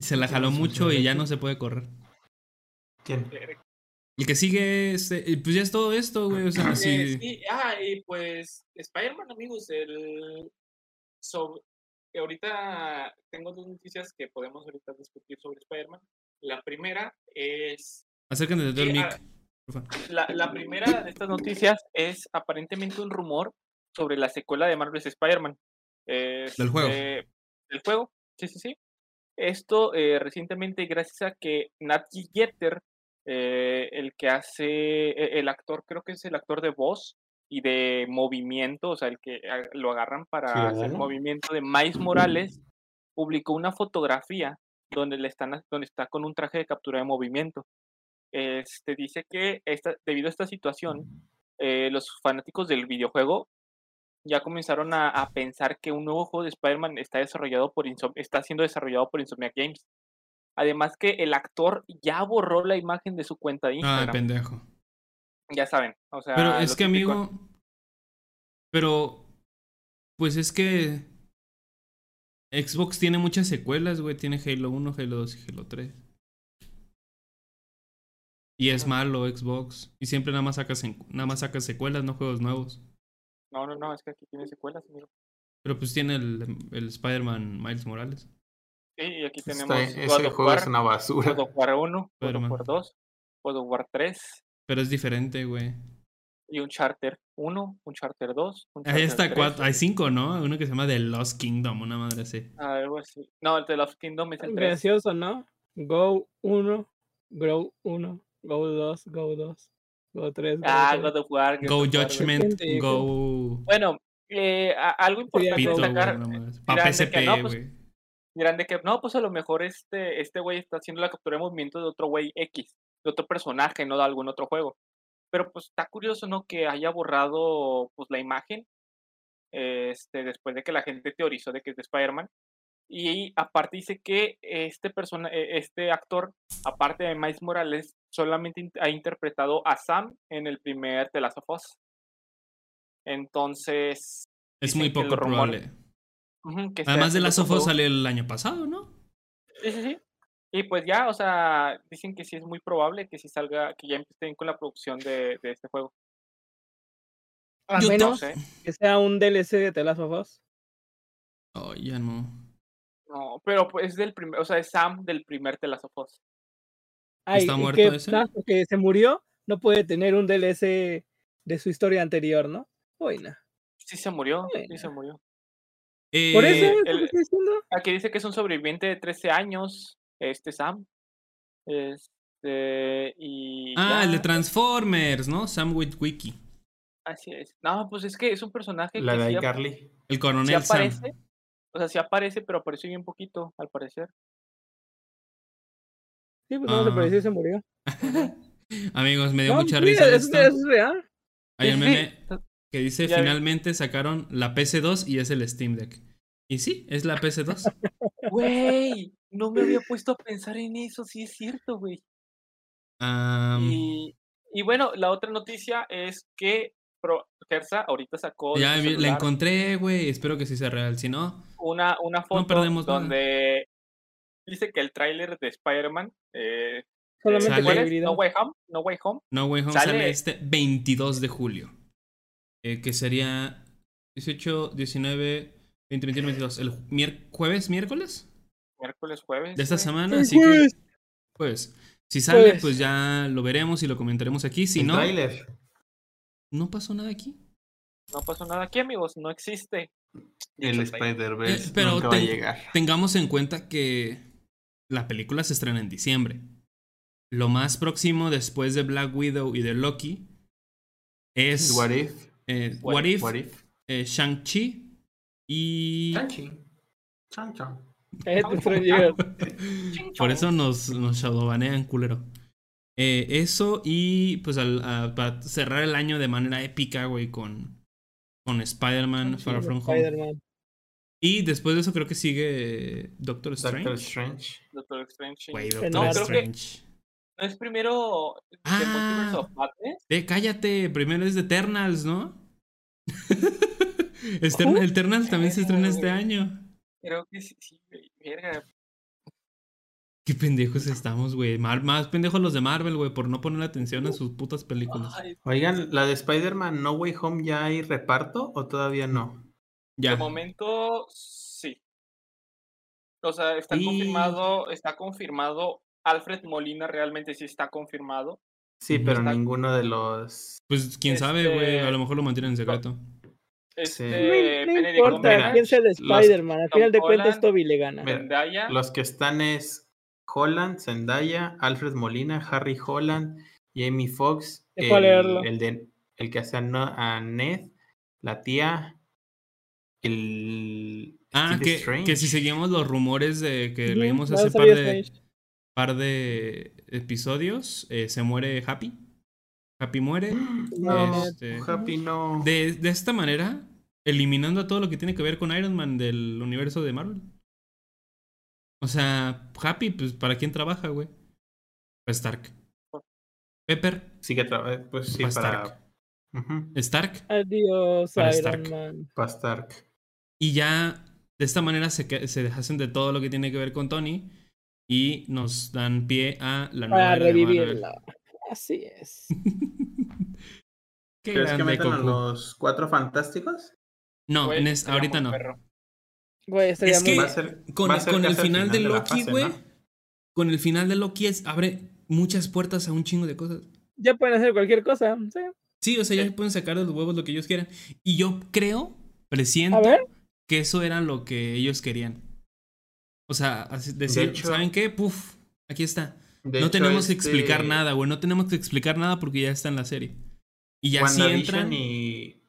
se la jaló mucho y ya no se puede correr. ¿Quién? El que sigue, este, pues ya es todo esto, güey. O sea, sí. Ah, y pues Spider-Man, amigos, el. Sobre, ahorita tengo dos noticias que podemos ahorita discutir sobre Spider-Man. La primera es. Acércate del mic. La, la primera de estas noticias es aparentemente un rumor sobre la secuela de Marvel's Spider-Man. del juego. del juego, sí, sí, sí. Esto eh, recientemente, gracias a que Nat Jeter eh, el que hace, e, el actor, creo que es el actor de voz y de movimiento, o sea, el que lo agarran para hacer movimiento de Mais Morales, publicó una fotografía donde, le están, donde está con un traje de captura de movimiento. Este, dice que esta, debido a esta situación, eh, los fanáticos del videojuego ya comenzaron a, a, pensar que un nuevo juego de Spider-Man está desarrollado por está siendo desarrollado por Insomniac Games. Además que el actor ya borró la imagen de su cuenta de Instagram. Ah, pendejo. Ya saben, o sea... Pero es que, amigo... Pero... Pues es que... Xbox tiene muchas secuelas, güey. Tiene Halo 1, Halo 2 y Halo 3. Y es malo Xbox. Y siempre nada más sacas, nada más sacas secuelas, no juegos nuevos. No, no, no, es que aquí tiene secuelas, amigo. Pero pues tiene el, el Spider-Man Miles Morales. Sí, y aquí tenemos ese juego es una basura. God of War 1, God of War 2, God of War 3. Pero es diferente, güey. Y un Charter 1, un Charter 2. Un Ahí está cuatro, hay cinco, ¿no? Uno que se llama The Lost Kingdom, una madre así. Algo así. No, el The Lost Kingdom es el 3. Gracioso, ¿no? Go 1, Grow 1, Go 2, Go 2, Go 3. Go ah, God of War. Go Judgment, Go. Bueno, eh, algo importante destacar. Para PSP, pues, güey de que no, pues a lo mejor este este güey está haciendo la captura de movimiento de otro güey X, de otro personaje, no de algún otro juego. Pero pues está curioso, ¿no? Que haya borrado pues la imagen este, después de que la gente teorizó de que es de Spider-Man. Y aparte dice que este, persona, e, este actor, aparte de Miles Morales, solamente ha interpretado a Sam en el primer The Last of Us. Entonces... Es muy poco probable. Además de la Sofo salió el año pasado, ¿no? Sí, sí, sí. Y pues ya, o sea, dicen que sí es muy probable que sí salga, que ya empiecen con la producción de, de este juego. A menos que sea un DLC de The Last of Us. Oh, ya no. No, pero pues es del primer, o sea, es Sam del primer The Last of Us. ¿Está muerto ese? Porque se murió, no puede tener un DLC de su historia anterior, ¿no? Buena. Sí se murió, sí se murió. Por eso, el, aquí dice que es un sobreviviente de 13 años, este Sam. Este, y ah, el de Transformers, ¿no? Sam Witwicky. Así es. No, pues es que es un personaje La que de sí, iCarly. El coronel sí aparece. O sea, sí aparece, pero aparece bien poquito, al parecer. Sí, pues no se apareció y se murió. Amigos, me dio No, mucha sí, risa es, esto. es real. Hay un meme que dice Ya vi. finalmente sacaron la PC2 y es el Steam Deck. Y sí, es la PC2. Güey, no me había puesto a pensar en eso, sí es cierto, güey. Y, y bueno, la otra noticia es que Pro, Gersa ahorita sacó ya la encontré, güey. Espero que sí sea real. Si no, una, una foto perdemos nada. donde dice que el tráiler de Spider-Man eh, Solamente Sale. ¿cuál es? jugabilidad. No Way Home, No Way Home, No Way Home sale, Sale- este 22 de julio. Eh, que sería 18, 19, 20, 21, 22. ¿El mier- jueves, miércoles? miércoles, jueves. De esta semana. Así que, jueves. pues, si sale, Jueves. pues ya lo veremos y lo comentaremos aquí. Si el no, no pasó nada aquí. No pasó nada aquí, amigos, no existe. El. Spider-Verse Eh, pero nunca va a ten- llegar. Tengamos en cuenta que la película se estrena en diciembre. Lo más próximo después de Black Widow y de Loki es What if? eh, What What If, What if? eh, Shang-Chi y... Chancho. Cállate, Stranger. Por eso nos, nos shadowbanean, culero. Eh, eso y pues al- a- para cerrar el año de manera épica, güey, con, con Spider-Man Far From Home. Y después de eso creo que sigue Doctor Strange. Doctor Strange. Doctor Strange. Güey, Doctor no, Strange. ¿No es primero The Ah. Multiverse of Madness? Eh, cállate, primero es de Eternals, ¿no? Eternals también se estrena este año. Creo que sí, sí, verga. Qué pendejos estamos, güey. Más pendejos los de Marvel, güey, por no poner atención a sus putas películas. Oigan, ¿la de Spider-Man No Way Home ya hay reparto o todavía no? Ya. De momento, sí. O sea, está Y- confirmado, está confirmado. Alfred Molina realmente sí está confirmado. Sí, pero Está- ninguno de los... Pues quién sabe, güey. A Este- lo mejor lo mantienen en secreto. Este, No, no importa sea el Spider-Man. Al Tom final de cuentas, Toby le gana. Zendaya, Los que están es Holland, Zendaya, Alfred Molina, Harry Holland, Jamie Foxx, el, el, de, el que hace a Ned, la tía, el... Ah, que, si seguimos los rumores de que leímos hace par de, par de episodios, eh, se muere Happy. Happy muere. No, Este- Happy no. De, de esta manera, eliminando a todo lo que tiene que ver con Iron Man del universo de Marvel. O sea, Happy, pues, ¿para quién trabaja, güey? Para Stark. Pepper, Sí que tra- pues sí, Pa' para... Stark. Adiós, Stark. Para Iron Stark. Man. pa' Stark. Y ya de esta manera se, se deshacen de todo lo que tiene que ver con Tony y nos dan pie a la nueva Para era de Marvel. revivirla. Así es. Qué ¿Crees que metan a los cuatro fantásticos? No, güey, en es- sería ahorita no. perro. Güey, Es muy que Va a ser- con, va a ser con el final de Loki, fase, güey. ¿no? Con el final de Loki es, abre muchas puertas a un chingo de cosas. Ya pueden hacer cualquier cosa. Sí. Sí, o sea, ya pueden sacar de los huevos lo que ellos quieran. Y yo creo, presiento, A ver. Que eso era lo que ellos querían. O sea, así decir, hecho- ¿saben qué? Puf, aquí está. No hecho, tenemos que este, explicar nada, güey. No tenemos que explicar nada porque ya está en la serie. Y ya si WandaVision entran. y,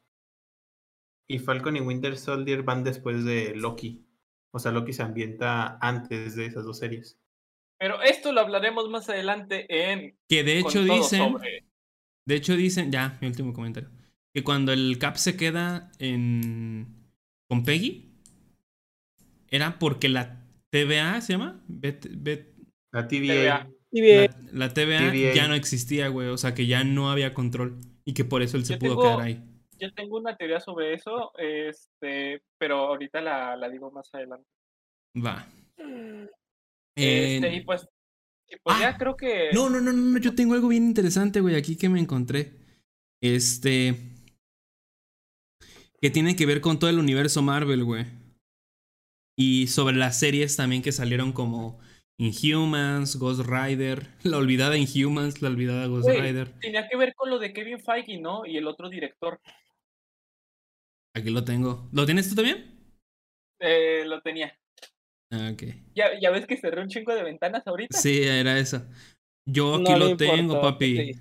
y Falcon y Winter Soldier van después de Loki. O sea, Loki se ambienta antes de esas dos series. Pero esto lo hablaremos más adelante en. Que de hecho dicen. sobre- De hecho dicen. Ya, mi último comentario. Que cuando el Cap se queda en. Con Peggy. Era porque la TVA se llama. Bet- Bet- La TVA. La, la TVA, TVA. ya no existía, güey. O sea que ya no había control. Y que por eso él se Yo pudo tengo- quedar ahí. Yo tengo una teoría sobre eso, este, pero ahorita la, la digo más adelante. Va. Este, Eh, y pues, y pues ah, ya creo que. No, no, no, no, yo tengo algo bien interesante, güey, aquí que me encontré. Este. Que tiene que ver con todo el universo Marvel, güey. Y sobre las series también que salieron como Inhumans, Ghost Rider, la olvidada Inhumans, la olvidada Ghost Güey. Rider. Tenía que ver con lo de Kevin Feige, ¿no? Y el otro director. Aquí lo tengo. ¿Lo tienes tú también? Eh, lo tenía. Ah, ok. ¿Ya, ¿Ya ves que cerró un chingo de ventanas ahorita? Sí, era eso. Yo aquí lo tengo, papi.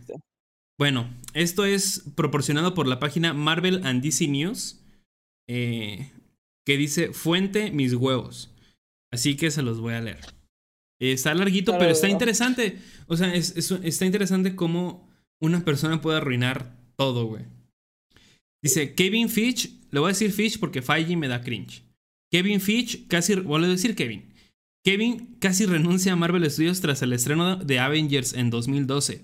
Bueno, esto es proporcionado por la página Marvel and DC News, eh, que dice fuente mis huevos. Así que se los voy a leer. está larguito, pero está interesante. O sea, está interesante cómo una persona puede arruinar todo, güey. Dice Kevin Fitch, le voy a decir Fitch porque Feige me da cringe. Kevin Fitch casi, voy a decir Kevin. Kevin casi renuncia a Marvel Studios tras el estreno de Avengers en 2012.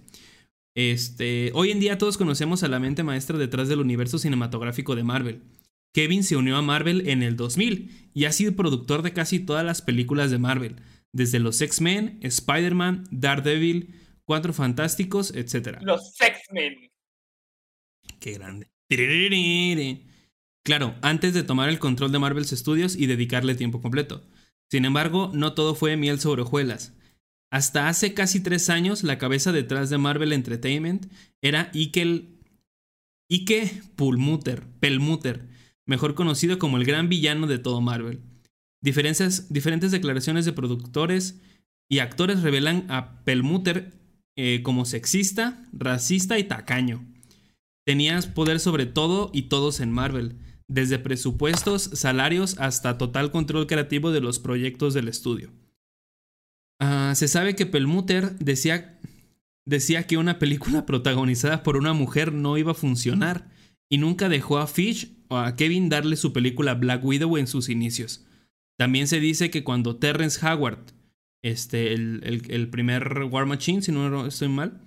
Este, hoy en día todos conocemos a la mente maestra detrás del universo cinematográfico de Marvel. Kevin se unió a Marvel en el 2000 y ha sido productor de casi todas las películas de Marvel, desde los X-Men, Spider-Man, Daredevil, Cuatro Fantásticos, etc. Los X-Men. Qué grande. Claro, antes de tomar el control de Marvel Studios y dedicarle tiempo completo. Sin embargo, no todo fue miel sobre hojuelas. Hasta hace casi tres años, la cabeza detrás de Marvel Entertainment era Ike, Ike Pulmuter, Pelmuter, mejor conocido como el gran villano de todo Marvel. Diferentes, diferentes declaraciones de productores y actores revelan a Pelmuter eh, como sexista, racista y tacaño. Tenías poder sobre todo y todos en Marvel, desde presupuestos, salarios hasta total control creativo de los proyectos del estudio. Ah, se sabe que Pelmuter decía, decía que una película protagonizada por una mujer no iba a funcionar y nunca dejó a Fish o a Kevin darle su película Black Widow en sus inicios. También se dice que cuando Terrence Howard, este, el, el primer War Machine, si no estoy mal,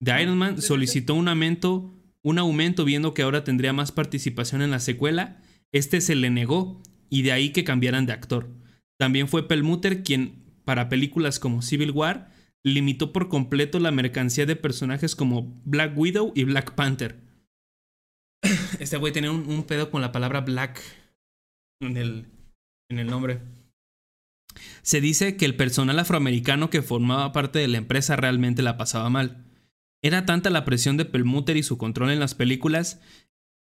de Iron Man, solicitó un aumento un aumento viendo que ahora tendría más participación en la secuela, este se le negó y de ahí que cambiaran de actor. También fue Pelmuter quien, para películas como Civil War, limitó por completo la mercancía de personajes como Black Widow y Black Panther. Este güey tenía un, pedo con la palabra black en el, en el nombre. Se dice que el personal afroamericano que formaba parte de la empresa realmente la pasaba mal. Era tanta la presión de Pelmuter y su control en las películas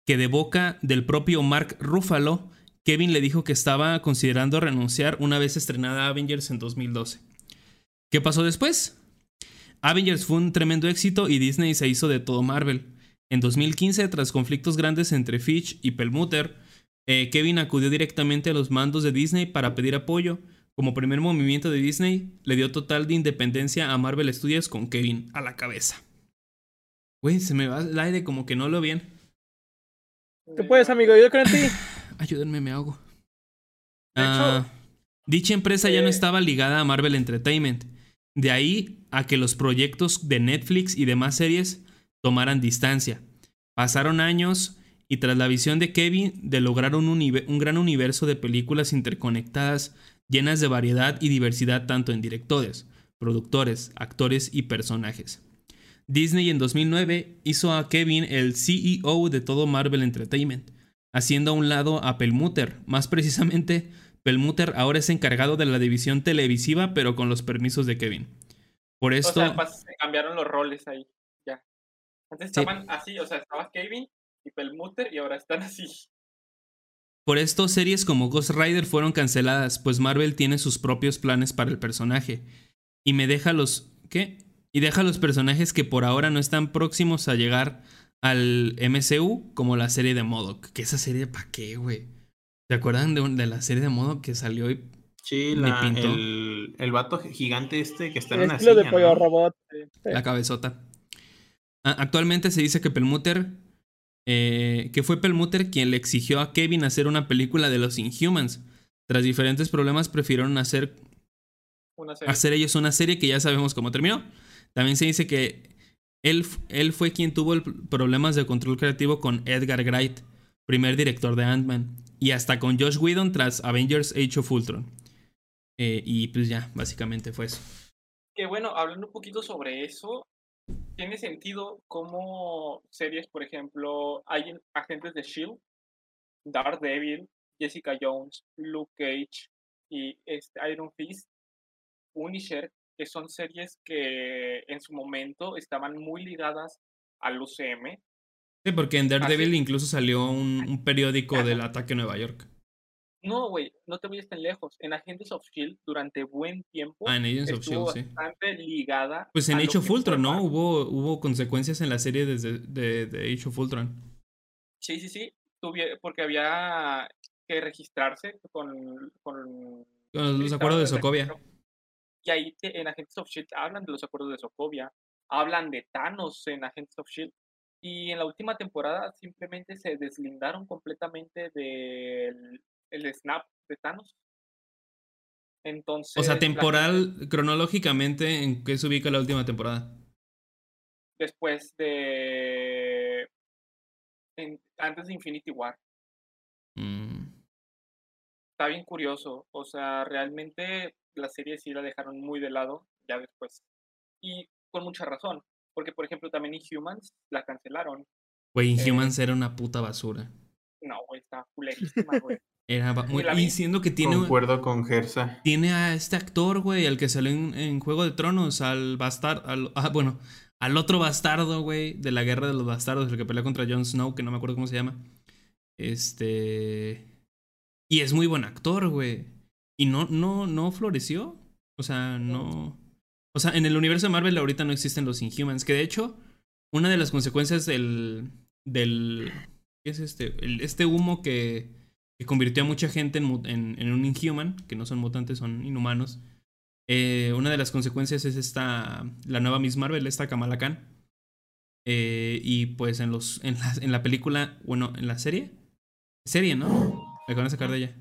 que de boca del propio Mark Ruffalo, Kevin le dijo que estaba considerando renunciar una vez estrenada Avengers en 2012. ¿Qué pasó después? Avengers fue un tremendo éxito y Disney se hizo de todo Marvel. En 2015, tras conflictos grandes entre Fitch y Pelmuter, eh, Kevin acudió directamente a los mandos de Disney para pedir apoyo. Como primer movimiento de Disney, le dio total de independencia a Marvel Studios con Kevin a la cabeza. Güey, se me va el aire como que no lo bien. ¿Qué puedes, amigo? Yo creo en ti. Ayúdenme, me hago. Ah, dicha empresa ya no eh, estaba ligada a Marvel Entertainment. De ahí a que los proyectos de Netflix y demás series tomaran distancia. Pasaron años y tras la visión de Kevin de lograr un, un gran universo de películas interconectadas llenas de variedad y diversidad tanto en directores, productores, actores y personajes. Disney en 2009 hizo a Kevin el CEO de todo Marvel Entertainment, haciendo a un lado a Pelmuter. Más precisamente, Pelmuter ahora es encargado de la división televisiva, pero con los permisos de Kevin. Por esto. O sea, se cambiaron los roles ahí. Ya. Antes estaban así, o sea, estaba Kevin y Pelmuter y ahora están así. Por esto, series como Ghost Rider fueron canceladas, pues Marvel tiene sus propios planes para el personaje. Y me deja los. ¿Qué? y deja los personajes que por ahora no están próximos a llegar al MCU, como la serie de Modoc. Que esa serie, ¿para qué, güey? ¿Se acuerdan de, la serie de Modoc que salió y Sí, la, el, el, vato gigante este que está en una silla, de pollo robot. La cabezota. Actualmente se dice que Pelmuter, eh, que fue Pelmuter quien le exigió a Kevin hacer una película de los Inhumans. Tras diferentes problemas prefirieron hacer, hacer ellos una serie que ya sabemos cómo terminó. También se dice que él, fue quien tuvo problemas de control creativo con Edgar Wright, primer director de Ant-Man, y hasta con Josh Whedon tras Avengers Age of Ultron. Eh, y pues ya, básicamente fue eso. Que bueno, hablando un poquito sobre eso, tiene sentido como series, por ejemplo, hay agentes de Shield, Daredevil, Jessica Jones, Luke Cage y este Iron Fist, Punisher, que son series que en su momento estaban muy ligadas al UCM. Sí, porque en Daredevil incluso salió un, periódico del ataque a Nueva York. No, güey, no te vayas tan lejos. En Agentes of Shield, durante buen tiempo, ah, en Agents of Shield, sí. bastante ligada. Pues en Age of Ultron, ¿no? Hubo, hubo consecuencias en la serie desde, de, de Age of Ultron. Sí, sí, sí. porque había que registrarse con, con, los acuerdos de Sokovia. Y ahí en Agents of Shield hablan de los acuerdos de Sokovia. Hablan de Thanos en Agents of Shield. Y en la última temporada simplemente se deslindaron completamente del el snap de Thanos. Entonces. O sea, temporal, cronológicamente, ¿en qué se ubica la última temporada? Después de. antes de Infinity War. Mm. Está bien curioso. O sea, realmente la serie sí la dejaron muy de lado ya después. Y con mucha razón. Porque, por ejemplo, también Inhumans la cancelaron. Güey, Inhumans eh, era una puta basura. No, güey, está culerísima, güey. Era muy, diciendo que tiene. Concuerdo con Gersa. Tiene a este actor, güey, al que salió en, Juego de Tronos, al bastardo. Al, ah, bueno, al otro bastardo, güey, de la guerra de los bastardos, el que pelea contra Jon Snow, que no me acuerdo cómo se llama. Este. Y es muy buen actor, güey. Y no, no, no floreció. O sea, no. O sea, en el universo de Marvel ahorita no existen los Inhumans. Que de hecho, una de las consecuencias del. del. ¿Qué es este? este humo que que convirtió a mucha gente en, en, un Inhuman, que no son mutantes, son inhumanos. Eh, una de las consecuencias es esta, la nueva Miss Marvel, esta Kamala Khan. Eh, y pues en, los, en, la, en la película, bueno, en la serie, serie, ¿no? Me van a sacar de ella.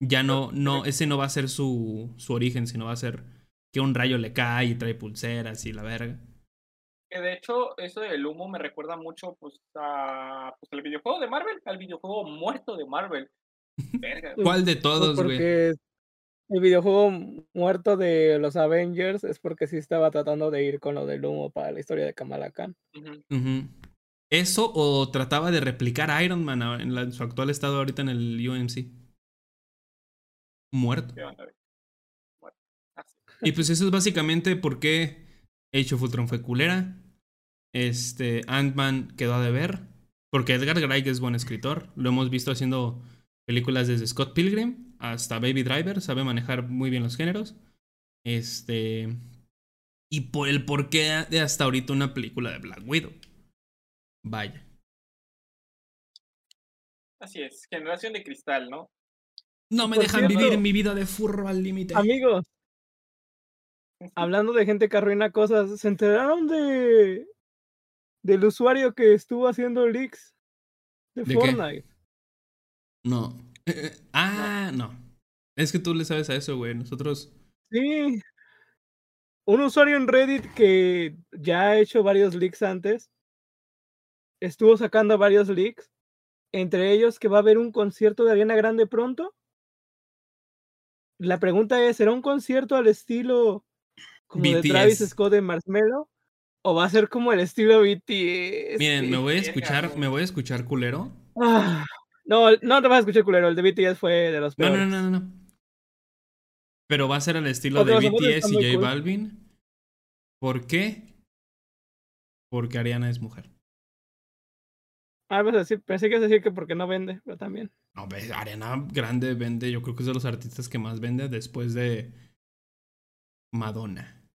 Ya no, no, ese no va a ser su, su origen, sino va a ser que un rayo le cae y trae pulseras y la verga. Que de hecho, eso del humo me recuerda mucho pues, a, pues, al videojuego de Marvel, al videojuego muerto de Marvel. ¿Cuál de todos, güey? Porque el videojuego muerto de los Avengers es porque sí estaba tratando de ir con lo del humo para la historia de Kamala Khan. ¿Eso o trataba de replicar a Iron Man en, su actual estado ahorita en el UMC? Muerto. Y pues eso es básicamente por qué Age of Ultron fue culera. Este, Ant-Man quedó a deber. Porque Edgar Wright es buen escritor. Lo hemos visto haciendo películas desde Scott Pilgrim hasta Baby Driver, sabe manejar muy bien los géneros. Este. Y por el porqué de hasta ahorita una película de Black Widow. Vaya. Así es, generación de cristal, ¿no? No me dejan vivir mi vida de furro al límite. Amigos, hablando de gente que arruina cosas, ¿se enteraron de del usuario que estuvo haciendo leaks de, Fortnite? No. Eh, eh, ah, no. Es que tú le sabes a eso, güey. Nosotros. Sí. Un usuario en Reddit que ya ha hecho varios leaks antes. Estuvo sacando varios leaks. Entre ellos que va a haber un concierto de Ariana Grande pronto. La pregunta es: ¿será un concierto al estilo como de Travis Scott de Marshmello? ¿O va a ser como el estilo BTS? Miren, me voy a escuchar, me voy a escuchar culero. Ah. No, no te vas a escuchar culero. El de BTS fue de los peores. No, no, no, no. Pero va a ser al estilo de BTS y J Balvin. ¿Por qué? Porque Ariana es mujer. Ah, vas a decir, pensé que ibas a decir que porque no vende, pero también. No, Ariana Grande vende, yo creo que es de los artistas que más vende después de Madonna.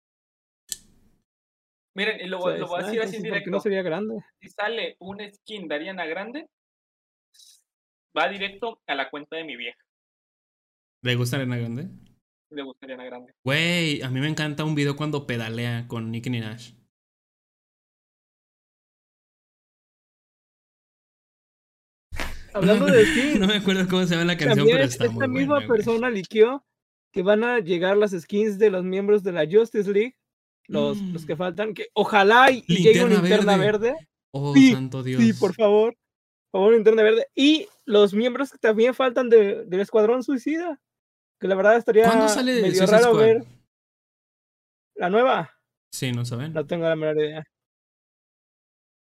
Miren, y lo, voy a decir así directo. no sería grande? Si sale un skin de Ariana Grande, va directo a la cuenta de mi vieja. ¿Le gusta Ariana Grande? Le gusta Ariana Grande. Güey, a mí me encanta un video cuando pedalea con Nicki Minaj. Hablando de skins. no me acuerdo cómo se llama la canción, pero está esta misma persona liqueó que van a llegar las skins de los miembros de la Justice League, los, los que mm. faltan, que ojalá y, llegue una linterna verde. Oh, santo Dios. Sí, por favor favor, Linterna Verde. Y los miembros que también faltan de, del Escuadrón Suicida. Que la verdad estaría medio raro ver. ¿La nueva? Sí, no saben. No tengo la menor idea.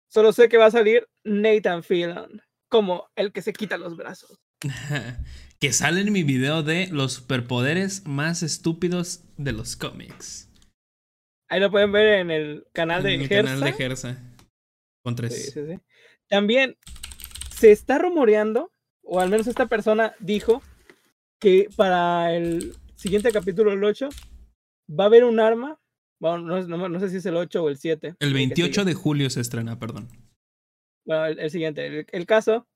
Solo sé que va a salir Nathan Fillion como el que se quita los brazos. que sale en mi video de los superpoderes más estúpidos de los cómics. Ahí lo pueden ver en el canal de en el canal de Gersa. Con tres. Sí, sí, sí. También se está rumoreando, o al menos esta persona dijo, que para el siguiente capítulo, el 8, va a haber un arma. Bueno, no, sé si es el 8 o el 7. El 28 de julio se estrena, perdón. Bueno, el, siguiente. El, caso.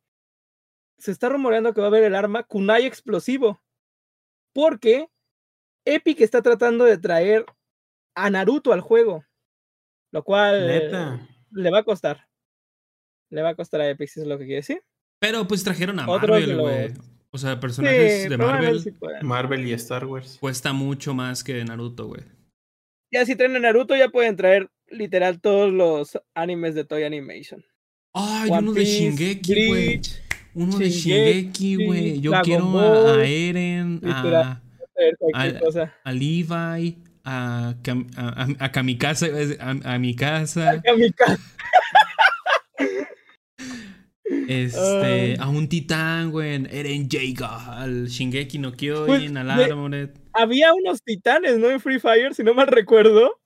Se está rumoreando que va a haber el arma Kunai explosivo. Porque Epic está tratando de traer a Naruto al juego. Lo cual le va a costar. Le va a costar a Epic, si es lo que quiere decir. Pero pues trajeron a Marvel, güey. O sea, personajes de Marvel. Marvel y Star Wars. Cuesta mucho más que Naruto, güey. Ya si traen a Naruto, ya pueden traer literal todos los animes de Toy Animation. Ay, uno de Shingeki, güey. Uno de Shingeki, güey. Yo quiero a, Eren, a, a, Levi, a, a, a, Kamikaze, a, mi casa. A Kamikaze. Este, a un titán, güey, Eren Jaeger, al Shingeki no Kyojin, al Armored. Había unos titanes, ¿no? En Free Fire, si no mal recuerdo.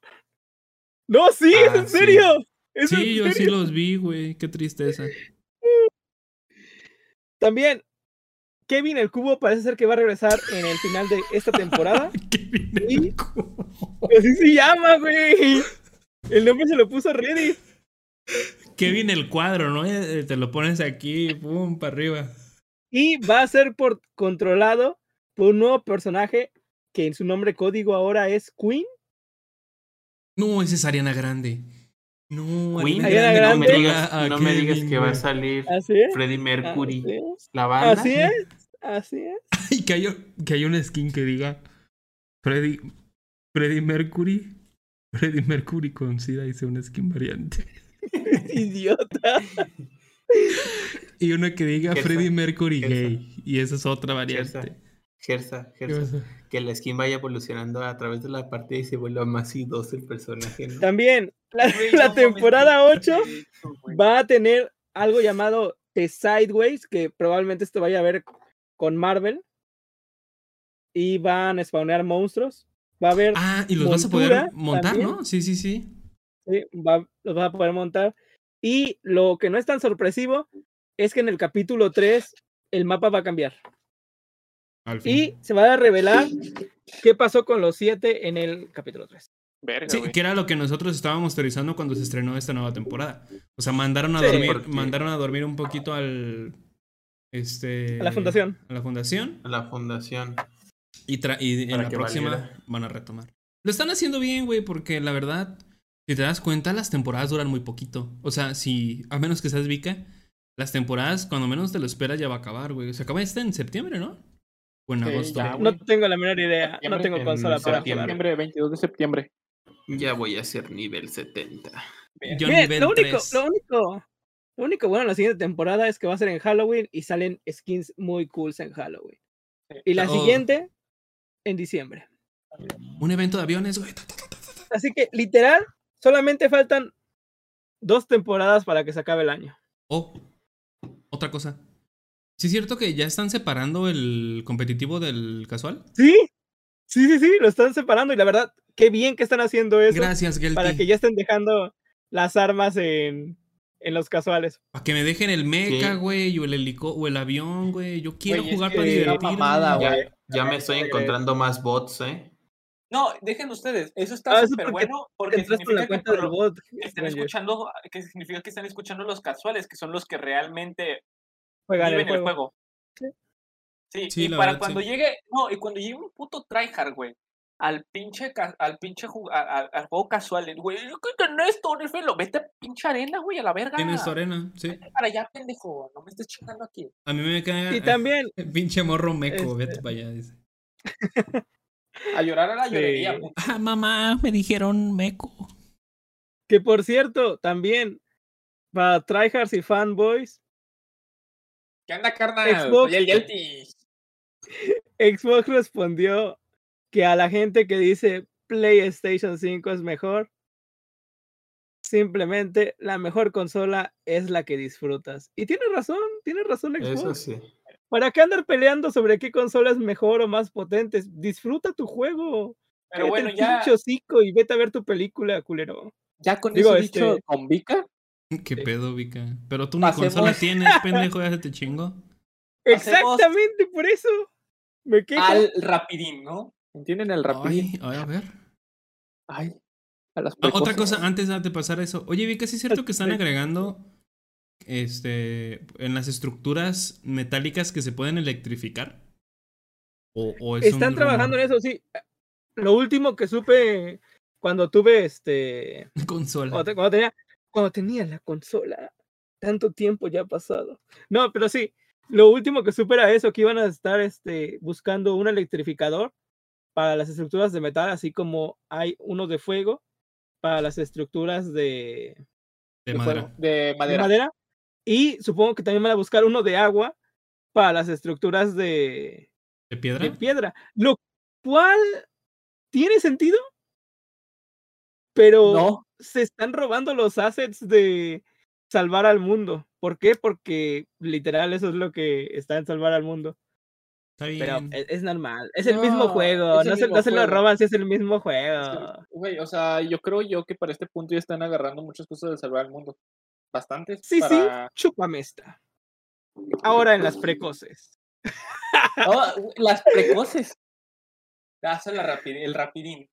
No, sí, es ah, en serio. Sí, yo sí los vi, güey. Qué tristeza. También, Kevin el Cubo parece ser que va a regresar en el final de esta temporada. Kevin el Cubo. Así se llama, güey. El nombre se lo puso Reddit. Kevin el cuadro, ¿no? Eh, te lo pones aquí, pum, para arriba. Y va a ser por, controlado por un nuevo personaje que en su nombre código ahora es Queen. No, esa es Ariana Grande. No, Ariana Grande. No me digas, no me digas que va a salir Freddie Mercury. La banda. Así es, así es. Y que hay, que hay una skin que diga Freddie, Freddie Mercury. Freddie Mercury con SIDA hice una skin variante. Idiota. Y uno que diga Freddie Mercury gay. Y esa es otra variante. Gersa, Gersa. Que la skin vaya evolucionando a través de la partida y se vuelva más idoso el personaje. También, la, temporada 8 va a tener algo llamado The Sideways, que probablemente esto vaya a ver con Marvel. Y van a spawnear monstruos. Va a haber. Ah, y los vas a poder montar, ¿no? Sí, sí, sí. Sí, los vas a poder montar. Y lo que no es tan sorpresivo es que en el capítulo 3 el mapa va a cambiar. Y se va a revelar qué pasó con los siete en el capítulo 3. sí, que era lo que nosotros estábamos teorizando cuando se estrenó esta nueva temporada. O sea, mandaron a dormir, mandaron a dormir un poquito al este a la fundación. A la fundación. A la fundación. Y, y en la próxima van a retomar. Lo están haciendo bien, güey, porque la verdad si te das cuenta, las temporadas duran muy poquito. O sea, si, a menos que seas Vika, las temporadas, cuando menos te lo esperas, ya va a acabar, güey. Se acaba este en septiembre, ¿no? O en agosto. no tengo la menor idea. No tengo consola para septiembre, 22 de septiembre. Ya voy a ser nivel 70. Yo nivel lo único, lo único, lo único bueno en la siguiente temporada es que va a ser en Halloween y salen skins muy cools en Halloween. Y la oh. siguiente en diciembre. Un evento de aviones, güey. Así que literal, Solamente faltan dos temporadas para que se acabe el año. Oh, otra cosa. ¿Sí es cierto que ya están separando el competitivo del casual? Sí, sí, sí, sí, lo están separando y la verdad, qué bien que están haciendo eso. Gracias, Gelty. Para que ya estén dejando las armas en, en los casuales. Para que me dejen el mecha, güey, o el helico o el avión, güey. Yo quiero jugar para divertirme. ya, ya me estoy encontrando más bots, ¿eh? No, dejen ustedes, eso está ah, súper bueno porque significa que, están escuchando, que significa que están escuchando los casuales, que son los que realmente Juegan viven el juego. Sí, y para cuando llegue, no, y cuando llegue un puto tryhard, güey, al pinche, al pinche al, al, juego casual, güey, yo creo que no es todo lo vete a pinche arena, güey, a la verga. Tienes arena, sí. para allá, pendejo, no me estés chingando aquí. A mí me cae. Y también. Pinche morro meco, vete este para allá, dice. A llorar a la llorería. Ah, mamá, me dijeron meco. Que por cierto, también, para tryhards y fanboys. ¿Qué anda, carnal? Xbox, el Xbox respondió que a la gente que dice PlayStation 5 es mejor, simplemente la mejor consola es la que disfrutas. Y tiene razón, tiene razón Xbox. Eso sí. ¿Para qué andar peleando sobre qué consola es mejor o más potente? Disfruta tu juego. Pero bueno, ya. y vete a ver tu película, culero. Ya con Digo, eso dicho, este con Vika. ¿Qué pedo, Vika? Pero tú ni consola tienes, pendejo, ya se te chingo. Exactamente, por eso. Me quejo. Al rapidín, ¿no? ¿Entienden el rapidín? Ay, a ver. Ay. A las Ah, otra cosa, antes de pasar eso. Oye, vi que sí es cierto que están agregando este en las estructuras metálicas que se pueden electrificar. O, o es Están trabajando rumor? en eso, sí. Lo último que supe cuando tuve este. consola. Cuando, te- cuando tenía, cuando tenía la consola. Tanto tiempo ya ha pasado. No, pero sí. Lo último que supe era eso, que iban a estar este, buscando un electrificador para las estructuras de metal, así como hay uno de fuego para las estructuras de, de de, madera. de de madera. madera. Y supongo que también van a buscar uno de agua para las estructuras de, ¿De piedra? de piedra. Lo cual tiene sentido, pero No, se están robando los assets de salvar al mundo. ¿Por qué? Porque literal eso es lo que está en salvar al mundo. Está bien. Pero es, es normal. Es el mismo juego. el No, se, mismo no se lo roban si es el mismo es que, juego. güey, o sea, yo creo yo que para este punto ya están agarrando muchas cosas de salvar el mundo. Bastantes. Sí, para... sí, chúpame esta. Ahora en las precoces. Oh, las precoces. Hace la rapid- el rapidín.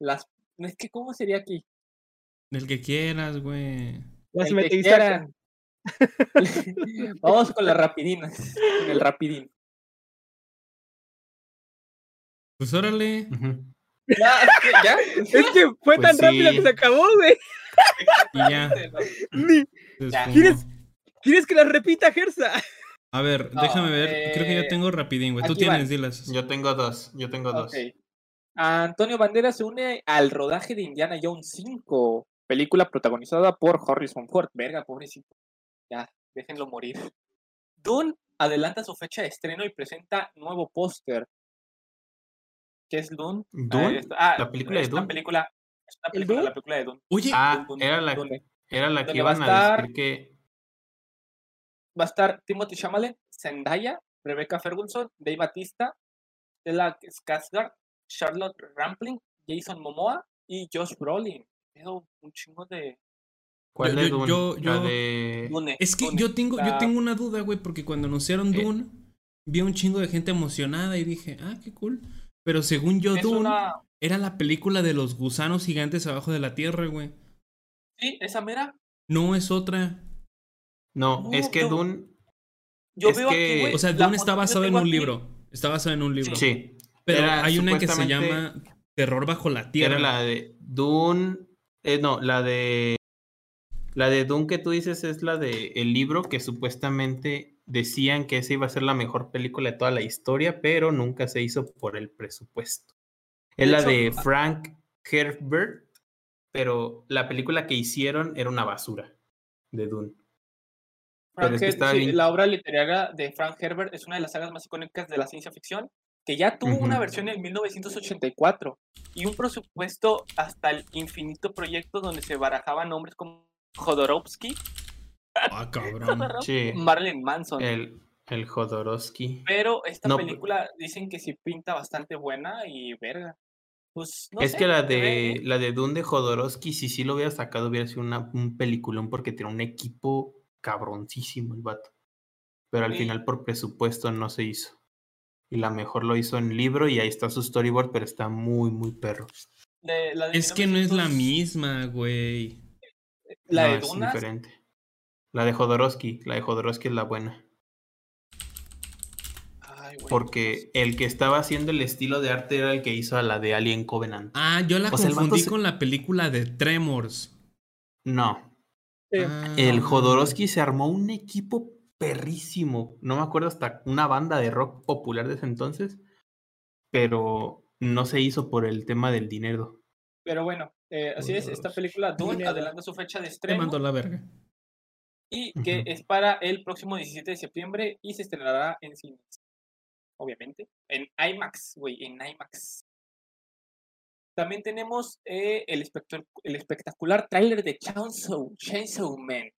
Las... Es que, ¿cómo sería aquí? El que quieras, güey. Las quieran. Vamos con las rapidinas. Con el rapidín. Pues órale. Ujú. Ya, ya. Es que fue Pues tan rápido sí. que se acabó, güey. Y ya. ¿Quieres? ¿Quieres que la repita, Gersa? A ver, No, déjame ver. Creo que yo eh, tengo rapidín, güey. Tú aquí van. tienes, dilas. Yo tengo dos, yo tengo dos. Antonio Banderas se une al rodaje de Indiana Jones 5, película protagonizada por Harrison Ford. Verga, pobrecito. Ya, déjenlo morir. Dune adelanta su fecha de estreno y presenta nuevo póster. ¿Qué es Dune? Ah, ¿Dune? ah, ¿La película de es una Dune? película. Es una ¿El película, la película de Dune. Oye, Ah, Dune, era la, Dune. era la que Donde va a iban a estar- decir que... Va a estar Timothy Chalamet, Zendaya, Rebecca Ferguson, Dave Batista, Stella Skarsgård, Charlotte Rampling, Jason Momoa y Josh Brolin. Un chingo de ¿Cuál Yo- de yo- Dune? yo- La de... Dune. es que Dune. yo tengo, yo tengo una duda, güey, porque cuando anunciaron Eh. Dune, vi un chingo de gente emocionada y dije, ah, qué cool. Pero según yo, es Dune una- era la película de los gusanos gigantes abajo de la tierra, güey. Sí, esa mera. No es otra. No, No, es que yo- Dune... Yo Es veo que- aquí, güey, O sea, Dune está basado en un aquí, libro. Está basado en un libro. Sí, Pero Era hay una que se llama Terror bajo la tierra. era la de Dune... eh, no, la de... La de Dune que tú dices es la de el libro que supuestamente decían que esa iba a ser la mejor película de toda la historia, pero nunca se hizo por el presupuesto. Es la hecho, de ah- Frank Herbert, pero la película que hicieron era una basura de Dune. Frank pero es que Her- estaba sí, bien- La obra literaria de Frank Herbert es una de las sagas más icónicas de la ciencia ficción, que ya tuvo una versión en 1984 y un presupuesto hasta el infinito proyecto donde se barajaban nombres como Jodorowsky, Ah, cabrón. Sí, Marilyn Manson. el, el Jodorowsky. Pero esta No, película dicen que sí pinta bastante buena y verga. Pues no es sé, que la de la de Dune de Jodorowsky, si sí lo hubiera sacado, hubiera sido una, un peliculón porque tiene un equipo cabroncísimo el vato. Pero al Sí. final por presupuesto no se hizo. Y la mejor lo hizo en libro y ahí está su storyboard, pero está muy, muy perro. de- la de Es que no es la 1900 misma, güey. La No, de es diferente. La de Jodorowsky, la de Jodorowsky es la buena. Ay, güey, Porque el que estaba haciendo el estilo de arte era el que hizo a la de Alien Covenant. Ah, yo la O sea, confundí se- con la película de Tremors. No. Ah. el Jodorowsky se armó un equipo perrísimo. No me acuerdo hasta una banda de rock popular de ese entonces, pero no se hizo por el tema del dinero. Pero bueno, eh, así es, esta película Dune adelanta su fecha de Te estreno mando a la verga. y que es para el próximo 17 de septiembre y se estrenará en cines. Obviamente, en IMAX, güey, en IMAX. También tenemos eh, el espectacular tráiler de Chainsaw, Chainsaw Man.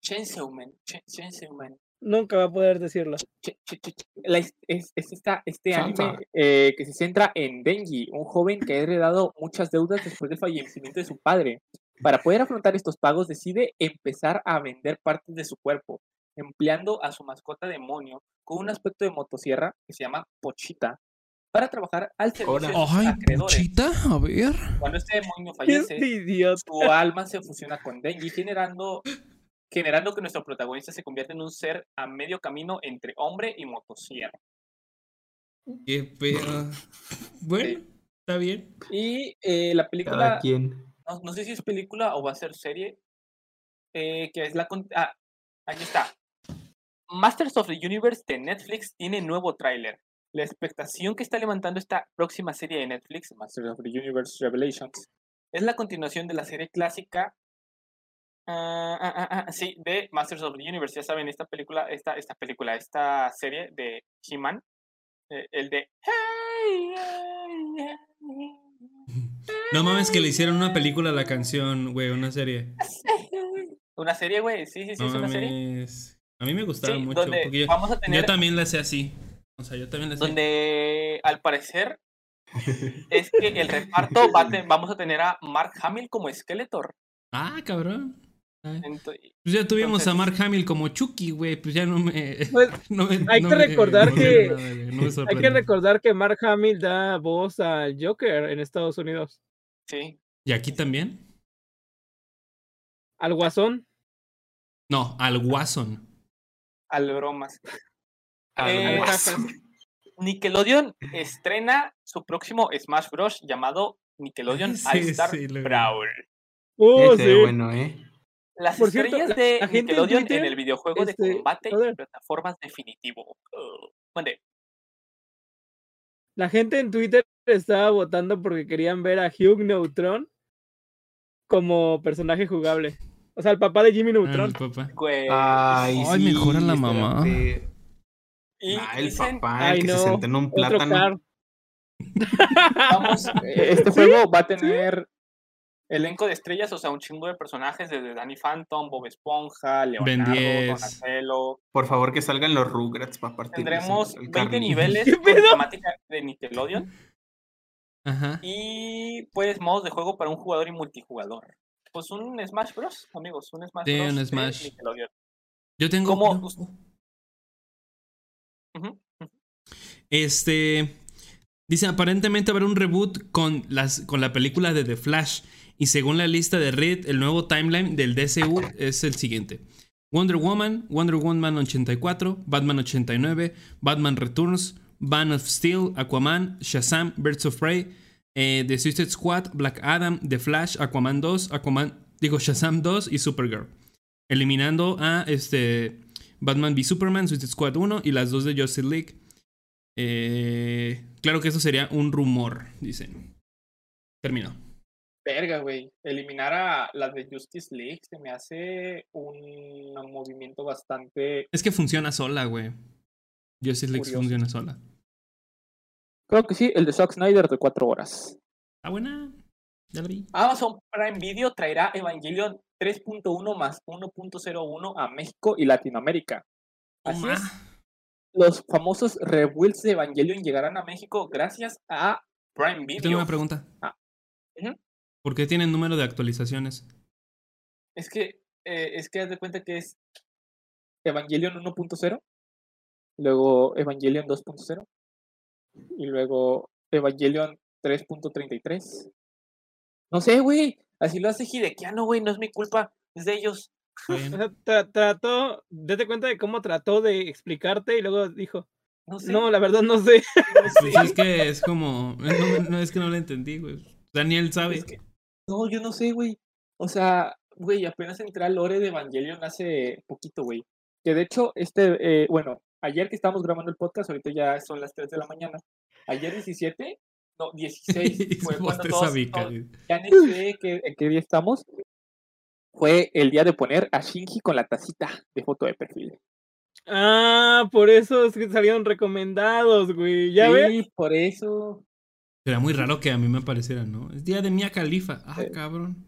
Chainsaw Man, Cha- Chainsaw Man. Nunca va a poder decirlo. Ch- ch- ch- ch- la es, es esta- este Santa. anime eh, que se centra en Denji, un joven que ha heredado muchas deudas después del fallecimiento de su padre. Para poder afrontar estos pagos decide empezar a vender partes de su cuerpo. empleando a su mascota demonio con un aspecto de motosierra que se llama Pochita para trabajar al servicio de Ay, Pochita, a ver. Cuando este demonio fallece, su alma se fusiona con Denji, generando, generando que nuestro protagonista se convierta en un ser a medio camino entre hombre y motosierra. Qué pedo. Bueno, está bien. Y eh, la película. No, no, sé si es película o va a ser serie. Eh, que es la. Ah, ahí está. Masters of the Universe de Netflix tiene nuevo tráiler. La expectación que está levantando esta próxima serie de Netflix, Masters of the Universe Revelations, es la continuación de la serie clásica. Ah, ah, ah, sí, de Masters of the Universe. Ya saben, esta película, esta, esta película, esta serie de He-Man, eh, el de. No mames que le hicieron una película a la canción, güey, una serie. Una serie, güey, sí, sí, sí, es una serie. A mí me gustaba mucho. Porque yo, vamos a tener, yo, también la hacía así. O sea, yo también la hacía. Donde al parecer es que el reparto va vamos a tener a Mark Hamill como Skeletor. Ah, cabrón. Pues ya tuvimos a Mark Hamill como Chucky, güey, pues ya no me. Pues, hay que recordar que. hay que recordar que Mark Hamill da voz al Joker en Estados Unidos. Sí. ¿Y aquí también? ¿Al Guasón? No, al Guasón. Al bromas. Eh, Nickelodeon estrena su próximo Smash Bros. llamado Nickelodeon All-Star Brawl. Oh, sí. bueno, ¿eh? Las estrellas de Nickelodeon en, el videojuego de este, combate y plataformas definitivo. La gente en Twitter estaba votando porque querían ver a Hugh Neutron como personaje jugable. O sea, el papá de Jimmy Neutron. Ay, Ay mejora la mamá. Y ah, el papá, el que se sentó en un plátano. Vamos, este juego va a tener elenco de estrellas, o sea, un chingo de personajes desde Danny Phantom, Bob Esponja, Leonardo, Donatello. Por favor, que salgan los Rugrats para partir. Tendremos 20 niveles de temática de Nickelodeon. Ajá. Y pues modos de juego para un jugador y multijugador. Pues un Smash Bros, amigos, un Smash sí, Bros. un Smash. Yo tengo. ¿Cómo? Este. Dice, aparentemente habrá un reboot con, las, con la película de The Flash. Y según la lista de Red, el nuevo timeline del DCU es el siguiente. Wonder Woman, Wonder Woman 84, Batman 89, Batman Returns, Band of Steel, Aquaman, Shazam, Birds of Prey, eh, The Suicide Squad, Black Adam, The Flash, Aquaman 2, Aquaman, digo Shazam 2 y Supergirl. Eliminando a este Batman v Superman, Suicide Squad 1 y las dos de Justice League. Eh, claro que eso sería un rumor, dicen. Terminó. Verga, güey. Eliminar a las de Justice League se me hace un movimiento bastante. Es que funciona sola, güey. Justice League funciona sola. Creo que sí, el de Zack Snyder de 4 horas. Ah, buena. Ya lo vi. Amazon Prime Video traerá Evangelion 3.1 más 1.01 a México y Latinoamérica. Así es. Los famosos rebuilds de Evangelion llegarán a México gracias a Prime Video. Tengo una pregunta. Ah. ¿Por qué tienen número de actualizaciones? Es que, eh, es que haz de cuenta que es Evangelion 1.0, luego Evangelion 2.0 y luego Evangelion 3.33. No sé, güey. Así lo hace Hidekiano, güey, no es mi culpa, es de ellos. trató, date cuenta de cómo trató de explicarte y luego dijo, no, la verdad no sé. Pues es que es como, no, es que no lo entendí, güey. Daniel sabe. No, yo no sé, güey. O sea, güey, apenas entré al lore de Evangelion hace poquito, güey. Que de hecho, este, eh, bueno, ayer que estábamos grabando el podcast, ahorita ya son las 3 de la mañana. Ayer 17 no, 16 fue cuando todos, ya ni sé en qué día estamos, fue el día de poner a Shinji con la tacita de foto de perfil. Ah, por eso es que salieron recomendados, güey. ¿Ya sí, por eso. Era muy raro que a mí me apareciera, ¿no? Es día de Mia Califa. Ah, cabrón.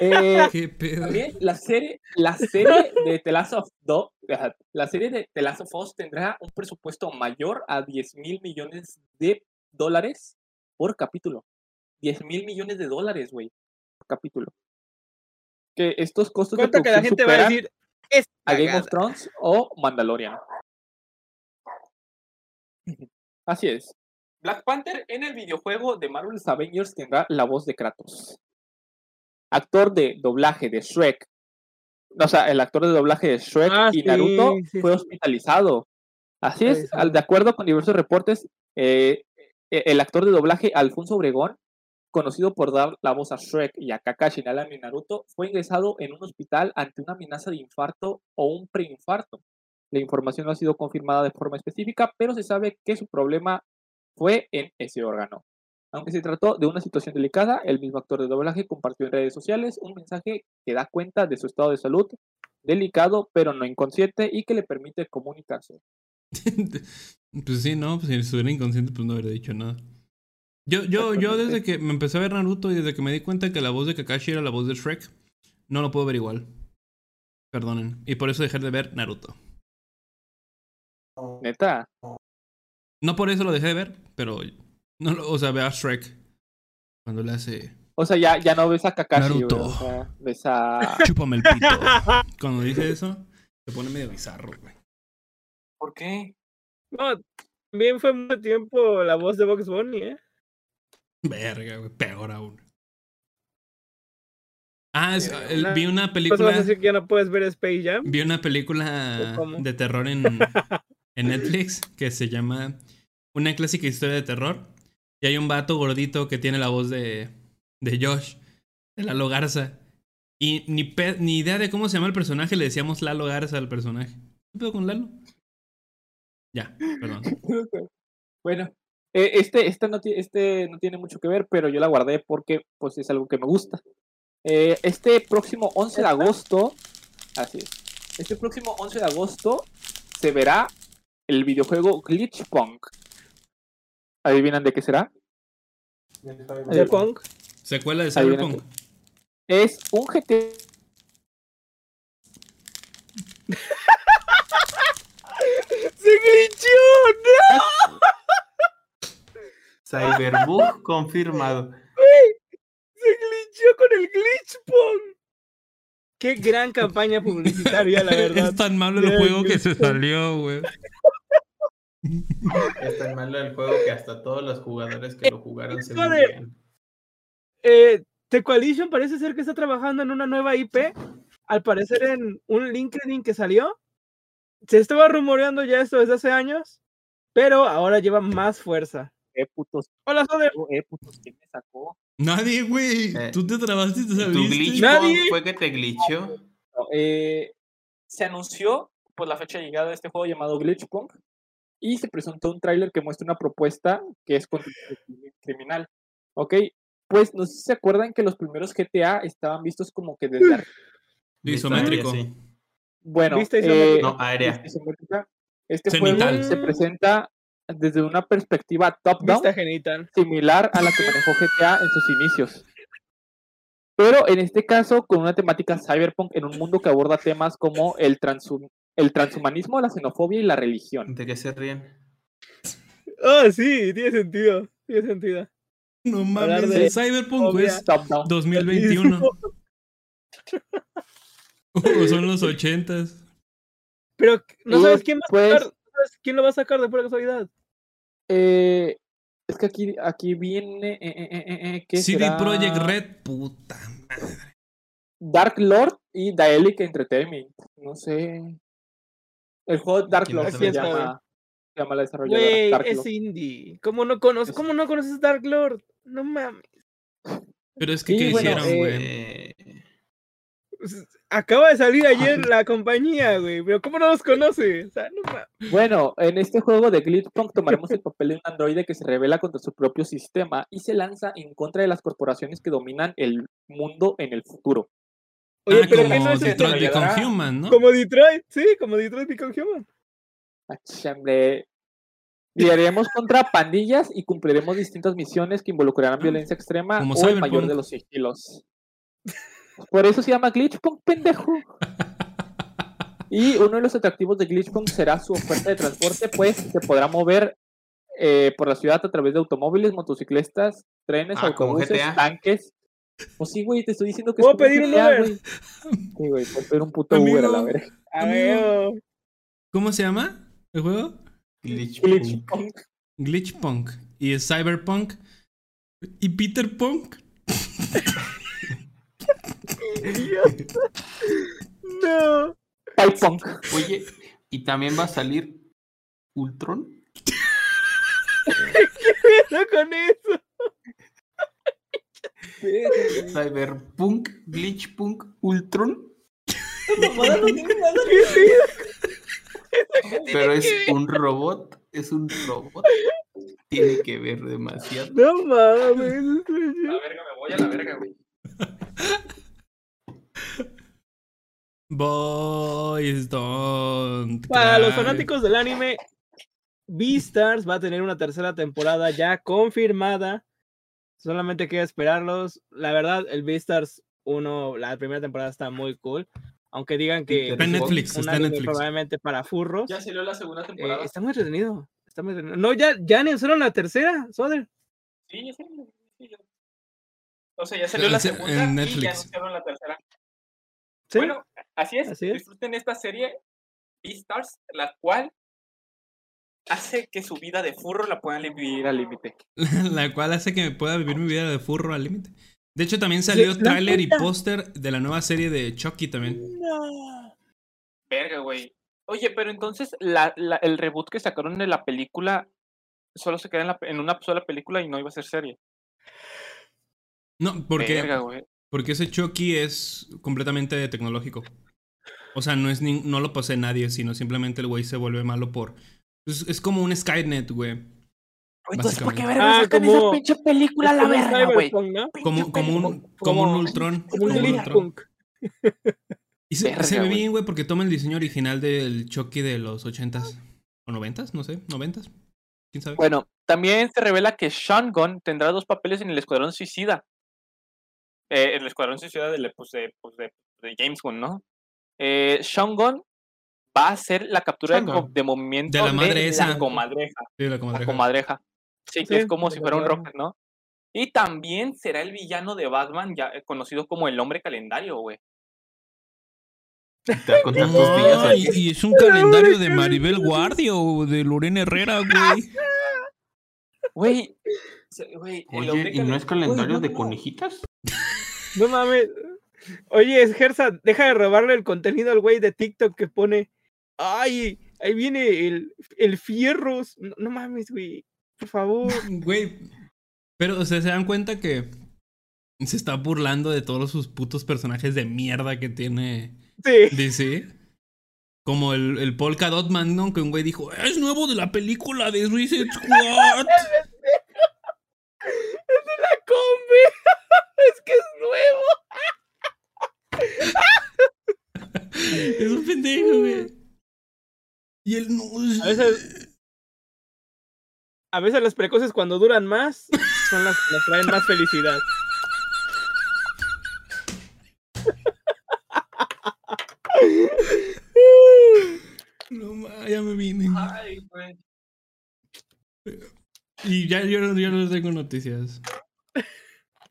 Eh, Qué pedo. la serie, la serie de The Last of la serie de The Last of Us tendrá un presupuesto mayor a 10 mil millones de dólares por capítulo. 10 mil millones de dólares, güey, por capítulo. Que estos costos de que la gente va a decir, a Game of Thrones o Mandalorian. Así es. Black Panther en el videojuego de Marvel's Avengers tendrá la voz de Kratos. Actor de doblaje de Shrek. O sea, el actor de doblaje de Shrek ah, y Naruto fue hospitalizado. Así es, de acuerdo con diversos reportes, eh, e, el actor de doblaje Alfonso Obregón, conocido por dar la voz a Shrek y a Kakashi en anime Naruto, fue ingresado en un hospital ante una amenaza de infarto o un preinfarto. La información no ha sido confirmada de forma específica, pero se sabe que su problema fue en ese órgano. Aunque se trató de una situación delicada, el mismo actor de doblaje compartió en redes sociales un mensaje que da cuenta de su estado de salud delicado, pero no inconsciente, y que le permite comunicarse. pues sí, no, pues si estuviera inconsciente, pues no habría dicho nada. Yo, yo, yo desde que me empecé a ver Naruto y desde que me di cuenta que la voz de Kakashi era la voz de Shrek, no lo puedo ver igual. Perdonen. Y por eso dejé de ver Naruto. Neta. No por eso lo dejé de ver, pero no o sea, ve a Shrek cuando le hace. O sea, ya, ya no ves a Kakashi. Naruto. ves a. Chúpame el pito. Cuando dice eso, se pone medio bizarro, güey. ¿Por qué? No, también fue mucho tiempo la voz de Box Bunny, ¿eh? Verga, güey, peor aún. Ah, vi una película. ¿Vas a decir que ya no puedes ver Space Jam? Vi una película de terror en, en Netflix que se llama Una clásica historia de terror. Y hay un vato gordito que tiene la voz de, de Josh, de Lalo Garza. Y ni, ni idea de cómo se llama el personaje, le decíamos Lalo Garza al personaje. ¿Qué pedo con Lalo? Ya, perdón. bueno, eh, este, este, no, este no tiene mucho que ver, pero yo la guardé porque pues es algo que me gusta. Eh, este próximo 11 de agosto, así es, este próximo 11 de agosto se verá el videojuego Glitchpunk. ¿Adivinan de qué será? Cyberpunk. Secuela de Cyberpunk. Es un GT. ¡Se glitchó! ¡No! Cyberbug confirmado. Se glitchó con el Glitchpunk. Qué gran campaña publicitaria, la verdad. Es tan malo el juego que se salió, güey. Es tan malo el juego que hasta todos los jugadores que lo jugaron se murieron. Eh, The Coalition parece ser que está trabajando en una nueva IP. Al parecer en un LinkedIn que salió. Se estaba rumoreando ya esto desde hace años, pero ahora lleva más fuerza. Eh, putos. Hola, Soder. Eh, putos, ¿quién me sacó? Nadie, güey. Eh, Tú te trabaste y te saliste. ¿Tu glitch Nadie. fue que te glitchó? Eh, se anunció por la fecha de llegada de este juego llamado Glitchpunk y se presentó un tráiler que muestra una propuesta que es criminal. ¿Ok? Pues no sé si se acuerdan que los primeros GTA estaban vistos como que desde... Isométrico. Sí. Bueno, eh, no, aérea. Este juego se presenta desde una perspectiva top-down, similar a la que manejó GTA en sus inicios. Pero en este caso, con una temática cyberpunk en un mundo que aborda temas como el, el transhumanismo, la xenofobia y la religión. ¿De qué se ríen? Ah, sí, tiene sentido. Tiene sentido. No mames, el cyberpunk es 2021. o son los ochentas. Pero no sabes quién va a pues sacar, quién lo va a sacar de pura casualidad. Eh, es que aquí, aquí viene. Eh, eh, eh ¿qué CD Projekt Red, puta madre. Dark Lord y Daelic Entertainment. No sé. El juego Dark Lord se llama, se llama la desarrolladora. Dark es indie. ¿Cómo no, conoces, ¿Cómo no conoces Dark Lord? No mames. Pero es que, ¿qué hicieron, güey? Pues, acaba de salir ayer la compañía, güey, pero ¿cómo no los conoce? bueno, en este juego de Glitchpunk tomaremos el papel de un androide que se revela contra su propio sistema y se lanza en contra de las corporaciones que dominan el mundo en el futuro. Oye, ah, pero como no es Detroit Become Human, ¿no? Como Detroit, sí, como Detroit Become Human. Liaremos contra pandillas y cumpliremos distintas misiones que involucrarán violencia extrema o el mayor de los sigilos. Por eso se llama Glitchpunk, pendejo. Y uno de los atractivos de Glitchpunk será su oferta de transporte, pues se podrá mover eh, por la ciudad a través de automóviles, motocicletas, trenes, ah, autobuses, tanques. Pues sí, güey, te estoy diciendo que ¿Puedo pedir un Uber? Sí, güey, puedo pedir un puto Uber a la verga. ¿Cómo se llama el juego? Glitchpunk. Glitchpunk. Y Cyberpunk. ¿Y Peter Punk? no. Punk. Oye, ¿y también va a salir Ultron? ¿Qué pedo con eso? Cyberpunk, Glitchpunk, Ultron. Pero es un robot, es un robot. Tiene que ver demasiado. No mames. La verga, me voy a la verga, güey. Boys don't. Para los fanáticos del anime, Beastars va a tener una tercera temporada ya confirmada. Solamente queda esperarlos. La verdad, el Beastars 1, la primera temporada está muy cool. Aunque digan que Está en Netflix, un está en anime Netflix. probablemente para furros. Ya salió la segunda eh, temporada. está muy entretenido. Está muy entretenido. No, ya, ya anunciaron la tercera, Soder. Sí, ya salió. sí, ya. O sea, ya salió En la se- segunda en y Netflix. ya anunciaron la tercera. ¿Sí? Bueno, así es. Así es. Disfruten esta serie Beastars, la cual hace que su vida de furro la puedan vivir al límite. La cual hace que me pueda vivir mi vida de furro al límite. De hecho, también salió ¿se dan tráiler y póster de la nueva serie de Chucky también. Verga, güey. Oye, pero entonces la, la- el reboot que sacaron de la película solo se queda en, la pe- en una sola película y no iba a ser serie. No, porque, Verga, porque ese Chucky es completamente tecnológico. O sea, no es ni- no lo posee nadie, sino simplemente el güey se vuelve malo por. Es, es como un Skynet, güey. Entonces, ¿por qué verga Ah, sacan como- esa pinche película a la verga, güey? Como, como un, Como- como un Ultron. Como un Ultron. Y se, Verga, se ve bien, güey, porque toma el diseño original del Chucky de los 80s. O 90s, no sé, 90s. ¿Quién sabe? Bueno, también se revela que Sean Gunn tendrá dos papeles en el Escuadrón Suicida. Eh, el Escuadrón Suicida de, pues, de, pues, de- de James Gunn, ¿no? Eh, Sean Gunn va a ser la captura de, de movimiento De la madre esa. la comadreja. Sí, la La comadreja. comadreja. Sí, que Sí, es como de si fuera un comadreja. Rocket, ¿no? Y también será el villano de Batman, ya eh, conocido como el Hombre Calendario, güey. Te va a contar tus días Ah, y, y es un calendario de Maribel Guardia o de Lorena Herrera, güey. Güey. Oye, ¿y no es calendario no, de no. conejitas? No mames. Oye, Gersa, deja de robarle el contenido al güey de TikTok que pone. Ay, ahí viene el, el fierros. No, no mames, güey. Por favor. Güey. Pero, o sea, se dan cuenta que se está burlando de todos sus putos personajes de mierda que tiene Sí. DC. Como el, el Polka Dot Man, ¿no? Que un güey dijo, es nuevo de la película de Suicide Squad. La combi. es que es nuevo. es un pendejo, güey. Y él no. A veces- A veces las precoces cuando duran más son las que nos traen más felicidad. No, ma, ya me vine. Ay, güey. Y ya yo, yo no tengo noticias.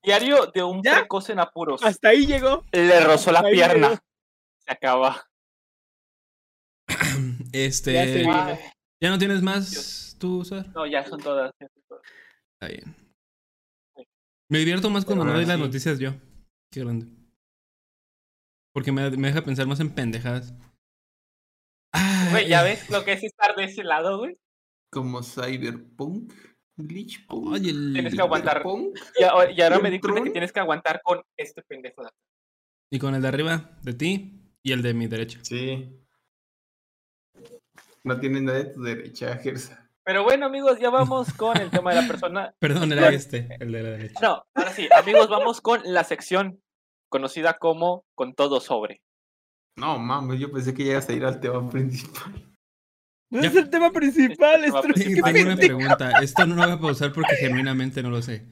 Diario de un ¿Ya? precoz en apuros. Hasta ahí llegó. Le rozó la pierna. Se acaba. Este. Ya se vino. No tienes más, tú, Sar? no, ya son todas. ya son todas. Está bien. Me divierto más cuando no doy las noticias yo. Qué grande. Porque me, me deja pensar más en pendejadas. Güey, ¿ya ves lo que es estar de ese lado, güey? Como Cyberpunk, Glitchpunk. Oye, el- Tienes que aguantar. Y, ahora- y ahora me di cuenta que tienes que aguantar con este pendejo. de acá. Y con el de arriba, de ti, y el de mi derecha. Sí. No tiene nada de tu derecha, Gersa. Pero bueno, amigos, ya vamos con el tema de la persona. Perdón, era este, el de la derecha. No, ahora sí, amigos, vamos con la sección conocida como Con todo sobre. No, mames, yo pensé que ya ibas a ir al tema principal. No Ya. es el tema principal, Este tema Sí, ¿qué tengo una pregunta. Esto no lo voy a pausar porque genuinamente no lo sé.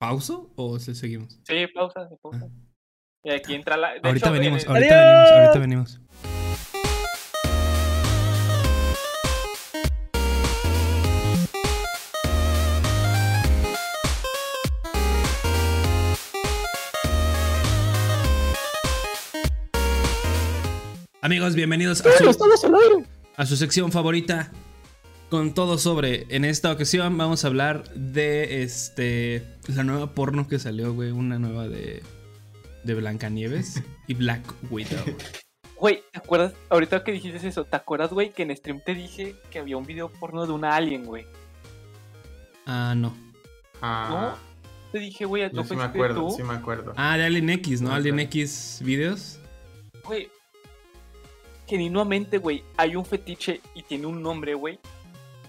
¿Pauso o se seguimos? Sí, pausa, sí, pausa. Y aquí entra la. de ahorita hecho, venimos, eh, ahorita Adiós. venimos, ahorita venimos. Amigos, bienvenidos a su, a su sección favorita con todo sobre. En esta ocasión vamos a hablar de este la nueva porno que salió, güey, una nueva de de Blancanieves y Black Widow. Güey, ¿te acuerdas? Ahorita que dijiste eso, ¿te acuerdas, güey, que en stream te dije que había un video porno de una alien, güey? Ah, no. Ah. ¿No? Te dije, güey, ¿no sí me acuerdo, sí me acuerdo. Ah, de Alien X, ¿no? Alien X videos. Güey, genuinamente, güey, hay un fetiche y tiene un nombre, güey,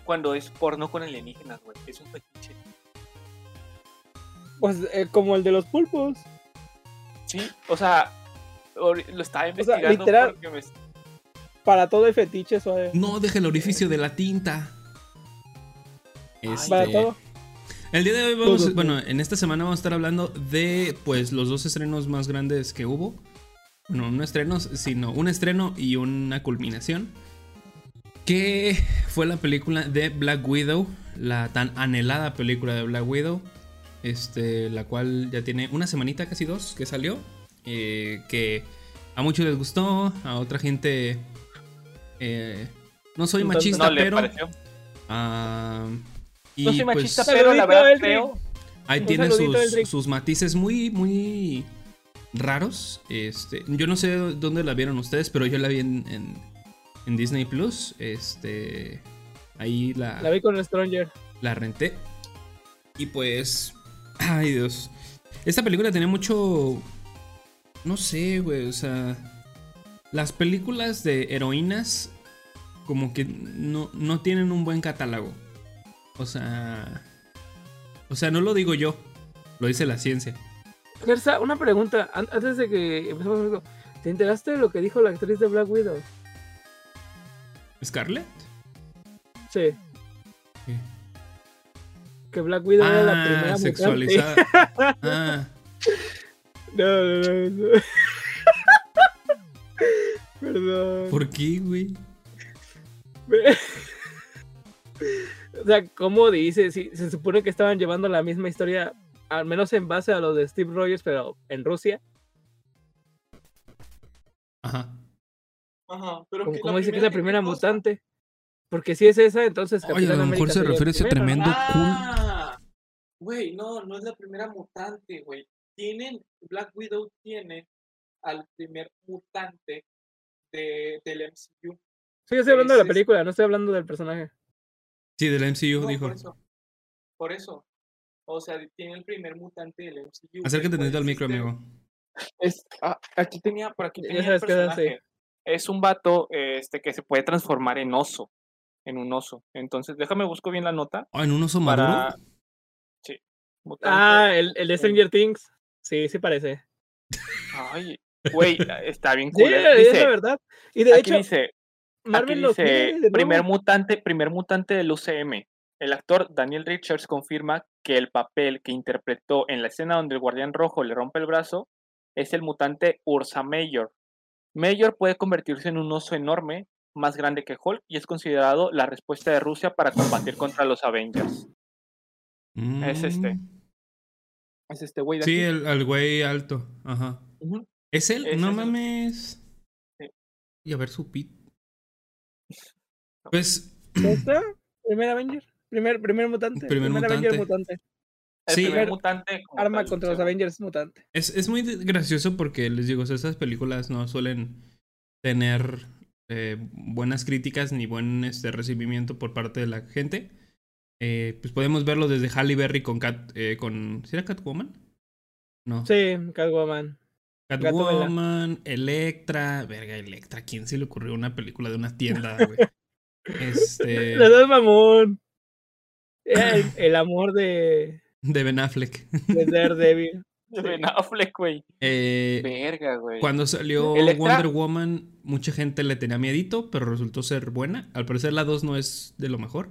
cuando es porno con alienígenas, güey. Es un fetiche. Pues eh, como el de los pulpos. Sí, o sea, lo estaba investigando porque me... Para todo el fetiche, eso No, deja el orificio de la tinta. Este... Para todo. El día de hoy vamos, bueno, en esta semana vamos a estar hablando de pues los dos estrenos más grandes que hubo. Bueno, no estrenos, sino un estreno y una culminación. Que fue la película de Black Widow, la tan anhelada película de Black Widow. Este, la cual ya tiene una semanita, casi dos, que salió. Eh, que a muchos les gustó, a otra gente. Eh, no soy machista, pero. Ah, y no soy pues, machista, pero la verdad creo. Ahí tiene sus, sus, matices muy, muy raros. Este, yo no sé dónde la vieron ustedes, pero yo la vi en, en, Disney Plus. Este, ahí la. La vi con Stranger. La renté. Y pues. Ay, Dios. Esta película tenía mucho. No sé, güey. O sea. Las películas de heroínas. Como que no, no tienen un buen catálogo. O sea. O sea, no lo digo yo, lo dice la ciencia. Gersa, una pregunta. Antes de que empezamos ¿te enteraste de lo que dijo la actriz de Black Widow? ¿Scarlett? Sí. Que Black Widow era la ah, primera sexualizada. ah. No, no, no. no. Perdón. ¿Por qué, güey? O sea, ¿cómo dice? Si se supone que estaban llevando la misma historia, al menos en base a lo de Steve Rogers, pero en Rusia. Ajá. Ajá, pero ¿Cómo, dice que es la primera mutante? Porque si es esa, entonces. Oye, a lo mejor se refiere a ese tremendo ah, Güey, no, no es la primera mutante, güey. Tienen, Black Widow tiene al primer mutante de, del MCU. Sí, yo estoy hablando de la película, no estoy hablando del personaje. Sí, del MCU dijo. Por eso. Por eso. O sea, tiene el primer mutante del MCU. Acércate tantito al micro, amigo. Es, ah, aquí tenía, por aquí tenía el personaje. Es un vato este, que se puede transformar en oso. En un oso. Entonces, déjame busco bien la nota. Ah, en un oso maduro. Sí. ah, el, el de Stranger Things. Sí, sí parece. Ay, güey, está bien cool. Sí, es la verdad. Y de hecho, dice, Marvel dice, primer mutante, primer mutante del UCM. El actor Daniel Richards confirma que el papel que interpretó en la escena donde el Guardián Rojo le rompe el brazo es el mutante Ursa Major. Major puede convertirse en un oso enorme, más grande que Hulk, y es considerado la respuesta de Rusia para combatir contra los Avengers. Es este. Mm. Es este güey de Sí, el, güey alto. Ajá. ¿Es él? no mames. Y a ver su pit. Pues. ¿Está? ¿Primer Avenger? Primer, primer mutante. Primer, mutante. Avenger mutante. sí, primer mutante arma contra los Avengers mutante. Es, es muy gracioso porque les digo, esas películas no suelen tener eh, buenas críticas ni buen este, recibimiento por parte de la gente. Eh, pues podemos verlo desde Halle Berry con Cat, eh, con ¿sí era Catwoman? No. Sí, Catwoman. Catwoman, Electra, verga, Electra, ¿quién se le ocurrió una película de una tienda, güey? este. Le das mamón. El, el, amor de. De Ben Affleck. De Daredevil. De Ben Affleck, güey. Eh, verga, güey. Cuando salió Wonder Woman, mucha gente le tenía miedito, pero resultó ser buena. Al parecer la 2 no es de lo mejor.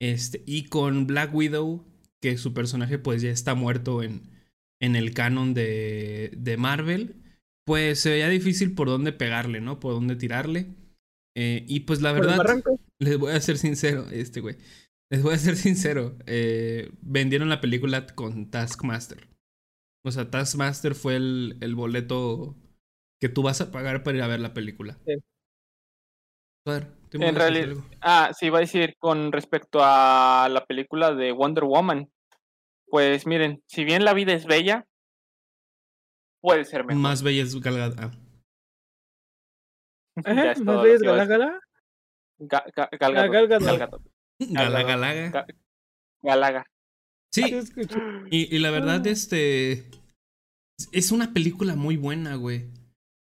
Este, y con Black Widow, que su personaje pues ya está muerto en, en el canon de, de Marvel, pues se veía difícil por dónde pegarle, ¿no? Por dónde tirarle. Eh, y pues la verdad, les voy a ser sincero, este güey. Les voy a ser sincero. Eh, vendieron la película con Taskmaster. O sea, Taskmaster fue el, el boleto que tú vas a pagar para ir a ver la película. Sí. en realidad, ah, sí, iba a decir con respecto a la película de Wonder Woman. Pues miren, si bien la vida es bella, puede ser mejor. Más bella es Galgada. ¿Más bella es Galagala? Galgado. Galagalaga. Galaga. Sí. Y, y la verdad, este. Es una película muy buena, güey.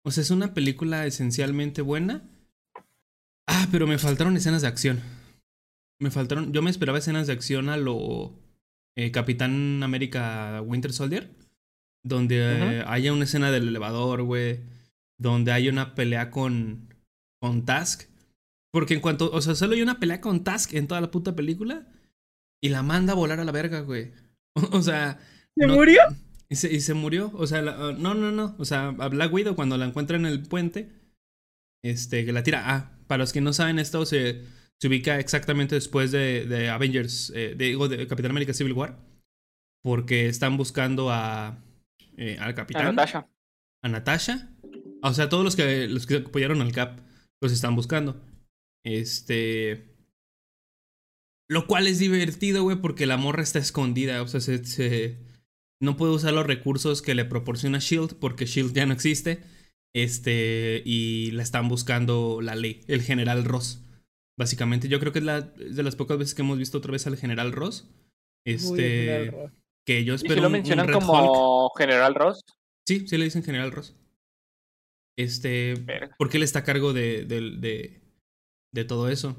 O sea, es una película esencialmente buena. Ah, pero me faltaron escenas de acción. Me faltaron. Yo me esperaba escenas de acción a lo. Eh, Capitán América Winter Soldier. Donde haya una escena del elevador, güey. Donde haya una pelea con. con Task. Porque en cuanto. O sea, solo hay una pelea con Task en toda la puta película. Y la manda a volar a la verga, güey. o sea. ¿Se murió? Y se, y se, murió. O sea, ah, no, no, no. O sea, a Black Widow cuando la encuentra en el puente. Este, que la tira. Ah, para los que no saben, esto se, se ubica exactamente después de, de Avengers. Eh, de, digo, de Capitán América Civil War. Porque están buscando a. Eh, al capitán. A Natasha. A Natasha. O sea, todos los que, los que apoyaron al Cap los están buscando. Este. Lo cual es divertido, güey, porque la morra está escondida. O sea, se, no puede usar los recursos que le proporciona Shield porque Shield ya no existe. Este, y la están buscando la ley, el general Ross. Básicamente, yo creo que es la, de las pocas veces que hemos visto otra vez al general Ross. Este, que yo espero. ¿Y si lo mencionan como general Ross? Sí, sí le dicen general Ross. Este, porque él está a cargo de, de, de todo eso.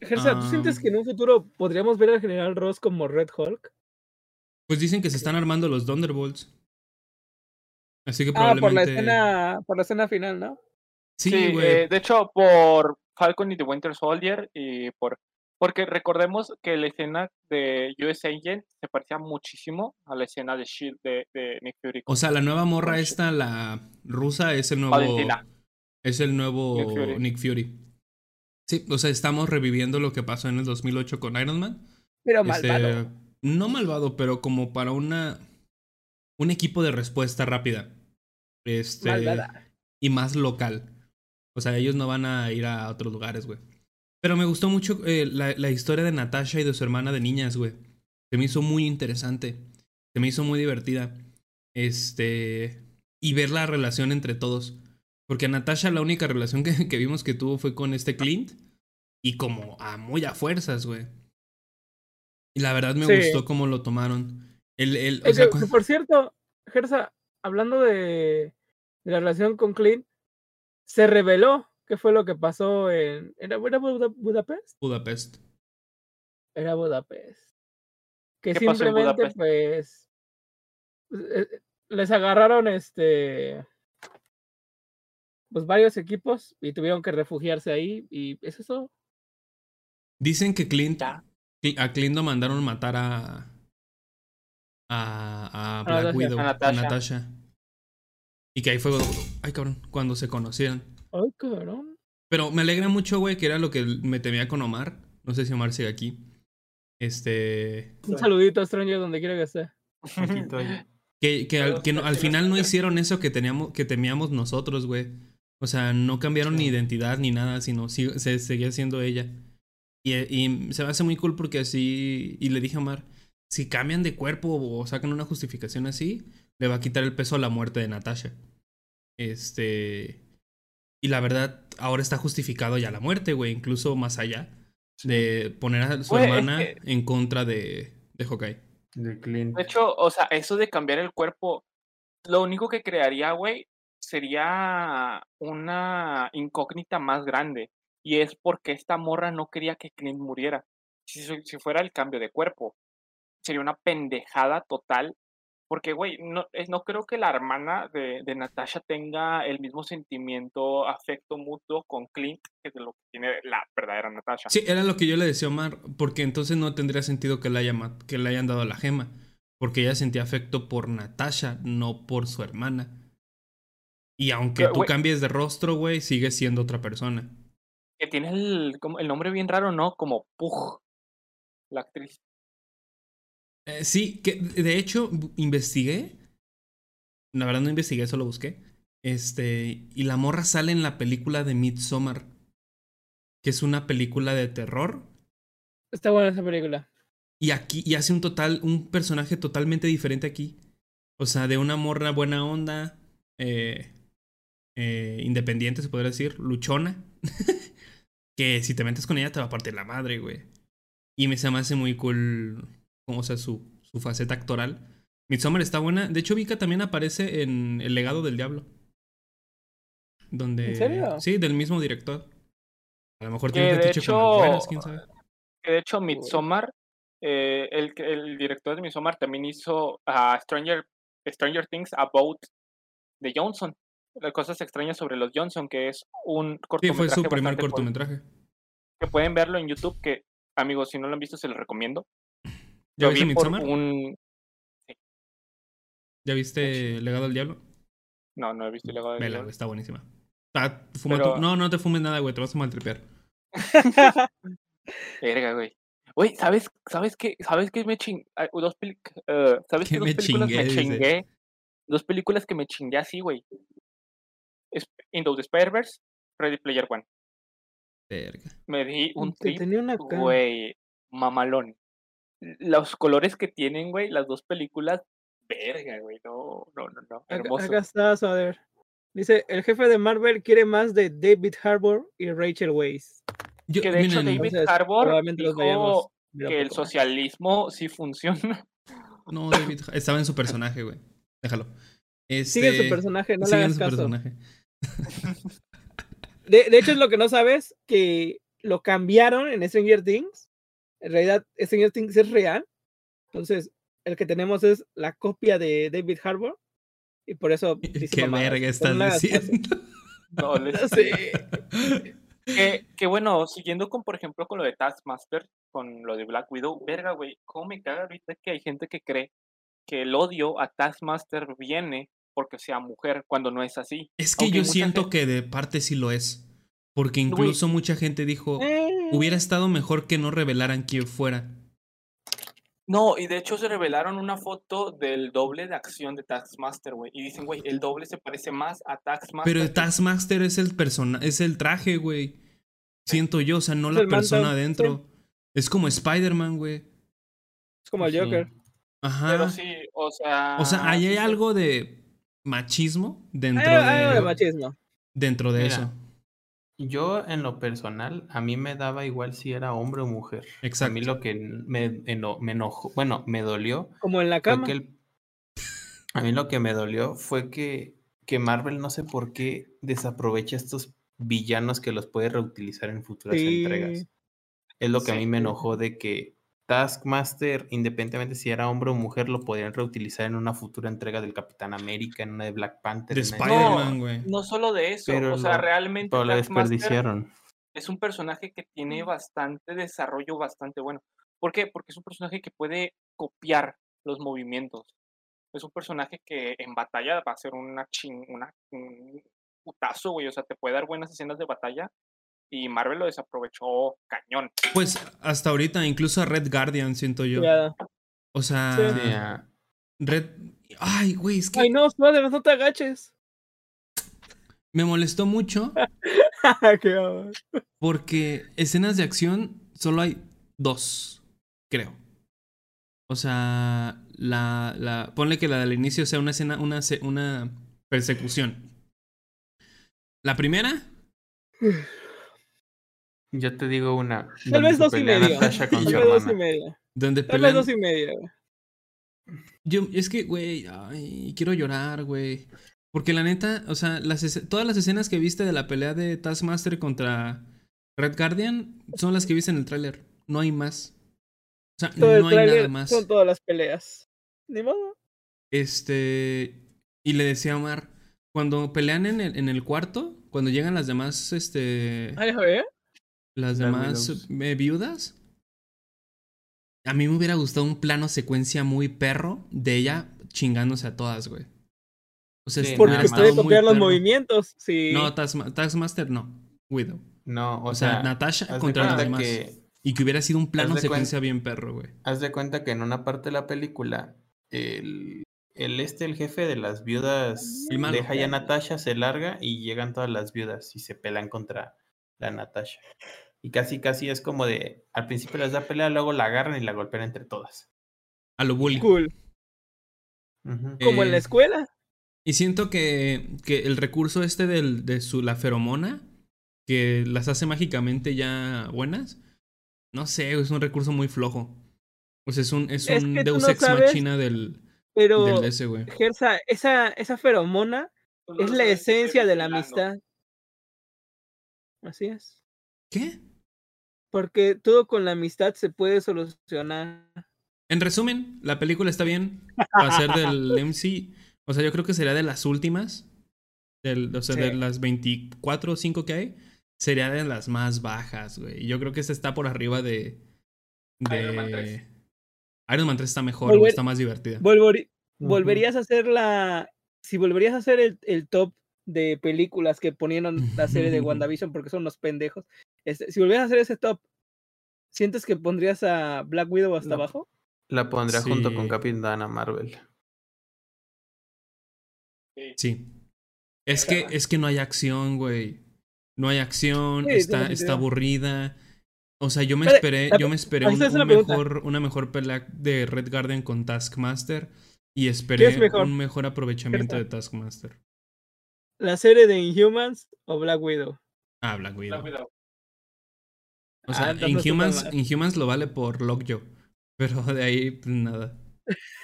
Gersa, ¿tú sientes que en un futuro podríamos ver al general Ross como Red Hulk? Pues dicen que se están armando los Thunderbolts. Así que probablemente. Ah, por la escena, por la escena final, ¿no? Sí, eh, de hecho, por Falcon y The Winter Soldier y por. Porque recordemos que la escena de US Agent se parecía muchísimo a la escena de Shield de, Nick Fury. O sea, la nueva morra esta, la rusa, es el nuevo. Es el nuevo Nick Fury. Sí, o sea, estamos reviviendo lo que pasó en el 2008 con Iron Man. Pero este, malvado. no malvado, pero como para una un equipo de respuesta rápida. Este y más local. O sea, ellos no van a ir a otros lugares, güey. Pero me gustó mucho eh, la, la, historia de Natasha y de su hermana de niñas, güey. Se me hizo muy interesante. Se me hizo muy divertida. Este. Y ver la relación entre todos. Porque a Natasha la única relación que, que, vimos que tuvo fue con este Clint. Y como a muy a fuerzas, güey. Y la verdad me gustó cómo lo tomaron. El, el, o sea, Por cierto, Gersa, hablando de, de, la relación con Clint, se reveló qué fue lo que pasó en. ¿Era, Budapest? Budapest. Era Budapest. Que simplemente, pues. Eh, les agarraron este pues varios equipos y tuvieron que refugiarse ahí y es eso. Dicen que Clint a Clint lo mandaron matar a a, a Black Widow, a Natasha. Y que ahí fue ay cabrón, cuando se conocieron. Ay cabrón. Pero me alegra mucho, güey, que era lo que me temía con Omar. No sé si Omar sigue aquí. Este. Un saludito a Stranger donde quiera que esté. que, que, al, que al final no hicieron eso que teníamos, que temíamos nosotros, güey. O sea, no cambiaron ni identidad ni nada, sino se seguía siendo ella. Y, y, se me hace muy cool porque así. Y le dije a Omar: si cambian de cuerpo o sacan una justificación así, le va a quitar el peso a la muerte de Natasha. Este. Y la verdad, ahora está justificado ya la muerte, güey, incluso más allá de poner a su hermana en contra de, de Hawkeye. De Clint. De hecho, o sea, eso de cambiar el cuerpo, lo único que crearía, güey, sería una incógnita más grande. Y es porque esta morra no quería que Clint muriera. Si, fuera el cambio de cuerpo, sería una pendejada total. Porque, güey, no, no creo que la hermana de, Natasha tenga el mismo sentimiento, afecto mutuo con Clint que de lo tiene la verdadera Natasha. Sí, era lo que yo le decía a Omar, porque entonces no tendría sentido que le, haya, que le hayan dado la gema. Porque ella sentía afecto por Natasha, no por su hermana. Y aunque tú cambies de rostro, güey, sigue siendo otra persona. Que tiene el, el nombre bien raro, ¿no? Como Pug, la actriz. Eh, sí, que de hecho investigué. La verdad no investigué, solo busqué. Este, y la morra sale en la película de Midsommar, que es una película de terror. Está buena esa película. Y aquí, y hace un total, un personaje totalmente diferente aquí. O sea, de una morra buena onda, eh, eh, independiente, se podría decir, luchona. que si te metes con ella te va a partir la madre, güey. Y me se me hace muy cool, como sea, su, su faceta actoral. Midsommar está buena. De hecho, Vika también aparece en El legado del diablo. Donde, ¿En serio? Sí, del mismo director. A lo mejor Que tiene de fetiche con hecho- buenas, quién sabe. Que de hecho, Midsommar, eh, el, el director de Midsommar también hizo a Stranger, Stranger Things About de Johnson. Las cosas extrañas sobre los Johnson, que es un Sí, cortometraje. fue su primer cortometraje. Que pueden verlo en YouTube, que amigos, si no lo han visto, se los recomiendo. ¿Ya viste vi por Midsommar? un. ¿Ya viste Legado del Diablo? No, no he visto legado del Vela, diablo. está buenísima. Pero- No, no te fumes nada, güey, te vas a maltripear. Verga, güey. Güey, ¿sabes, ¿sabes qué? ¿Sabes qué me ching... Dos peli- eh, ¿Sabes qué dos me películas chingué, me dice. chingué? Dos películas que me chingué así, güey. Es- Into the Spider-Verse, Ready Player One. Verga. Me di un trip, güey, mamalón. Los colores que tienen, güey, las dos películas, verga, güey, no, no, no, no, hermoso. acá está, a ver. Dice, el jefe de Marvel quiere más de David Harbour y Rachel Weisz. Yo, Que de hecho miren, David Entonces, Harbour probablemente los dijo que el socialismo sí funciona. No, David, estaba en su personaje, güey. Déjalo. Sigue Este, su personaje, no le sigue en hagas su caso. personaje. De, de hecho, es lo que no sabes, que lo cambiaron en Stranger Things. En realidad, Stranger Things es real. Entonces, el que tenemos es la copia de David Harbour. Y por eso... Qué verga estás diciendo. No, les- Sí. Que, que bueno, siguiendo con, por ejemplo, con lo de Taskmaster, con lo de Black Widow, verga, güey, cómo me caga ahorita que hay gente que cree que el odio a Taskmaster viene porque sea mujer, cuando no es así. Es que Aunque yo siento gente- que de parte sí lo es. Porque incluso mucha gente dijo, Eh, hubiera estado mejor que no revelaran quién fuera. No, y de hecho se revelaron una foto del doble de acción de Taskmaster, güey. Y dicen, güey, el doble se parece más a Taskmaster. Pero el Taskmaster es el persona, es el traje, güey. Siento yo, o sea, no Es la persona sí. adentro. Es como Spider-Man, güey. Es como el Sí. Joker. Ajá. Pero sí, o sea. O sea, ahí hay algo de machismo dentro Hay algo de de, machismo. dentro de Mira, eso. Yo, en lo personal, a mí me daba igual si era hombre o mujer. A Exacto. mí lo que me, eno- me enojó, bueno, me dolió Como en la fue cama. que el- a mí lo que me dolió fue que, que Marvel no sé por qué desaprovecha estos villanos que los puede reutilizar en futuras entregas. Es lo que a mí me enojó de que Taskmaster, independientemente si era hombre o mujer, lo podrían reutilizar en una futura entrega del Capitán América, en una de Black Panther. De Spider-Man, güey. No solo de eso, Pero o sea, lo- realmente Pero lo desperdiciaron. es un personaje que tiene bastante desarrollo, bastante bueno. ¿Por qué? Porque es un personaje que puede copiar los movimientos. Es un personaje que en batalla va a ser una ching, una, un putazo, güey. O sea, te puede dar buenas escenas de batalla. Y Marvel lo desaprovechó cañón. Pues hasta ahorita, incluso a Red Guardian, siento yo. Ya. O sea, Sí, Red. Ay, güey, es que Ay, no, Spider, no te agaches. me molestó mucho porque escenas de acción solo hay dos, creo. O sea, la, la. Ponle que la del inicio sea una escena, una, una persecución. La primera, yo te digo una. Tal donde vez dos y con Tal vez dos y media. donde Tal vez dos y media. güey. Yo, es que, güey, ay, quiero llorar, güey. Porque la neta, o sea, las todas las escenas que viste de la pelea de Taskmaster contra Red Guardian son las que viste en el tráiler. No hay más. O sea, Todo el no hay nada más. son todas las peleas. Ni modo. Este. Y le decía a Omar, cuando pelean en el, en el cuarto, cuando llegan las demás, este. Ay, a ver. Las demás eh, viudas. A mí me hubiera gustado un plano secuencia muy perro de ella chingándose a todas, güey. O sea, Sí, Porque puede copiar los perro. movimientos. Sí. No, Taskma- Taskmaster no. Widow. No, o, O, sea, sea, Natasha contra las demás. que- Y que hubiera sido un plano secuencia bien perro, güey. Haz de cuenta que en una parte de la película, el, el este, el jefe de las viudas, deja ya a Natasha, se larga y llegan todas las viudas y se pelan contra la Natasha. Y casi, casi es como de, al principio les da pelea, luego la agarran y la golpean entre todas. A lo bully. Cool. Como en la eh, escuela. Y siento que, que el recurso este del, de su, la feromona, que las hace mágicamente ya buenas, no sé, es un recurso muy flojo. Sea, es un, es, un Deus Ex Machina del, pero, del ese, güey. Gersa, esa, esa feromona pues es la esencia de la amistad. Así es. ¿Qué? Porque todo con la amistad se puede solucionar. En resumen, la película está bien. Va a ser del MC. O sea, yo creo que sería de las últimas. Del, o sea, de las 24 o 5 que hay. Sería de las más bajas, güey. Yo creo que esta está por arriba de. de... Iron Man 3. Iron Man 3 está mejor, está más divertida. Volverías a hacer la. Si volverías a hacer el, el top de películas que ponían la serie de WandaVision porque son unos pendejos. Este, si volvieras a hacer ese top, ¿sientes que pondrías a Black Widow hasta abajo? La pondría junto con Capitana Marvel. Sí. Es que, es que no hay acción, güey. No hay acción, está, está aburrida. O sea, yo me esperé, yo me esperé un, mejor, una mejor pelea de Red Garden con Taskmaster y esperé un mejor aprovechamiento de Taskmaster. ¿La serie de Inhumans o Black Widow? Ah, Black Widow. O sea, ah, Inhumans, Inhumans lo vale por Lockjaw. Pero de ahí, pues nada.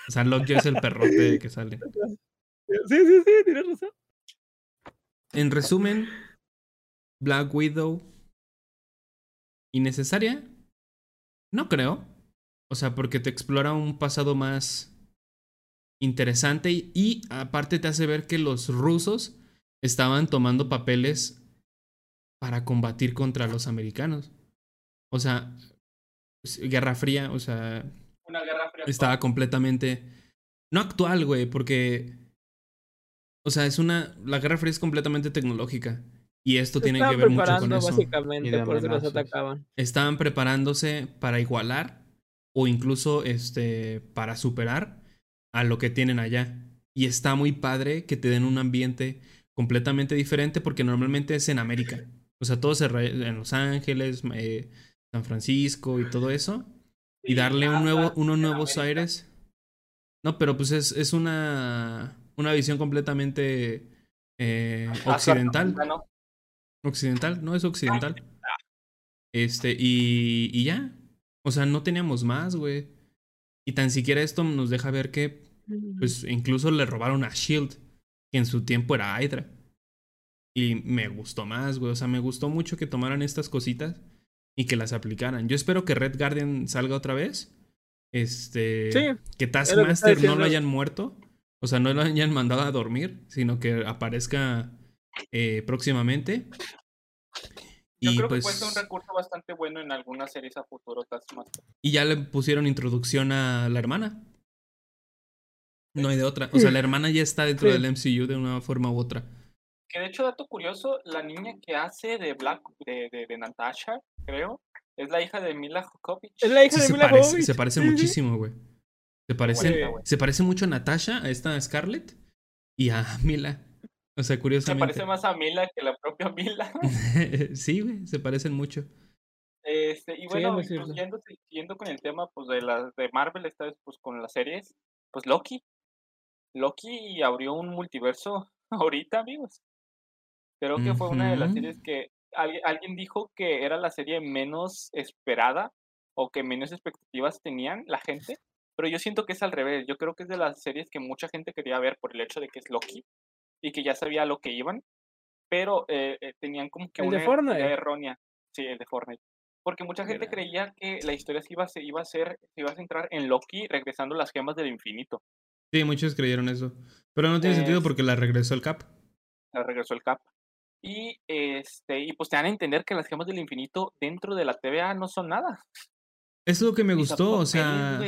O sea, Lockjaw es el perrote que sale. Sí, sí, sí, tienes razón. En resumen, Black Widow. ¿Innecesaria? No creo. O sea, porque te explora un pasado más interesante y aparte te hace ver que los rusos estaban tomando papeles para combatir contra los americanos. O sea, Guerra Fría, o sea... Una guerra fría. Estaba completamente... No actual, güey, porque... O sea, es una... La Guerra Fría es completamente tecnológica. Y esto tiene que ver mucho con eso. Básicamente, por eso los atacaban. Estaban preparándose para igualar o incluso este para superar a lo que tienen allá. Y está muy padre que te den un ambiente completamente diferente porque normalmente es en América. O sea, todo se en Los Ángeles, eh, San Francisco y todo eso. Y darle un nuevo, unos nuevos aires. No, pero pues es, es una, una visión completamente eh, occidental. Occidental, no es occidental. Este, y, y ya. O sea, no teníamos más, güey. Y tan siquiera esto nos deja ver que, pues, incluso le robaron a Shield que en su tiempo era Hydra. Y me gustó más, güey. O sea, me gustó mucho que tomaran estas cositas y que las aplicaran. Yo espero que Red Guardian salga otra vez. Este. Sí, que Taskmaster no lo hayan muerto. O sea, no lo hayan mandado a dormir, sino que aparezca eh, próximamente. Yo creo que puede ser un pues recurso bastante bueno en algunas series a futuro Taskmaster. Y ya le pusieron introducción a la hermana. No hay de otra. O sea, la hermana ya está dentro del MCU de una forma u otra. Que de hecho, dato curioso, la niña que hace de Black, de, de, Natasha, creo, es la hija de Mila Jokovic. Es la hija de se Mila parece, Se parece muchísimo, güey. Se parece, se parece mucho a Natasha, a esta Scarlett, y a Mila. O sea, curiosamente. Se parece más a Mila que la propia Mila. sí, güey, se parecen mucho. Este, y bueno, pues, siguiendo, con el tema pues de las de Marvel, esta vez pues con las series, pues Loki. Loki abrió un multiverso ahorita, amigos. Creo que fue una de las series que alguien dijo que era la serie menos esperada o que menos expectativas tenían la gente, pero yo siento que es al revés. Yo creo que es de las series que mucha gente quería ver por el hecho de que es Loki y que ya sabía lo que iban, pero eh, eh, tenían como que una idea errónea. Sí, el de Fortnite. Porque mucha gente creía que la historia se iba, a, iba a ser, se iba a centrar en Loki regresando las gemas del infinito. Sí, muchos creyeron eso. Pero no tiene sentido porque la regresó el Cap. La regresó el Cap. Y este, y pues te dan a entender que las gemas del infinito dentro de la TVA no son nada. Es lo que me gustó, o sea,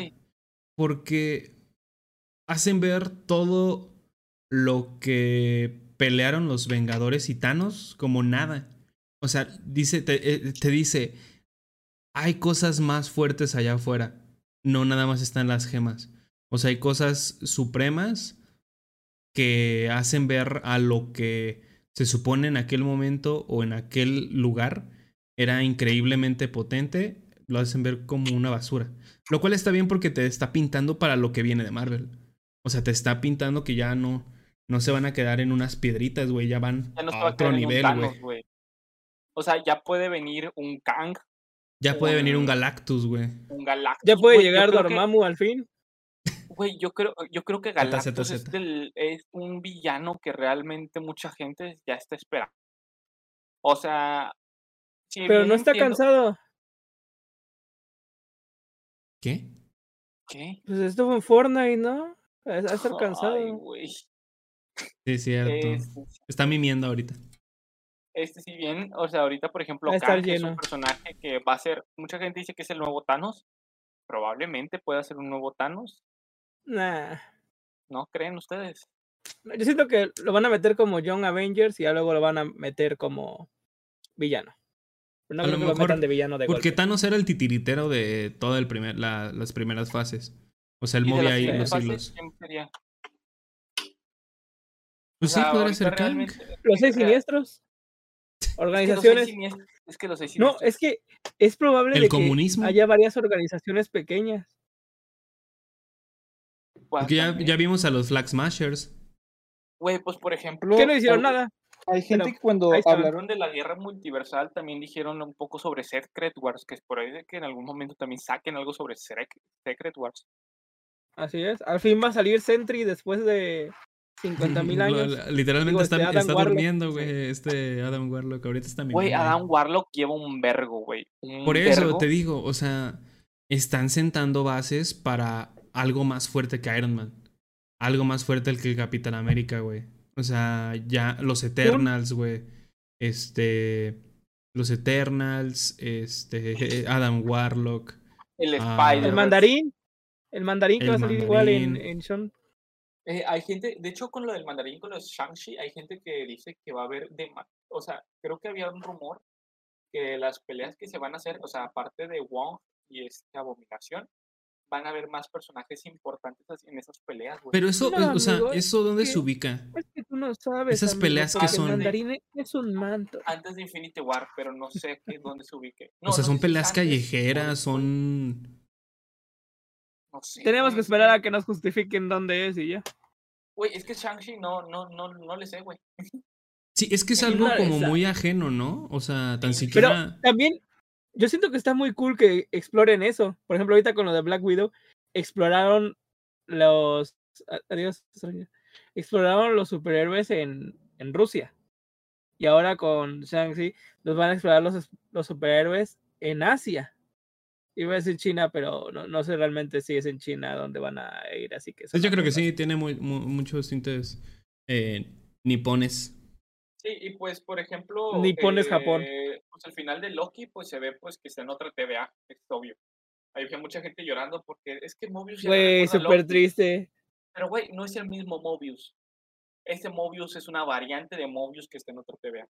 porque hacen ver todo lo que pelearon los Vengadores y Thanos como nada. O sea, dice, te, eh, te dice, hay cosas más fuertes allá afuera. No nada más están las gemas. O sea, hay cosas supremas que hacen ver a lo que se supone en aquel momento o en aquel lugar era increíblemente potente, lo hacen ver como una basura. Lo cual está bien porque te está pintando para lo que viene de Marvel. O sea, te está pintando que ya no, no se van a quedar en unas piedritas, güey, ya van a, otro nivel, güey. O sea, ya puede venir un Kang. Ya puede venir un Galactus, güey. Un Galactus. Ya puede llegar Dormammu al fin. Güey, yo creo, yo creo que Galactus es, es, un villano que realmente mucha gente ya está esperando. O sea. Pero no está cansado. ¿Qué? ¿Qué? Pues estuvo en Fortnite, ¿no? A estar cansado. Ay, güey. Sí, cierto. Este, está mimiendo ahorita. Este, si bien, o sea, ahorita, por ejemplo, Kang es un personaje que va a ser. Mucha gente dice que es el nuevo Thanos. Probablemente pueda ser un nuevo Thanos. Nah. ¿No creen ustedes? Yo siento que lo van a meter como Young Avengers y ya luego lo van a meter como villano. No a lo mejor, de villano de Porque Thanos era el titiritero de todas el primer, las primeras fases. O sea, él movía ahí los hilos. Pues sí, podría ser Kang. Los seis siniestros. Organizaciones. Es que los seis No, es que es probable el comunismo. que haya varias organizaciones pequeñas. Porque ya, ya, vimos a los Flag Smashers. Güey, pues por ejemplo. ¿Qué no hicieron nada? Hay gente que cuando hablaron de la guerra multiversal también dijeron un poco sobre Secret Wars, que es por ahí de que en algún momento también saquen algo sobre Secret Wars. Así es. Al fin va a salir Sentry después de 50 mil años. Literalmente está, este está durmiendo, güey, este Adam Warlock. Ahorita está Güey, Adam Warlock lleva un vergo, güey. Por eso te digo, o sea, están sentando bases para algo más fuerte que Iron Man. Algo más fuerte que el Capitán América, güey. O sea, ya los Eternals, güey. Este. Los Eternals, este. Adam Warlock. El ah, Spider. El mandarín. El mandarín que va a salir igual en, en Sean. Eh, hay gente, de hecho, con lo del mandarín, con los Shang-Chi, hay gente que dice que va a haber. De, o sea, creo que había un rumor que las peleas que se van a hacer, o sea, aparte de Wong y esta abominación, van a haber más personajes importantes en esas peleas, güey. Pero eso, o sea, ¿eso dónde se ubica? Es que tú no sabes. Esas peleas que son. Mandarín es un manto. Antes de Infinity War, pero no sé dónde se ubique. o sea, son peleas callejeras, son. No sé. Tenemos que esperar a que nos justifiquen dónde es y ya. Güey, es que Shang-Chi no, no, no, no le sé, güey. Sí, es que es algo como muy ajeno, ¿no? O sea, tan siquiera. Pero también yo siento que está muy cool que exploren eso. Por ejemplo, ahorita con lo de Black Widow, exploraron los. Adiós, exploraron los superhéroes en, en Rusia. Y ahora con Shang-Chi, los van a explorar los, los superhéroes en Asia. Iba a decir China, pero no, no sé realmente si es en China donde van a ir, así que... Yo creo que sí, tiene muy, muchos tintes eh, nipones. Sí, y pues, por ejemplo... Nipones Japón. Eh, pues al final de Loki, pues se ve pues que está en otra TVA, es obvio. Hay mucha gente llorando porque es que Mobius... Güey, súper triste. Pero, güey, no es el mismo Mobius. Este Mobius es una variante de Mobius que está en otra TVA.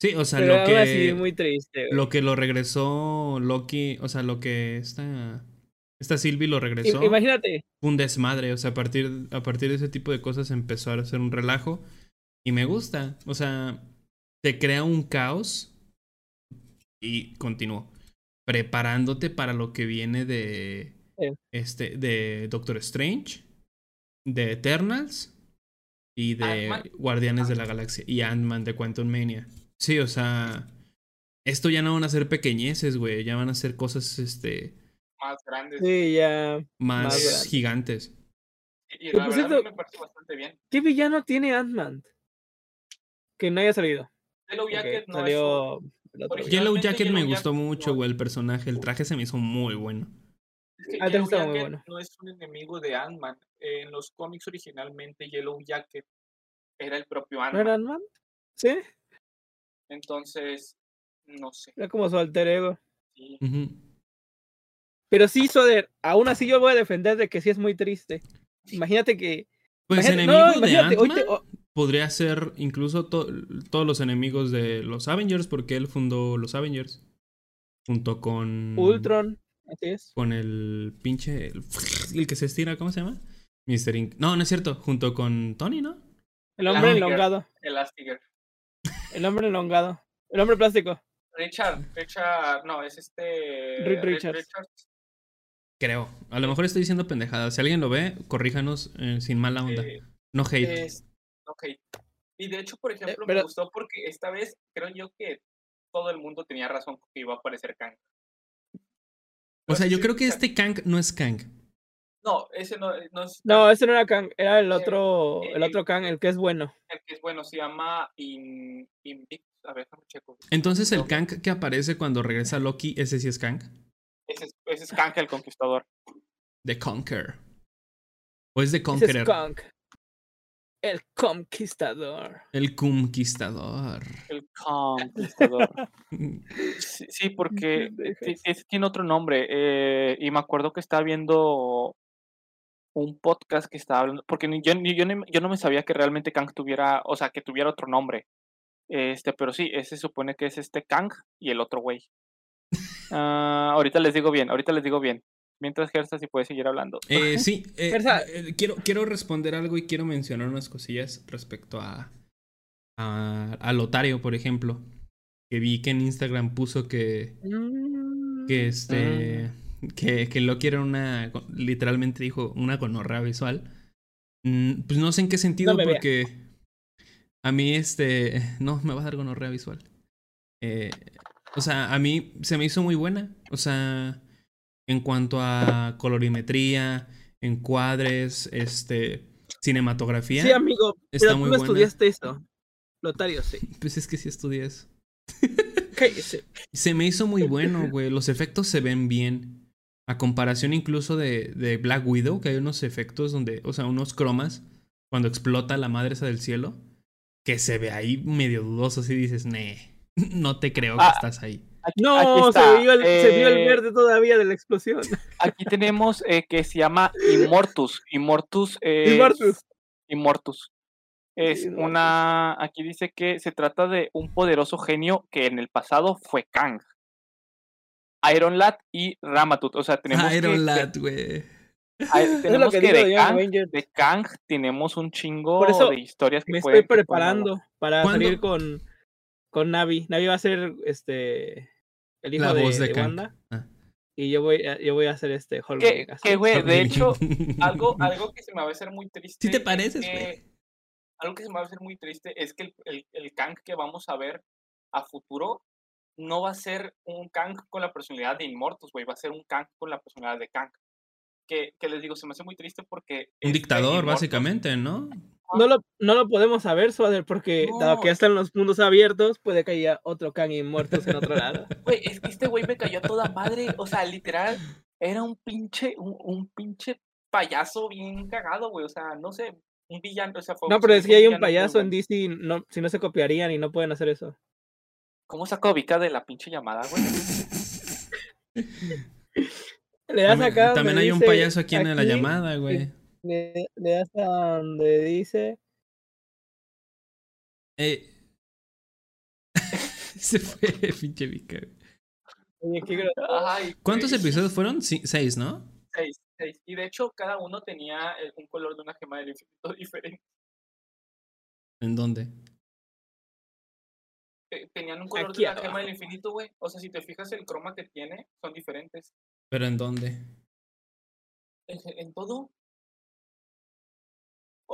Sí, o sea, lo que. muy triste. Lo que lo regresó Loki, o sea, lo que esta. Esta Sylvie lo regresó. Imagínate. Un desmadre. O sea, a partir, a partir de ese tipo de cosas empezó a hacer un relajo. Y me gusta. O sea, te crea un caos. Y continuó. Preparándote para lo que viene de. Este. De Doctor Strange. De Eternals. Y de Guardianes de la Galaxia. Y Ant-Man de Quantum Mania. Sí, o sea, esto ya no van a ser pequeñeces, güey, ya van a ser cosas, este... Más grandes. Sí, ya... Más, gigantes. Y, la verdad me parece bastante bien. ¿Qué villano tiene Ant-Man? Que no haya salido. Yellow Jacket no salió... Yellow Jacket me gustó mucho, güey, el personaje, el traje se me hizo muy bueno. Es que ah, Yellow Jacket muy bueno. no es un enemigo de Ant-Man. En los cómics originalmente Yellow Jacket era el propio Ant-Man. ¿No era Ant-Man? Sí. Entonces, no sé. Era como su alter ego. Pero sí, Soder, aún así yo voy a defender de que sí es muy triste. Imagínate que. Pues enemigo de ant podría ser incluso todos los enemigos de los Avengers, porque él fundó los Avengers. Junto con. Ultron. Así es. Con el pinche. El, que se estira, ¿cómo se llama? Mr. Ink. No, no es cierto. Junto con Tony, ¿no? El hombre elongado. El Astiger. El hombre elongado. El hombre plástico. Richard, Richard, no, es este. Reed Richards. Creo. A lo mejor estoy diciendo pendejadas. Si alguien lo ve, corríjanos eh, sin mala onda. no hate. Es, hate. Y de hecho, por ejemplo, me gustó porque esta vez creo yo que todo el mundo tenía razón que iba a aparecer Kang. O sea, yo creo que este Kang no es Kang. No, ese no, no es. No, ese no era Kang, era el otro, el otro Kang, el que es bueno. El que es bueno, se llama In, A ver, checo. Entonces, el Kang que aparece cuando regresa Loki, ¿ese sí es Kang? Ese es, ese es Kang el Conquistador. The Conquer. ¿O es The Conqueror? es Kang. El conquistador. El conquistador. El conquistador. sí, porque tiene otro nombre. Eh, y me acuerdo que estaba viendo un podcast que estaba hablando. Porque yo, yo, yo, no me sabía que realmente Kang tuviera. O sea, que tuviera otro nombre. Este, pero sí, ese se supone que es este Kang y el otro güey. Ah, ahorita les digo bien, ahorita les digo bien. Mientras Gersa, si puede seguir hablando. Eh, sí, eh, eh, quiero, quiero responder algo y quiero mencionar unas cosillas respecto a, a, Lotario, por ejemplo. Que vi que en Instagram puso que. Que este. Mm. Que, que lo quiere una. Literalmente dijo una conorrea visual. Mm, pues no sé en qué sentido, porque. A mí, este. No, me va a dar gonorrea visual. o sea, a mí se me hizo muy buena. O sea en cuanto a colorimetría, encuadres, este, cinematografía. Sí, amigo, está pero muy tú estudiaste eso. Lotario, sí. Pues es que sí estudié eso. Cállese. Se me hizo muy bueno, güey. Los efectos se ven bien. A comparación incluso de, de, Black Widow, que hay unos efectos donde, o sea, unos cromas, cuando explota la madre esa del cielo, que se ve ahí medio dudoso, así dices, nee, no te creo que ah, estás ahí no, se, vio el, eh, verde todavía de la explosión. Aquí tenemos eh, que se llama Immortus. Immortus. Immortus. Immortus. Es una. Aquí dice que se trata de un poderoso genio que en el pasado fue Kang. Iron Lad y Ramatut. O sea, tenemos. Iron Lad, güey. Tenemos que, de, Kang, de, Kang, tenemos un chingo de historias que Me estoy preparando para salir con, con Navi. Navi va a ser este el hijo de, Wanda. Ah. Y yo voy, a, yo voy a hacer este Que, que güey, de hecho, algo, algo que se me va a hacer muy triste. ¿Sí te pareces, güey? Algo que se me va a hacer muy triste es que el, el, el Kang que vamos a ver a futuro no va a ser un Kang con la personalidad de Immortus, güey, va a ser un Kang con la personalidad de Kang. Que, que les digo, se me hace muy triste porque... Un este dictador, básicamente, ¿no? No lo, no lo podemos saber, Suader, porque dado que ya están los mundos abiertos, puede que haya otro Kang y muertos en otro lado. Güey, es que este güey me cayó toda madre. O sea, literal, era un pinche, un, pinche payaso bien cagado, güey. O sea, no sé, un villano. O sea, no, pero es que hay un payaso en DC, no, si no se copiarían y no pueden hacer eso. ¿Cómo sacó Vika de la pinche llamada, güey? Le das acá. También hay un payaso aquí en la llamada, güey le, das a donde dice. Eh. Se fue, pinche Vika. ¿Cuántos episodios fueron? seis, ¿no? Seis, seis. Y de hecho, cada uno tenía eh, un color de una gema del infinito diferente. ¿En dónde? Tenían un color de una gema del infinito, güey. O sea, si te fijas, el croma que tiene son diferentes. ¿Pero en dónde? en todo.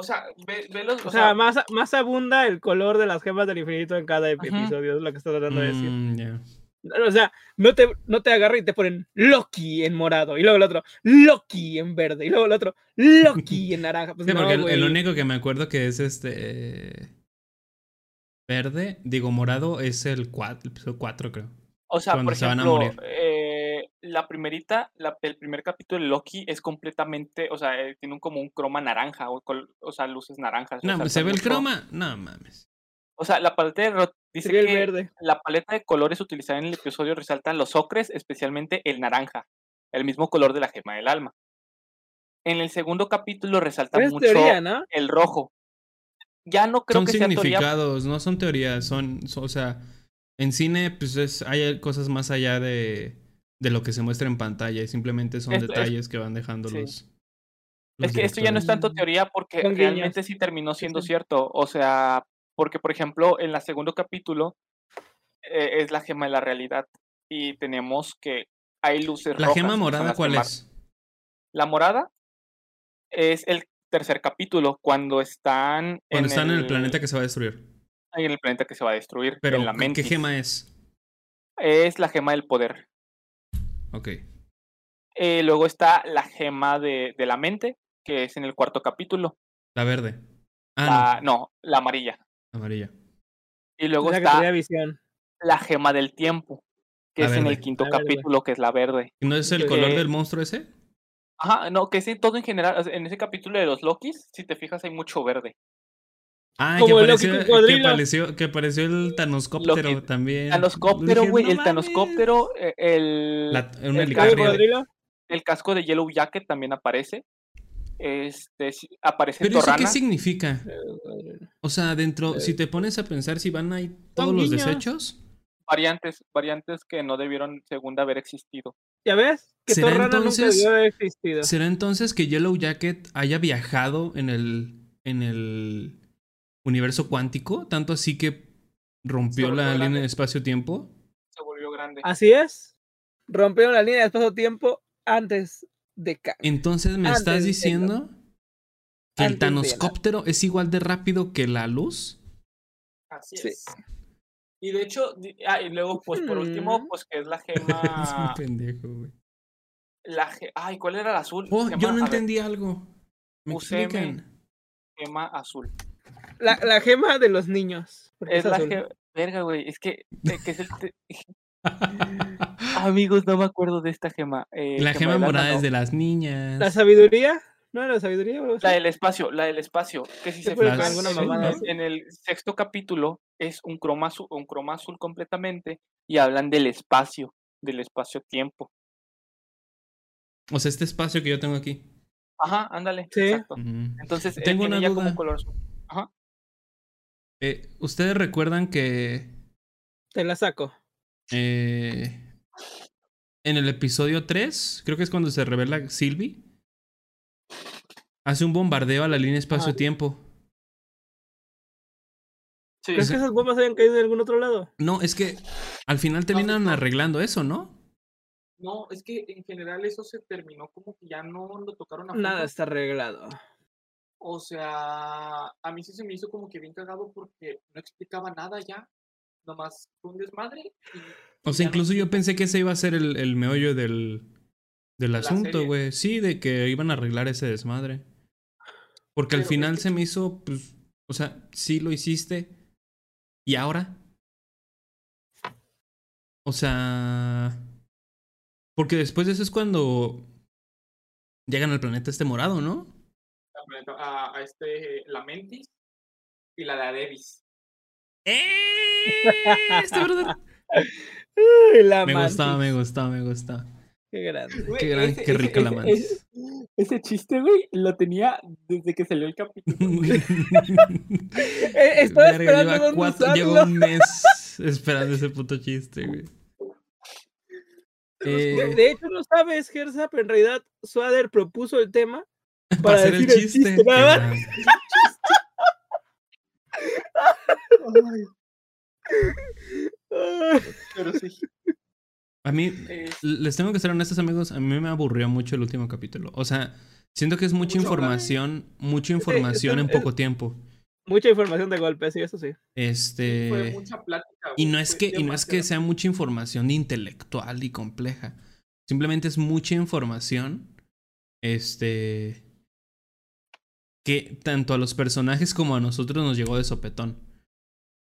O sea, ve, los. O, sea, más, más abunda el color de las gemas del infinito en cada episodio, es lo que estoy tratando de decir. Mm, o sea, no te, no te agarran y te ponen Loki en morado, y luego el otro, Loki en verde, y luego el otro, Loki en naranja. Pues porque el, único que me acuerdo que es este. Verde, digo morado, es el 4, el episodio 4, creo. O sea, por ejemplo, la primerita, el primer capítulo de Loki es completamente, o sea, eh, tiene un, como un croma naranja, o, o sea, luces naranjas. No, pues, ¿se ve el croma? No mames. O sea, la paleta de dice que la paleta de colores utilizada en el episodio resalta los ocres, especialmente el naranja, el mismo color de la gema del alma. En el segundo capítulo resalta mucho el rojo. Ya no creo son que significados, no son teorías, son, o sea, en cine pues es, hay cosas más allá de de lo que se muestra en pantalla y simplemente son detalles que van dejando los, Es que esto ya no es tanto teoría porque realmente sí terminó siendo cierto. O sea, porque por ejemplo, en el segundo capítulo eh, es la gema de la realidad y tenemos que hay luces ¿La gema morada cuál es? La morada es el tercer capítulo, cuando están. Cuando en están el... en el planeta que se va a destruir. En el planeta que se va a destruir. Pero, en la ¿qué gema es? Es la gema del poder. Ok. Eh, luego está la gema de, de, la mente, que es en el cuarto capítulo. La verde. Ah, no. la amarilla. Amarilla. Y luego está la gema del tiempo, que es en el quinto capítulo, que es la verde. ¿Y no es el color del monstruo ese? Ajá, no, que sí, todo en general, en ese capítulo de los Lokis, si te fijas, hay mucho verde. Ah, que, apareció, que, apareció, el Tanoscóptero también. Tanoscóptero, güey, el Tanoscóptero, eh, el, el, casco, el, casco, de Yellow Jacket también aparece. Este, aparece ¿Pero eso qué significa? O sea, dentro, si te pones a pensar si van ahí todos los desechos. Variantes, variantes que no debieron, según haber existido. ¿Ya ves? Que ¿Será entonces, ¿Será entonces que Yellow Jacket haya viajado en el, en el universo cuántico? Tanto así que rompió la línea de espacio-tiempo. Se volvió grande. Así es. Rompió la línea de espacio-tiempo antes de caer. Entonces me estás diciendo que el tanoscóptero es igual de rápido que la luz. Así es. Y de hecho, ah, y luego, pues por último, mm. pues que es la gema. es un pendejo, güey. La Ay, ¿cuál era el azul? Oh, yo no entendí algo. ¿Me Gema azul. La, la, gema de los niños. Es, la gema. Verga, güey. Es que, eh, que es el. Amigos, no me acuerdo de esta gema. Eh, la gema, morada es de las niñas. ¿La sabiduría? ¿No la sabiduría? La del espacio, la del espacio. Que si se fijan, alguna en el sexto capítulo es un croma, azul, un croma azul completamente y hablan del espacio, del espacio-tiempo. O sea, este espacio que yo tengo aquí. Ajá, ándale. Sí. Exacto. Entonces, tengo una ya como color Ajá. Eh, ¿Ustedes recuerdan que. Te la saco. Eh, en el episodio 3, creo que es cuando se revela Sylvie hace un bombardeo a la línea espacio-tiempo. ¿Crees que esas bombas hayan caído de algún otro lado? No, es que al final terminan arreglando eso, ¿no? No, es que en general eso se terminó como que ya no lo tocaron a Nada está arreglado. O sea, a mí sí se me hizo como que bien cagado porque no explicaba nada ya. Nomás un desmadre. o sea, incluso yo pensé que ese iba a ser el, el meollo del, del asunto, güey. Sí, de que iban a arreglar ese desmadre. Porque al final se me hizo, pues, o sea, sí lo hiciste. ¿Y ahora? O sea... Porque después de eso es cuando llegan al planeta este morado, ¿no? A, a este, la Mentis y la de Adebis. ¡Eh! Este verdad. me gustaba, me gustaba, me gustaba. Qué grande. qué, grande, qué rica la Mantis. Ese chiste, güey, lo tenía desde que salió el capítulo. Eh, estaba esperando cuatro, Llevo un mes esperando ese puto chiste, güey. Eh, de, hecho, no sabes, Gersa, pero en realidad Swader propuso el tema para, hacer el chiste. pero sí. A mí, les tengo que ser honestos, amigos, a mí me aburrió mucho el último capítulo. O sea, siento que es mucha información, mucha información en poco tiempo. Mucha información de golpe, sí, eso sí. Este. Fue mucha plática. Y no es que, y no es que sea mucha información intelectual y compleja. Simplemente es mucha información. Este. Que tanto a los personajes como a nosotros nos llegó de sopetón.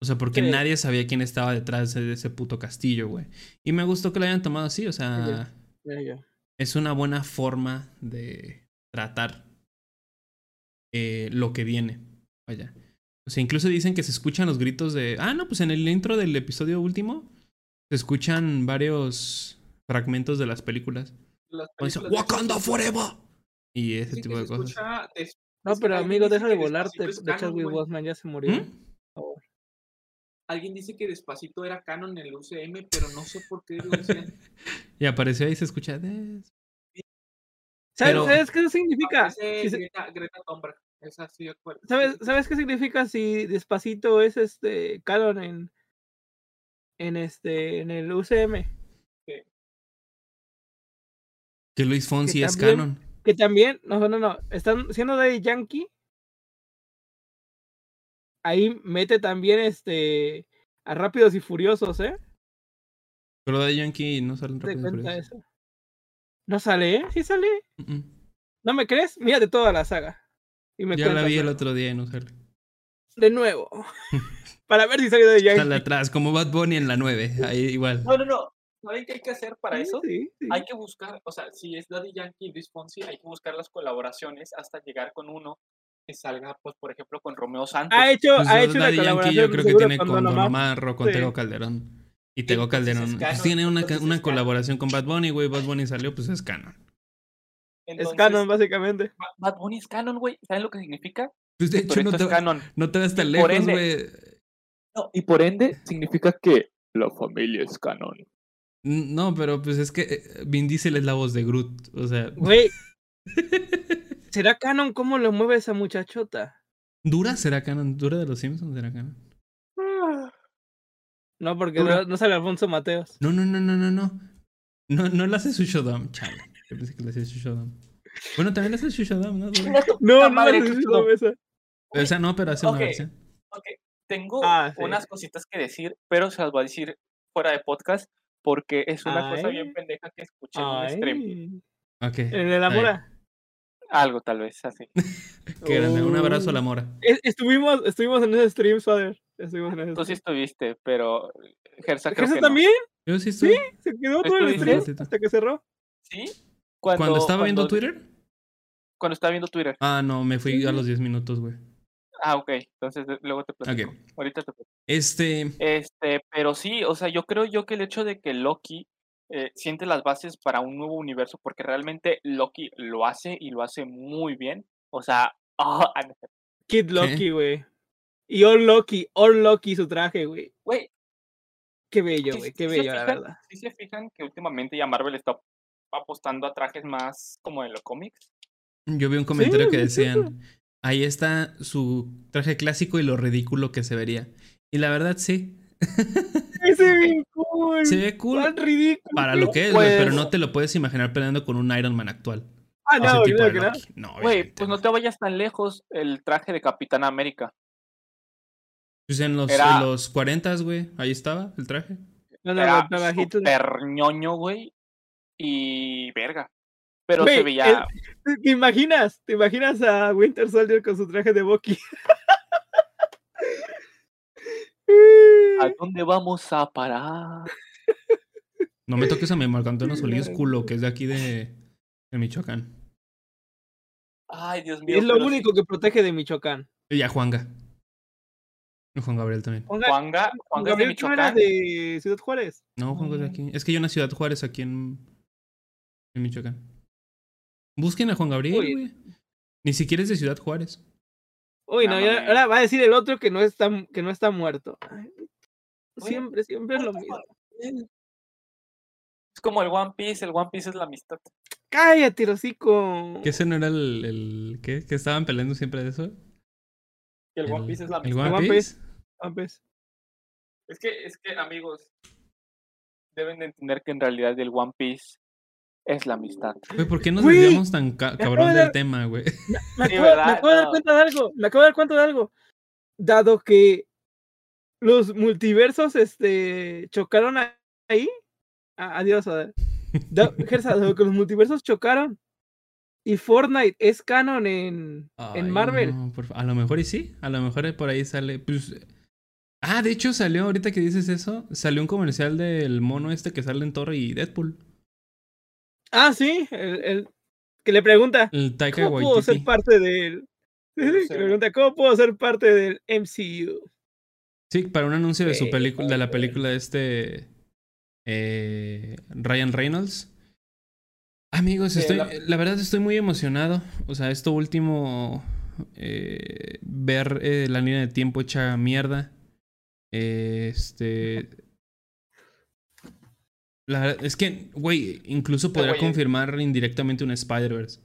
O sea, porque nadie sabía quién estaba detrás de ese puto castillo, güey. Y me gustó que lo hayan tomado así, o sea. Es una buena forma de tratar eh, lo que viene. Vaya. O sea, incluso dicen que se escuchan los gritos de. Ah, no, pues en el intro del episodio último se escuchan varios fragmentos de las películas. Wakanda Forever. Y ese tipo de cosas. No, pero amigo, deja de volarte. De Chadwick Boseman ya se murió. ¿Mm? Alguien dice que Despacito era canon en el UCM, pero no sé por qué lo dicen. Y apareció ahí se escucha. ¿Sabes, qué significa? ¿Sabes, ¿Sabes qué significa si despacito es este canon en, en este en el UCM? Que Luis Fonsi es canon. Que también, no, no, no, están siendo de Yankee. Ahí mete también este a Rápidos y Furiosos, ¿eh? Pero de Yankee no sale Rápidos y Furiosos. ¿No sale? ¿eh? ¿Sí sale? ¿No me crees? Mírate toda la saga. Y me ya la vi el otro día en sale. De nuevo. Para ver si salió de Yankee. Sale atrás, como Bad Bunny en la 9. Ahí igual. No, no, no. ¿Saben qué hay que hacer para eso? Hay que buscar, o sea, si es Daddy Yankee y Luis Fonsi, hay que buscar las colaboraciones hasta llegar con uno que salga, pues, por ejemplo, con Romeo Santos. Ha hecho, pues ha hecho Daddy Yankee yo creo que tiene con Don Omar o con Tego Calderón. Y Tego Calderón pues, tiene una, una colaboración con Bad Bunny, güey. Bad Bunny salió, pues es canon. es canon, básicamente. Bad Bunny es canon, güey. ¿Saben lo que significa? Pues de hecho, no te, no te vas tan lejos, güey. No, y por ende significa que la familia es canon. No, pero pues es que eh, Vin Diesel es la voz de Groot, o sea. Güey. ¿Será canon cómo lo mueve esa muchachota? ¿Dura será canon? ¿Dura de los Simpsons será canon? No, porque no, sale Alfonso Mateos. No, no, no, no, no, no. No, no le hace su showdown, chale. Yo pensé que le hacía su showdown. Bueno, también le hace su showdown, ¿no? No, no, le hace su esa. O sea, no, pero hace una versión. Ok, tengo ah, unas cositas que decir, pero se las voy a decir fuera de podcast porque es una cosa bien pendeja que escuché en un stream. Ok. ¿En el Amora? Algo tal vez, así. Qué grande, un abrazo a la Mora. Estuvimos, estuvimos en ese stream, Father. Estuvimos en ese Tú sí estuviste, pero Gersa creo ¿Gersa también? Yo sí estuve. Sí, se quedó todo el stream hasta que cerró. ¿Sí? Cuando, estaba viendo Twitter? Cuando estaba viendo Twitter. Ah, no, me fui a los 10 minutos, güey. Ah, ok. Entonces luego te platico. Ahorita te platico. Este. Este, pero sí, o sea, yo creo yo que el hecho de que Loki eh, siente las bases para un nuevo universo, porque realmente Loki lo hace y lo hace muy bien. O sea, oh, Kid Loki, güey. Y All Loki, All Loki su traje, güey. Güey. Qué bello, güey, qué bello, la verdad. Si se fijan que últimamente ya Marvel está apostando a trajes más como de los cómics. Yo vi un comentario que decían, ahí está su traje clásico y lo ridículo que se vería. Y la verdad, sí. se ve cool. Se ve cool. ridículo. Para lo que es, pero pues no te lo puedes imaginar peleando con un Iron Man actual. Ah, no, claro no. Güey, pues no te vayas tan lejos el traje de Capitán América. Pues en los, Era... los 40, güey, ahí estaba el traje. No, no, Era super ñoño, güey. Y verga. Pero se veía. ¿Te imaginas? ¿Te imaginas a Winter Soldier con su traje de Bucky? ¿A dónde vamos a parar? No me toques a mi Marco Antonio Solís culo, que es de aquí de, de Michoacán. Ay, Dios mío. Es lo único que protege de Michoacán. Y a Juanga. Juan Gabriel también. Juanga, Juanga, de Michoacán. de Ciudad Juárez? No, Juan es de aquí. Es que yo en Ciudad Juárez, aquí en, en Michoacán. Busquen a Juan Gabriel, güey. Ni siquiera es de Ciudad Juárez. Uy, no, ahora va a decir el otro que no está, que no está muerto. Siempre, siempre es lo mismo. Es como el One Piece, el One Piece es la amistad. Cállate, Rosico. ¿Que ese no era el, el ¿qué? ¿Que estaban peleando siempre de eso? Que el, One Piece es la amistad. ¿El One Piece? One Piece. Es que, es que, amigos, deben de entender que en realidad el One Piece es la amistad. Güey, ¿por qué nos desviamos tan cabrón del tema, güey? Me, acabo, de dar cuenta de algo, me acabo de dar cuenta de algo. Dado que los multiversos este, chocaron ahí. adiós, a ver. Gersa, dado que los multiversos chocaron. Y Fortnite es canon en, en Marvel. a lo mejor y sí, a lo mejor por ahí sale. Pues, ah, de hecho salió, ahorita que dices eso, salió un comercial del mono este que sale en Thor y Deadpool. Ah, sí, el, que le pregunta, ¿cómo puedo ser parte del... le pregunta, ¿cómo puedo ser parte del MCU? Sí, para un anuncio de su película, de la película de este eh, Ryan Reynolds. Amigos, estoy, la... verdad estoy muy emocionado. O sea, esto último, eh, ver eh, la línea de tiempo hecha mierda. este, es que, güey, incluso podría confirmar indirectamente un Spider-Verse.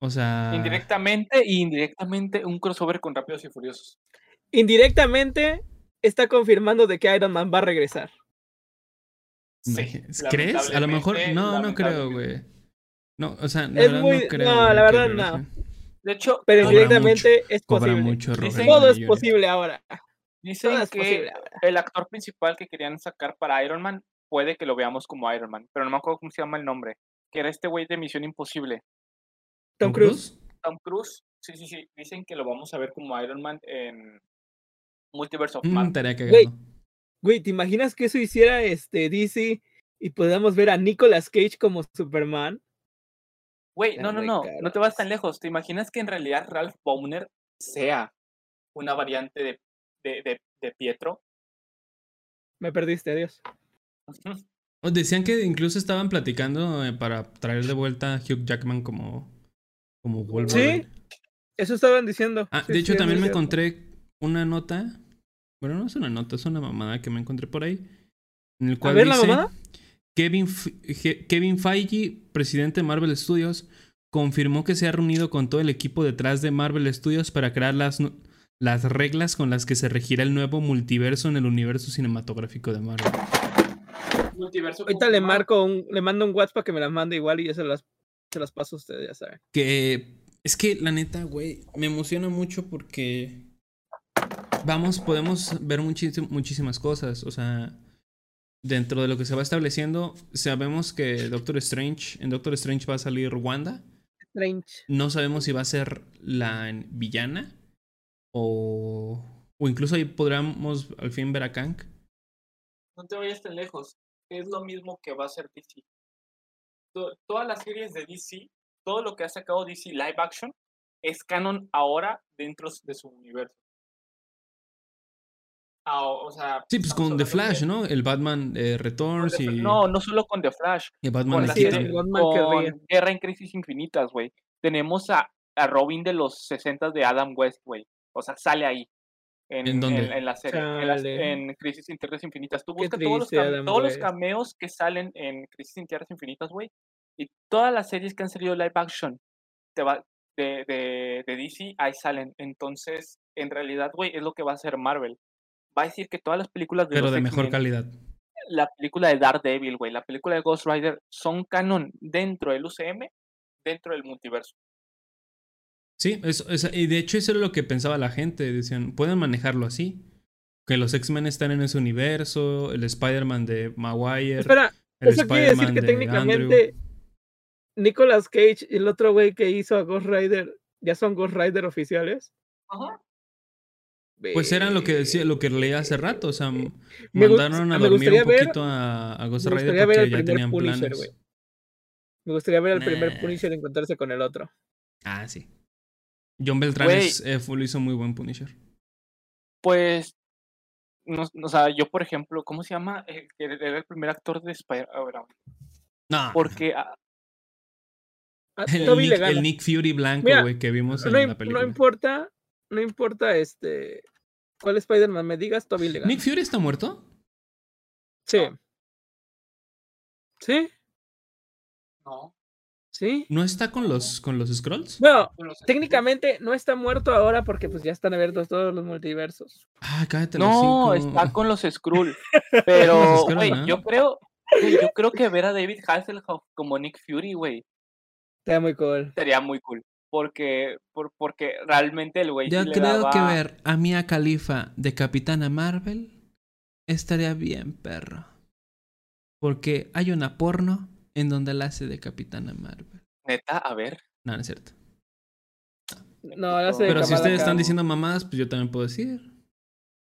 O sea. Indirectamente e indirectamente un crossover con Rápidos y Furiosos. Indirectamente está confirmando de que Iron Man va a regresar. Sí, ¿Crees? A lo mejor. No, no creo, güey. No, o sea, es muy... no creo. No, la verdad no. De hecho, pero indirectamente es posible. todo es posible ahora. Dicen que el actor principal que querían sacar para Iron Man puede que lo veamos como Iron Man, pero no me acuerdo cómo se llama el nombre. Que era este güey de Misión Imposible. Tom Cruise. Tom Cruise. Sí, sí, sí. Dicen que lo vamos a ver como Iron Man en Multiverse of mm, Man. güey, ¿te imaginas que eso hiciera este DC y podamos ver a Nicolas Cage como Superman? Güey, no, no, no, no te vas tan lejos. ¿Te imaginas que en realidad Ralph Bowner sea una variante de de, de, Pietro. Me perdiste, adiós. Decían que incluso estaban platicando eh, para traer de vuelta a Hugh Jackman como, como Wolverine. Sí, eso estaban diciendo. Ah, de hecho, también me encontré una nota. Bueno, no es una nota, es una mamada que me encontré por ahí. En el cual a ver, la mamada. Kevin, Kevin Feige, presidente de Marvel Studios, confirmó que se ha reunido con todo el equipo detrás de Marvel Studios para crear las las reglas con las que se regirá el nuevo multiverso en el universo cinematográfico de Marvel. Multiverso Ahorita le marco un, le mando un WhatsApp para que me las mande igual y ya se las, se las paso a ustedes, ya saben. Que es que la neta, güey, me emociona mucho porque vamos, podemos ver muchísimas cosas. O sea, dentro de lo que se va estableciendo, sabemos que Doctor Strange, en Doctor Strange va a salir Wanda. Strange. No sabemos si va a ser la villana o, o incluso ahí podríamos al fin ver a Kang. No te vayas tan lejos. Es lo mismo que va a ser DC. todas las series de DC, todo lo que ha sacado DC live action, es canon ahora dentro de su universo. Ah, o sea, sí, pues con The Flash, ¿no? El Batman eh, Returns y... No, no solo con The Flash. El Batman, con, con Guerra en Crisis Infinitas, güey. Tenemos a, a Robin de los 60 de Adam West, güey. O sea, sale ahí. En, ¿En, la serie, en, Crisis en Tierras Infinitas. Tú buscas todos, los, todos los cameos que salen en Crisis en Tierras Infinitas, güey. Y todas las series que han salido live action te va, de, de, de DC, ahí salen. Entonces, en realidad, güey, es lo que va a hacer Marvel. Va a decir que todas las películas de Pero de mejor calidad. La película de Daredevil, güey, la película de Ghost Rider son canon dentro del UCM, dentro del multiverso. Sí, eso, y de hecho eso era lo que pensaba la gente. Decían, pueden manejarlo así. Que los X-Men están en ese universo, el Spider-Man de Maguire. Espera, eso quiere decir que técnicamente Nicolas Cage y el otro güey que hizo a Ghost Rider ya son Ghost Rider oficiales. Ajá. Pues eran lo que decía, lo que leía hace rato, o sea, mandaron a dormir un poquito a, Ghost Rider porque ya tenían planes. Me gustaría ver al primer Punisher encontrarse con el otro. Ah, sí. John Beltrán es, eh, hizo muy buen Punisher. Pues, no, o sea, yo por ejemplo, ¿cómo se llama? Eh, era el primer actor de Spider. man No. Porque. Ah, el, Nick, Fury blanco, güey, que vimos en la película. No importa, no importa este. ¿Cuál Spider-Man me digas? Toby Legal. ¿Nick Fury está muerto? Sí. ¿Sí? No. ¿Sí? ¿No está con los, con los Scrolls? Bueno, técnicamente no está muerto ahora porque pues ya están abiertos todos los multiversos. Ah, cállate No, está con los Skrulls. Pero, güey, yo creo, yo creo que ver a David Hasselhoff como Nick Fury, güey. Sería muy cool. Sería muy cool. Porque, por, porque realmente el güey. Yo creo que ver a Mia Khalifa de Capitana Marvel estaría bien, perro. Porque hay una porno en donde la hace de Capitana Marvel. Neta, a ver. No, no es cierto. No, la hace de Pero si ustedes están diciendo mamás, pues yo también puedo decir.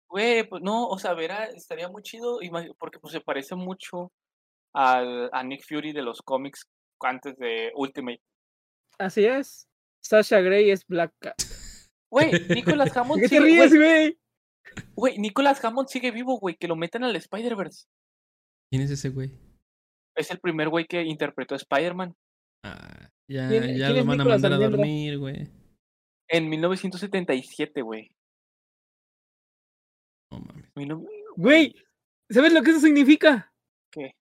Güey, pues no, o sea, verá, estaría muy chido, porque pues se parece mucho al, a Nick Fury de los cómics antes de Ultimate. Así es. Sasha Grey es Black Cat. Güey, Nicolas Hammond ¿Qué te ríes, güey? Güey, Nicolas Hammond sigue vivo, güey, que lo metan al Spider-Verse. ¿Quién es ese güey? Es el primer güey que interpretó a Spider-Man. Ah, ya, ya lo van a mandar a dormir, güey. En 1977, güey. No mames. Güey, ¿sabes lo que eso significa? ¿Qué?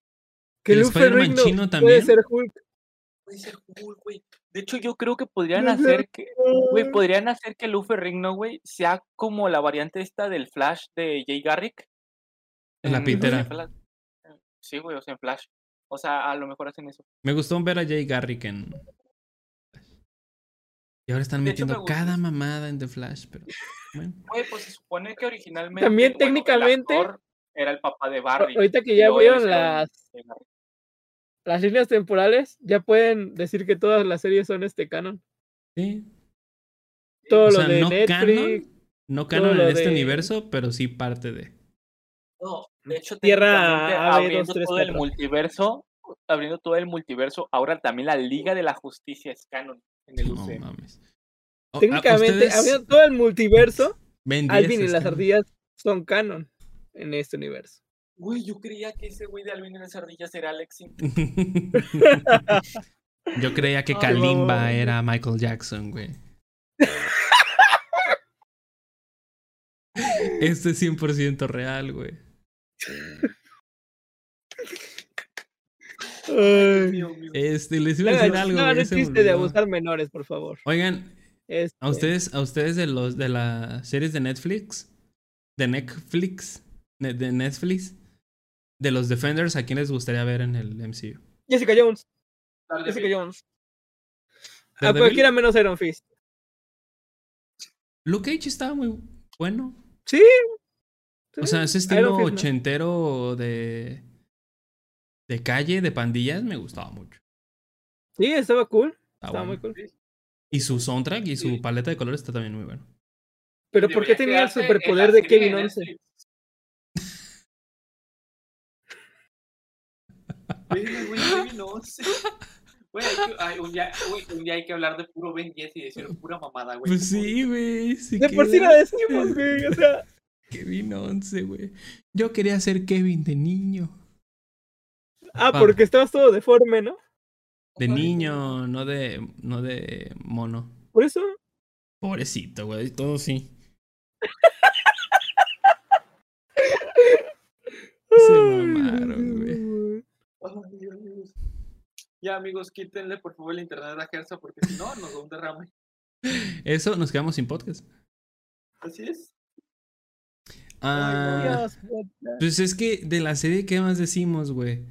Que el Spider-Man chino también. Puede ser Hulk. Puede ser Hulk, güey. De hecho, yo creo que podrían hacer que, güey, podrían hacer que Luffy Rigno, güey, sea como la variante esta del Flash de Jay Garrick. En la pintera. Sí, güey, o sea, en Flash. O sea, a lo mejor hacen eso. Me gustó ver a Jay Garrick en. Y ahora están metiendo cada mamada en The Flash, pero. Bueno. Güey, pues se supone que originalmente. También técnicamente. era el papá de Barry. Ahorita que ya vieron las. Las líneas temporales, ya pueden decir que todas las series son este canon. Sí. Todo lo de Netflix. Canon, no canon en este universo, pero sí parte de. No, de hecho, Tierra abriendo todo el multiverso, abriendo todo el multiverso, ahora también la Liga de la Justicia es canon en el no, Mames. Técnicamente, abriendo todo el multiverso, Alvin y las ardillas son canon en este universo. Güey, yo creía que ese güey de Alvin y las ardillas era Alexi. yo creía que Kalimba era Michael Jackson, güey. Esto es 100% real, güey. Este, les iba a decir algo. No, no existe de abusar menores, por favor. Oigan, a este ustedes, a ustedes de los de las series de Netflix, de Netflix, de Netflix, de los Defenders, ¿a quién les gustaría ver en el MCU? Jessica Jones. Jessica Jones. A cualquiera menos Iron Fist. Luke Cage estaba muy bueno. Sí, o sea, ese estilo ochentero de. de calle, de pandillas, me gustaba mucho. Sí, estaba cool. estaba muy cool. Y su soundtrack y su paleta de colores está también muy bueno. Pero ¿por qué tenía el superpoder de Kevin Once? Kevin Once. Güey, un, día, un, día, hay que hablar de puro Ben 10 y decir pura mamada, güey. Pues sí, güey. de por sí la decimos, güey. O sea. Kevin 11, güey. Yo quería ser Kevin de niño. Ah, porque estabas todo deforme, ¿no? De niño, no de, no de mono. ¿Por eso? Pobrecito, güey, todo sí. Se mamaron, güey. Ya, amigos, quítenle por favor el internet a Gersa porque si no, nos da un derrame. Eso, nos quedamos sin podcast. Así es. Ah, pues es que de la serie, ¿qué más decimos, güey?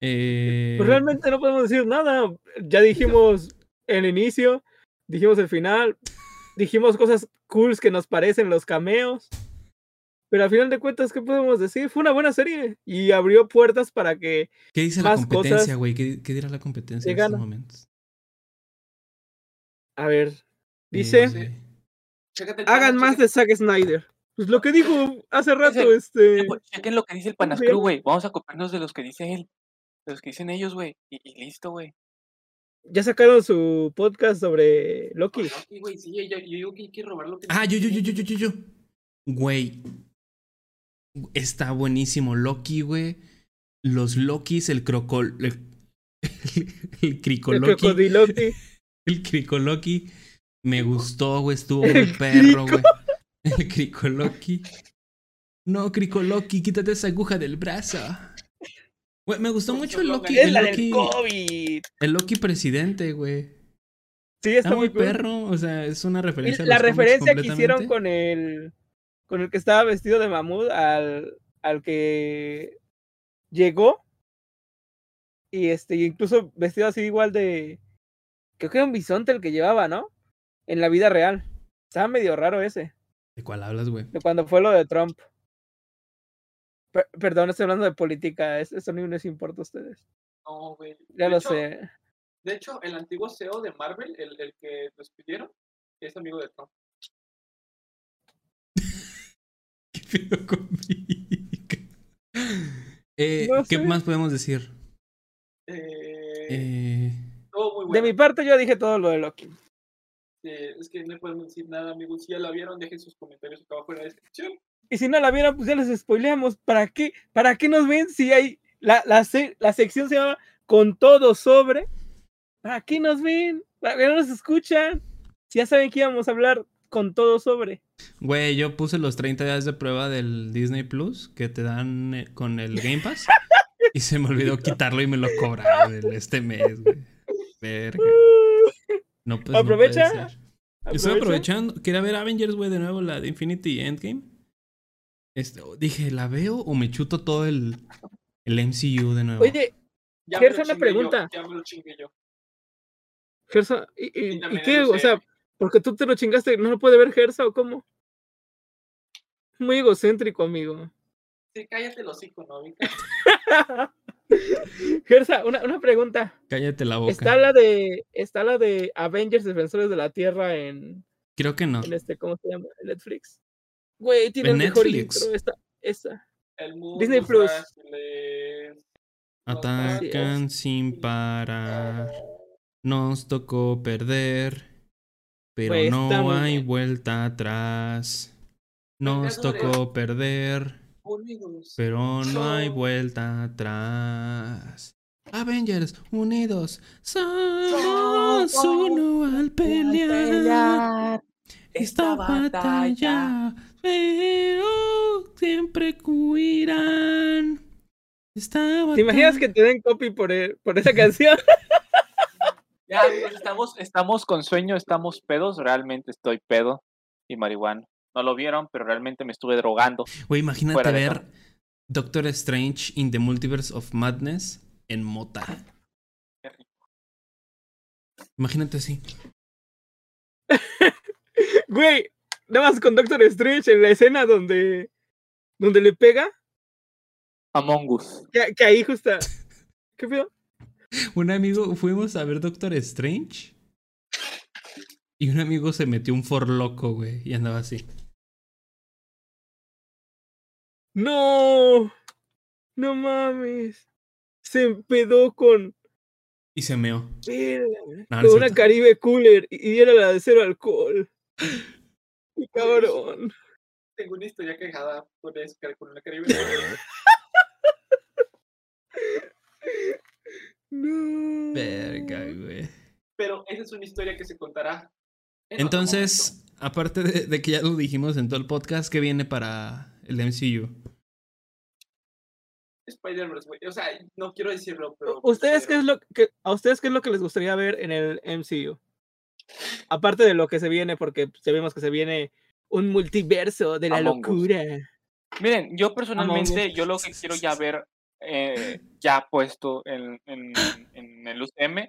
Eh... Pues realmente no podemos decir nada. Ya dijimos el inicio, dijimos el final, dijimos cosas cools que nos parecen los cameos. Pero al final de cuentas, ¿qué podemos decir? Fue una buena serie y abrió puertas para que. ¿Qué dice la competencia, güey? ¿Qué, ¿Qué, dirá la competencia en estos momentos? A ver, dice: Hagan más de Zack Snyder. Pues lo que dijo hace rato, este. Chequen lo que dice el Panascru, güey. Vamos a copiarnos de los que dice él. De los que dicen ellos, güey. Y, listo, güey. Ya sacaron su podcast sobre Loki. Loki, güey, sí, yo, digo que hay que robar lo que. Ah, yo, yo, yo, yo, yo, yo, yo. Güey. Está buenísimo. Loki, güey. Los Lokis, el crocol. El, el, cricoloki. El El cricoloki. Me gustó, güey. Estuvo muy perro, güey. El Cricoloki. No, Cricoloki, quítate esa aguja del brazo. Güey, me gustó mucho el Loki. Es el la Loki, del COVID. El Loki presidente, güey. Sí, está, muy perro. O sea, es una referencia. la referencia que hicieron con el. Con el que estaba vestido de mamut al, al que llegó. Y este, incluso vestido así igual de. Creo que era un bisonte el que llevaba, ¿no? En la vida real. Estaba medio raro ese. ¿De cuál hablas, güey? De cuando fue lo de Trump. perdón, estoy hablando de política. Eso ni les importa a ustedes. No, güey. Ya lo sé. De hecho, el antiguo CEO de Marvel, el, el que despidieron, es amigo de Trump. ¿Qué pedo conmigo? Eh, ¿Qué más podemos decir? Eh, eh... Todo muy bueno. De mi parte, yo dije todo lo de Loki. Este, es que no podemos decir nada, amigos. Si ya la vieron, dejen sus comentarios acá abajo en la descripción. Y si no la vieron, pues ya les spoileamos. ¿Para qué? ¿Para qué nos ven si hay. La, la, la sección se llama Con todo sobre. ¿Para qué nos ven? ¿Para qué no nos escuchan? Si ya saben que íbamos a hablar con todo sobre. Güey, yo puse los 30 días de prueba del Disney Plus que te dan eh, con el Game Pass. Y se me olvidó quitarlo y me lo cobraron este mes, güey. Verga. No, pues, Aprovecha. Estoy aprovechando. Quería ver Avengers, güey, de nuevo, la de Infinity Endgame. Este, dije, ¿la veo o me chuto todo el, el MCU de nuevo? Oye, Gerson me pregunta. ya me lo chingué yo. Gerson, ¿y, y, qué? O sea, porque tú te lo chingaste, ¿no lo puede ver Gersa o cómo? Muy egocéntrico, amigo. Sí, cállate los hijos, ¿no? Gersa, una, una pregunta. Cállate la boca. Está la de, está la de Avengers Defensores de la Tierra en. Creo que no. En este, ¿cómo se llama? En Netflix. Güey, tiene el mejor intro. Esta, esta. Disney Plus. Atacan sin parar. Nos tocó perder. Pero no hay vuelta atrás. Nos tocó perder. Pero no hay vuelta atrás. Avengers unidos, somos uno al pelear. Esta batalla, pero siempre cuidarán. ¿Te imaginas que te den copy por, e, por esa canción? ya, estamos, estamos con sueño, estamos pedos. Realmente estoy pedo y marihuana. No lo vieron, pero realmente me estuve drogando. Güey, imagínate ver Doctor Strange in the Multiverse of Madness en mota. Qué rico. Imagínate así. Güey, nada más con Doctor Strange en la escena donde, donde le pega. Among Us. Que, ahí justo. ¿Qué pedo? Un amigo, fuimos a ver Doctor Strange. Y un amigo se metió un for loco, güey, y andaba así. No, no mames. Se empedó con. Y se meó. con una Caribe Cooler y era la de cero alcohol. Y cabrón. Tengo una historia quejada con eso, con una Caribe Cooler. no. Verga, güey. Pero esa es una historia que se contará. Entonces, aparte de, de, que ya lo dijimos en todo el podcast, ¿qué viene para el MCU? Spider-Verse, O sea, no quiero decirlo, pero. ¿Ustedes qué es lo que, ¿A ustedes qué es lo que les gustaría ver en el MCU? Aparte de lo que se viene, porque sabemos que se viene un multiverso de la locura. Miren, yo personalmente, yo lo que quiero ya ver eh, ya puesto en, en, en el UCM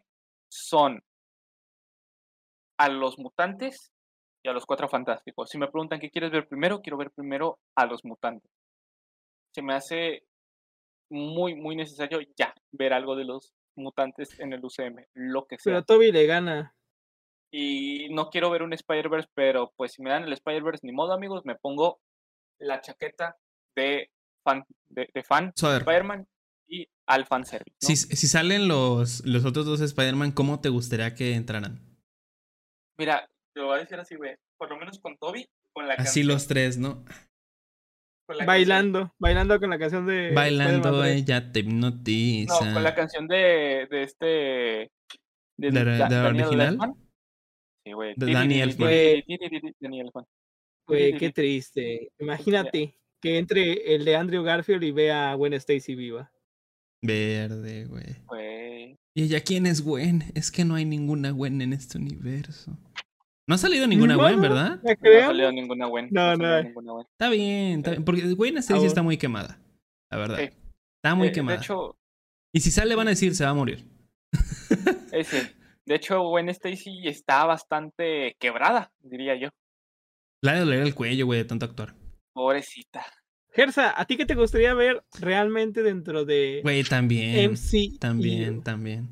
son a los mutantes y a los cuatro fantásticos. Si me preguntan qué quieres ver primero, quiero ver primero a los mutantes. Se me hace muy, muy necesario ya ver algo de los mutantes en el UCM, lo que sea. Pero Toby le gana. Y no quiero ver un Spider-Verse, pero pues si me dan el Spider-Verse, ni modo, amigos, me pongo la chaqueta de fan, de, fan Spider-Man y al fanservice. Si, si salen los, los otros dos Spider-Man, ¿cómo te gustaría que entraran? Mira, lo voy a decir así, güey. Por lo menos con Toby, con la Así los tres, ¿no? bailando, bailando con la canción de. Bailando ella te hipnotiza. No, con la canción de, de este. ¿De, la original? Sí, güey. De Daniel Güey, qué triste. Imagínate que entre el de Andrew Garfield y vea a Gwen Stacy viva. Verde, güey. ¿Y ella quién es Gwen? Es que no hay ninguna Gwen en este universo. No ha salido ninguna Gwen, ¿verdad? No ha salido ninguna Gwen. No, no. Está bien, está bien. Porque Gwen Stacy está muy quemada. La verdad. Está muy eh, quemada. De hecho. Y si sale, van a decir, se va a morir. Ese. De hecho, Gwen Stacy está bastante quebrada, diría yo. La de doler el cuello, güey, de tanto actuar. Pobrecita. Gersa, ¿a ti qué te gustaría ver realmente dentro de. Güey, también. MC. También, también.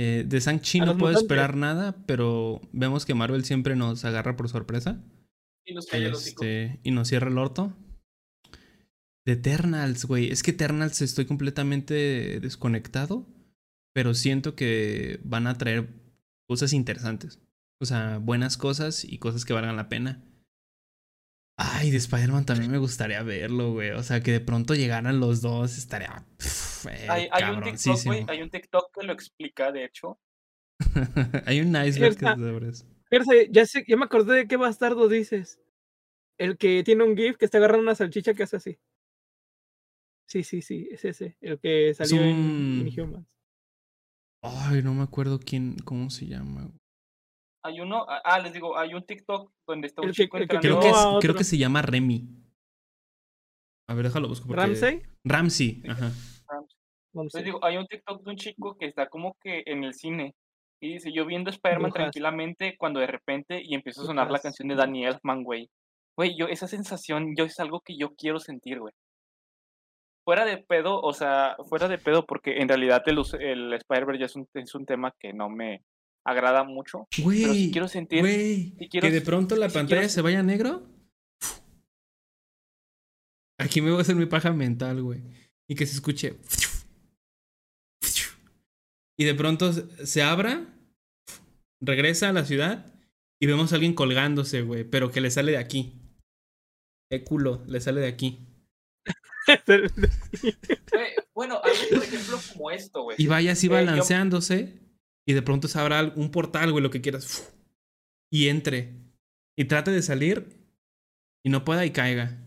Eh, de Shang-Chi no puedo esperar nada, pero vemos que Marvel siempre nos agarra por sorpresa. Y nos cae este, Y nos cierra el orto. De Eternals, güey. Es que Eternals estoy completamente desconectado, pero siento que van a traer cosas interesantes. O sea, buenas cosas y cosas que valgan la pena. Ay, de Spider-Man también me gustaría verlo, güey. O sea, que de pronto llegaran los dos, estaría. hay, hay, un TikTok, güey. Hay un TikTok que lo explica, de hecho. hay un iceberg que sobre eso. ya, sé, ya me acordé de qué bastardo dices. El que tiene un GIF que está agarrando una salchicha que hace así. Sí, sí, sí, es ese, el que salió en Inhumans. Ay, no me acuerdo quién, cómo se llama. Hay uno, ah, ah les digo, hay un TikTok donde está un chico creo, que creo que se llama Remy. A ver, déjalo busco. Porque... ¿Ramsey? Ramsey, ajá. Les digo, hay un TikTok de un chico que está como que en el cine y dice, yo viendo Spider-Man tranquilamente cuando de repente y empieza a sonar la canción de Daniel Elfman, güey. Güey, yo esa sensación, yo es algo que yo quiero sentir, güey. Fuera de pedo, o sea, fuera de pedo porque en realidad el, el Spider-Verse ya es un, es un tema que no me agrada mucho. Güey, pero si quiero sentir... Güey, que de pronto la pantalla se vaya negro. Aquí me voy a hacer mi paja mental, güey. Y que se escuche y de pronto se abra, regresa a la ciudad y vemos a alguien colgándose, güey, pero que le sale de aquí. El culo, le sale de aquí. bueno, algo por ejemplo como esto, güey. Y vaya así eh, balanceándose y de pronto se abra un portal, güey, lo que quieras. Y entre. Y trate de salir y no pueda y caiga.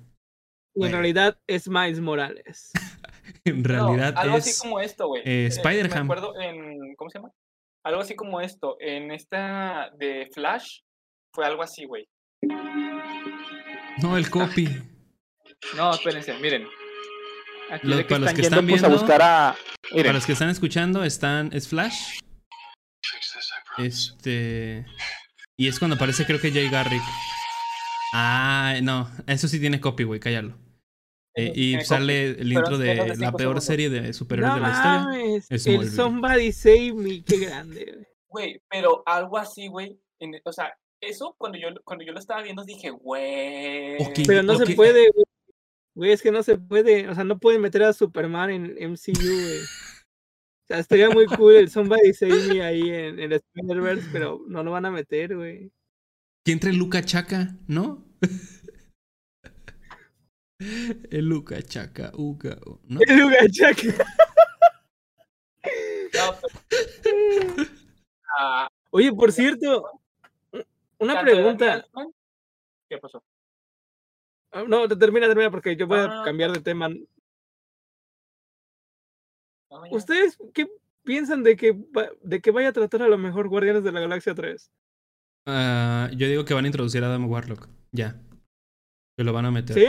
Y en realidad es Miles Morales. en realidad algo así como esto, güey. Eh, Spider-Man. Me acuerdo en. ¿Cómo se llama? Algo así como esto. En esta de Flash fue algo así, güey. No, el copy. no, espérense, miren. Aquí para los que están viendo, a buscar a... para los que están escuchando, están es Flash. Este y es cuando aparece creo que Jay Garrick. Ah, no, eso sí tiene copy, güey, cállalo. Eh, y sale el intro de la peor serie de superhéroes de la historia. Es el Somebody Save Me, qué grande. Güey, pero algo así, güey. O sea, eso cuando yo, cuando yo lo estaba viendo dije, güey. pero no se puede, güey. Güey, es que no se puede. O sea, no pueden meter a Superman en MCU, güey. Sea, estaría muy cool el Somebody Save Me ahí en, el Spider-Verse, pero no lo van a meter, güey. Que entre Luca Chaca, ¿no? El Luca Chaca, Uga, ¿no? El Luca Chaca. Ah. Oye, por cierto, una pregunta. ¿Qué pasó? Ah, no, termina, termina, porque yo voy a cambiar de tema. ¿Ustedes qué piensan de que, de que vaya a tratar a lo mejor Guardianes de la Galaxia 3? Ah, yo digo que van a introducir a Adam Warlock. Ya. Que lo van a meter. ¿Sí?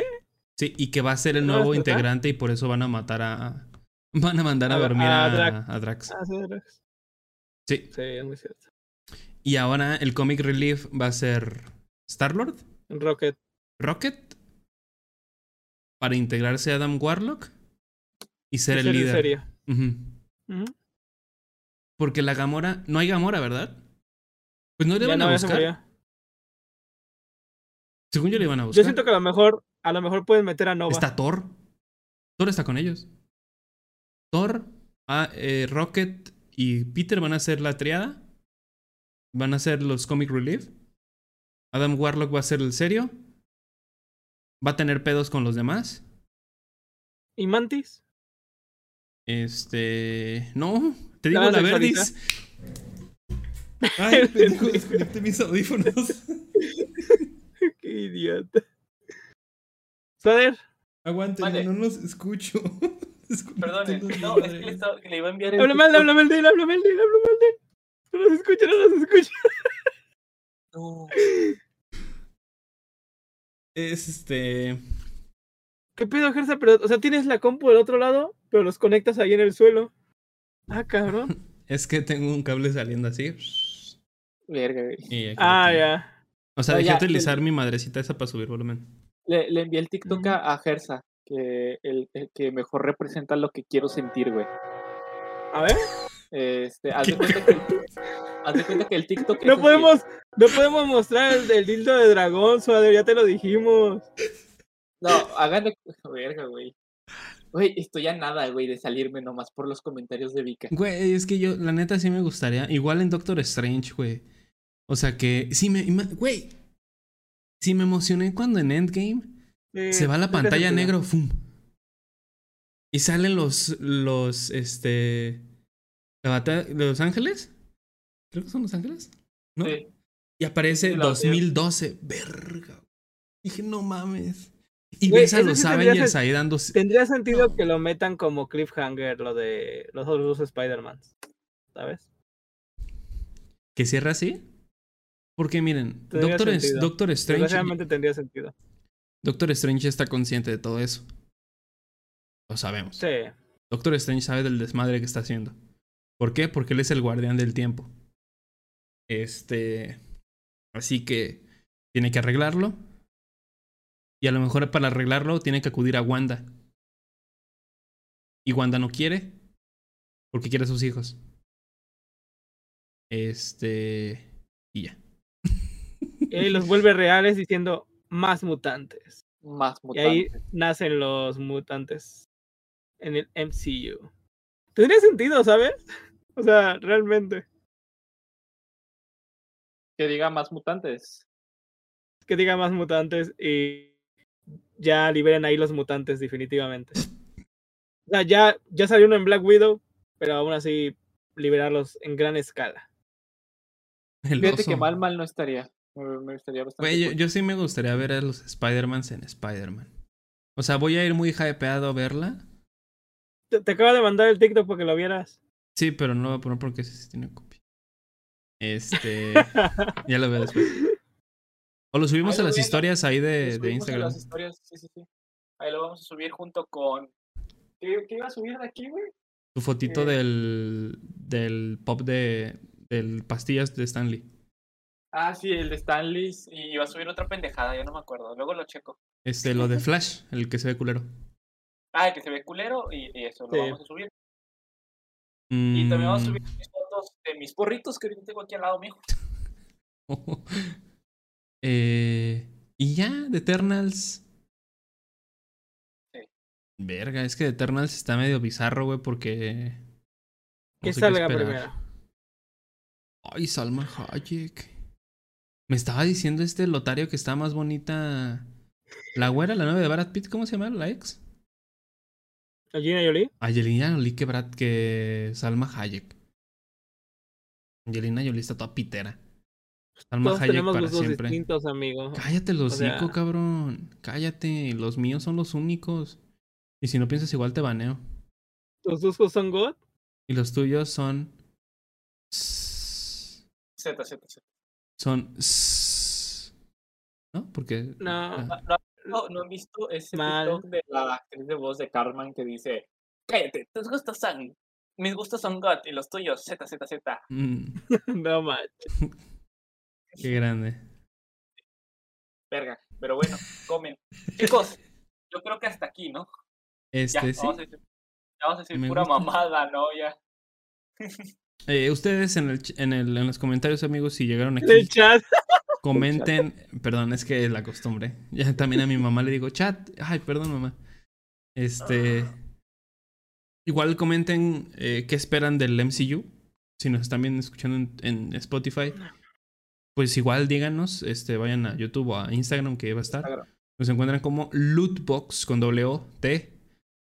Sí, y que va a ser el nuevo integrante y por eso van a matar a. Van a mandar a, dormir a, Drax. Ah, sí, Drax. Sí. Sí, es muy cierto. Y ahora el comic relief va a ser Star-Lord. Rocket. Rocket. Para integrarse a Adam Warlock. Y ser el líder. Porque la Gamora. No hay Gamora, ¿verdad? Pues no le van a buscar. Según yo le iban a buscar. Yo siento que a lo mejor a lo mejor pueden meter a Nova. Está Thor. Thor está con ellos. Thor, ah, eh, Rocket y Peter van a ser la triada. Van a ser los comic relief. Adam Warlock va a ser el serio. Va a tener pedos con los demás. ¿Y Mantis? Este. No, te digo la, verdis. Ay, pendejo, desconecté mis audífonos. Qué idiota. Sader. Aguante, no los escucho. Perdón, no, es que le, le iba a enviar. Habla mal, habla mal de él, habla mal de él, habla mal de él. No los escucha, no los escucha. No. Es este. ¿Qué pedo, Gersa? Pero, o sea, tienes la compu del otro lado, pero los conectas ahí en el suelo. Ah, cabrón. es que tengo un cable saliendo así. Verga, güey. Ah, ya. O sea, dejé utilizar mi madrecita esa para subir volumen. Le, le envié el TikTok a, Gersa, que el, que mejor representa lo que quiero sentir, güey. A ver. Este, haz de, cuenta que, haz de cuenta que el TikTok. No podemos, no podemos mostrar el, el, dildo de dragón, suave, ya te lo dijimos. No, háganle. Verga, güey. Güey, estoy a nada, güey, de salirme nomás por los comentarios de Vika. Güey, es que yo, la neta, sí me gustaría. Igual en Doctor Strange, güey. O sea que, sí me. Güey, Sí, me emocioné cuando en Endgame se va la pantalla negro, ¡fum! Y salen los, los, este, la batalla de Los Ángeles. Creo que son Los Ángeles, ¿no? Sí. Y aparece 2012, verga. Dije, no mames. Y ves a los Avengers ahí dando. Tendría sentido que lo metan como cliffhanger, lo de los otros dos Spider-Man. ¿Sabes? ¿Que cierra así? Porque miren, Doctor, Doctor Strange. Realmente tendría sentido. Doctor Strange está consciente de todo eso. Lo sabemos. Sí. Doctor Strange sabe del desmadre que está haciendo. ¿Por qué? Porque él es el guardián del tiempo. Este. Así que tiene que arreglarlo. Y a lo mejor para arreglarlo tiene que acudir a Wanda. Y Wanda no quiere. Porque quiere a sus hijos. Este. Y ya. Y los vuelve reales diciendo más mutantes. Más mutantes. Y ahí nacen los mutantes en el MCU. Tendría sentido, ¿sabes? O sea, realmente. Que diga más mutantes. Que diga más mutantes y ya liberen ahí los mutantes definitivamente. O sea, ya, ya salió uno en Black Widow, pero aún así liberarlos en gran escala. Fíjate que mal, mal no estaría. Me, gustaría bastante. yo, sí me gustaría ver a los Spider-Man en Spider-Man. O sea, voy a ir muy hypeado a verla. Te, acabo de mandar el TikTok porque lo vieras. Sí, pero no lo voy a poner porque sí tiene copia. Este. ya lo veo después. O lo subimos a las historias ahí de, de Instagram. las historias, sí, sí, sí. Ahí lo vamos a subir junto con. ¿Qué, iba a subir de aquí, güey? Tu fotito eh. del. del pop de. del pastillas de Stanley. Ah, sí, el de Stanley. Y iba a subir otra pendejada, ya no me acuerdo. Luego lo checo. Este, lo de Flash, el que se ve culero. Ah, el que se ve culero y, eso lo vamos a subir. Y también vamos a subir mm. mis fotos de mis porritos que ahorita tengo aquí al lado mío. eh, y ya, de Eternals. Sí. Verga, es que de Eternals está medio bizarro, güey, porque. ¿Qué salga primero? Ay, Salma Hayek. Me estaba diciendo este Lotario que está más bonita. La güera, la nueva de Brad Pitt, ¿cómo se llama? ¿La ex? ¿Angelina Jolie? Angelina Jolie que Brad que Salma Hayek. Angelina Jolie está toda pitera. Salma Todos Hayek tenemos para siempre. distintos, amigo. Cállate los cinco, cabrón. Cállate. Los míos son los únicos. Y si no piensas igual te baneo. ¿Los dos son God? Y los tuyos son. Z, Z, Z son ¿no? Porque no, no, no, he visto ese TikTok de la actriz de voz de Carmen que dice, "Cállate, tus gustos son mis gustos son God y los tuyos Z Z Z." Mm. no manches. Qué grande. Verga, pero bueno, comen. Chicos, yo creo que hasta aquí, ¿no? Este ya, Vamos a decir, vamos a decir pura mamada, ¿no? Ya. Eh, ustedes en, el, en, el, en los comentarios, amigos, si llegaron aquí. El chat. Comenten. Perdón, es que es la costumbre. Ya también a mi mamá le digo, chat. Ay, perdón, mamá. Este. Igual comenten eh, qué esperan del MCU. Si nos están viendo escuchando en, Spotify. Pues igual díganos. Este, vayan a YouTube o a Instagram que va a estar. Nos encuentran como Lootbox con W T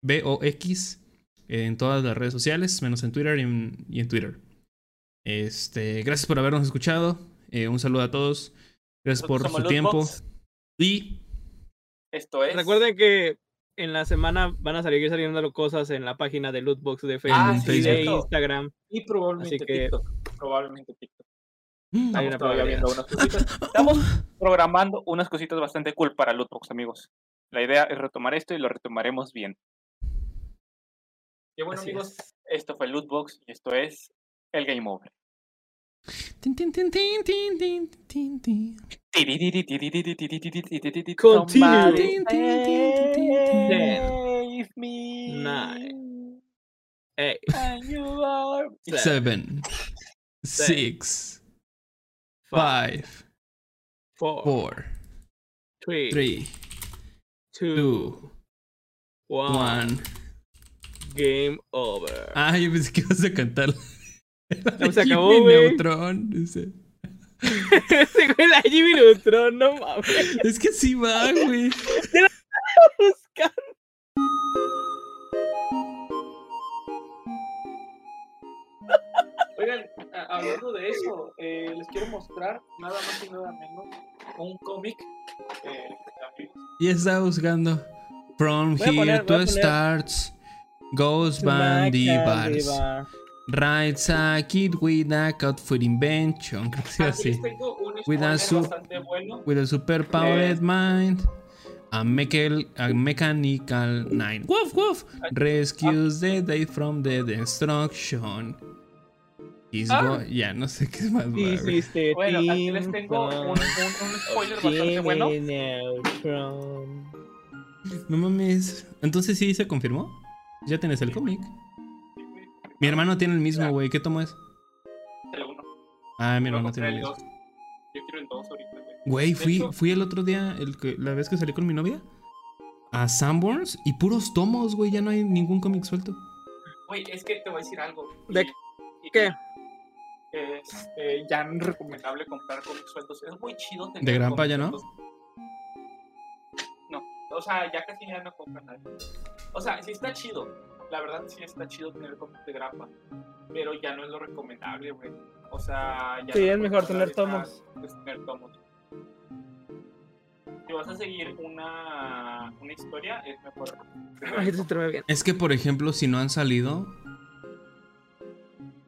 B O X en todas las redes sociales, menos en Twitter y en, Twitter. Este, gracias por habernos escuchado. Eh, un saludo a todos. Gracias por su tiempo. Y esto es. Recuerden que en la semana van a salir saliendo cosas en la página de Lootbox de Facebook y de Instagram. Y probablemente TikTok. Probablemente TikTok. Estamos viendo unas cositas. Estamos programando unas cositas bastante cool para Lootbox, amigos. La idea es retomar esto y lo retomaremos bien. Y bueno, amigos, esto fue Lootbox y esto es el Game Over. Continue. Save me. Nine. Eight. And you are seven. Six. Five. Four. Four. Three. Three. Two. One. Game over. Ah, yo pensé que ibas a cantar. No, se acabó, güey. Neutron. Dice. Ese güey la Jimmy Neutron, no mames. Es que sí va, güey. Te la buscando. Oigan, hablando de eso, eh, les quiero mostrar nada más y nada menos un cómic eh, Y está buscando. From here to starts. Goes Bandy Bars. Rides a kid with a cut for invention. Creo que así. With a, with a super powered mind. A, mechanical nine. Woof woof. Rescues the day from the destruction. Ah. Ya, no sé qué más. bueno, aquí les tengo un, un, spoiler bastante bueno. No mames. Entonces sí se confirmó. Ya tienes el cómic. Mi hermano tiene el mismo, güey. ¿Qué tomo es? El uno. Ah, mi hermano tiene el mismo. Yo quiero el dos ahorita, güey. fui, fui el otro día, el que, la vez que salí con mi novia, a Sanborns y puros tomos, güey. Ya no hay ningún cómic suelto. Güey, es que te voy a decir algo. ¿De qué? Es eh, ya no es recomendable comprar cómics sueltos. Es muy chido tener. ¿De Grampa ya no? No, o sea, ya casi ya no compran nada. O sea, sí está chido. La verdad, sí está chido tener cómics de Grampa. Pero ya no es lo recomendable, güey. O sea, ya. Sí, es mejor tener tomos. tener tomos. Si vas a seguir una, una historia, es mejor. Es que, por ejemplo, si no han salido,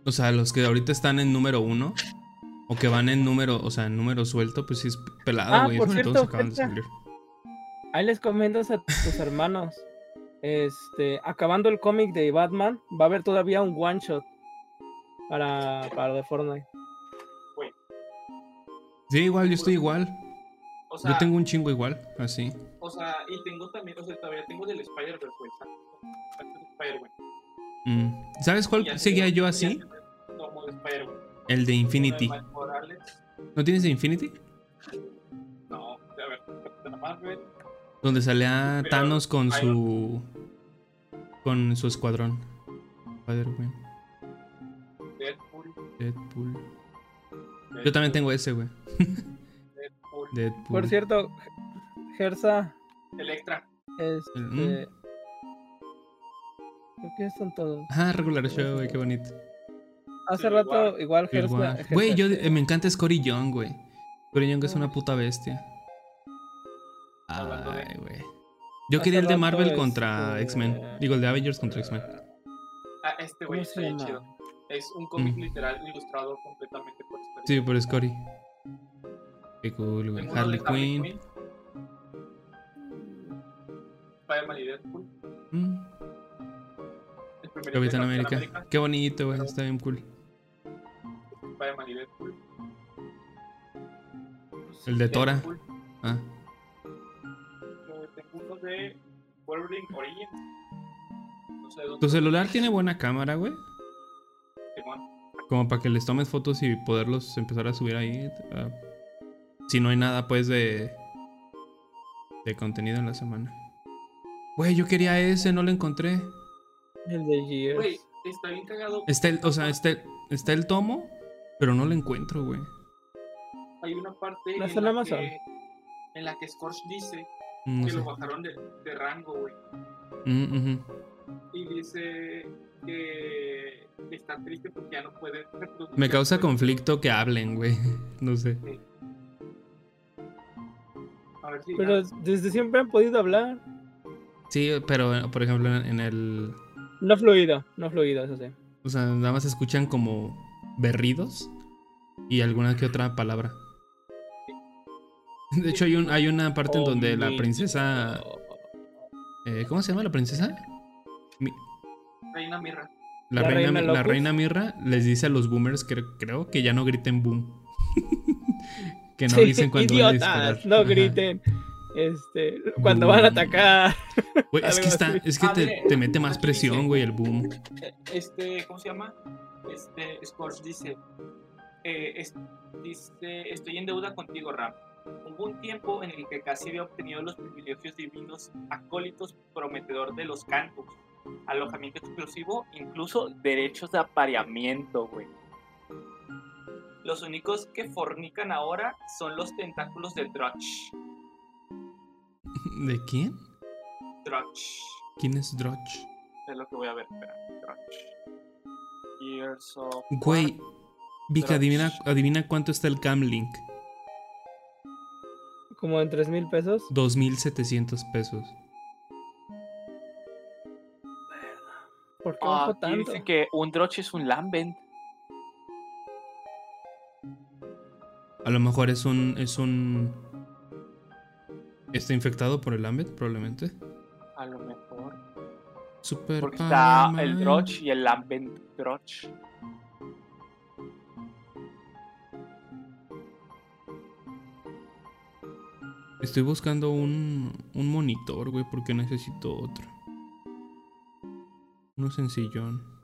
o sea, los que ahorita están en número uno. O que van en número, o sea, en número suelto, pues sí es pelado, ah, güey. por cierto, acaban de salir. Ahí les comentas a tus hermanos. Este, acabando el cómic de Batman, va a haber todavía un one shot para, para de Fortnite. Sí, igual, yo estoy igual. yo tengo un chingo igual, así. O sea, y tengo también, o sea, todavía tengo del Spider-Verse, güey. Spider-Man. Mm. ¿Sabes cuál seguía yo así? El de Infinity. ¿No tienes de Infinity? No, a ver, Marvel. Donde salía Thanos con su. con su escuadrón. Spider-Man. Deadpool. Deadpool. Yo también tengo ese, güey. Deadpool. Deadpool. Por cierto, Gersa. Electra. Este. Mm. Creo que están todos. Ah, regular show, güey, qué bonito. Hace rato, igual, igual. Güey, yo me encanta Scotty Young, güey. Scotty Young es una puta bestia. Ay, güey. Yo quería el de Marvel contra X-Men. Digo, el de Avengers contra X-Men. Ah, este güey está chido. Es un cómic mm. literal ilustrado completamente por Scotty. Sí, por Scotty. Qué cool, güey. Harley Quinn. Spider-Man y Deadpool. Mm. Capitán América. América. Qué bonito, güey. Está bien cool. Spider-Man y Deadpool. El de Tora. Ah. Tengo uno de Wolverine Origins. No sé dónde ¿Tu celular tiene buena cámara, güey? Como para que les tomes fotos y poderlos empezar a subir ahí. Uh, si no hay nada, pues, de. de contenido en la semana. Güey, yo quería ese, no lo encontré. El de Gears. Güey, está bien cagado. Está el, o sea, está, está el tomo, pero no lo encuentro, güey. Hay una parte en, la que, en la que Scorch dice que lo bajaron de, de rango, güey. Mm, y dice que está triste porque ya no puede Me causa conflicto que hablen, güey. No sé. A ver si pero desde siempre han podido hablar. Sí, pero por ejemplo en el... No fluido, no fluido, eso sí. O sea, nada más escuchan como berridos y alguna que otra palabra. De hecho, hay, un, hay una parte en donde la princesa. Eh, ¿Cómo se llama la princesa? Reina Mirra. La, reina, la reina Mirra les dice a los boomers, que, creo, que ya no griten boom. que no dicen cuando idiotas, no griten. Este, cuando van a atacar. es que, está, es que te, te, mete más presión, güey, el boom. Este, ¿cómo se llama? Este, Scorch dice, eh, dice, estoy en deuda contigo, Ram. Hubo un tiempo en el que casi había obtenido los privilegios divinos acólitos prometedor de los cantos, alojamiento exclusivo, incluso derechos de apareamiento, güey. Los únicos que fornican ahora son los tentáculos de Drutch. ¿De quién? Drutch. ¿Quién es Drutch? Es lo que voy a ver, espera. Drutch. Years of Güey, Vika, adivina, adivina cuánto está el Camlink. Como en 3 mil pesos. 2.700 pesos. ¿Por qué bajó Ah, tanto? dice que un Droch es un Lambent. A lo mejor es un. es un. Está infectado por el Ambet, probablemente. A lo mejor. Super Porque está el. Droch y el Lambent Droch. Estoy buscando un, un monitor, güey, porque necesito otro. Uno sencillón.